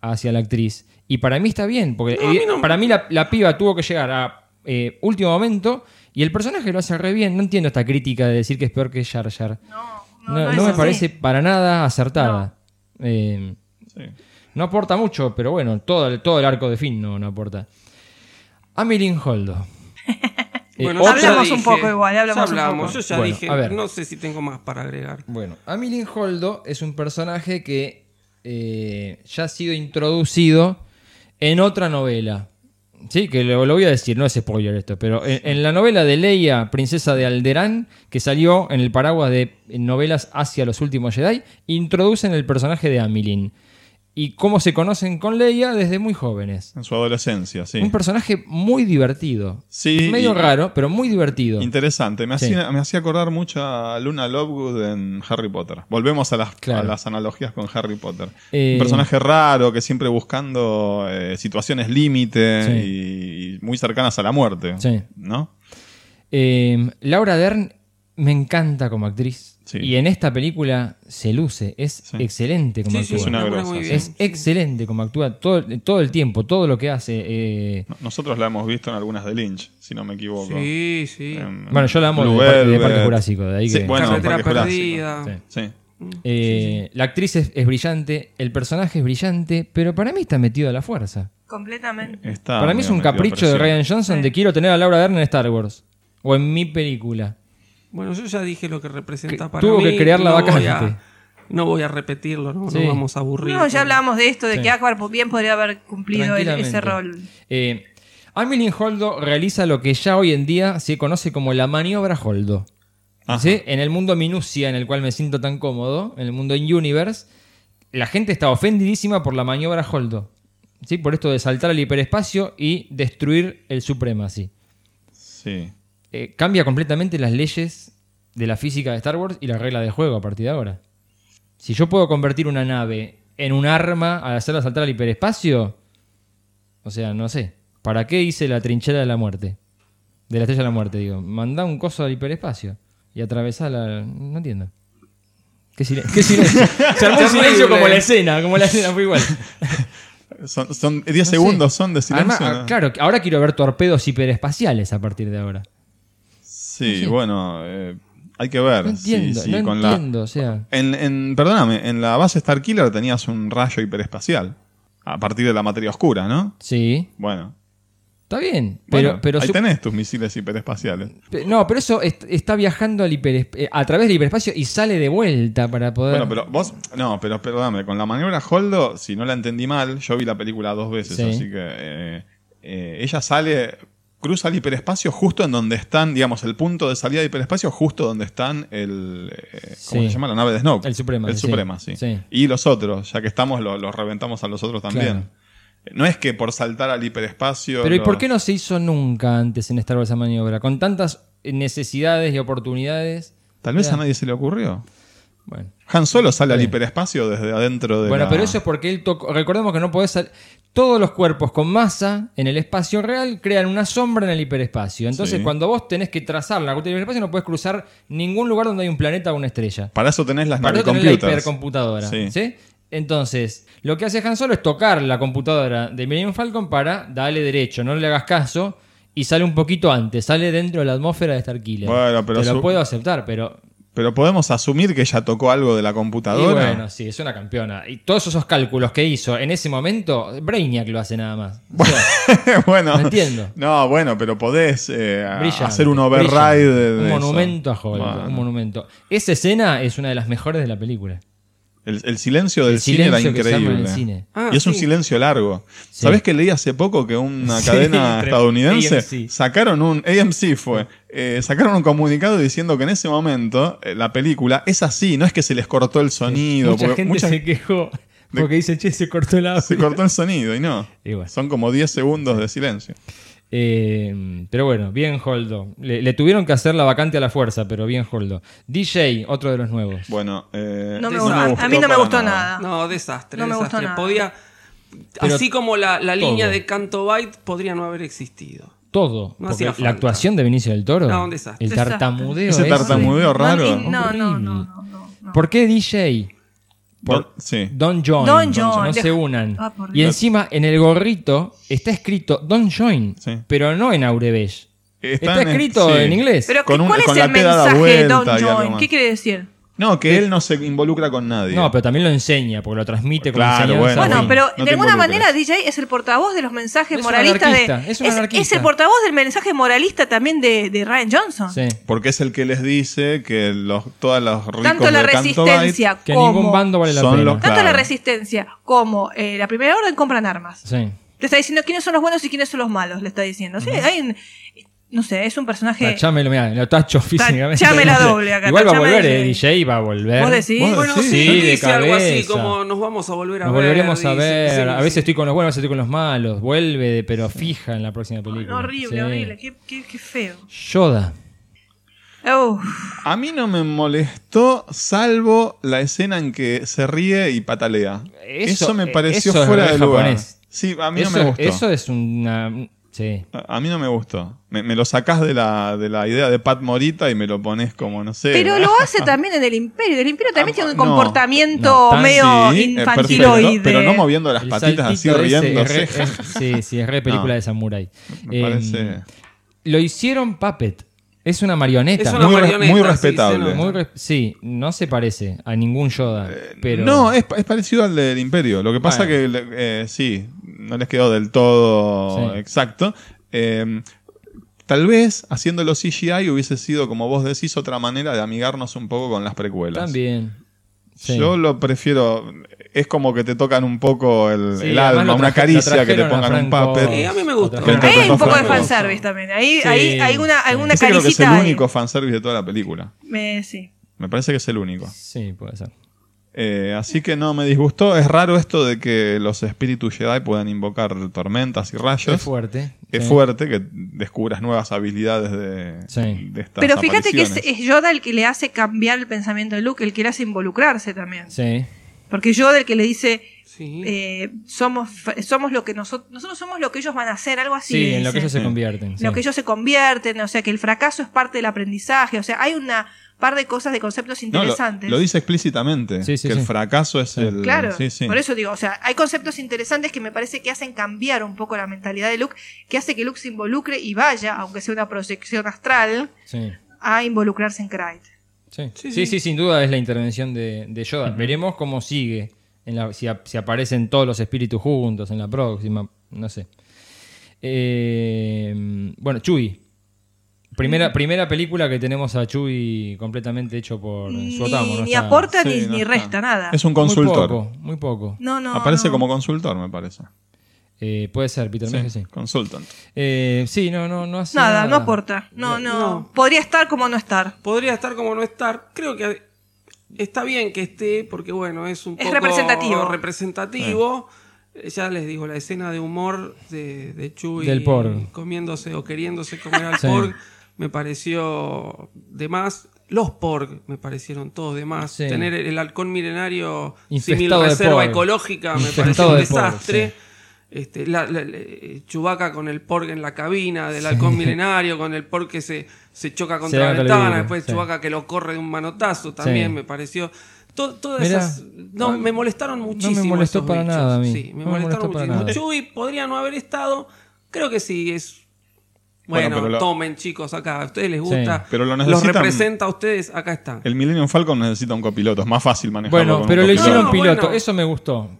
[SPEAKER 3] hacia la actriz. Y para mí está bien, porque
[SPEAKER 6] No, a mí
[SPEAKER 3] evi-
[SPEAKER 6] no-
[SPEAKER 3] para mí la, la piba tuvo que llegar a eh, último momento y el personaje lo hace re bien. No entiendo esta crítica de decir que es peor que Jar Jar. No, me
[SPEAKER 4] así.
[SPEAKER 3] parece para nada acertada. Eh, No aporta mucho, pero bueno, todo el, todo el arco de fin no, no aporta. Amelin Holdo. Eh,
[SPEAKER 6] Bueno,
[SPEAKER 4] Hablamos un poco igual, hablamos
[SPEAKER 6] ya
[SPEAKER 4] un
[SPEAKER 6] hablamos,
[SPEAKER 4] poco.
[SPEAKER 6] Yo ya
[SPEAKER 3] Bueno,
[SPEAKER 6] dije,
[SPEAKER 3] a ver.
[SPEAKER 6] no sé si tengo más para agregar.
[SPEAKER 3] Bueno, Amelin Holdo es un personaje que eh, ya ha sido introducido en otra novela. Sí, que lo, lo voy a decir, no es spoiler esto, pero en, en la novela de Leia, Princesa de Alderán, que salió en el paraguas de novelas hacia los últimos Jedi, introducen el personaje de Amelin. Y cómo se conocen con Leia desde muy jóvenes.
[SPEAKER 5] En su adolescencia, sí.
[SPEAKER 3] Un personaje muy divertido.
[SPEAKER 5] Sí,
[SPEAKER 3] Medio raro, pero muy divertido.
[SPEAKER 5] Interesante. Me
[SPEAKER 3] Sí.
[SPEAKER 5] hacía, me hacía acordar mucho a Luna Lovegood en Harry Potter. Volvemos a las,
[SPEAKER 3] Claro.
[SPEAKER 5] a las analogías con Harry Potter.
[SPEAKER 3] Eh,
[SPEAKER 5] Un personaje raro que siempre buscando eh, situaciones límite
[SPEAKER 3] Sí.
[SPEAKER 5] y, y muy cercanas a la muerte.
[SPEAKER 3] Sí.
[SPEAKER 5] ¿No?
[SPEAKER 3] Eh, Laura Dern me encanta como actriz.
[SPEAKER 5] Sí.
[SPEAKER 3] Y en esta película se luce. Es excelente como
[SPEAKER 5] Sí, sí,
[SPEAKER 3] actúa.
[SPEAKER 5] es una grosa.
[SPEAKER 3] Es excelente como actúa todo, todo el tiempo, todo lo que hace. eh,
[SPEAKER 5] Nosotros la hemos visto en algunas de Lynch, si no me equivoco.
[SPEAKER 6] Sí, sí.
[SPEAKER 5] En-
[SPEAKER 3] Bueno, yo la amo
[SPEAKER 5] Blue
[SPEAKER 3] de, Par- de. Parque Jurásico. De ahí
[SPEAKER 5] Sí,
[SPEAKER 3] que-
[SPEAKER 5] bueno,
[SPEAKER 6] Carretera
[SPEAKER 5] Parque.
[SPEAKER 6] Perdida.
[SPEAKER 3] Sí.
[SPEAKER 5] Sí.
[SPEAKER 3] Eh, La actriz es, es brillante, el personaje es brillante, pero para mí está metido a la fuerza.
[SPEAKER 4] Completamente.
[SPEAKER 5] Está
[SPEAKER 3] para mí es un capricho de. Ryan Johnson de quiero tener a Laura Dern en Star Wars. O en mi película.
[SPEAKER 6] Bueno, yo ya dije lo que representa
[SPEAKER 3] Que
[SPEAKER 6] para
[SPEAKER 3] tuvo
[SPEAKER 6] mí.
[SPEAKER 3] que crear la
[SPEAKER 6] no voy
[SPEAKER 3] vacante.
[SPEAKER 6] a- no voy a repetirlo, no, vamos a aburrir.
[SPEAKER 4] No, ya hablábamos de esto, de
[SPEAKER 3] Sí.
[SPEAKER 4] que Akbar bien podría haber cumplido el- ese rol.
[SPEAKER 3] Eh, Amelin Holdo realiza lo que ya hoy en día se conoce como la maniobra Holdo. ¿Sí? En el mundo minucia en el cual me siento tan cómodo, en el mundo in universe, la gente está ofendidísima por la maniobra Holdo. ¿Sí? Por esto de saltar al hiperespacio y destruir el Supremacy.
[SPEAKER 5] Sí.
[SPEAKER 3] Eh, cambia completamente las leyes de la física de Star Wars y la regla del juego a partir de ahora. Si yo puedo convertir una nave en un arma al hacerla saltar al hiperespacio, o sea, no sé. ¿Para qué hice la trinchera de la muerte? De la estrella de la muerte, digo. Mandá un coso al hiperespacio y atravesá la. No entiendo. ¿Qué, silen- qué silencio? Se armó un silencio como la escena, como la escena fue igual.
[SPEAKER 5] Son, son 10
[SPEAKER 3] No sé.
[SPEAKER 5] segundos, son de silencio.
[SPEAKER 3] Además,
[SPEAKER 5] ¿no?
[SPEAKER 3] claro, ahora quiero ver torpedos hiperespaciales a partir de ahora.
[SPEAKER 5] Sí,
[SPEAKER 3] Sí.
[SPEAKER 5] bueno, eh, hay que ver.
[SPEAKER 3] No
[SPEAKER 5] sí,
[SPEAKER 3] entiendo,
[SPEAKER 5] sí,
[SPEAKER 3] no
[SPEAKER 5] con la-
[SPEAKER 3] entiendo, o sea.
[SPEAKER 5] En, en- perdóname, en la base Starkiller tenías un rayo hiperespacial. A partir de la materia oscura, ¿no?
[SPEAKER 3] Sí.
[SPEAKER 5] Bueno.
[SPEAKER 3] Está bien, pero,
[SPEAKER 5] Bueno,
[SPEAKER 3] pero
[SPEAKER 5] ahí
[SPEAKER 3] su-
[SPEAKER 5] tenés tus misiles hiperespaciales.
[SPEAKER 3] pe- no, pero eso est- está viajando al eh, a través del hiperespacio y sale de vuelta para poder.
[SPEAKER 5] Bueno, pero vos, no, pero perdóname, con la maniobra Holdo, si no la entendí mal, yo vi la película dos veces,
[SPEAKER 3] Sí.
[SPEAKER 5] así que eh, eh, ella sale, cruza el hiperespacio justo en donde están, digamos, el punto de salida del hiperespacio, justo donde están el, eh, ¿cómo
[SPEAKER 3] Sí.
[SPEAKER 5] se llama? La nave de Snoke.
[SPEAKER 3] El Suprema,
[SPEAKER 5] El
[SPEAKER 3] sí.
[SPEAKER 5] Suprema, sí.
[SPEAKER 3] Sí.
[SPEAKER 5] Y los otros, ya que estamos, lo- los reventamos a los otros también.
[SPEAKER 3] Claro.
[SPEAKER 5] No es que por saltar al hiperespacio...
[SPEAKER 3] Pero ¿y por qué no se hizo nunca antes en Star Wars esa maniobra? Con tantas necesidades y oportunidades.
[SPEAKER 5] Tal vez a nadie se le ocurrió.
[SPEAKER 3] Bueno.
[SPEAKER 5] Han Solo sale al hiperespacio desde adentro de
[SPEAKER 3] Bueno,
[SPEAKER 5] la-
[SPEAKER 3] pero eso es porque él tocó. Recordemos que no podés. sal- Todos los cuerpos con masa en el espacio real crean una sombra en el hiperespacio. Entonces,
[SPEAKER 5] Sí.
[SPEAKER 3] cuando vos tenés que trazar la ruta del hiperespacio, no puedes cruzar ningún lugar donde hay un planeta o una estrella.
[SPEAKER 5] Para eso tenés las
[SPEAKER 3] Para tenés la hipercomputadora.
[SPEAKER 5] Sí.
[SPEAKER 3] ¿sí? Entonces, lo que hace Han Solo es tocar la computadora de Millennium Falcon para darle derecho, no le hagas caso, y sale un poquito antes, sale dentro de la atmósfera de Starkiller.
[SPEAKER 5] Bueno, pero
[SPEAKER 3] Te lo
[SPEAKER 5] su-
[SPEAKER 3] puedo aceptar, pero.
[SPEAKER 5] Pero podemos asumir que ella tocó algo de la
[SPEAKER 3] Y
[SPEAKER 5] computadora.
[SPEAKER 3] bueno, sí, es una campeona. Y todos esos cálculos que hizo en ese momento, Brainiac lo hace nada más. O sea,
[SPEAKER 5] bueno,
[SPEAKER 3] No entiendo.
[SPEAKER 5] No, bueno, pero podés eh, hacer un override de, de
[SPEAKER 3] Un
[SPEAKER 5] eso.
[SPEAKER 3] monumento a Hulk,
[SPEAKER 5] Bueno.
[SPEAKER 3] un monumento. Esa escena es una de las mejores de la película.
[SPEAKER 5] El, el silencio del
[SPEAKER 3] El
[SPEAKER 5] cine era increíble.
[SPEAKER 3] cine.
[SPEAKER 6] Ah,
[SPEAKER 5] y es un silencio largo.
[SPEAKER 3] Sí.
[SPEAKER 5] ¿Sabés que leí hace poco que una
[SPEAKER 3] Sí,
[SPEAKER 5] cadena estadounidense
[SPEAKER 3] AMC.
[SPEAKER 5] sacaron un AMC fue eh, sacaron un comunicado diciendo que en ese momento eh, la película es así, no es que se les cortó el sonido,
[SPEAKER 3] Mucha
[SPEAKER 5] porque
[SPEAKER 3] gente
[SPEAKER 5] mucha-
[SPEAKER 3] se quejó porque dice, che, se cortó el audio.
[SPEAKER 5] se cortó el sonido y no.
[SPEAKER 3] Y bueno.
[SPEAKER 5] Son como 10 segundos de silencio.
[SPEAKER 3] Eh, pero bueno, bien Holdo. Le, le tuvieron que hacer la vacante a la fuerza, pero bien Holdo. DJ, otro de los nuevos.
[SPEAKER 5] Bueno, eh,
[SPEAKER 4] No me
[SPEAKER 5] no
[SPEAKER 4] gustó.
[SPEAKER 5] me
[SPEAKER 4] A- a mí no me gustó nada.
[SPEAKER 6] No, desastre,
[SPEAKER 4] No me gustó
[SPEAKER 6] desastre.
[SPEAKER 4] nada.
[SPEAKER 6] Podía,
[SPEAKER 3] Pero
[SPEAKER 6] así como la, la línea de Canto Byte podría no haber existido.
[SPEAKER 3] Todo.
[SPEAKER 6] No
[SPEAKER 3] Porque la actuación de Benicio del Toro.
[SPEAKER 6] No, un desastre.
[SPEAKER 3] El tartamudeo.
[SPEAKER 5] Ese tartamudeo raro.
[SPEAKER 4] No, no, no,
[SPEAKER 3] Horrible.
[SPEAKER 4] no, no, no.
[SPEAKER 3] ¿Por qué DJ?
[SPEAKER 5] Don-
[SPEAKER 3] Por-
[SPEAKER 5] sí.
[SPEAKER 3] Don John.
[SPEAKER 4] Don John.
[SPEAKER 3] No se unan.
[SPEAKER 4] Ah,
[SPEAKER 3] y encima en el gorrito está escrito Don Join,
[SPEAKER 5] Sí.
[SPEAKER 3] pero no en Aurebesh. Está,
[SPEAKER 5] Está en-
[SPEAKER 3] escrito
[SPEAKER 5] sí.
[SPEAKER 3] en inglés.
[SPEAKER 4] Pero
[SPEAKER 5] Con un-
[SPEAKER 4] ¿cuál
[SPEAKER 5] con
[SPEAKER 4] es
[SPEAKER 5] la
[SPEAKER 4] el mensaje de Don John? ¿Qué quiere decir?
[SPEAKER 5] No, que él no se involucra con nadie.
[SPEAKER 3] No, pero también lo enseña, porque lo transmite con
[SPEAKER 5] Claro,
[SPEAKER 3] enseñanza.
[SPEAKER 5] bueno,
[SPEAKER 4] Bueno, pero
[SPEAKER 5] no
[SPEAKER 4] de alguna manera DJ es el portavoz de los mensajes
[SPEAKER 3] Es un
[SPEAKER 4] moralistas de.
[SPEAKER 3] anarquista, es un anarquista.
[SPEAKER 4] el portavoz del mensaje moralista también de, de Ryan Johnson.
[SPEAKER 3] Sí.
[SPEAKER 5] Porque es el que les dice que los, todos los ricos
[SPEAKER 4] Tanto la resistencia
[SPEAKER 5] Bight
[SPEAKER 3] Que
[SPEAKER 4] como.
[SPEAKER 3] ningún bando vale la pena.
[SPEAKER 5] los-
[SPEAKER 4] Tanto
[SPEAKER 5] Claro.
[SPEAKER 4] la resistencia como eh, la primera orden compran armas.
[SPEAKER 3] Sí.
[SPEAKER 4] Te está diciendo quiénes son los buenos y quiénes son los malos, le está diciendo. Sí, hay un- no sé, es un personaje.
[SPEAKER 3] Tachámelo, mirá, lo tacho físicamente.
[SPEAKER 4] Tachame la doble acá,
[SPEAKER 3] Igual va a volver,
[SPEAKER 4] de-
[SPEAKER 3] eh, DJ va a volver.
[SPEAKER 4] ¿Vos decís?
[SPEAKER 5] ¿Vos
[SPEAKER 6] Bueno, sí,
[SPEAKER 3] Sí, de
[SPEAKER 6] dice algo así como nos vamos a volver a
[SPEAKER 3] Nos
[SPEAKER 6] ver.
[SPEAKER 3] volveremos a ver.
[SPEAKER 6] sí,
[SPEAKER 3] a
[SPEAKER 6] sí.
[SPEAKER 3] veces estoy con los buenos, a veces estoy con los malos. Vuelve, pero fija en la próxima película.
[SPEAKER 4] horrible,
[SPEAKER 3] Sí.
[SPEAKER 4] horrible. Qué, qué, qué feo.
[SPEAKER 3] Yoda.
[SPEAKER 5] A mí no me molestó, salvo la escena en que se ríe y patalea. Eso, me pareció
[SPEAKER 3] eso es
[SPEAKER 5] fuera de lugar. Sí, a mí
[SPEAKER 3] eso,
[SPEAKER 5] no me gustó.
[SPEAKER 3] Eso es una. Sí.
[SPEAKER 5] A mí no me gustó. Me, me lo sacás de la, de la idea de Pat Morita y me lo pones como, no sé.
[SPEAKER 4] Pero lo hace también en el Imperio. El Imperio también tiene un
[SPEAKER 5] no,
[SPEAKER 4] comportamiento
[SPEAKER 3] no, tan-
[SPEAKER 4] medio
[SPEAKER 5] Sí, eh,
[SPEAKER 4] infantiloide.
[SPEAKER 5] perfecto, pero no moviendo las
[SPEAKER 3] El
[SPEAKER 5] patitas así riéndose.
[SPEAKER 3] es re- es- sí, sí, es re película
[SPEAKER 5] No.
[SPEAKER 3] de Samurai.
[SPEAKER 5] Me
[SPEAKER 3] Eh,
[SPEAKER 5] parece-
[SPEAKER 3] Lo hicieron puppet. Es una marioneta.
[SPEAKER 6] Es una
[SPEAKER 5] Muy re-
[SPEAKER 6] marioneta,
[SPEAKER 5] muy respetable.
[SPEAKER 3] Muy re- sí, no se parece a ningún Yoda. pero
[SPEAKER 5] No, es, es parecido al del Imperio. Lo que pasa
[SPEAKER 3] Bueno.
[SPEAKER 5] que eh, sí, no les quedó del todo
[SPEAKER 3] Sí.
[SPEAKER 5] exacto. Eh, tal vez haciéndolo CGI hubiese sido, como vos decís, otra manera de amigarnos un poco con las precuelas.
[SPEAKER 3] también. Sí.
[SPEAKER 5] Yo lo prefiero. Es como que te tocan un poco el,
[SPEAKER 3] Sí,
[SPEAKER 5] el
[SPEAKER 3] además
[SPEAKER 5] alma, una caricia que te pongan un puppet.
[SPEAKER 6] Sí, a mí me
[SPEAKER 4] Ahí hay un poco de fanservice también. Ahí
[SPEAKER 3] Sí.
[SPEAKER 4] hay, hay una, alguna
[SPEAKER 5] creo que es el
[SPEAKER 4] caricita ahí.
[SPEAKER 5] único fanservice de toda la película.
[SPEAKER 4] Me- sí.
[SPEAKER 5] Me parece que es el único.
[SPEAKER 3] Sí, puede ser.
[SPEAKER 5] Eh, así que no me disgustó. Es raro esto de que los espíritus Jedi puedan invocar tormentas y rayos.
[SPEAKER 3] Es fuerte.
[SPEAKER 5] Es
[SPEAKER 3] sí.
[SPEAKER 5] fuerte que descubras nuevas habilidades de,
[SPEAKER 3] Sí.
[SPEAKER 5] de estas
[SPEAKER 4] Pero fíjate que es, Yoda el que le hace cambiar el pensamiento de Luke, el que le hace involucrarse también.
[SPEAKER 3] Sí.
[SPEAKER 4] Porque Yoda el que le dice,
[SPEAKER 6] Sí.
[SPEAKER 4] eh, somos, somos lo que nosotros, nosotros somos lo que ellos van a hacer, algo así.
[SPEAKER 3] Sí, en lo que ellos se
[SPEAKER 5] Sí.
[SPEAKER 3] convierten.
[SPEAKER 4] lo
[SPEAKER 3] sí.
[SPEAKER 4] que ellos se convierten, o sea que el fracaso es parte del aprendizaje, o sea, hay una par de cosas de conceptos
[SPEAKER 5] No, lo,
[SPEAKER 4] interesantes.
[SPEAKER 5] lo dice explícitamente.
[SPEAKER 3] Sí, sí,
[SPEAKER 5] que el fracaso es el.
[SPEAKER 4] Claro,
[SPEAKER 5] sí, sí.
[SPEAKER 4] por eso digo, o sea, hay conceptos interesantes que me parece que hacen cambiar un poco la mentalidad de Luke, que hace que Luke se involucre y vaya, aunque sea una proyección astral,
[SPEAKER 3] Sí.
[SPEAKER 4] a involucrarse en Cryde.
[SPEAKER 3] Sí.
[SPEAKER 6] Sí,
[SPEAKER 3] Sí,
[SPEAKER 6] sí.
[SPEAKER 3] sí, sin duda es la intervención de, de Yoda. Veremos cómo sigue. En la, si, ap- si aparecen todos los espíritus juntos en la próxima. No sé. Eh, bueno, Chuy. Primera, primera película que tenemos a Chuy completamente hecho por
[SPEAKER 4] Ni,
[SPEAKER 3] Suotamo. ¿no
[SPEAKER 4] ni
[SPEAKER 3] está-
[SPEAKER 4] aporta
[SPEAKER 5] Sí,
[SPEAKER 4] ni,
[SPEAKER 5] no
[SPEAKER 4] ni resta nada.
[SPEAKER 5] Es un
[SPEAKER 3] Muy
[SPEAKER 5] consultor.
[SPEAKER 3] poco, muy poco.
[SPEAKER 4] No, no.
[SPEAKER 5] Aparece
[SPEAKER 4] no.
[SPEAKER 5] como consultor, me parece.
[SPEAKER 3] Eh, puede ser, Peter
[SPEAKER 5] Sí,
[SPEAKER 3] sí.
[SPEAKER 5] consultant.
[SPEAKER 3] Eh, sí, no, no, no hace
[SPEAKER 4] Nada,
[SPEAKER 3] nada.
[SPEAKER 4] no aporta. No, no,
[SPEAKER 6] No.
[SPEAKER 4] Podría estar como no estar.
[SPEAKER 6] Podría estar como no estar. Creo que está bien que esté porque, bueno, es un
[SPEAKER 4] Es
[SPEAKER 6] poco
[SPEAKER 4] representativo.
[SPEAKER 6] representativo. Eh, Ya les digo, la escena de humor de, de Chuy
[SPEAKER 3] Del porg.
[SPEAKER 6] comiéndose o queriéndose comer al
[SPEAKER 3] Sí.
[SPEAKER 6] porg me pareció de más. Los porg me parecieron todos de más.
[SPEAKER 3] Sí.
[SPEAKER 6] Tener el halcón milenario sin reserva
[SPEAKER 3] porg.
[SPEAKER 6] ecológica me
[SPEAKER 3] Infestado
[SPEAKER 6] pareció un
[SPEAKER 3] de porg,
[SPEAKER 6] desastre.
[SPEAKER 3] sí.
[SPEAKER 6] Este, la, la- la- Chewbacca con el porg en la cabina del halcón milenario, con el porg que se, se choca contra la ventana, después
[SPEAKER 3] sí.
[SPEAKER 6] Chewbacca que lo corre de un manotazo también
[SPEAKER 3] Sí.
[SPEAKER 6] me pareció. To- todas
[SPEAKER 3] Mirá,
[SPEAKER 6] esas. No,
[SPEAKER 3] no-
[SPEAKER 6] me molestaron muchísimo.
[SPEAKER 3] molestó
[SPEAKER 6] esos
[SPEAKER 3] para
[SPEAKER 6] bichos.
[SPEAKER 3] nada a mí.
[SPEAKER 6] Sí, me
[SPEAKER 3] No me
[SPEAKER 6] molestaron
[SPEAKER 3] molestó para
[SPEAKER 6] muchísimo. Chewie podría no haber estado. Creo que sí, es. Bueno,
[SPEAKER 5] Bueno, pero lo-
[SPEAKER 6] tomen chicos acá, a ustedes les
[SPEAKER 5] Sí.
[SPEAKER 6] gusta,
[SPEAKER 5] Pero lo
[SPEAKER 6] los
[SPEAKER 5] necesitan-
[SPEAKER 6] representa a ustedes, acá están.
[SPEAKER 5] El Millennium Falcon necesita un copiloto, es más fácil manejarlo.
[SPEAKER 3] Bueno,
[SPEAKER 5] con un
[SPEAKER 3] pero lo
[SPEAKER 5] copiloto.
[SPEAKER 3] hicieron piloto, eso me gustó.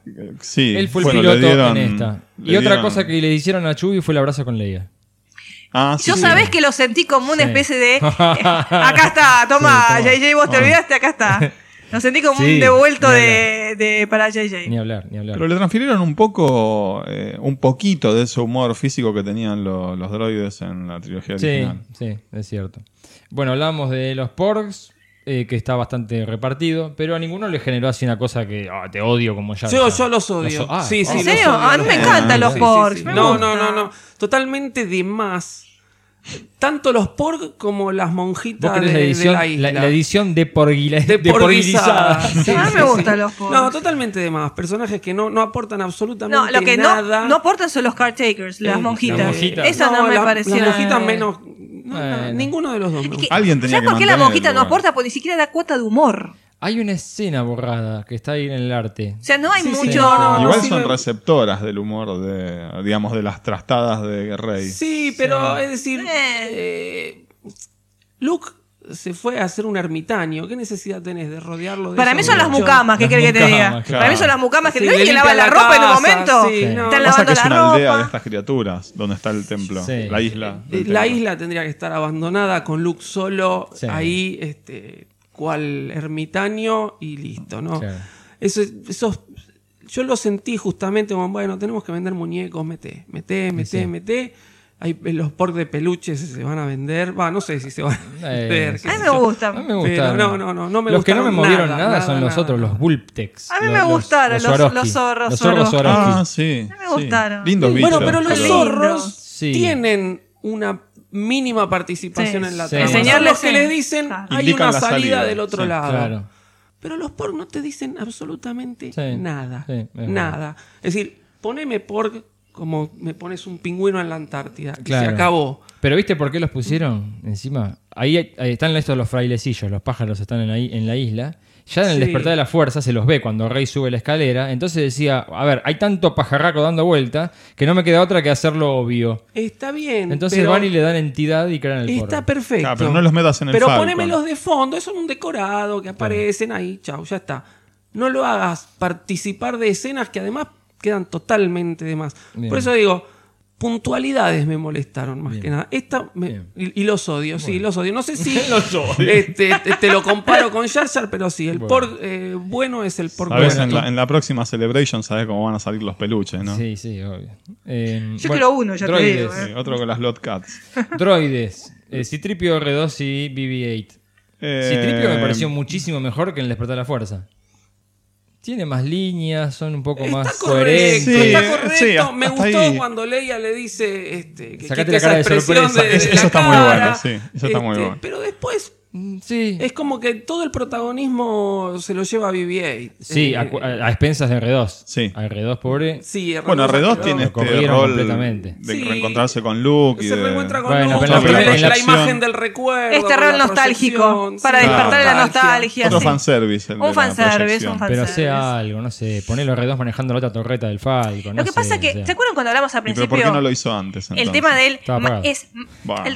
[SPEAKER 5] Sí,
[SPEAKER 3] Él fue el
[SPEAKER 5] bueno, le
[SPEAKER 3] piloto
[SPEAKER 5] dieron-
[SPEAKER 3] en esta. Y
[SPEAKER 5] le
[SPEAKER 3] otra
[SPEAKER 5] dieron-
[SPEAKER 3] cosa que le hicieron a Chuy fue el abrazo con Leia.
[SPEAKER 5] Ah,
[SPEAKER 4] Yo sabés que lo sentí como una
[SPEAKER 3] Sí.
[SPEAKER 4] especie de. acá está, toma,
[SPEAKER 3] Sí.
[SPEAKER 4] JJ, vos te olvidaste, acá está. Lo sentí como
[SPEAKER 3] Sí,
[SPEAKER 4] un devuelto de, de- para JJ.
[SPEAKER 3] Ni hablar, ni hablar.
[SPEAKER 5] Pero le transfirieron un poco, eh, un poquito de ese humor físico que tenían lo- los droides en la trilogía
[SPEAKER 3] Sí,
[SPEAKER 5] original.
[SPEAKER 3] sí, es cierto. Bueno, hablamos de los Porgs, eh, que está bastante repartido, pero a ninguno le generó así una cosa que ah, te odio como ya.
[SPEAKER 6] Yo, yo los odio.
[SPEAKER 3] ah,
[SPEAKER 6] sí, sí, los
[SPEAKER 4] serio?
[SPEAKER 6] odio,
[SPEAKER 4] A mí me encantan los
[SPEAKER 6] Sí, sí,
[SPEAKER 4] porgs,
[SPEAKER 6] sí.
[SPEAKER 4] me
[SPEAKER 6] No,
[SPEAKER 4] gusta.
[SPEAKER 6] no, no, no. Totalmente de más. Tanto los porg como las
[SPEAKER 3] ¿Vos
[SPEAKER 6] monjitas de,
[SPEAKER 3] la
[SPEAKER 6] de
[SPEAKER 3] edición,
[SPEAKER 6] la
[SPEAKER 3] la,
[SPEAKER 6] isla.
[SPEAKER 3] la edición de, porguila,
[SPEAKER 6] de
[SPEAKER 3] de porguilizada?
[SPEAKER 6] Sí,
[SPEAKER 4] A mí
[SPEAKER 6] sí,
[SPEAKER 4] me
[SPEAKER 6] sí.
[SPEAKER 4] gustan los porgs.
[SPEAKER 6] No, totalmente de más. Personajes que no, no aportan absolutamente
[SPEAKER 4] No, lo que
[SPEAKER 6] nada.
[SPEAKER 4] no, no aportan son los caretakers, las
[SPEAKER 6] Eh,
[SPEAKER 4] monjitas.
[SPEAKER 6] las monjitas.
[SPEAKER 4] No,
[SPEAKER 6] No,
[SPEAKER 4] me
[SPEAKER 6] la-
[SPEAKER 4] parecieron.
[SPEAKER 6] las monjitas menos- No, no, ninguno de los dos. me gusta.
[SPEAKER 5] Alguien tenía
[SPEAKER 4] ¿Sabes
[SPEAKER 5] que
[SPEAKER 4] por qué la monjita no aporta? Porque ni siquiera da cuota de humor.
[SPEAKER 3] Hay una escena borrada que está ahí en el arte.
[SPEAKER 4] O sea, no hay
[SPEAKER 3] Sí, sí.
[SPEAKER 4] mucho.
[SPEAKER 3] No, no,
[SPEAKER 5] Igual
[SPEAKER 3] sí
[SPEAKER 5] son
[SPEAKER 3] me-
[SPEAKER 5] receptoras del humor de, digamos, de las trastadas de Rey.
[SPEAKER 6] Sí, pero es decir, eh, Luke se fue a hacer un ermitaño. ¿Qué necesidad tenés de rodearlo de
[SPEAKER 4] Para mí son las mucamas, ¿qué querés que te diga? Para mí son las mucamas que
[SPEAKER 6] Sí,
[SPEAKER 4] te que lavan la ropa en un momento.
[SPEAKER 6] sí, no.
[SPEAKER 4] Están
[SPEAKER 5] Pasa que es
[SPEAKER 4] la
[SPEAKER 5] una aldea de estas criaturas, donde está el templo,
[SPEAKER 3] Sí.
[SPEAKER 5] la isla.
[SPEAKER 6] Eh, La
[SPEAKER 5] templo.
[SPEAKER 6] isla tendría que estar abandonada con Luke solo
[SPEAKER 3] Sí.
[SPEAKER 6] ahí, este, cual ermitaño y listo, ¿no?
[SPEAKER 3] Claro.
[SPEAKER 6] Eso, esos, yo lo sentí justamente como, bueno, tenemos que vender muñecos, mete, mete, mete,
[SPEAKER 3] sí.
[SPEAKER 6] mete. Hay, los pork de peluche se van a vender. Va, no sé si se van a
[SPEAKER 3] Eh,
[SPEAKER 6] vender. qué
[SPEAKER 4] A mí me
[SPEAKER 6] yo.
[SPEAKER 4] gusta.
[SPEAKER 3] A mí me
[SPEAKER 6] Pero
[SPEAKER 3] gustaron.
[SPEAKER 6] no, no, no, no me
[SPEAKER 3] Los que no me movieron nada, son los
[SPEAKER 6] nada.
[SPEAKER 3] otros, los Vulptex.
[SPEAKER 4] A mí me
[SPEAKER 3] los-
[SPEAKER 4] gustaron los- los zorros
[SPEAKER 3] Los zorros
[SPEAKER 4] Swarovski.
[SPEAKER 5] Ah, sí.
[SPEAKER 4] me
[SPEAKER 5] sí.
[SPEAKER 4] gustaron.
[SPEAKER 5] Lindos bichos.
[SPEAKER 6] Bueno, pero los zorros.
[SPEAKER 3] Sí.
[SPEAKER 6] tienen una mínima participación
[SPEAKER 4] Sí.
[SPEAKER 6] en la
[SPEAKER 3] Sí.
[SPEAKER 6] trama.
[SPEAKER 4] Enseñarles
[SPEAKER 6] los que les dicen
[SPEAKER 4] Claro.
[SPEAKER 6] hay
[SPEAKER 5] Indican
[SPEAKER 6] una salida,
[SPEAKER 5] salida.
[SPEAKER 6] del otro
[SPEAKER 5] Sí,
[SPEAKER 6] lado.
[SPEAKER 3] Claro.
[SPEAKER 6] Pero los pork no te dicen absolutamente
[SPEAKER 3] Sí.
[SPEAKER 6] nada.
[SPEAKER 3] Sí, es verdad.
[SPEAKER 6] nada. Es decir, poneme pork como me pones un pingüino en la Antártida.
[SPEAKER 3] Claro.
[SPEAKER 6] se acabó.
[SPEAKER 3] Pero ¿viste por qué los pusieron encima? Ahí, están estos los frailecillos, los pájaros están en, ahí, en la isla. Ya en el
[SPEAKER 6] Sí.
[SPEAKER 3] despertar de la fuerza se los ve cuando Rey sube la escalera. Entonces decía, a ver, hay tanto pajarraco dando vuelta que no me queda otra que hacerlo obvio.
[SPEAKER 6] Está bien.
[SPEAKER 3] Entonces
[SPEAKER 6] pero
[SPEAKER 3] van y le dan entidad y crean el
[SPEAKER 6] Está
[SPEAKER 3] porro.
[SPEAKER 6] perfecto.
[SPEAKER 5] Pero no los metas en el
[SPEAKER 6] Pero ponémelos de fondo, eso es un decorado que aparecen ahí, chau, ya está. No lo hagas participar de escenas que además quedan totalmente de más.
[SPEAKER 3] Bien.
[SPEAKER 6] Por eso digo, puntualidades me molestaron más
[SPEAKER 3] Bien.
[SPEAKER 6] que nada. Esta me- y, y los odio, sí, los odio. No sé si
[SPEAKER 3] Los odio.
[SPEAKER 6] este, te, te lo comparo con Jar Jar, pero sí, el
[SPEAKER 3] Bueno.
[SPEAKER 6] pork eh, bueno es el
[SPEAKER 5] Sabes,
[SPEAKER 6] bueno.
[SPEAKER 5] en la, en la próxima Celebration sabes cómo van a salir los peluches, ¿no?
[SPEAKER 3] Sí, sí, obvio. Eh,
[SPEAKER 4] Yo quiero uno, ya te
[SPEAKER 3] droides.
[SPEAKER 5] Sí, otro con las Lot Cats.
[SPEAKER 3] Droides. Eh, Citripio R2 y BB-8.
[SPEAKER 5] Eh,
[SPEAKER 3] Citripio me pareció muchísimo mejor que en el Despertar de la Fuerza. Tiene más líneas, son un poco más
[SPEAKER 6] Está correcto,
[SPEAKER 3] coherentes.
[SPEAKER 5] Sí,
[SPEAKER 6] está correcto.
[SPEAKER 5] sí,
[SPEAKER 6] me gustó
[SPEAKER 5] ahí.
[SPEAKER 6] cuando Leia le dice este, que
[SPEAKER 3] Sacate la cara
[SPEAKER 6] esa
[SPEAKER 3] de
[SPEAKER 6] expresión
[SPEAKER 3] sorpresa.
[SPEAKER 6] de,
[SPEAKER 5] Eso-
[SPEAKER 6] de
[SPEAKER 5] eso
[SPEAKER 6] la
[SPEAKER 5] está muy
[SPEAKER 6] cara.
[SPEAKER 5] bueno, sí, eso está muy
[SPEAKER 6] Este,
[SPEAKER 5] bueno.
[SPEAKER 6] Pero después
[SPEAKER 3] Sí.
[SPEAKER 6] es como que todo el protagonismo se lo lleva BB-8.
[SPEAKER 3] Sí,
[SPEAKER 6] Eh,
[SPEAKER 3] a, a- a expensas de R2.
[SPEAKER 5] Sí.
[SPEAKER 3] A R2, pobre.
[SPEAKER 6] sí, R2
[SPEAKER 5] Bueno, R2
[SPEAKER 6] quedó-
[SPEAKER 5] tiene este rol
[SPEAKER 3] completamente.
[SPEAKER 5] de
[SPEAKER 6] Sí.
[SPEAKER 5] reencontrarse con Luke y
[SPEAKER 6] Se
[SPEAKER 5] de...
[SPEAKER 6] reencuentra con
[SPEAKER 3] Bueno,
[SPEAKER 6] Luke,
[SPEAKER 3] la
[SPEAKER 6] la,
[SPEAKER 3] la
[SPEAKER 6] la imagen del recuerdo.
[SPEAKER 4] Este rol nostálgico, para
[SPEAKER 6] sí,
[SPEAKER 4] despertar la
[SPEAKER 6] nostalgia.
[SPEAKER 5] Otro
[SPEAKER 4] sí.
[SPEAKER 5] fanservice.
[SPEAKER 4] Un fanservice, un
[SPEAKER 3] Pero sea algo, no sé. Poner los R2 manejando la otra torreta del Falcon.
[SPEAKER 4] Lo
[SPEAKER 3] no
[SPEAKER 4] que
[SPEAKER 3] sé,
[SPEAKER 4] pasa que,
[SPEAKER 3] sea.
[SPEAKER 4] ¿se acuerdan cuando hablamos al
[SPEAKER 5] ¿Y pero
[SPEAKER 4] principio?
[SPEAKER 5] por qué no lo hizo antes?
[SPEAKER 4] el tema de él es.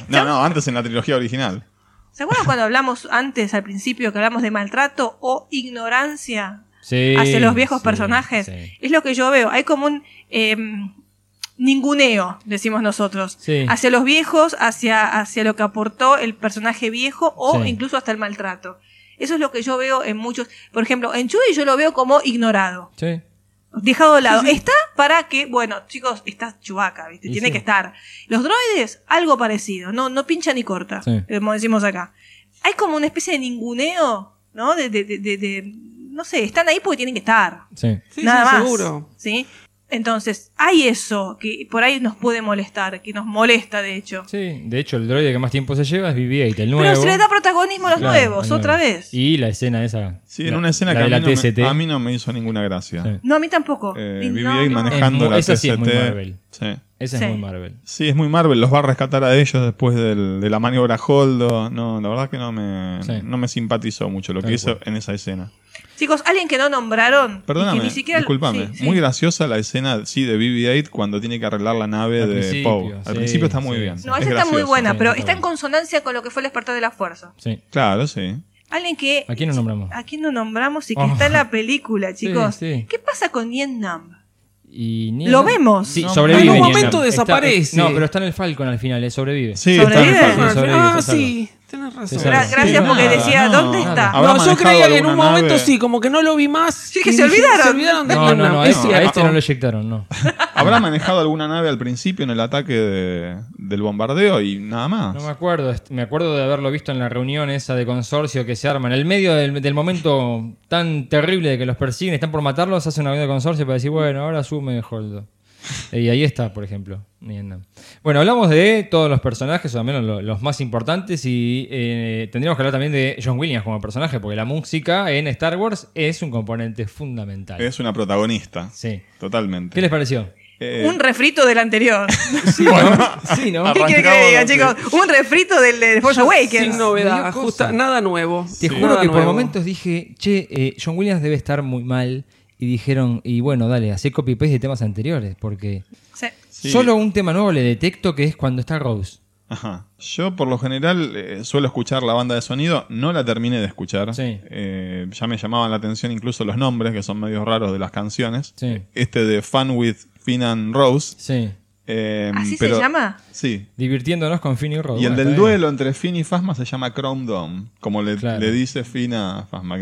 [SPEAKER 5] No, no, antes en la trilogía original.
[SPEAKER 4] ¿Se acuerdan cuando hablamos antes, al principio, que hablamos de maltrato o ignorancia
[SPEAKER 3] Sí,
[SPEAKER 4] hacia los viejos
[SPEAKER 3] sí,
[SPEAKER 4] personajes?
[SPEAKER 3] sí.
[SPEAKER 4] Es lo que yo veo. Hay como un eh, ninguneo, decimos nosotros,
[SPEAKER 3] Sí.
[SPEAKER 4] hacia los viejos, hacia, hacia lo que aportó el personaje viejo o incluso hasta el maltrato. Eso es lo que yo veo en muchos. Por ejemplo, en Chuy yo lo veo como ignorado.
[SPEAKER 3] Sí.
[SPEAKER 4] Dejado de lado. Está para que, bueno, chicos, está Chubaca, ¿viste?
[SPEAKER 3] Y
[SPEAKER 4] Tiene
[SPEAKER 3] sí.
[SPEAKER 4] que estar. Los droides, algo parecido. No, no pincha ni corta.
[SPEAKER 3] Sí.
[SPEAKER 4] Como decimos acá. Hay como una especie de ninguneo, ¿no? De, de, de, de- de- no sé, están ahí porque tienen que estar.
[SPEAKER 3] Sí.
[SPEAKER 6] Sí,
[SPEAKER 4] Nada
[SPEAKER 6] sí,
[SPEAKER 4] más.
[SPEAKER 6] seguro.
[SPEAKER 4] ¿Sí? Entonces, hay eso que por ahí nos puede molestar, que nos molesta, de hecho.
[SPEAKER 3] Sí, de hecho, el droide que más tiempo se lleva es BB-8, el nuevo.
[SPEAKER 4] Pero se le da protagonismo a los
[SPEAKER 3] Claro,
[SPEAKER 4] nuevos,
[SPEAKER 3] al
[SPEAKER 4] otra
[SPEAKER 3] nuevo.
[SPEAKER 4] vez.
[SPEAKER 3] Y la escena esa.
[SPEAKER 5] Sí, en una escena
[SPEAKER 3] la
[SPEAKER 5] que a mí, no me, a mí no me hizo ninguna gracia.
[SPEAKER 3] Sí.
[SPEAKER 4] No, a mí tampoco.
[SPEAKER 5] Eh,
[SPEAKER 4] Y
[SPEAKER 5] BB-8
[SPEAKER 4] no,
[SPEAKER 5] manejando
[SPEAKER 3] Es
[SPEAKER 5] la
[SPEAKER 3] esa sí es muy
[SPEAKER 5] TST.
[SPEAKER 3] Marvel.
[SPEAKER 5] Sí.
[SPEAKER 3] Esa
[SPEAKER 4] Sí.
[SPEAKER 3] es muy Marvel.
[SPEAKER 5] Sí, es muy Marvel, los va a rescatar a ellos después del- de la maniobra Holdo. No, la verdad que no me,
[SPEAKER 3] Sí.
[SPEAKER 5] no me simpatizó mucho lo que
[SPEAKER 3] Tal
[SPEAKER 5] hizo
[SPEAKER 3] cual.
[SPEAKER 5] en esa escena.
[SPEAKER 4] Chicos, alguien que no nombraron.
[SPEAKER 5] Perdóname,
[SPEAKER 4] que ni siquiera.
[SPEAKER 5] discúlpame.
[SPEAKER 4] sí, sí.
[SPEAKER 5] Muy graciosa la escena, sí, de BB-8 cuando tiene que arreglar la nave
[SPEAKER 3] Al
[SPEAKER 5] de Poe. Al
[SPEAKER 3] sí,
[SPEAKER 5] principio está muy
[SPEAKER 3] sí,
[SPEAKER 5] bien.
[SPEAKER 4] No,
[SPEAKER 5] Es
[SPEAKER 4] esa está muy buena,
[SPEAKER 3] Sí,
[SPEAKER 4] pero
[SPEAKER 3] está
[SPEAKER 4] en consonancia con lo que fue el despertar de la fuerza.
[SPEAKER 3] Sí.
[SPEAKER 5] Claro, sí.
[SPEAKER 4] Alguien que.
[SPEAKER 3] ¿A quién nos nombramos?
[SPEAKER 4] ¿A quién no nombramos y que
[SPEAKER 3] Oh.
[SPEAKER 4] está en la película, chicos?
[SPEAKER 3] sí.
[SPEAKER 4] ¿Qué pasa con Nien Nam?
[SPEAKER 3] Y
[SPEAKER 4] Lo vemos.
[SPEAKER 3] Sí,
[SPEAKER 4] No,
[SPEAKER 3] sobrevive.
[SPEAKER 6] en un momento
[SPEAKER 3] Está-
[SPEAKER 6] desaparece.
[SPEAKER 3] no, pero está en el Falcon al final, eh, sobrevive.
[SPEAKER 5] Sí,
[SPEAKER 4] ¿Sobrevive?
[SPEAKER 5] está en el Falcon.
[SPEAKER 3] Sí, sobrevive,
[SPEAKER 6] Ah, sí, tenés razón.
[SPEAKER 4] Gra- gracias porque
[SPEAKER 5] nada,
[SPEAKER 4] decía,
[SPEAKER 5] no.
[SPEAKER 4] ¿dónde está?
[SPEAKER 6] No, yo creía que en un momento
[SPEAKER 5] nave.
[SPEAKER 6] sí, como que no lo vi más.
[SPEAKER 4] Sí, que se olvidaron.
[SPEAKER 6] Se olvidaron de
[SPEAKER 3] No, no, no, a este, a este no lo eyectaron, no.
[SPEAKER 5] Habrá manejado alguna nave al principio en el ataque de- del bombardeo y nada más.
[SPEAKER 3] No me acuerdo, me acuerdo de haberlo visto en la reunión esa de consorcio que se arma. En el medio del, del momento tan terrible de que los persiguen, están por matarlos, hace una reunión de consorcio para decir, bueno, ahora asume Holdo. Y ahí está, por ejemplo. Bueno, hablamos de todos los personajes, o al menos lo- los más importantes, y eh, tendríamos que hablar también de John Williams como personaje, porque la música en Star Wars es un componente fundamental.
[SPEAKER 5] Es una protagonista.
[SPEAKER 3] Sí.
[SPEAKER 5] Totalmente.
[SPEAKER 3] ¿Qué les pareció?
[SPEAKER 5] Eh,
[SPEAKER 4] Un refrito del anterior.
[SPEAKER 3] Sí, ¿no? Sí, ¿no?
[SPEAKER 4] ¿Qué quiere que diga, chicos? Un refrito del de Force Awakens.
[SPEAKER 6] Sin novedad, justa- nada nuevo.
[SPEAKER 3] Te juro
[SPEAKER 6] Nada
[SPEAKER 3] que por momentos dije, che, eh, John Williams debe estar muy mal. Y dijeron, y bueno, dale, hacé copy-paste de temas anteriores, porque
[SPEAKER 4] Sí.
[SPEAKER 5] Sí.
[SPEAKER 3] solo un tema nuevo le detecto que es cuando está Rose.
[SPEAKER 5] Ajá. Yo por lo general eh, suelo escuchar la banda de sonido, no la terminé de escuchar.
[SPEAKER 3] Sí.
[SPEAKER 5] Eh, ya me llamaban la atención incluso los nombres, que son medios raros de las canciones.
[SPEAKER 3] Sí.
[SPEAKER 5] Este de Fun with Finn and Rose.
[SPEAKER 3] Sí.
[SPEAKER 5] Eh,
[SPEAKER 4] ¿Así
[SPEAKER 5] pero-
[SPEAKER 4] se llama?
[SPEAKER 5] Sí.
[SPEAKER 3] Divirtiéndonos con Finn y Rose.
[SPEAKER 5] Y el del
[SPEAKER 3] bien.
[SPEAKER 5] duelo entre Finn y Fasma se llama Chrome Dome, como le,
[SPEAKER 3] Claro.
[SPEAKER 5] le dice Finn a Fasma.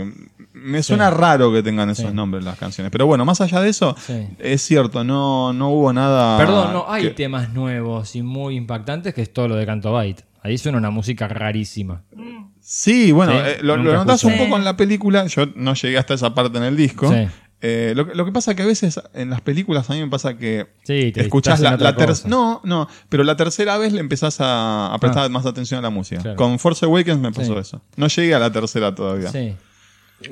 [SPEAKER 5] Me suena raro que tengan esos
[SPEAKER 3] Sí.
[SPEAKER 5] nombres las canciones. Pero bueno, más allá de eso,
[SPEAKER 3] Sí.
[SPEAKER 5] es cierto, no, no hubo nada.
[SPEAKER 3] Perdón, no, hay
[SPEAKER 5] que-
[SPEAKER 3] temas nuevos y muy impactantes que es todo lo de Canto Byte. Ahí suena una música rarísima.
[SPEAKER 5] Sí, bueno,
[SPEAKER 3] Sí,
[SPEAKER 5] eh, lo, lo notas un poco en la película. Yo no llegué hasta esa parte en el disco. Eh, lo, que- lo que pasa que a veces en las películas a mí me pasa que
[SPEAKER 3] Sí, te
[SPEAKER 5] escuchás la,
[SPEAKER 3] en otra
[SPEAKER 5] la ter-
[SPEAKER 3] cosa.
[SPEAKER 5] No, no, pero la tercera vez le empezás a, a prestar
[SPEAKER 3] Ah.
[SPEAKER 5] más atención a la música.
[SPEAKER 3] Claro.
[SPEAKER 5] Con Force Awakens me pasó
[SPEAKER 3] Sí.
[SPEAKER 5] eso. No llegué a la tercera todavía.
[SPEAKER 3] Sí.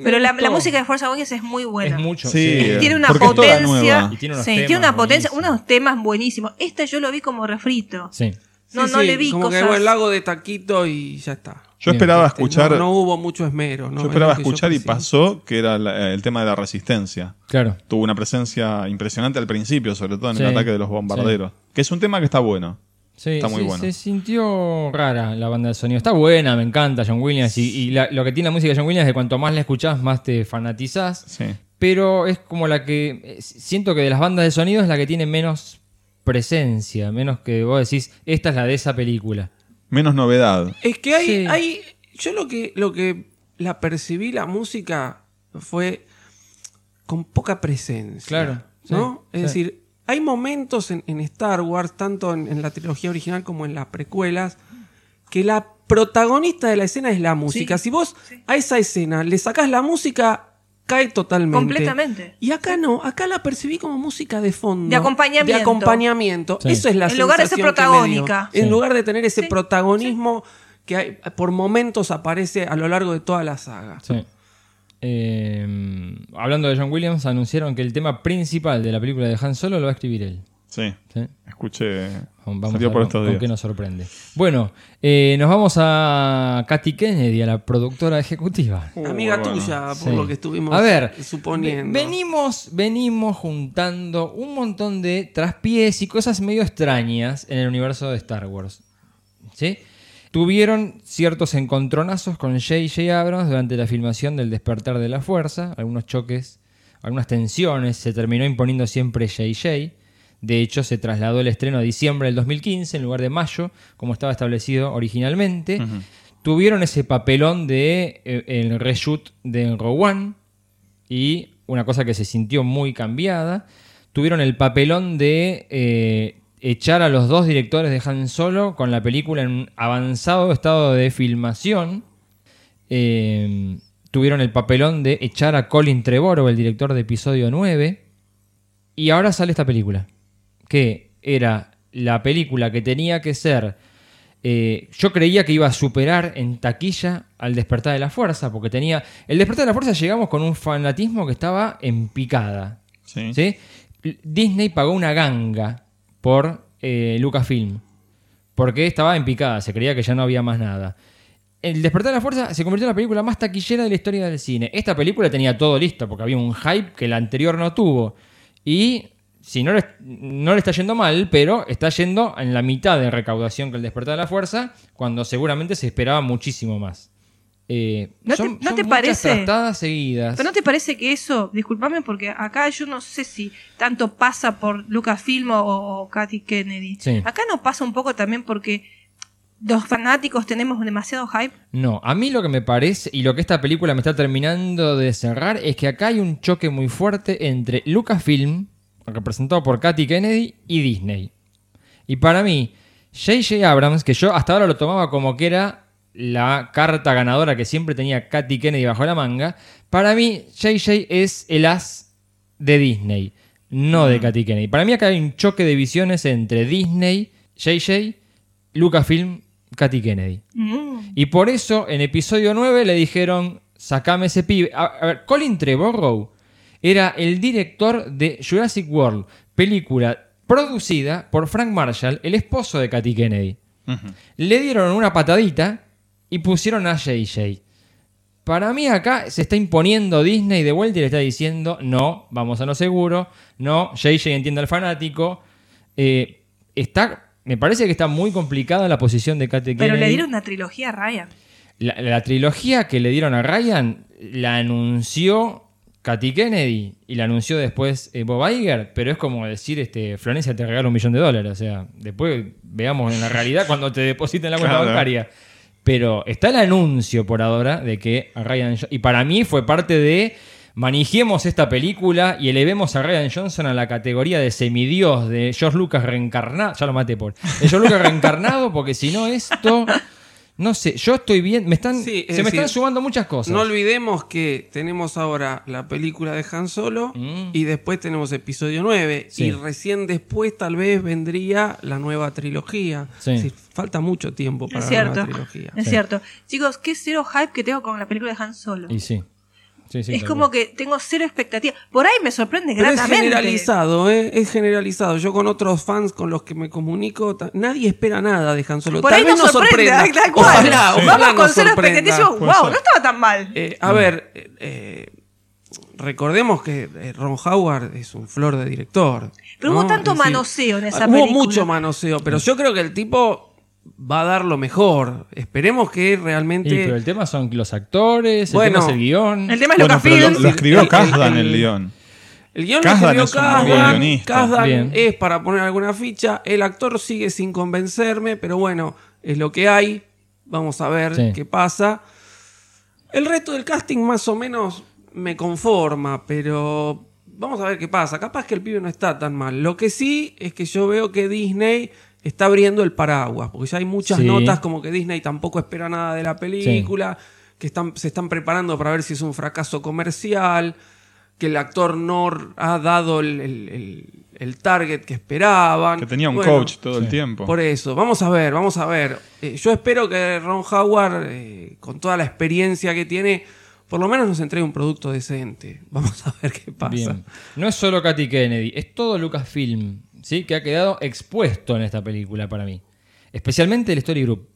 [SPEAKER 4] Pero la, música de Force Awakens es muy buena.
[SPEAKER 3] Es mucho.
[SPEAKER 5] Sí,
[SPEAKER 3] sí.
[SPEAKER 5] eh,
[SPEAKER 4] Tiene una
[SPEAKER 5] porque es toda
[SPEAKER 4] potencia.
[SPEAKER 5] nueva.
[SPEAKER 3] Y tiene unos
[SPEAKER 4] sí,
[SPEAKER 3] temas
[SPEAKER 4] tiene una potencia,
[SPEAKER 3] buenísimos.
[SPEAKER 4] unos temas buenísimos. Este yo lo vi como refrito.
[SPEAKER 3] Sí.
[SPEAKER 4] No,
[SPEAKER 6] Sí,
[SPEAKER 4] no
[SPEAKER 6] sí,
[SPEAKER 4] le vi
[SPEAKER 6] como
[SPEAKER 4] cosas.
[SPEAKER 6] que el lago de taquito y ya está.
[SPEAKER 5] Yo
[SPEAKER 3] Bien.
[SPEAKER 5] esperaba
[SPEAKER 6] Este,
[SPEAKER 5] escuchar.
[SPEAKER 6] No, no hubo mucho esmero. ¿no?
[SPEAKER 5] yo esperaba
[SPEAKER 6] Es yo
[SPEAKER 5] escuchar y pasó que era la- el tema de la resistencia.
[SPEAKER 3] Claro.
[SPEAKER 5] Tuvo una presencia impresionante al principio, sobre todo en
[SPEAKER 3] Sí,
[SPEAKER 5] el ataque de los bombarderos. Que es un tema que está bueno.
[SPEAKER 3] Sí,
[SPEAKER 5] Está muy
[SPEAKER 3] sí,
[SPEAKER 5] bueno.
[SPEAKER 3] Se sintió rara la banda de sonido. Está buena, me encanta John Williams. Y, y la- lo que tiene la música de John Williams es que cuanto más la escuchás, más te fanatizás.
[SPEAKER 5] Sí.
[SPEAKER 3] Pero es como la que. eh, Siento que de las bandas de sonido es la que tiene menos presencia. Menos que vos decís, esta es la de esa película.
[SPEAKER 5] Menos novedad.
[SPEAKER 6] Es que hay,
[SPEAKER 3] Sí.
[SPEAKER 6] hay yo lo que lo que la percibí la música fue con poca presencia.
[SPEAKER 3] Claro,
[SPEAKER 6] ¿No?
[SPEAKER 3] sí,
[SPEAKER 6] es
[SPEAKER 3] sí.
[SPEAKER 6] decir, hay momentos en, en Star Wars, tanto en, en la trilogía original como en las precuelas, que la protagonista de la escena es la música. Si vos a esa escena le sacás la música, cae totalmente.
[SPEAKER 4] Completamente.
[SPEAKER 6] Y acá no, acá la percibí como música de fondo.
[SPEAKER 4] De acompañamiento.
[SPEAKER 6] De acompañamiento.
[SPEAKER 3] Sí.
[SPEAKER 6] Eso es la
[SPEAKER 4] En lugar de ser protagónica.
[SPEAKER 6] En
[SPEAKER 3] Sí.
[SPEAKER 6] lugar de tener ese
[SPEAKER 4] Sí,
[SPEAKER 6] protagonismo que hay- por momentos aparece a lo largo de toda la saga.
[SPEAKER 3] Sí. Eh, hablando de John Williams, anunciaron que el tema principal de la película de Han Solo lo va a escribir él.
[SPEAKER 5] Sí.
[SPEAKER 3] ¿Sí?
[SPEAKER 5] Escuché.
[SPEAKER 3] Vamos a ver
[SPEAKER 5] por
[SPEAKER 3] con-
[SPEAKER 5] estos
[SPEAKER 3] con
[SPEAKER 5] días.
[SPEAKER 3] qué nos sorprende. Bueno, eh, nos vamos a Katy Kennedy, a la productora ejecutiva.
[SPEAKER 5] Uh,
[SPEAKER 6] Amiga
[SPEAKER 5] bueno.
[SPEAKER 6] tuya, por
[SPEAKER 3] Sí.
[SPEAKER 6] lo que estuvimos
[SPEAKER 3] A ver,
[SPEAKER 6] suponiendo.
[SPEAKER 3] ve- venimos, venimos juntando un montón de traspiés y cosas medio extrañas en el universo de Star Wars. ¿Sí? Tuvieron ciertos encontronazos con J.J. Abrams durante la filmación del Despertar de la Fuerza, algunos choques, algunas tensiones, se terminó imponiendo siempre J.J. De hecho, se trasladó el estreno a diciembre del 2015 en lugar de mayo, como estaba establecido originalmente. Tuvieron ese papelón de eh, el reshoot de Rogue One y una cosa que se sintió muy cambiada. Tuvieron el papelón de eh, echar a los dos directores de Han Solo con la película en un avanzado estado de filmación. Eh, tuvieron el papelón de echar a Colin Trevorrow, el director de episodio 9. Y ahora sale esta película, que era la película que tenía que ser... eh, yo creía que iba a superar en taquilla al despertar de la fuerza, porque tenía... El despertar de la fuerza llegamos con un fanatismo que estaba en picada.
[SPEAKER 5] Sí.
[SPEAKER 3] ¿sí? Disney pagó una ganga por eh, Lucasfilm, porque estaba en picada, se creía que ya no había más nada. El Despertar de la Fuerza se convirtió en la película más taquillera de la historia del cine. Esta película tenía todo listo porque había un hype que la anterior no tuvo. Y si no le, no le está yendo mal, pero está yendo en la mitad de recaudación que el Despertar de la Fuerza, cuando seguramente se esperaba muchísimo más. Eh,
[SPEAKER 4] ¿No te- no
[SPEAKER 3] son
[SPEAKER 4] te parece?
[SPEAKER 3] seguidas.
[SPEAKER 4] Pero ¿no te parece que eso, discúlpame porque acá yo no sé si tanto pasa por Lucasfilm o, o Katy Kennedy.
[SPEAKER 3] Sí.
[SPEAKER 4] Acá no pasa un poco también porque los fanáticos tenemos demasiado hype.
[SPEAKER 3] No, a mí lo que me parece y lo que esta película me está terminando de cerrar es que acá hay un choque muy fuerte entre Lucasfilm, representado por Katy Kennedy, y Disney. Y para mí, J.J. Abrams, que yo hasta ahora lo tomaba como que era la carta ganadora que siempre tenía Katy Kennedy bajo la manga, para mí J.J. es el as de Disney, no de Katy Kennedy. Para mí acá hay un choque de visiones entre Disney, J.J., Lucasfilm, Katy Kennedy. Y por eso en episodio 9 le dijeron, sacame ese pibe. A, a ver, Colin Trevorrow era el director de Jurassic World, película producida por Frank Marshall, el esposo de Katy Kennedy. Le dieron una patadita y pusieron a JJ. Para mí acá se está imponiendo Disney de vuelta y le está diciendo, no, vamos a lo seguro, no, JJ entiende al fanático. Eh, está, me parece que está muy complicada la posición de Katy Kennedy.
[SPEAKER 4] Pero le dieron una trilogía a Ryan.
[SPEAKER 3] La, la trilogía que le dieron a Ryan la anunció Katy Kennedy y la anunció después eh, Bob Iger, pero es como decir, este, Florencia te regala un millón de dólares. O sea, después veamos en la realidad cuando te depositen la cuenta
[SPEAKER 5] Claro.
[SPEAKER 3] bancaria. Pero está el anuncio por ahora de que a Ryan Y para mí fue parte de. Manijemos esta película y elevemos a Ryan Johnson a la categoría de semidios de George Lucas reencarnado. Ya lo maté por. De George Lucas reencarnado, porque si no, esto. No sé, yo estoy bien. Me están,
[SPEAKER 6] Sí, es
[SPEAKER 3] se me
[SPEAKER 6] decir,
[SPEAKER 3] están sumando muchas cosas.
[SPEAKER 6] No olvidemos que tenemos ahora la película de Han Solo y después tenemos episodio 9
[SPEAKER 3] Mm. Sí.
[SPEAKER 6] y recién después tal vez vendría la nueva trilogía.
[SPEAKER 3] Sí.
[SPEAKER 6] Es decir, falta mucho tiempo para
[SPEAKER 4] Es
[SPEAKER 6] la
[SPEAKER 4] cierto.
[SPEAKER 6] nueva trilogía.
[SPEAKER 4] Es cierto. Chicos, qué cero hype que tengo con la película de Han Solo.
[SPEAKER 3] Y sí. Sí, sí,
[SPEAKER 4] es como que tengo cero expectativa. Por ahí me sorprende
[SPEAKER 6] Pero es
[SPEAKER 4] gratamente.
[SPEAKER 6] generalizado, ¿eh? es generalizado. Yo con otros fans con los que me comunico, nadie espera nada de Han Solo.
[SPEAKER 4] Por
[SPEAKER 6] Tal
[SPEAKER 4] ahí
[SPEAKER 6] vez
[SPEAKER 4] nos sorprende,
[SPEAKER 6] sorprenda.
[SPEAKER 4] tal cual.
[SPEAKER 6] Ojalá,
[SPEAKER 4] Sí.
[SPEAKER 6] ojalá
[SPEAKER 4] Vamos con cero
[SPEAKER 6] sorprenda.
[SPEAKER 4] expectativa wow, no estaba tan mal.
[SPEAKER 6] Eh, a ver, eh, eh, recordemos que Ron Howard es un flor de director.
[SPEAKER 4] Pero
[SPEAKER 6] ¿no?
[SPEAKER 4] hubo tanto
[SPEAKER 6] Es decir,
[SPEAKER 4] manoseo en esa
[SPEAKER 6] hubo
[SPEAKER 4] película.
[SPEAKER 6] mucho manoseo, pero yo creo que el tipo va a dar lo mejor. Esperemos que realmente.
[SPEAKER 3] Y, pero el tema son los actores,
[SPEAKER 6] Bueno.
[SPEAKER 3] el tema es el guion.
[SPEAKER 4] El tema es
[SPEAKER 5] Bueno, pero lo, lo escribió
[SPEAKER 6] El- el-
[SPEAKER 5] Kasdan
[SPEAKER 6] el-
[SPEAKER 5] el guion.
[SPEAKER 6] El guion lo escribió
[SPEAKER 5] es
[SPEAKER 6] Kasdan.
[SPEAKER 3] Bien.
[SPEAKER 6] es para poner alguna ficha. El actor sigue sin convencerme, pero bueno, es lo que hay. Vamos a ver
[SPEAKER 3] Sí.
[SPEAKER 6] qué pasa. El resto del casting más o menos me conforma, pero vamos a ver qué pasa. Capaz que el pibe no está tan mal. Lo que sí es que yo veo que Disney está abriendo el paraguas, porque ya hay muchas
[SPEAKER 3] Sí.
[SPEAKER 6] notas como que Disney tampoco espera nada de la película, que están, se están preparando para ver si es un fracaso comercial, que el actor no ha dado el, el- el- el target que esperaban.
[SPEAKER 5] Que tenía un
[SPEAKER 6] Bueno,
[SPEAKER 5] coach todo el tiempo.
[SPEAKER 6] por eso, vamos a ver, vamos a ver. Eh, yo espero que Ron Howard, eh, con toda la experiencia que tiene, por lo menos nos entregue un producto decente. Vamos a ver qué pasa.
[SPEAKER 3] Bien. No es solo Katy Kennedy, es todo Lucasfilm, ¿sí? Que ha quedado expuesto en esta película para mí. Especialmente el Story Group.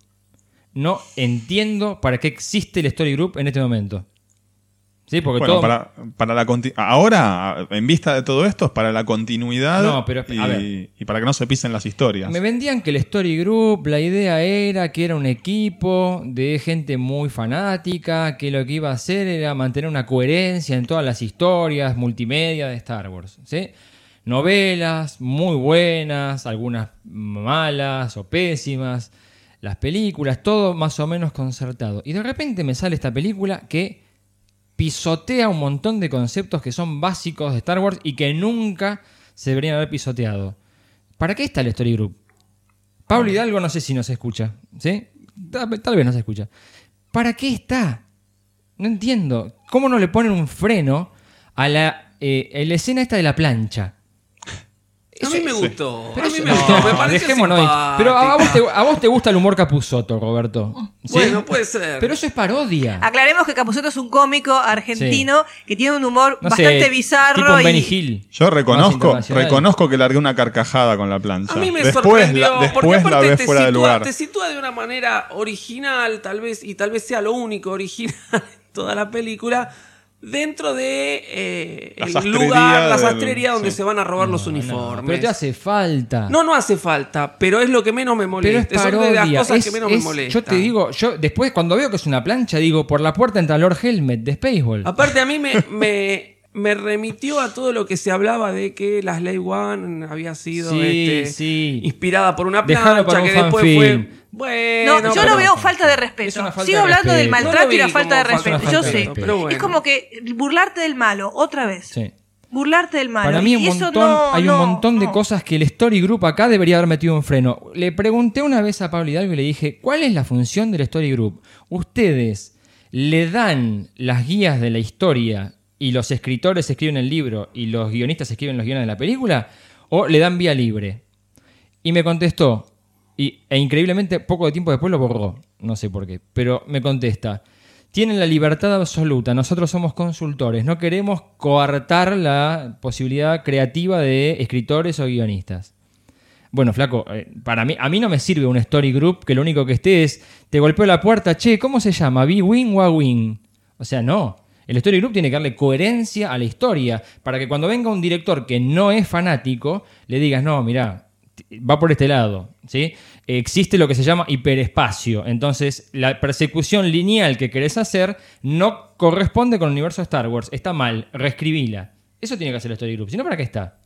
[SPEAKER 3] No entiendo para qué existe el Story Group en este momento. Sí, porque
[SPEAKER 5] Bueno,
[SPEAKER 3] todo.
[SPEAKER 5] para, para la ahora, en vista de todo esto, es para la continuidad
[SPEAKER 3] No, pero, a
[SPEAKER 5] y,
[SPEAKER 3] ver.
[SPEAKER 5] y para que no se pisen las historias.
[SPEAKER 3] Me vendían que el Story Group, la idea era que era un equipo de gente muy fanática, que lo que iba a hacer era mantener una coherencia en todas las historias multimedia de Star Wars. ¿sí? Novelas muy buenas, algunas malas o pésimas, las películas, todo más o menos concertado. Y de repente me sale esta película que pisotea un montón de conceptos que son básicos de Star Wars y que nunca se deberían haber pisoteado. ¿Para qué está el Story Group? Pablo Hidalgo no sé si nos escucha, ¿sí? Tal, tal vez no se escucha. ¿Para qué está? No entiendo. ¿Cómo no le ponen un freno a la, eh, a la escena esta de la plancha?
[SPEAKER 6] A mí me gustó.
[SPEAKER 3] Pero
[SPEAKER 6] a mí me
[SPEAKER 3] no,
[SPEAKER 6] gustó. Me pareció
[SPEAKER 3] dejémonos
[SPEAKER 6] simpática.
[SPEAKER 3] Pero a vos, te, a vos te gusta el humor Capuzoto, Roberto. ¿Sí?
[SPEAKER 6] Bueno, puede ser.
[SPEAKER 3] Pero eso es parodia.
[SPEAKER 4] Aclaremos que Capuzotto es un cómico argentino que tiene un humor
[SPEAKER 3] No sé,
[SPEAKER 4] bastante
[SPEAKER 3] tipo
[SPEAKER 4] bizarro
[SPEAKER 3] un
[SPEAKER 4] y
[SPEAKER 3] Hill.
[SPEAKER 5] Yo reconozco, reconozco que largué una carcajada con la plancha.
[SPEAKER 6] A mí me
[SPEAKER 5] después
[SPEAKER 6] sorprendió,
[SPEAKER 5] la,
[SPEAKER 6] porque
[SPEAKER 5] después la
[SPEAKER 6] aparte
[SPEAKER 5] ves
[SPEAKER 6] te
[SPEAKER 5] fuera de
[SPEAKER 6] sitúa-
[SPEAKER 5] lugar.
[SPEAKER 6] Te sitúa de una manera original, tal vez, y tal vez sea lo único original en toda la película, dentro de eh, el
[SPEAKER 5] sastrería
[SPEAKER 6] lugar, la
[SPEAKER 5] del-
[SPEAKER 6] sastrería donde
[SPEAKER 5] sí.
[SPEAKER 6] se van a robar los uniformes.
[SPEAKER 3] Pero te hace falta.
[SPEAKER 6] No, no hace falta, pero es lo que menos me
[SPEAKER 3] Pero
[SPEAKER 6] molesta.
[SPEAKER 3] es
[SPEAKER 6] Son de las
[SPEAKER 3] parodia.
[SPEAKER 6] cosas
[SPEAKER 3] es-
[SPEAKER 6] que menos
[SPEAKER 3] es-
[SPEAKER 6] me molesta.
[SPEAKER 3] yo te digo, yo después cuando veo que es una plancha, digo, por la puerta entra Lord Helmet de Spaceball.
[SPEAKER 6] Aparte, a mí me, me, me remitió a todo lo que se hablaba de que la Slave One había sido
[SPEAKER 3] Sí,
[SPEAKER 6] este,
[SPEAKER 3] sí.
[SPEAKER 6] inspirada por una plancha
[SPEAKER 3] para un
[SPEAKER 6] que después fue. Bueno,
[SPEAKER 4] No, yo lo veo falta de respeto.
[SPEAKER 3] falta
[SPEAKER 4] Sigo
[SPEAKER 3] de
[SPEAKER 4] hablando del
[SPEAKER 3] respeto.
[SPEAKER 4] Maltrato y la falta de
[SPEAKER 6] como falta de
[SPEAKER 4] respeto. Yo
[SPEAKER 6] respeto,
[SPEAKER 4] sé.
[SPEAKER 6] pero bueno.
[SPEAKER 4] Es como que burlarte del malo, otra vez.
[SPEAKER 3] Sí.
[SPEAKER 4] Burlarte del malo.
[SPEAKER 3] Para mí un
[SPEAKER 4] Y eso
[SPEAKER 3] montón,
[SPEAKER 4] no-
[SPEAKER 3] hay
[SPEAKER 4] no-
[SPEAKER 3] un montón de
[SPEAKER 4] no.
[SPEAKER 3] cosas que el Story Group acá debería haber metido un freno. Le pregunté una vez a Pablo Hidalgo y le dije, ¿cuál es la función del Story Group? ¿Ustedes le dan las guías de la historia y los escritores escriben el libro y los guionistas escriben los guiones de la película? ¿O le dan vía libre? Y me contestó, y, e increíblemente poco de tiempo después lo borró, no sé por qué, pero me contesta, tienen la libertad absoluta, nosotros somos consultores, no queremos coartar la posibilidad creativa de escritores o guionistas. Bueno, flaco, eh, para mí, a mí no me sirve un story group que lo único que esté es, te golpeo la puerta, che, ¿cómo se llama? ¿B-Wing o A-Wing? O sea, no. El story group tiene que darle coherencia a la historia para que cuando venga un director que no es fanático, le digas, no, mirá, va por este lado, ¿sí? Existe lo que se llama hiperespacio. Entonces, la persecución lineal que querés hacer no corresponde con el universo de Star Wars. Está mal, reescribila. Eso tiene que hacer el story group. Si no, ¿para qué está?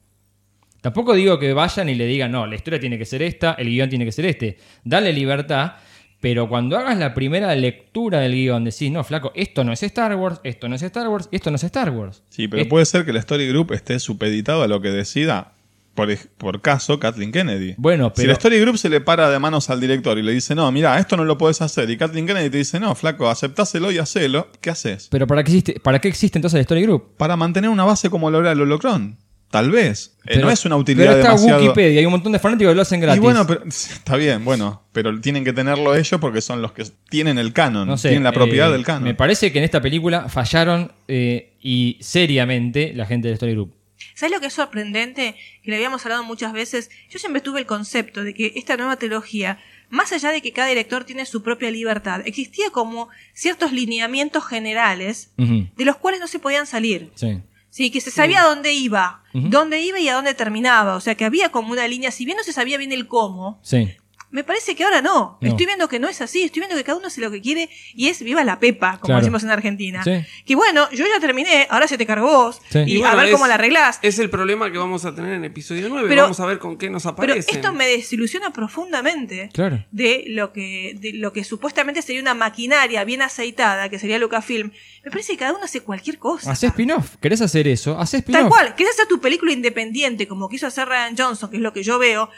[SPEAKER 3] Tampoco digo que vayan y le digan, no, la historia tiene que ser esta, el guion tiene que ser este. Dale libertad, pero cuando hagas la primera lectura del guion, decís, no, flaco, esto no es Star Wars, esto no es Star Wars, esto no es Star Wars.
[SPEAKER 5] Sí, pero
[SPEAKER 3] Es-
[SPEAKER 5] puede ser que el Story Group esté supeditado a lo que decida, por, por caso, Kathleen Kennedy.
[SPEAKER 3] Bueno,
[SPEAKER 5] Si
[SPEAKER 3] pero-
[SPEAKER 5] el Story Group se le para de manos al director y le dice, no, mira, esto no lo puedes hacer, y Kathleen Kennedy te dice, no, flaco, aceptáselo y hacelo, ¿qué haces?
[SPEAKER 3] Pero ¿para qué existe, para qué existe entonces el Story Group?
[SPEAKER 5] Para mantener una base como lo era el Holocron. Tal vez. Eh,
[SPEAKER 3] Pero-
[SPEAKER 5] no es una utilidad
[SPEAKER 3] Pero está
[SPEAKER 5] demasiado...
[SPEAKER 3] Wikipedia, hay un montón de fanáticos que lo hacen gratis.
[SPEAKER 5] Y bueno, pero, está bien, bueno, pero tienen que tenerlo ellos porque son los que tienen el canon,
[SPEAKER 3] no sé,
[SPEAKER 5] tienen la propiedad
[SPEAKER 3] eh,
[SPEAKER 5] del canon.
[SPEAKER 3] Me parece que en esta película fallaron eh, y seriamente la gente del Story Group.
[SPEAKER 4] ¿Sabes lo que es sorprendente? Que le habíamos hablado muchas veces. Yo siempre tuve el concepto de que esta nueva trilogía, más allá de que cada director tiene su propia libertad, existía como ciertos lineamientos generales de los cuales no se podían salir.
[SPEAKER 3] Sí.
[SPEAKER 4] Sí, que se sabía dónde iba, dónde iba y a dónde terminaba. O sea, que había como una línea, si bien no se sabía bien el cómo,
[SPEAKER 3] Sí.
[SPEAKER 4] Me parece que ahora no.
[SPEAKER 3] No.
[SPEAKER 4] Estoy viendo que no es así, estoy viendo que cada uno hace lo que quiere y es viva la pepa, como
[SPEAKER 6] Claro.
[SPEAKER 4] decimos en Argentina.
[SPEAKER 6] Sí.
[SPEAKER 4] Que bueno, yo ya terminé, ahora se te cargó vos y, a
[SPEAKER 6] bueno,
[SPEAKER 4] ver
[SPEAKER 6] es-
[SPEAKER 4] cómo la arreglás.
[SPEAKER 6] Es el problema que vamos a tener en episodio 9.
[SPEAKER 4] Pero-
[SPEAKER 6] vamos a ver con qué nos
[SPEAKER 4] Pero
[SPEAKER 6] aparece.
[SPEAKER 4] esto me desilusiona profundamente
[SPEAKER 3] Claro.
[SPEAKER 4] de lo que de lo que supuestamente sería una maquinaria bien aceitada, que sería Lucasfilm. Me parece que cada uno hace cualquier cosa.
[SPEAKER 3] Hacé spin-off. ¿Querés hacer eso? Hacé spin-off.
[SPEAKER 4] Tal cual, querés hacer tu película independiente, como quiso hacer Ryan Johnson, que es lo que yo veo,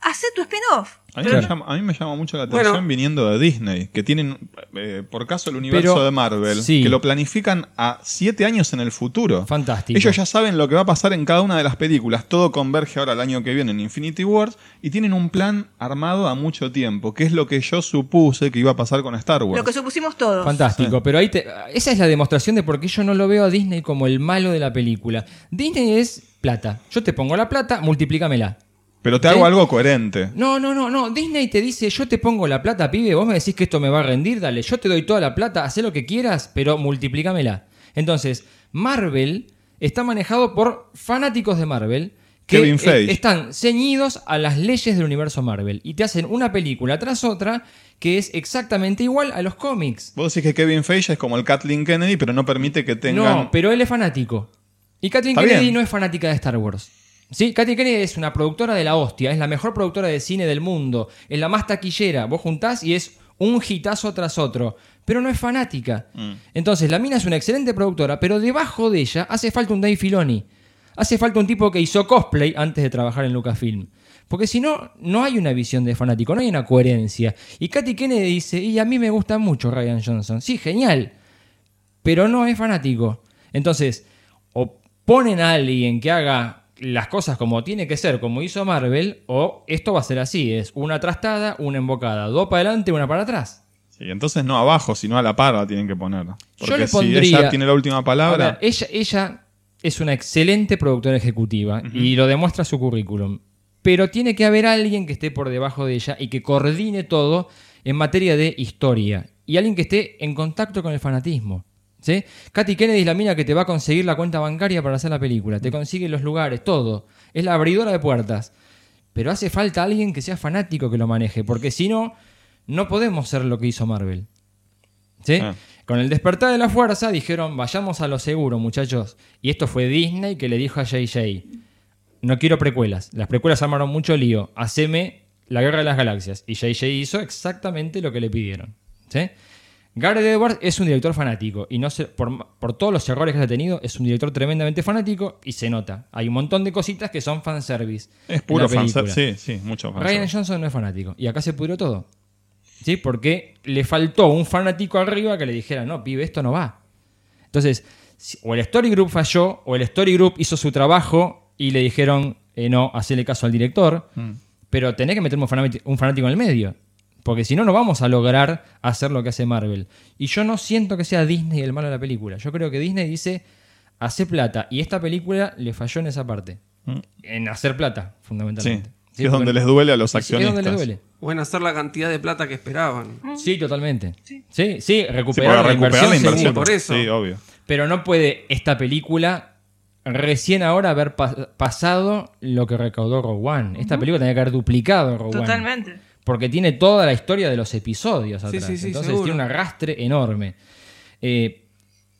[SPEAKER 4] hacé tu spin-off.
[SPEAKER 5] A mí, me llama, a mí me llama mucho la atención
[SPEAKER 4] Bueno.
[SPEAKER 5] viniendo de Disney, que tienen, eh, por caso, el universo
[SPEAKER 3] Pero-
[SPEAKER 5] de Marvel,
[SPEAKER 3] sí.
[SPEAKER 5] que lo planifican a siete años en el futuro.
[SPEAKER 3] Fantástico.
[SPEAKER 5] Ellos ya saben lo que va a pasar en cada una de las películas. Todo converge ahora el año que viene en Infinity Wars y tienen un plan armado a mucho tiempo, que es lo que yo supuse que iba a pasar con Star Wars.
[SPEAKER 4] lo que supusimos todos.
[SPEAKER 3] Fantástico, pero ahí te- esa es la demostración de por qué yo no lo veo a Disney como el malo de la película. Disney es plata. Yo te pongo la plata, multiplícamela.
[SPEAKER 5] Pero te hago algo coherente.
[SPEAKER 3] No, no, no, no. Disney te dice, yo te pongo la plata, pibe, vos me decís que esto me va a rendir, dale, yo te doy toda la plata, haz lo que quieras, pero multiplícamela. Entonces, Marvel está manejado por fanáticos de Marvel que
[SPEAKER 5] Kevin Feige.
[SPEAKER 3] están ceñidos a las leyes del universo Marvel y te hacen una película tras otra que es exactamente igual a los cómics.
[SPEAKER 5] Vos decís que Kevin Feige es como el Kathleen Kennedy, pero no permite que tengan...
[SPEAKER 3] No, pero él es fanático. Y Kathleen
[SPEAKER 5] Está
[SPEAKER 3] Kennedy
[SPEAKER 5] bien.
[SPEAKER 3] no es fanática de Star Wars. Sí, Kathleen Kennedy es una productora de la hostia, es la mejor productora de cine del mundo, es la más taquillera. Vos juntás y es un hitazo tras otro, pero no es fanática.
[SPEAKER 5] Mm.
[SPEAKER 3] Entonces, la mina es una excelente productora, pero debajo de ella hace falta un Dave Filoni. Hace falta un tipo que hizo cosplay antes de trabajar en Lucasfilm. Porque si no, no hay una visión de fanático, no hay una coherencia. Y Katy Kennedy dice, y a mí me gusta mucho Ryan Johnson. Sí, genial. Pero no es fanático. Entonces, o ponen a alguien que haga las cosas como tiene que ser, como hizo Marvel, o esto va a ser así, es una trastada, una embocada, dos para adelante, una para atrás.
[SPEAKER 5] Sí, entonces no abajo, sino a la par la tienen que poner. Porque
[SPEAKER 3] le
[SPEAKER 5] si
[SPEAKER 3] pondría-
[SPEAKER 5] ella tiene la última palabra,
[SPEAKER 3] ella, ella es una excelente productora ejecutiva y lo demuestra su currículum. Pero tiene que haber alguien que esté por debajo de ella y que coordine todo en materia de historia. Y alguien que esté en contacto con el fanatismo. ¿Sí? Katy Kennedy es la mina que te va a conseguir la cuenta bancaria para hacer la película. Te consigue los lugares, todo. Es la abridora de puertas. Pero hace falta alguien que sea fanático que lo maneje. Porque si no, no podemos ser lo que hizo Marvel. ¿Sí?
[SPEAKER 5] Ah.
[SPEAKER 3] Con el despertar de la fuerza dijeron, vayamos a lo seguro, muchachos. Y esto fue Disney que le dijo a JJ, no quiero precuelas. Las precuelas armaron mucho lío. Haceme la guerra de las galaxias. Y JJ hizo exactamente lo que le pidieron. ¿Sí? Gareth Edwards es un director fanático. Y no sé, por, por todos los errores que ha tenido, es un director tremendamente fanático y se nota. Hay un montón de cositas que son fanservice.
[SPEAKER 5] es puro fanservice. Sí, sí, mucho
[SPEAKER 3] Ryan
[SPEAKER 5] fanservice.
[SPEAKER 3] Johnson no es fanático. Y acá se pudrió todo. ¿Sí? Porque le faltó un fanático arriba que le dijera, no, pibe, esto no va. Entonces, o el Story Group falló, o el Story Group hizo su trabajo y le dijeron, eh, no, hacele caso al director.
[SPEAKER 5] Mm.
[SPEAKER 3] Pero tenés que un fanati- un fanático en el medio. Porque si no, no vamos a lograr hacer lo que hace Marvel. Y yo no siento que sea Disney el malo de la película. Yo creo que Disney dice, hace plata. Y esta película le falló en esa parte.
[SPEAKER 5] Mm.
[SPEAKER 3] En hacer plata, fundamentalmente.
[SPEAKER 5] Sí, es
[SPEAKER 3] porque-
[SPEAKER 5] donde les duele a los
[SPEAKER 3] Sí, Es donde les
[SPEAKER 5] accionistas.
[SPEAKER 3] duele.
[SPEAKER 6] O en hacer la cantidad de plata que esperaban.
[SPEAKER 3] Sí, totalmente. Sí, sí,
[SPEAKER 5] Sí,
[SPEAKER 3] recuperar,
[SPEAKER 5] para
[SPEAKER 3] la,
[SPEAKER 5] recuperar
[SPEAKER 3] inversión,
[SPEAKER 5] la inversión.
[SPEAKER 3] seguro.
[SPEAKER 6] por eso.
[SPEAKER 5] Sí, obvio.
[SPEAKER 3] Pero no puede esta película recién ahora haber pa- pasado lo que recaudó Rogue One. Esta película tenía que haber duplicado Rogue One.
[SPEAKER 4] Totalmente.
[SPEAKER 3] Porque tiene toda la historia de los episodios atrás.
[SPEAKER 6] sí, sí,
[SPEAKER 3] Entonces
[SPEAKER 6] seguro.
[SPEAKER 3] tiene un arrastre enorme. Eh,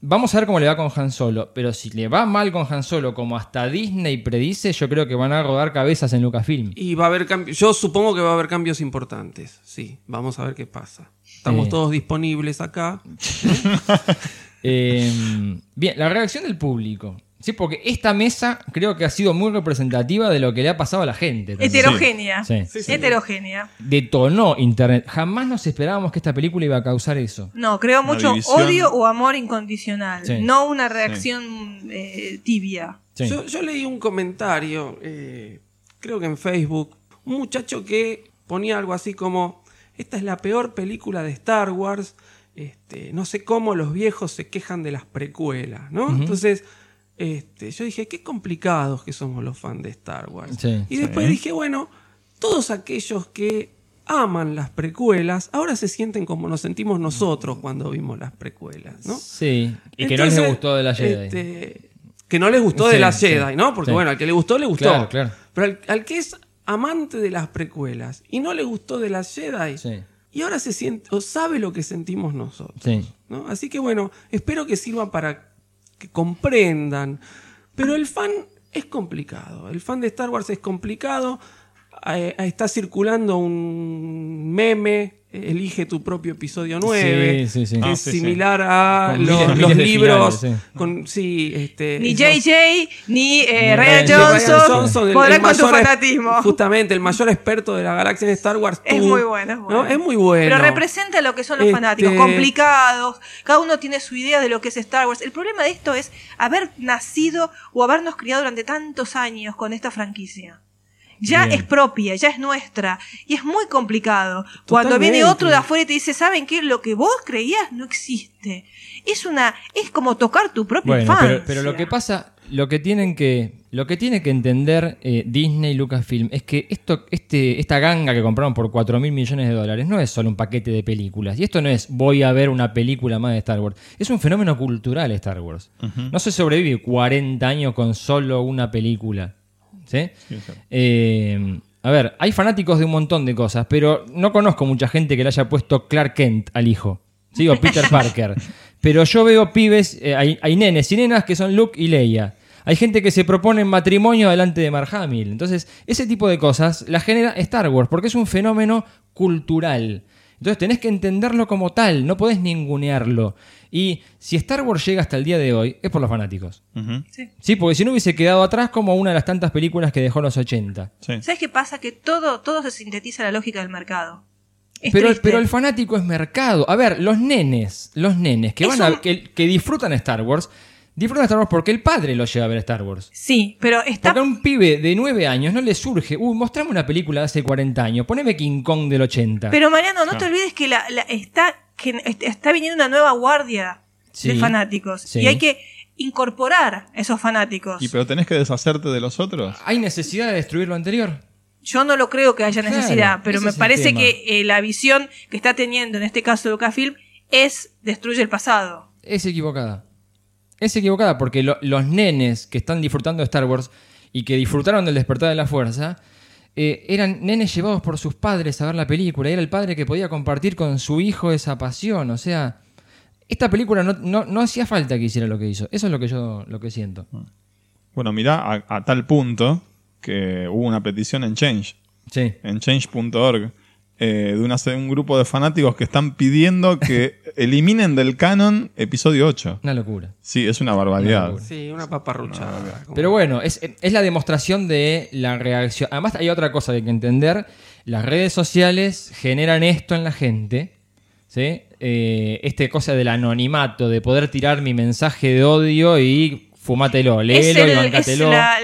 [SPEAKER 3] vamos a ver cómo le va con Han Solo. Pero si le va mal con Han Solo, como hasta Disney predice, yo creo que van a rodar cabezas en Lucasfilm.
[SPEAKER 6] Y va a haber cambios. Yo supongo que va a haber cambios importantes. Sí, vamos a ver qué pasa. Estamos
[SPEAKER 3] Eh.
[SPEAKER 6] todos disponibles acá.
[SPEAKER 3] Eh, bien, la reacción del público. Sí, porque esta mesa creo que ha sido muy representativa de lo que le ha pasado a la gente. también.
[SPEAKER 4] Heterogénea.
[SPEAKER 3] Sí.
[SPEAKER 4] Heterogénea.
[SPEAKER 3] Detonó Internet. Jamás nos esperábamos que esta película iba a causar eso.
[SPEAKER 4] No, creo
[SPEAKER 3] Una
[SPEAKER 4] mucho
[SPEAKER 3] división.
[SPEAKER 4] odio o amor incondicional.
[SPEAKER 3] Sí.
[SPEAKER 4] No una reacción eh, tibia.
[SPEAKER 6] Yo, yo leí un comentario, eh, creo que en Facebook, un muchacho que ponía algo así como, esta es la peor película de Star Wars, este, no sé cómo los viejos se quejan de las precuelas, ¿no? Entonces, este, yo dije, qué complicados que somos los fans de Star Wars.
[SPEAKER 3] Sí.
[SPEAKER 6] y después
[SPEAKER 3] Sí.
[SPEAKER 6] dije, bueno, todos aquellos que aman las precuelas, ahora se sienten como nos sentimos nosotros cuando vimos las precuelas, ¿no?
[SPEAKER 3] Sí. Y que no les gustó de la Jedi.
[SPEAKER 6] este, que no les gustó
[SPEAKER 3] Sí,
[SPEAKER 6] de la Jedi, ¿no? Porque bueno, al que le gustó, le gustó.
[SPEAKER 3] Claro, claro.
[SPEAKER 6] Pero al, al que es amante de las precuelas y no le gustó de la Jedi, y ahora se siente, o sabe lo que sentimos nosotros.
[SPEAKER 3] Sí.
[SPEAKER 6] ¿no? Así que bueno, espero que sirva para que comprendan. Pero el fan es complicado. El fan de Star Wars es complicado. Eh, está circulando un meme, elige tu propio episodio 9,
[SPEAKER 3] Sí, sí, sí.
[SPEAKER 6] que
[SPEAKER 3] Ah,
[SPEAKER 6] es
[SPEAKER 3] sí, sí.
[SPEAKER 6] similar a
[SPEAKER 3] Con
[SPEAKER 6] los,
[SPEAKER 3] miles-
[SPEAKER 6] los
[SPEAKER 3] miles de
[SPEAKER 6] libros.
[SPEAKER 3] finales,
[SPEAKER 6] con, sí, este,
[SPEAKER 4] Ni
[SPEAKER 6] esos-
[SPEAKER 4] JJ, ni eh,
[SPEAKER 6] Ryan
[SPEAKER 4] Ryan
[SPEAKER 6] Johnson,
[SPEAKER 4] Johnson, podrán con tu
[SPEAKER 6] es-
[SPEAKER 4] fanatismo.
[SPEAKER 6] Justamente, el mayor experto de la galaxia en Star Wars.
[SPEAKER 4] Es
[SPEAKER 6] tú,
[SPEAKER 4] muy bueno, es bueno.
[SPEAKER 6] ¿no? Es muy bueno.
[SPEAKER 4] Pero representa lo que son los
[SPEAKER 6] Este-
[SPEAKER 4] fanáticos, complicados. Cada uno tiene su idea de lo que es Star Wars. El problema de esto es haber nacido o habernos criado durante tantos años con esta franquicia. Ya
[SPEAKER 3] Bien.
[SPEAKER 4] es propia, ya es nuestra. Y es muy complicado. Cuando viene otro de afuera y te dice, ¿saben qué? Lo que vos creías no existe. Es una, es como tocar tu propia
[SPEAKER 3] Bueno,
[SPEAKER 4] infancia.
[SPEAKER 3] pero, pero lo que pasa, lo que tienen que, lo que tiene que entender eh, Disney y Lucasfilm es que esto, este, esta ganga que compraron por 4 mil millones de dólares no es solo un paquete de películas. Y esto no es voy a ver una película más de Star Wars. Es un fenómeno cultural Star Wars. No se sobrevive 40 años con solo una película. ¿Sí? Eh, a ver, hay fanáticos de un montón de cosas, pero no conozco mucha gente que le haya puesto Clark Kent al hijo. ¿Sí? O Peter Parker. Pero yo veo pibes, eh, hay, hay nenes y nenas que son Luke y Leia. Hay gente que se propone matrimonio delante de Mark Hamill. Entonces, ese tipo de cosas la genera Star Wars, porque es un fenómeno cultural. Entonces tenés que entenderlo como tal, no podés ningunearlo. Y si Star Wars llega hasta el día de hoy, es por los fanáticos.
[SPEAKER 4] Sí.
[SPEAKER 3] Sí, porque si no hubiese quedado atrás como una de las tantas películas que dejó en los 80.
[SPEAKER 4] ¿Sabes qué pasa? Que todo, todo se sintetiza a la lógica del mercado. Es
[SPEAKER 3] Pero,
[SPEAKER 4] triste.
[SPEAKER 3] pero el fanático es mercado. A ver, los nenes, los nenes que, van a- que disfrutan Star Wars, disfrutan de Star Wars porque el padre lo lleva a ver Star Wars.
[SPEAKER 4] Sí, pero está.
[SPEAKER 3] Porque a un pibe de 9 años no le surge, uy, mostrame una película de hace 40 años, poneme King Kong del 80.
[SPEAKER 4] Pero Mariano, no te olvides que la, la- está, que est- está viniendo una nueva guardia
[SPEAKER 3] Sí.
[SPEAKER 4] de fanáticos.
[SPEAKER 3] Sí.
[SPEAKER 4] Y hay que incorporar esos fanáticos.
[SPEAKER 5] ¿Y pero tenés que deshacerte de los otros?
[SPEAKER 3] ¿Hay necesidad de destruir lo anterior?
[SPEAKER 4] Yo no lo creo que haya
[SPEAKER 3] Claro,
[SPEAKER 4] necesidad, pero me parece
[SPEAKER 3] tema.
[SPEAKER 4] que eh, la visión que está teniendo en este caso Lucasfilm es destruye el pasado.
[SPEAKER 3] Es equivocada. Es equivocada porque lo- los nenes que están disfrutando de Star Wars y que disfrutaron del despertar de la fuerza eh, eran nenes llevados por sus padres a ver la película. Era el padre que podía compartir con su hijo esa pasión. O sea, esta película no, no- no hacía falta que hiciera lo que hizo. Eso es lo que yo lo que siento.
[SPEAKER 5] Bueno, mirá, a, a tal punto que hubo una petición en Change.
[SPEAKER 3] Sí.
[SPEAKER 5] En change.org. eh, de una- un grupo de fanáticos que están pidiendo que eliminen del canon episodio 8.
[SPEAKER 3] Una locura.
[SPEAKER 5] Sí, es una barbaridad.
[SPEAKER 6] Sí, una paparruchada.
[SPEAKER 3] Pero bueno, es, es la demostración de la reacción. Además, hay otra cosa que hay que entender. Las redes sociales generan esto en la gente. ¿sí? Eh, este cosa del anonimato, de poder tirar mi mensaje de odio y fumátelo,
[SPEAKER 4] Es,
[SPEAKER 3] léelo y
[SPEAKER 4] el- es
[SPEAKER 3] bancátelo.
[SPEAKER 4] la,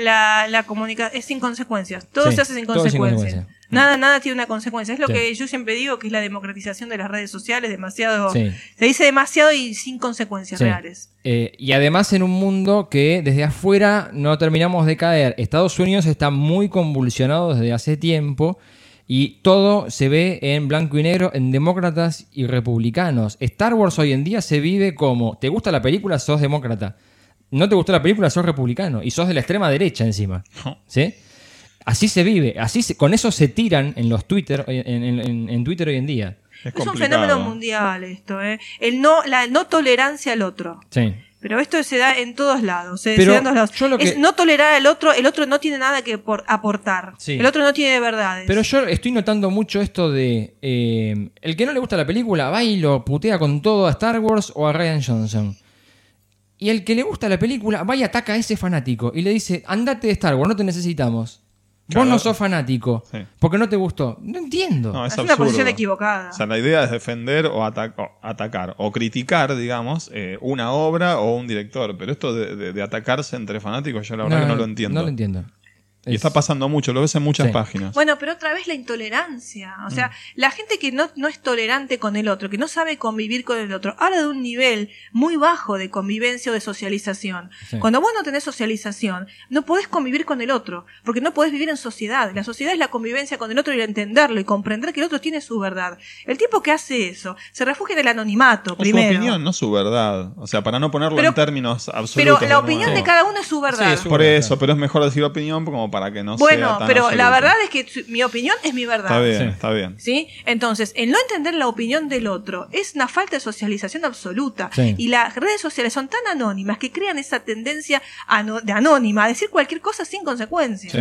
[SPEAKER 4] la, es sin consecuencias. Todo
[SPEAKER 3] Sí,
[SPEAKER 4] se hace sin
[SPEAKER 3] todo sin
[SPEAKER 4] consecuencias. Nada, nada tiene una consecuencia. Es lo
[SPEAKER 3] Sí.
[SPEAKER 4] que yo siempre digo, que es la democratización de las redes sociales, demasiado...
[SPEAKER 3] Sí.
[SPEAKER 4] Se dice demasiado y sin consecuencias
[SPEAKER 3] Sí.
[SPEAKER 4] reales.
[SPEAKER 3] Eh, y además en un mundo que desde afuera no terminamos de caer. Estados Unidos está muy convulsionado desde hace tiempo y todo se ve en blanco y negro en demócratas y republicanos. Star Wars hoy en día se vive como, ¿te gusta la película? Sos demócrata. No te gustó la película, sos republicano. Y sos de la extrema derecha encima. ¿Sí? Así se vive, así se- con eso se tiran en los Twitter, en, en- en- en Twitter hoy en día.
[SPEAKER 5] Es,
[SPEAKER 4] Es un fenómeno mundial esto, ¿eh? El no, la no tolerancia al otro.
[SPEAKER 3] Sí.
[SPEAKER 4] Pero esto se da en todos lados. Se,
[SPEAKER 3] Pero
[SPEAKER 4] se da en todos lados.
[SPEAKER 3] yo lo que-
[SPEAKER 4] Es no tolerar al otro, el otro no tiene nada que por- aportar.
[SPEAKER 3] Sí.
[SPEAKER 4] El otro no tiene verdades.
[SPEAKER 3] Pero yo estoy notando mucho esto de eh, el que no le gusta la película va y lo putea con todo a Star Wars o a Ryan Johnson. Y el que le gusta la película va y ataca a ese fanático y le dice, andate de Star Wars, no te necesitamos. Vos no sos fanático.
[SPEAKER 5] Sí.
[SPEAKER 3] Porque no te gustó. No entiendo.
[SPEAKER 5] No, es,
[SPEAKER 4] es una posición equivocada.
[SPEAKER 5] O sea, la idea es defender o, ata- o atacar o criticar, digamos, eh, una obra o un director. Pero esto de, de- de atacarse entre fanáticos, yo la verdad que no lo entiendo.
[SPEAKER 3] No lo entiendo.
[SPEAKER 5] Y está pasando mucho, lo ves en muchas
[SPEAKER 3] Sí.
[SPEAKER 5] páginas.
[SPEAKER 4] Bueno, pero otra vez la intolerancia. O
[SPEAKER 3] Mm.
[SPEAKER 4] sea, la gente que no, no es tolerante con el otro, que no sabe convivir con el otro, habla de un nivel muy bajo de convivencia o de socialización.
[SPEAKER 3] Sí.
[SPEAKER 4] Cuando vos no tenés socialización, no podés convivir con el otro, porque no podés vivir en sociedad. La sociedad es la convivencia con el otro y el entenderlo y comprender que el otro tiene su verdad. El tipo que hace eso se refugia en el anonimato,
[SPEAKER 5] O su
[SPEAKER 4] primero.
[SPEAKER 5] opinión, no su verdad. O sea, para no ponerlo
[SPEAKER 4] Pero-
[SPEAKER 5] en términos absolutos.
[SPEAKER 4] Pero la opinión de cada uno es su verdad.
[SPEAKER 5] Por eso, pero es mejor decir opinión como para que no sea
[SPEAKER 4] bueno,
[SPEAKER 5] tan
[SPEAKER 4] pero la verdad es que su- mi opinión es mi verdad.
[SPEAKER 5] Está bien,
[SPEAKER 3] Sí.
[SPEAKER 5] está bien.
[SPEAKER 4] ¿Sí? Entonces, el no entender la opinión del otro es una falta de socialización absoluta.
[SPEAKER 3] Sí.
[SPEAKER 4] Y las redes sociales son tan anónimas que crean esa tendencia de anónima a decir cualquier cosa sin consecuencias.
[SPEAKER 3] Sí.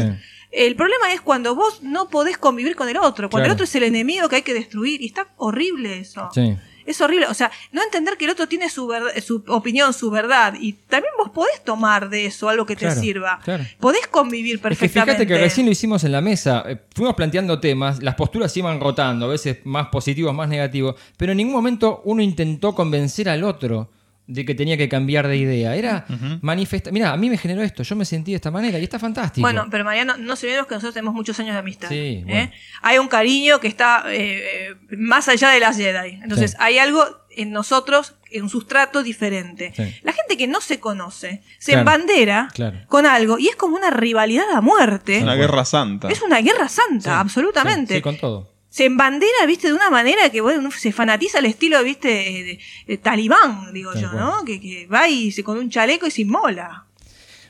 [SPEAKER 4] El problema es cuando vos no podés convivir con el otro, cuando
[SPEAKER 3] Claro.
[SPEAKER 4] el otro es el enemigo que hay que destruir. Y está horrible eso.
[SPEAKER 3] Sí.
[SPEAKER 4] Es horrible. O sea, no entender que el otro tiene su, ver- su opinión, su verdad. Y también vos podés tomar de eso algo que te
[SPEAKER 3] Claro,
[SPEAKER 4] sirva.
[SPEAKER 3] claro.
[SPEAKER 4] Podés convivir
[SPEAKER 3] Es que
[SPEAKER 4] perfectamente.
[SPEAKER 3] fíjate que recién lo hicimos en la mesa. Eh, Fuimos planteando temas, las posturas se iban rotando, a veces más positivos, más negativos, pero en ningún momento uno intentó convencer al otro de que tenía que cambiar de idea. Era manifestar. Mira, a mí me generó esto, yo me sentí de esta manera y está fantástico.
[SPEAKER 4] Bueno, pero Mariano, no se que nosotros tenemos muchos años de amistad.
[SPEAKER 3] Sí,
[SPEAKER 4] ¿eh?
[SPEAKER 3] bueno.
[SPEAKER 4] Hay un cariño que está eh, eh, más allá de las Jedi. Entonces,
[SPEAKER 3] Sí.
[SPEAKER 4] hay algo en nosotros, en un sustrato diferente.
[SPEAKER 3] Sí.
[SPEAKER 4] La gente que no se conoce se
[SPEAKER 3] Claro,
[SPEAKER 4] embandera
[SPEAKER 3] claro.
[SPEAKER 4] con algo y es como una rivalidad a muerte.
[SPEAKER 5] Es una guerra santa.
[SPEAKER 4] Es una guerra santa, absolutamente.
[SPEAKER 3] Sí, con todo.
[SPEAKER 4] Se embandera, viste, de una manera que bueno, se fanatiza al estilo, viste, de, de talibán, digo yo. ¿no? Que, que va y se con un chaleco y se inmola.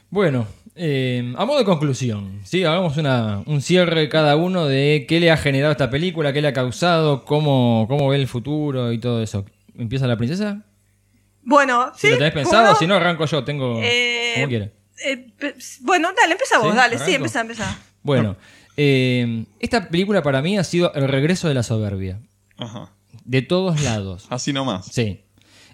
[SPEAKER 3] Bueno, eh, a modo de conclusión, ¿sí? hagamos una, un cierre cada uno de qué le ha generado esta película, qué le ha causado, cómo, cómo ve el futuro y todo eso. ¿Empieza la princesa?
[SPEAKER 4] Bueno,
[SPEAKER 3] Si
[SPEAKER 4] ¿sí?
[SPEAKER 3] lo tenés
[SPEAKER 4] ¿Cómo
[SPEAKER 3] pensado, si no, arranco yo, tengo
[SPEAKER 4] Eh,
[SPEAKER 3] como quiera.
[SPEAKER 4] Eh, bueno, dale, empieza vos,
[SPEAKER 3] ¿Sí?
[SPEAKER 4] dale, sí, empieza, empieza.
[SPEAKER 3] Bueno, eh, esta película para mí ha sido el regreso de la soberbia.
[SPEAKER 5] Ajá.
[SPEAKER 3] De todos lados.
[SPEAKER 5] Así nomás.
[SPEAKER 3] Sí.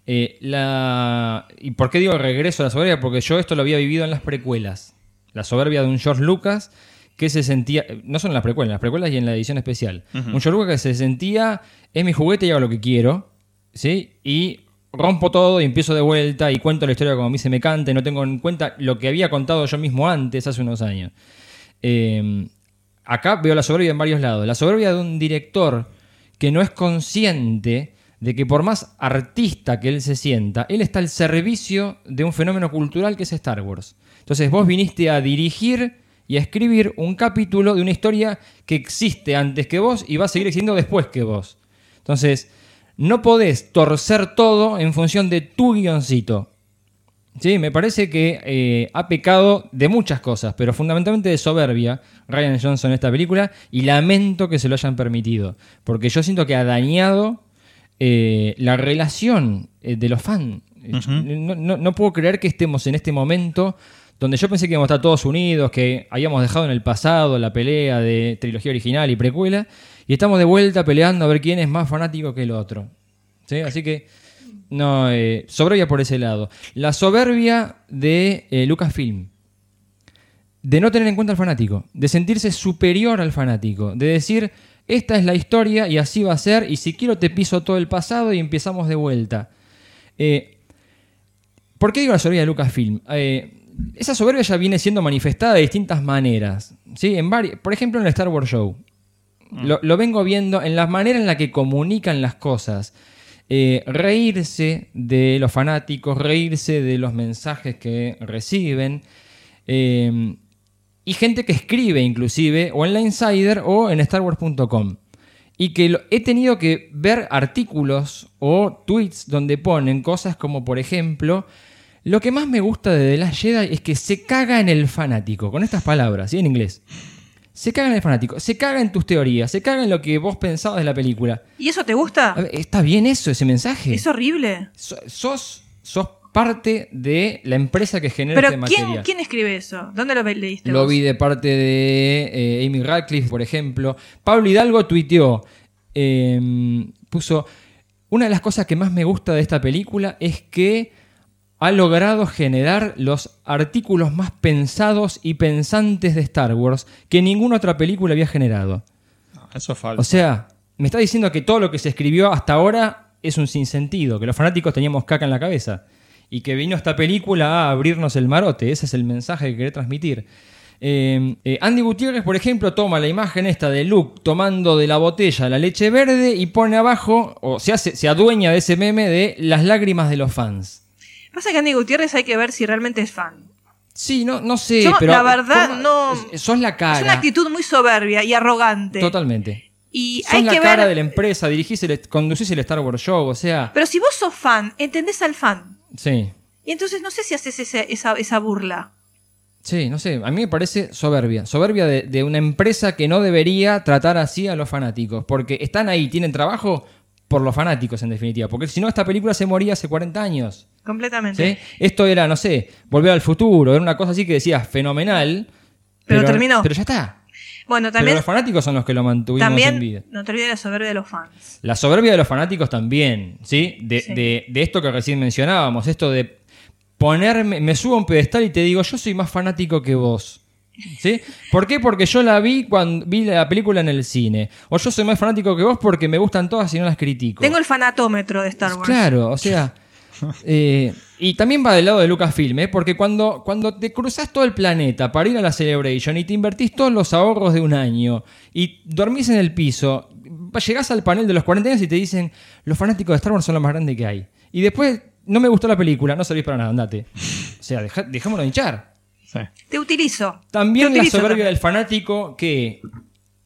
[SPEAKER 3] Eh, la... ¿Y por qué digo el regreso de la soberbia? Porque yo esto lo había vivido en las precuelas. La soberbia de un George Lucas que se sentía, no son en las precuelas, en las precuelas y en la edición especial. Un George Lucas que se sentía, es mi juguete y hago lo que quiero, ¿sí? Y rompo todo y empiezo de vuelta y cuento la historia como a mí se me cante, no tengo en cuenta lo que había contado yo mismo antes, hace unos años. Eh, acá veo la soberbia en varios lados. La soberbia de un director que no es consciente de que por más artista que él se sienta, él está al servicio de un fenómeno cultural que es Star Wars. Entonces vos viniste a dirigir y a escribir un capítulo de una historia que existe antes que vos y va a seguir existiendo después que vos. Entonces, no podés torcer todo en función de tu guioncito. Sí, me parece que eh, ha pecado de muchas cosas, pero fundamentalmente de soberbia Ryan Johnson en esta película y lamento que se lo hayan permitido, porque yo siento que ha dañado eh, la relación eh, de los fans. no, no- no puedo creer que estemos en este momento donde yo pensé que íbamos a estar todos unidos, que habíamos dejado en el pasado la pelea de trilogía original y precuela, y estamos de vuelta peleando a ver quién es más fanático que el otro. ¿Sí? Así que, no, eh, soberbia por ese lado. La soberbia de eh, Lucasfilm. De no tener en cuenta al fanático, de sentirse superior al fanático, de decir, esta es la historia y así va a ser, y si quiero te piso todo el pasado y empezamos de vuelta. Eh, ¿Por qué digo la soberbia de Lucasfilm? Esa soberbia ya viene siendo manifestada de distintas maneras. ¿sí? En por ejemplo, en el Star Wars Show. Lo, lo vengo viendo en la manera en la que comunican las cosas. Eh, reírse de los fanáticos, reírse de los mensajes que reciben. eh, y gente que escribe inclusive, o en la Insider o en StarWars.com. Y que he tenido que ver artículos o tweets donde ponen cosas como, por ejemplo, lo que más me gusta de The Last Jedi es que se caga en el fanático, con estas palabras, ¿sí? En inglés. Se caga en el fanático, se caga en tus teorías, se caga en lo que vos pensabas de la película.
[SPEAKER 4] ¿Y eso te gusta?
[SPEAKER 3] A ver, ¿Está bien eso, ese mensaje?
[SPEAKER 4] Es horrible.
[SPEAKER 3] So- sos, sos parte de la empresa que genera
[SPEAKER 4] Pero
[SPEAKER 3] este
[SPEAKER 4] ¿quién,
[SPEAKER 3] material.
[SPEAKER 4] ¿quién escribe eso? ¿Dónde lo leíste
[SPEAKER 3] Lo
[SPEAKER 4] vos?
[SPEAKER 3] vi de parte de eh, Amy Radcliffe, por ejemplo. Pablo Hidalgo tuiteó, eh, puso, una de las cosas que más me gusta de esta película es que ha logrado generar los artículos más pensados y pensantes de Star Wars que ninguna otra película había generado.
[SPEAKER 5] Eso es falso.
[SPEAKER 3] O sea, me está diciendo que todo lo que se escribió hasta ahora es un sinsentido, que los fanáticos teníamos caca en la cabeza y que vino esta película a abrirnos el marote. Ese es el mensaje que quería transmitir. Eh, eh, Andy Gutiérrez, por ejemplo, toma la imagen esta de Luke tomando de la botella la leche verde y pone abajo, o se, hace, se adueña de ese meme de las lágrimas de los fans.
[SPEAKER 4] Pasa que Andy Gutiérrez hay que ver si realmente es fan.
[SPEAKER 3] Sí, no, no sé,
[SPEAKER 4] Yo,
[SPEAKER 3] pero
[SPEAKER 4] la verdad,
[SPEAKER 3] ¿cómo-
[SPEAKER 4] no.
[SPEAKER 3] sos la cara.
[SPEAKER 4] Es una actitud muy soberbia y arrogante.
[SPEAKER 3] Totalmente.
[SPEAKER 4] Y
[SPEAKER 3] Sos
[SPEAKER 4] hay
[SPEAKER 3] la
[SPEAKER 4] que
[SPEAKER 3] cara
[SPEAKER 4] ver.
[SPEAKER 3] de la empresa, dirigís el, conducís el Star Wars Show, o sea,
[SPEAKER 4] Pero si vos sos fan, entendés al fan.
[SPEAKER 3] sí.
[SPEAKER 4] Y entonces no sé si haces esa, esa burla.
[SPEAKER 3] Sí, no sé, a mí me parece soberbia. Soberbia de, de una empresa que no debería tratar así a los fanáticos. Porque están ahí, tienen trabajo por los fanáticos en definitiva. Porque si no, esta película se moría hace 40 años.
[SPEAKER 4] Completamente.
[SPEAKER 3] ¿sí? Esto era, no sé, volver al futuro, era una cosa así que decías fenomenal.
[SPEAKER 4] Pero terminó.
[SPEAKER 3] Pero ya está.
[SPEAKER 4] Bueno,
[SPEAKER 3] Pero
[SPEAKER 4] también,
[SPEAKER 3] los fanáticos son los que lo mantuvimos en vida.
[SPEAKER 4] también no te olvides la soberbia de los fans.
[SPEAKER 3] La soberbia de los fanáticos también, ¿sí? De,
[SPEAKER 4] Sí.
[SPEAKER 3] de- de esto que recién mencionábamos, esto de ponerme, me subo a un pedestal y te digo, yo soy más fanático que vos. ¿Sí? ¿Por qué? Porque yo la vi cuando vi la película en el cine. O yo soy más fanático que vos porque me gustan todas y no las critico.
[SPEAKER 4] Tengo el fanatómetro de Star Wars.
[SPEAKER 3] Claro, o sea. eh, y también va del lado de Lucasfilm, ¿eh? porque cuando, cuando te cruzas todo el planeta para ir a la Celebration y te invertís todos los ahorros de un año y dormís en el piso, llegás al panel de los 40 años y te dicen: Los fanáticos de Star Wars son lo más grande que hay. Y después no me gustó la película, no servís para nada, andate. O sea, deja- dejémonos de hinchar.
[SPEAKER 4] Te utilizo.
[SPEAKER 3] También
[SPEAKER 4] Te
[SPEAKER 3] la
[SPEAKER 4] utilizo
[SPEAKER 3] soberbia
[SPEAKER 4] también.
[SPEAKER 3] del fanático que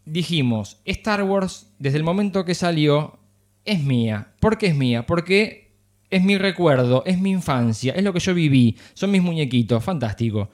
[SPEAKER 3] dijimos, Star Wars desde el momento que salió es mía. ¿Por qué es mía? Porque es mi recuerdo, es mi infancia, es lo que yo viví, son mis muñequitos, fantástico.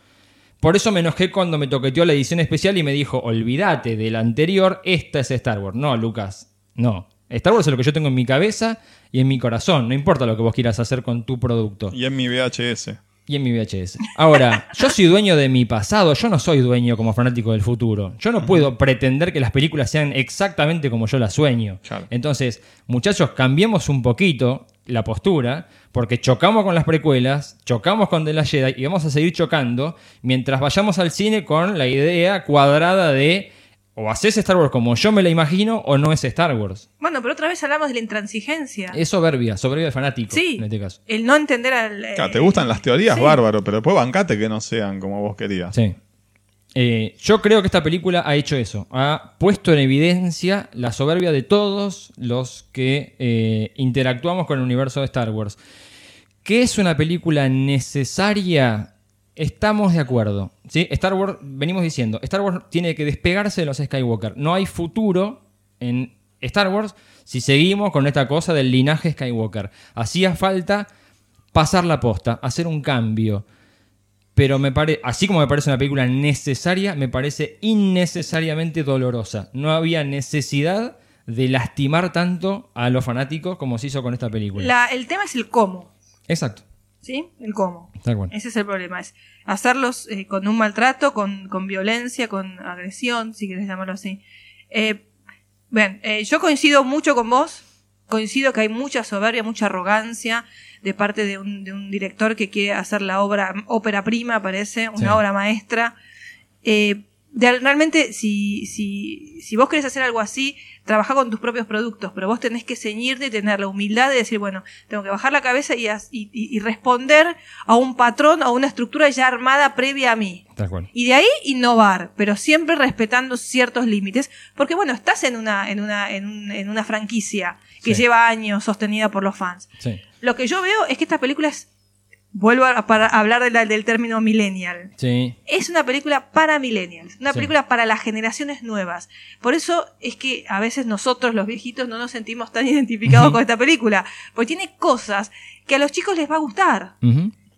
[SPEAKER 3] Por eso me enojé cuando me toqueteó la edición especial y me dijo, olvídate del anterior, esta es Star Wars. No, Lucas, no. Star Wars es lo que yo tengo en mi cabeza y en mi corazón, no importa lo que vos quieras hacer con tu producto.
[SPEAKER 5] Y en mi VHS.
[SPEAKER 3] Y en mi VHS. Ahora, yo soy dueño de mi pasado, yo no soy dueño como fanático del futuro. Yo no puedo pretender que las películas sean exactamente como yo las sueño. Entonces, muchachos, cambiemos un poquito la postura, porque chocamos con las precuelas, chocamos con The Last Jedi y vamos a seguir chocando mientras vayamos al cine con la idea cuadrada de o haces Star Wars como yo me la imagino o no es Star Wars.
[SPEAKER 4] Bueno, pero otra vez hablamos de la intransigencia.
[SPEAKER 3] Es soberbia, soberbia de fanático
[SPEAKER 4] Sí.
[SPEAKER 3] en este caso.
[SPEAKER 4] El no entender al. eh,
[SPEAKER 5] Claro, te gustan las teorías,
[SPEAKER 4] sí.
[SPEAKER 5] bárbaro, pero después bancate que no sean como vos querías.
[SPEAKER 3] Sí. Eh, yo creo que esta película ha hecho eso. Ha puesto en evidencia la soberbia de todos los que eh, interactuamos con el universo de Star Wars. ¿Que es una película necesaria? Estamos de acuerdo. ¿sí? Star Wars, venimos diciendo, Star Wars tiene que despegarse de los Skywalker. No hay futuro en Star Wars si seguimos con esta cosa del linaje Skywalker. Hacía falta pasar la posta, hacer un cambio. Pero me parece, así como me parece una película necesaria, me parece innecesariamente dolorosa. No había necesidad de lastimar tanto a los fanáticos como se hizo con esta película.
[SPEAKER 4] la- el tema es el cómo.
[SPEAKER 3] Exacto.
[SPEAKER 4] ¿Sí? El cómo. Ese es el problema. Es hacerlos eh, con un maltrato, con, con violencia, con agresión, si querés llamarlo así. Eh, bien, eh, yo coincido mucho con vos. Coincido que hay mucha soberbia, mucha arrogancia de parte de un, de un director que quiere hacer la obra, ópera prima, parece, una
[SPEAKER 20] Sí.
[SPEAKER 4] obra maestra. Eh, de- realmente, si, si, si vos querés hacer algo así, trabaja con tus propios productos, pero vos tenés que ceñirte y tener la humildad de decir, bueno, tengo que bajar la cabeza y, y- responder a un patrón, a una estructura ya armada previa a mí. Y de ahí innovar, pero siempre respetando ciertos límites, porque bueno, estás en una, en una, en, un- en una franquicia que
[SPEAKER 3] Sí.
[SPEAKER 4] lleva años sostenida por los fans.
[SPEAKER 3] Sí.
[SPEAKER 4] Lo que yo veo es que esta película es, vuelvo a, para hablar de la- del término millennial.
[SPEAKER 3] Sí.
[SPEAKER 4] Es una película para millennials, una
[SPEAKER 3] Sí.
[SPEAKER 4] película para las generaciones nuevas. Por eso es que a veces nosotros, los viejitos, no nos sentimos tan identificados con esta película, porque tiene cosas que a los chicos les va a gustar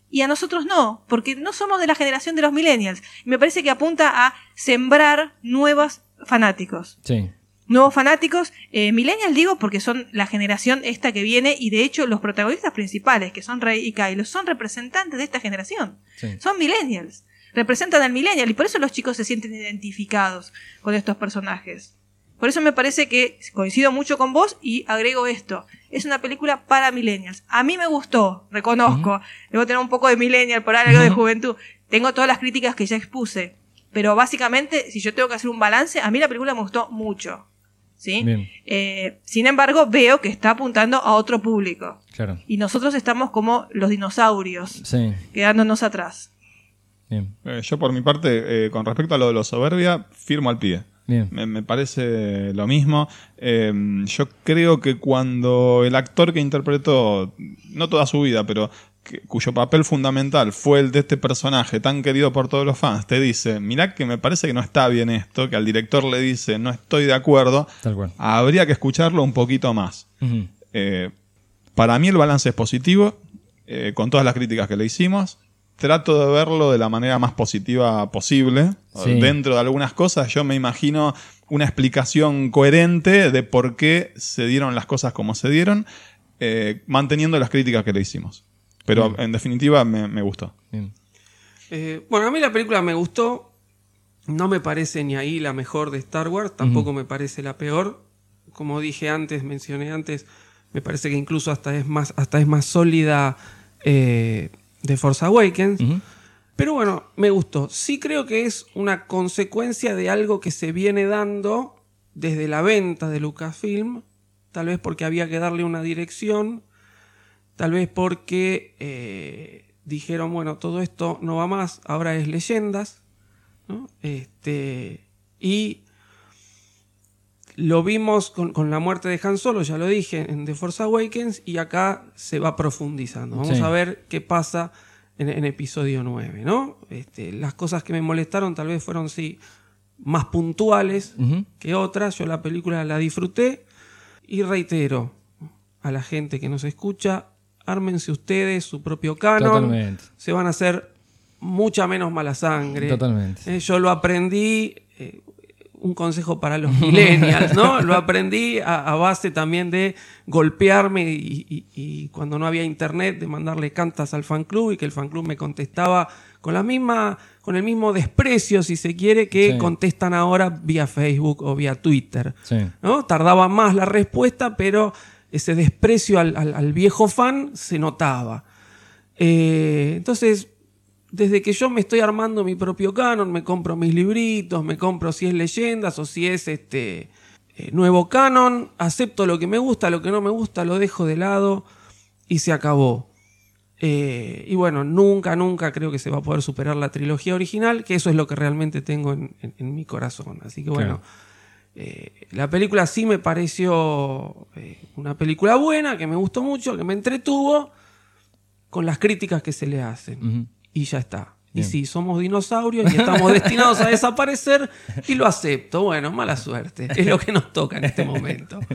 [SPEAKER 4] y a nosotros no, porque no somos de la generación de los millennials. Me parece que apunta a sembrar nuevos fanáticos.
[SPEAKER 3] Sí.
[SPEAKER 4] Nuevos fanáticos, eh, millennials digo porque son la generación esta que viene y de hecho los protagonistas principales, que son Rey y Kylo, son representantes de esta generación.
[SPEAKER 3] Sí.
[SPEAKER 4] Son millennials. Representan al millennial y por eso los chicos se sienten identificados con estos personajes. Por eso me parece que coincido mucho con vos y agrego esto. Es una película para millennials. A mí me gustó, reconozco. Debo tener un poco de millennial por algo de juventud. Tengo todas las críticas que ya expuse. Pero básicamente, si yo tengo que hacer un balance, a mí la película me gustó mucho. ¿Sí? Eh, sin embargo, veo que está apuntando a otro público.
[SPEAKER 3] Claro.
[SPEAKER 4] Y nosotros estamos como los dinosaurios,
[SPEAKER 3] Sí.
[SPEAKER 4] quedándonos atrás.
[SPEAKER 3] Bien.
[SPEAKER 5] Eh, yo por mi parte, eh, con respecto a lo de la soberbia, firmo al pie.
[SPEAKER 3] Bien.
[SPEAKER 5] Me, me parece lo mismo. Eh, yo creo que cuando el actor que interpretó, no toda su vida, pero que- cuyo papel fundamental fue el de este personaje tan querido por todos los fans, te dice, mirá que me parece que no está bien esto, que al director le dice, no estoy de acuerdo,
[SPEAKER 3] Tal cual.
[SPEAKER 5] habría que escucharlo un poquito más. Eh, para mí el balance es positivo, eh, con todas las críticas que le hicimos. Trato de verlo de la manera más positiva posible.
[SPEAKER 3] Sí.
[SPEAKER 5] Dentro de algunas cosas yo me imagino una explicación coherente de por qué se dieron las cosas como se dieron, eh, manteniendo las críticas que le hicimos. Pero
[SPEAKER 3] Bien.
[SPEAKER 5] en definitiva me, me gustó.
[SPEAKER 6] Eh, bueno, a mí la película me gustó. No me parece ni ahí la mejor de Star Wars, tampoco me parece la peor. Como dije antes, mencioné antes, me parece que incluso hasta es más, hasta es más sólida eh, de Force Awakens. Pero bueno, me gustó. Sí creo que es una consecuencia de algo que se viene dando desde la venta de Lucasfilm. Tal vez porque había que darle una dirección. Tal vez porque eh, dijeron, bueno, todo esto no va más, ahora es leyendas. ¿no? Este, y lo vimos con, con la muerte de Han Solo, ya lo dije, en The Force Awakens, y acá se va profundizando. Vamos
[SPEAKER 3] Sí.
[SPEAKER 6] a ver qué pasa en, en episodio 9, ¿no? Este, las cosas que me molestaron tal vez fueron, sí, más puntuales que otras. Yo la película la disfruté y reitero a la gente que nos escucha, ármense ustedes su propio canon.
[SPEAKER 3] Totalmente.
[SPEAKER 6] Se van a hacer mucha menos mala sangre.
[SPEAKER 3] Totalmente.
[SPEAKER 6] Eh, yo lo aprendí, eh, un consejo para los millennials, ¿no? Lo aprendí a, a base también de golpearme y, y- y cuando no había internet, de mandarle cantas al fan club y que el fan club me contestaba con la misma, con el mismo desprecio, si se quiere, que
[SPEAKER 3] Sí.
[SPEAKER 6] contestan ahora vía Facebook o vía Twitter.
[SPEAKER 3] Sí.
[SPEAKER 6] ¿no? Tardaba más la respuesta, pero ese desprecio al, al- viejo fan se notaba. Eh, entonces, desde que yo me estoy armando mi propio canon, me compro mis libritos, me compro si es leyendas o si es este eh, nuevo canon, acepto lo que me gusta, lo que no me gusta, lo dejo de lado y se acabó. Eh, y bueno, nunca, nunca creo que se va a poder superar la trilogía original, que eso es lo que realmente tengo en, en- en mi corazón. Así que bueno, eh, la película sí me pareció eh, una película buena, que me gustó mucho, que me entretuvo, con las críticas que se le hacen. Y ya está. Y sí, somos dinosaurios y estamos destinados a desaparecer y lo acepto. Bueno, mala suerte. Es lo que nos toca en este momento.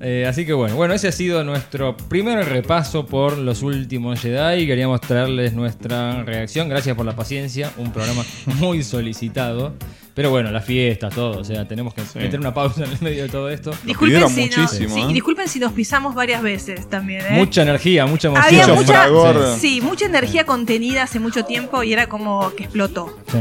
[SPEAKER 3] Eh, así que bueno, bueno, ese ha sido nuestro primer repaso por los últimos Jedi. Queríamos traerles nuestra reacción. Gracias por la paciencia. Un programa muy solicitado. Pero bueno, la fiesta, todo. O sea, tenemos que meter una pausa en el medio de todo esto.
[SPEAKER 4] Disculpen si, no- sí, y disculpen si nos pisamos varias veces también. ¿eh?
[SPEAKER 3] Mucha energía, mucha emoción.
[SPEAKER 4] Había mucha,
[SPEAKER 3] fragor.
[SPEAKER 4] sí, mucha energía contenida hace mucho tiempo y era como que explotó.
[SPEAKER 3] Sí.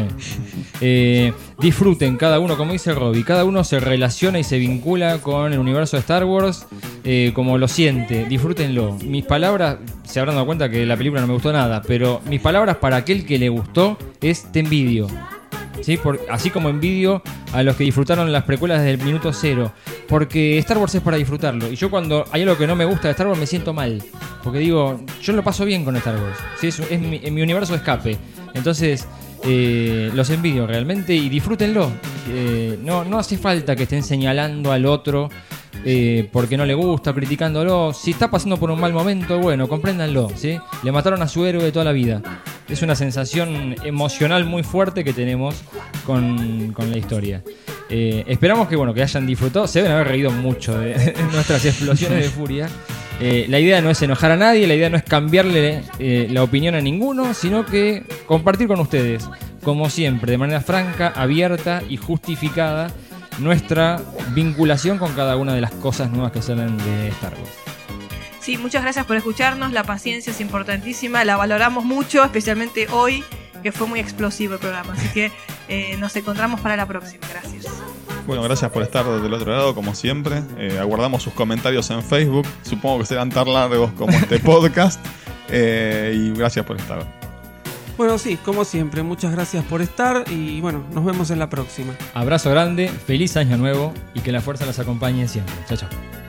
[SPEAKER 3] Eh, disfruten cada uno, como dice Robbie, cada uno se relaciona y se vincula con el universo de Star Wars eh, como lo siente, disfrútenlo. Mis palabras, se habrán dado cuenta que la película no me gustó nada, pero mis palabras para aquel que le gustó es te envidio. ¿Sí? Por- así como envidio a los que disfrutaron las precuelas desde el minuto cero. Porque Star Wars es para disfrutarlo. Y yo cuando hay algo que no me gusta de Star Wars me siento mal. Porque digo, yo lo paso bien con Star Wars. ¿sí? Es, mi, mi universo escape. Entonces, eh, los envidio realmente y disfrútenlo. Eh, no, no hace falta que estén señalando al otro eh, porque no le gusta, criticándolo. Si está pasando por un mal momento, bueno, compréndanlo. ¿sí? Le mataron a su héroe de toda la vida. Es una sensación emocional muy fuerte que tenemos con, con la historia. Esperamos que, bueno, que hayan disfrutado. Se deben haber reído mucho de nuestras explosiones de furia. Eh, la idea no es enojar a nadie, la idea no es cambiarle eh, la opinión a ninguno, sino que compartir con ustedes, como siempre, de manera franca, abierta y justificada, nuestra vinculación con cada una de las cosas nuevas que salen de Star Wars.
[SPEAKER 4] Sí, muchas gracias por escucharnos. La paciencia es importantísima, la valoramos mucho, especialmente hoy, que fue muy explosivo el programa. Así que eh, nos encontramos para la próxima. Gracias.
[SPEAKER 5] Bueno, gracias por estar del otro lado, como siempre. Eh, aguardamos sus comentarios en Facebook. Supongo que serán tan largos como este podcast. Eh, y gracias por estar.
[SPEAKER 6] Bueno, sí, como siempre, muchas gracias por estar y bueno, nos vemos en la próxima.
[SPEAKER 3] Abrazo grande, feliz año nuevo y que la fuerza los acompañe siempre. Chao, chao.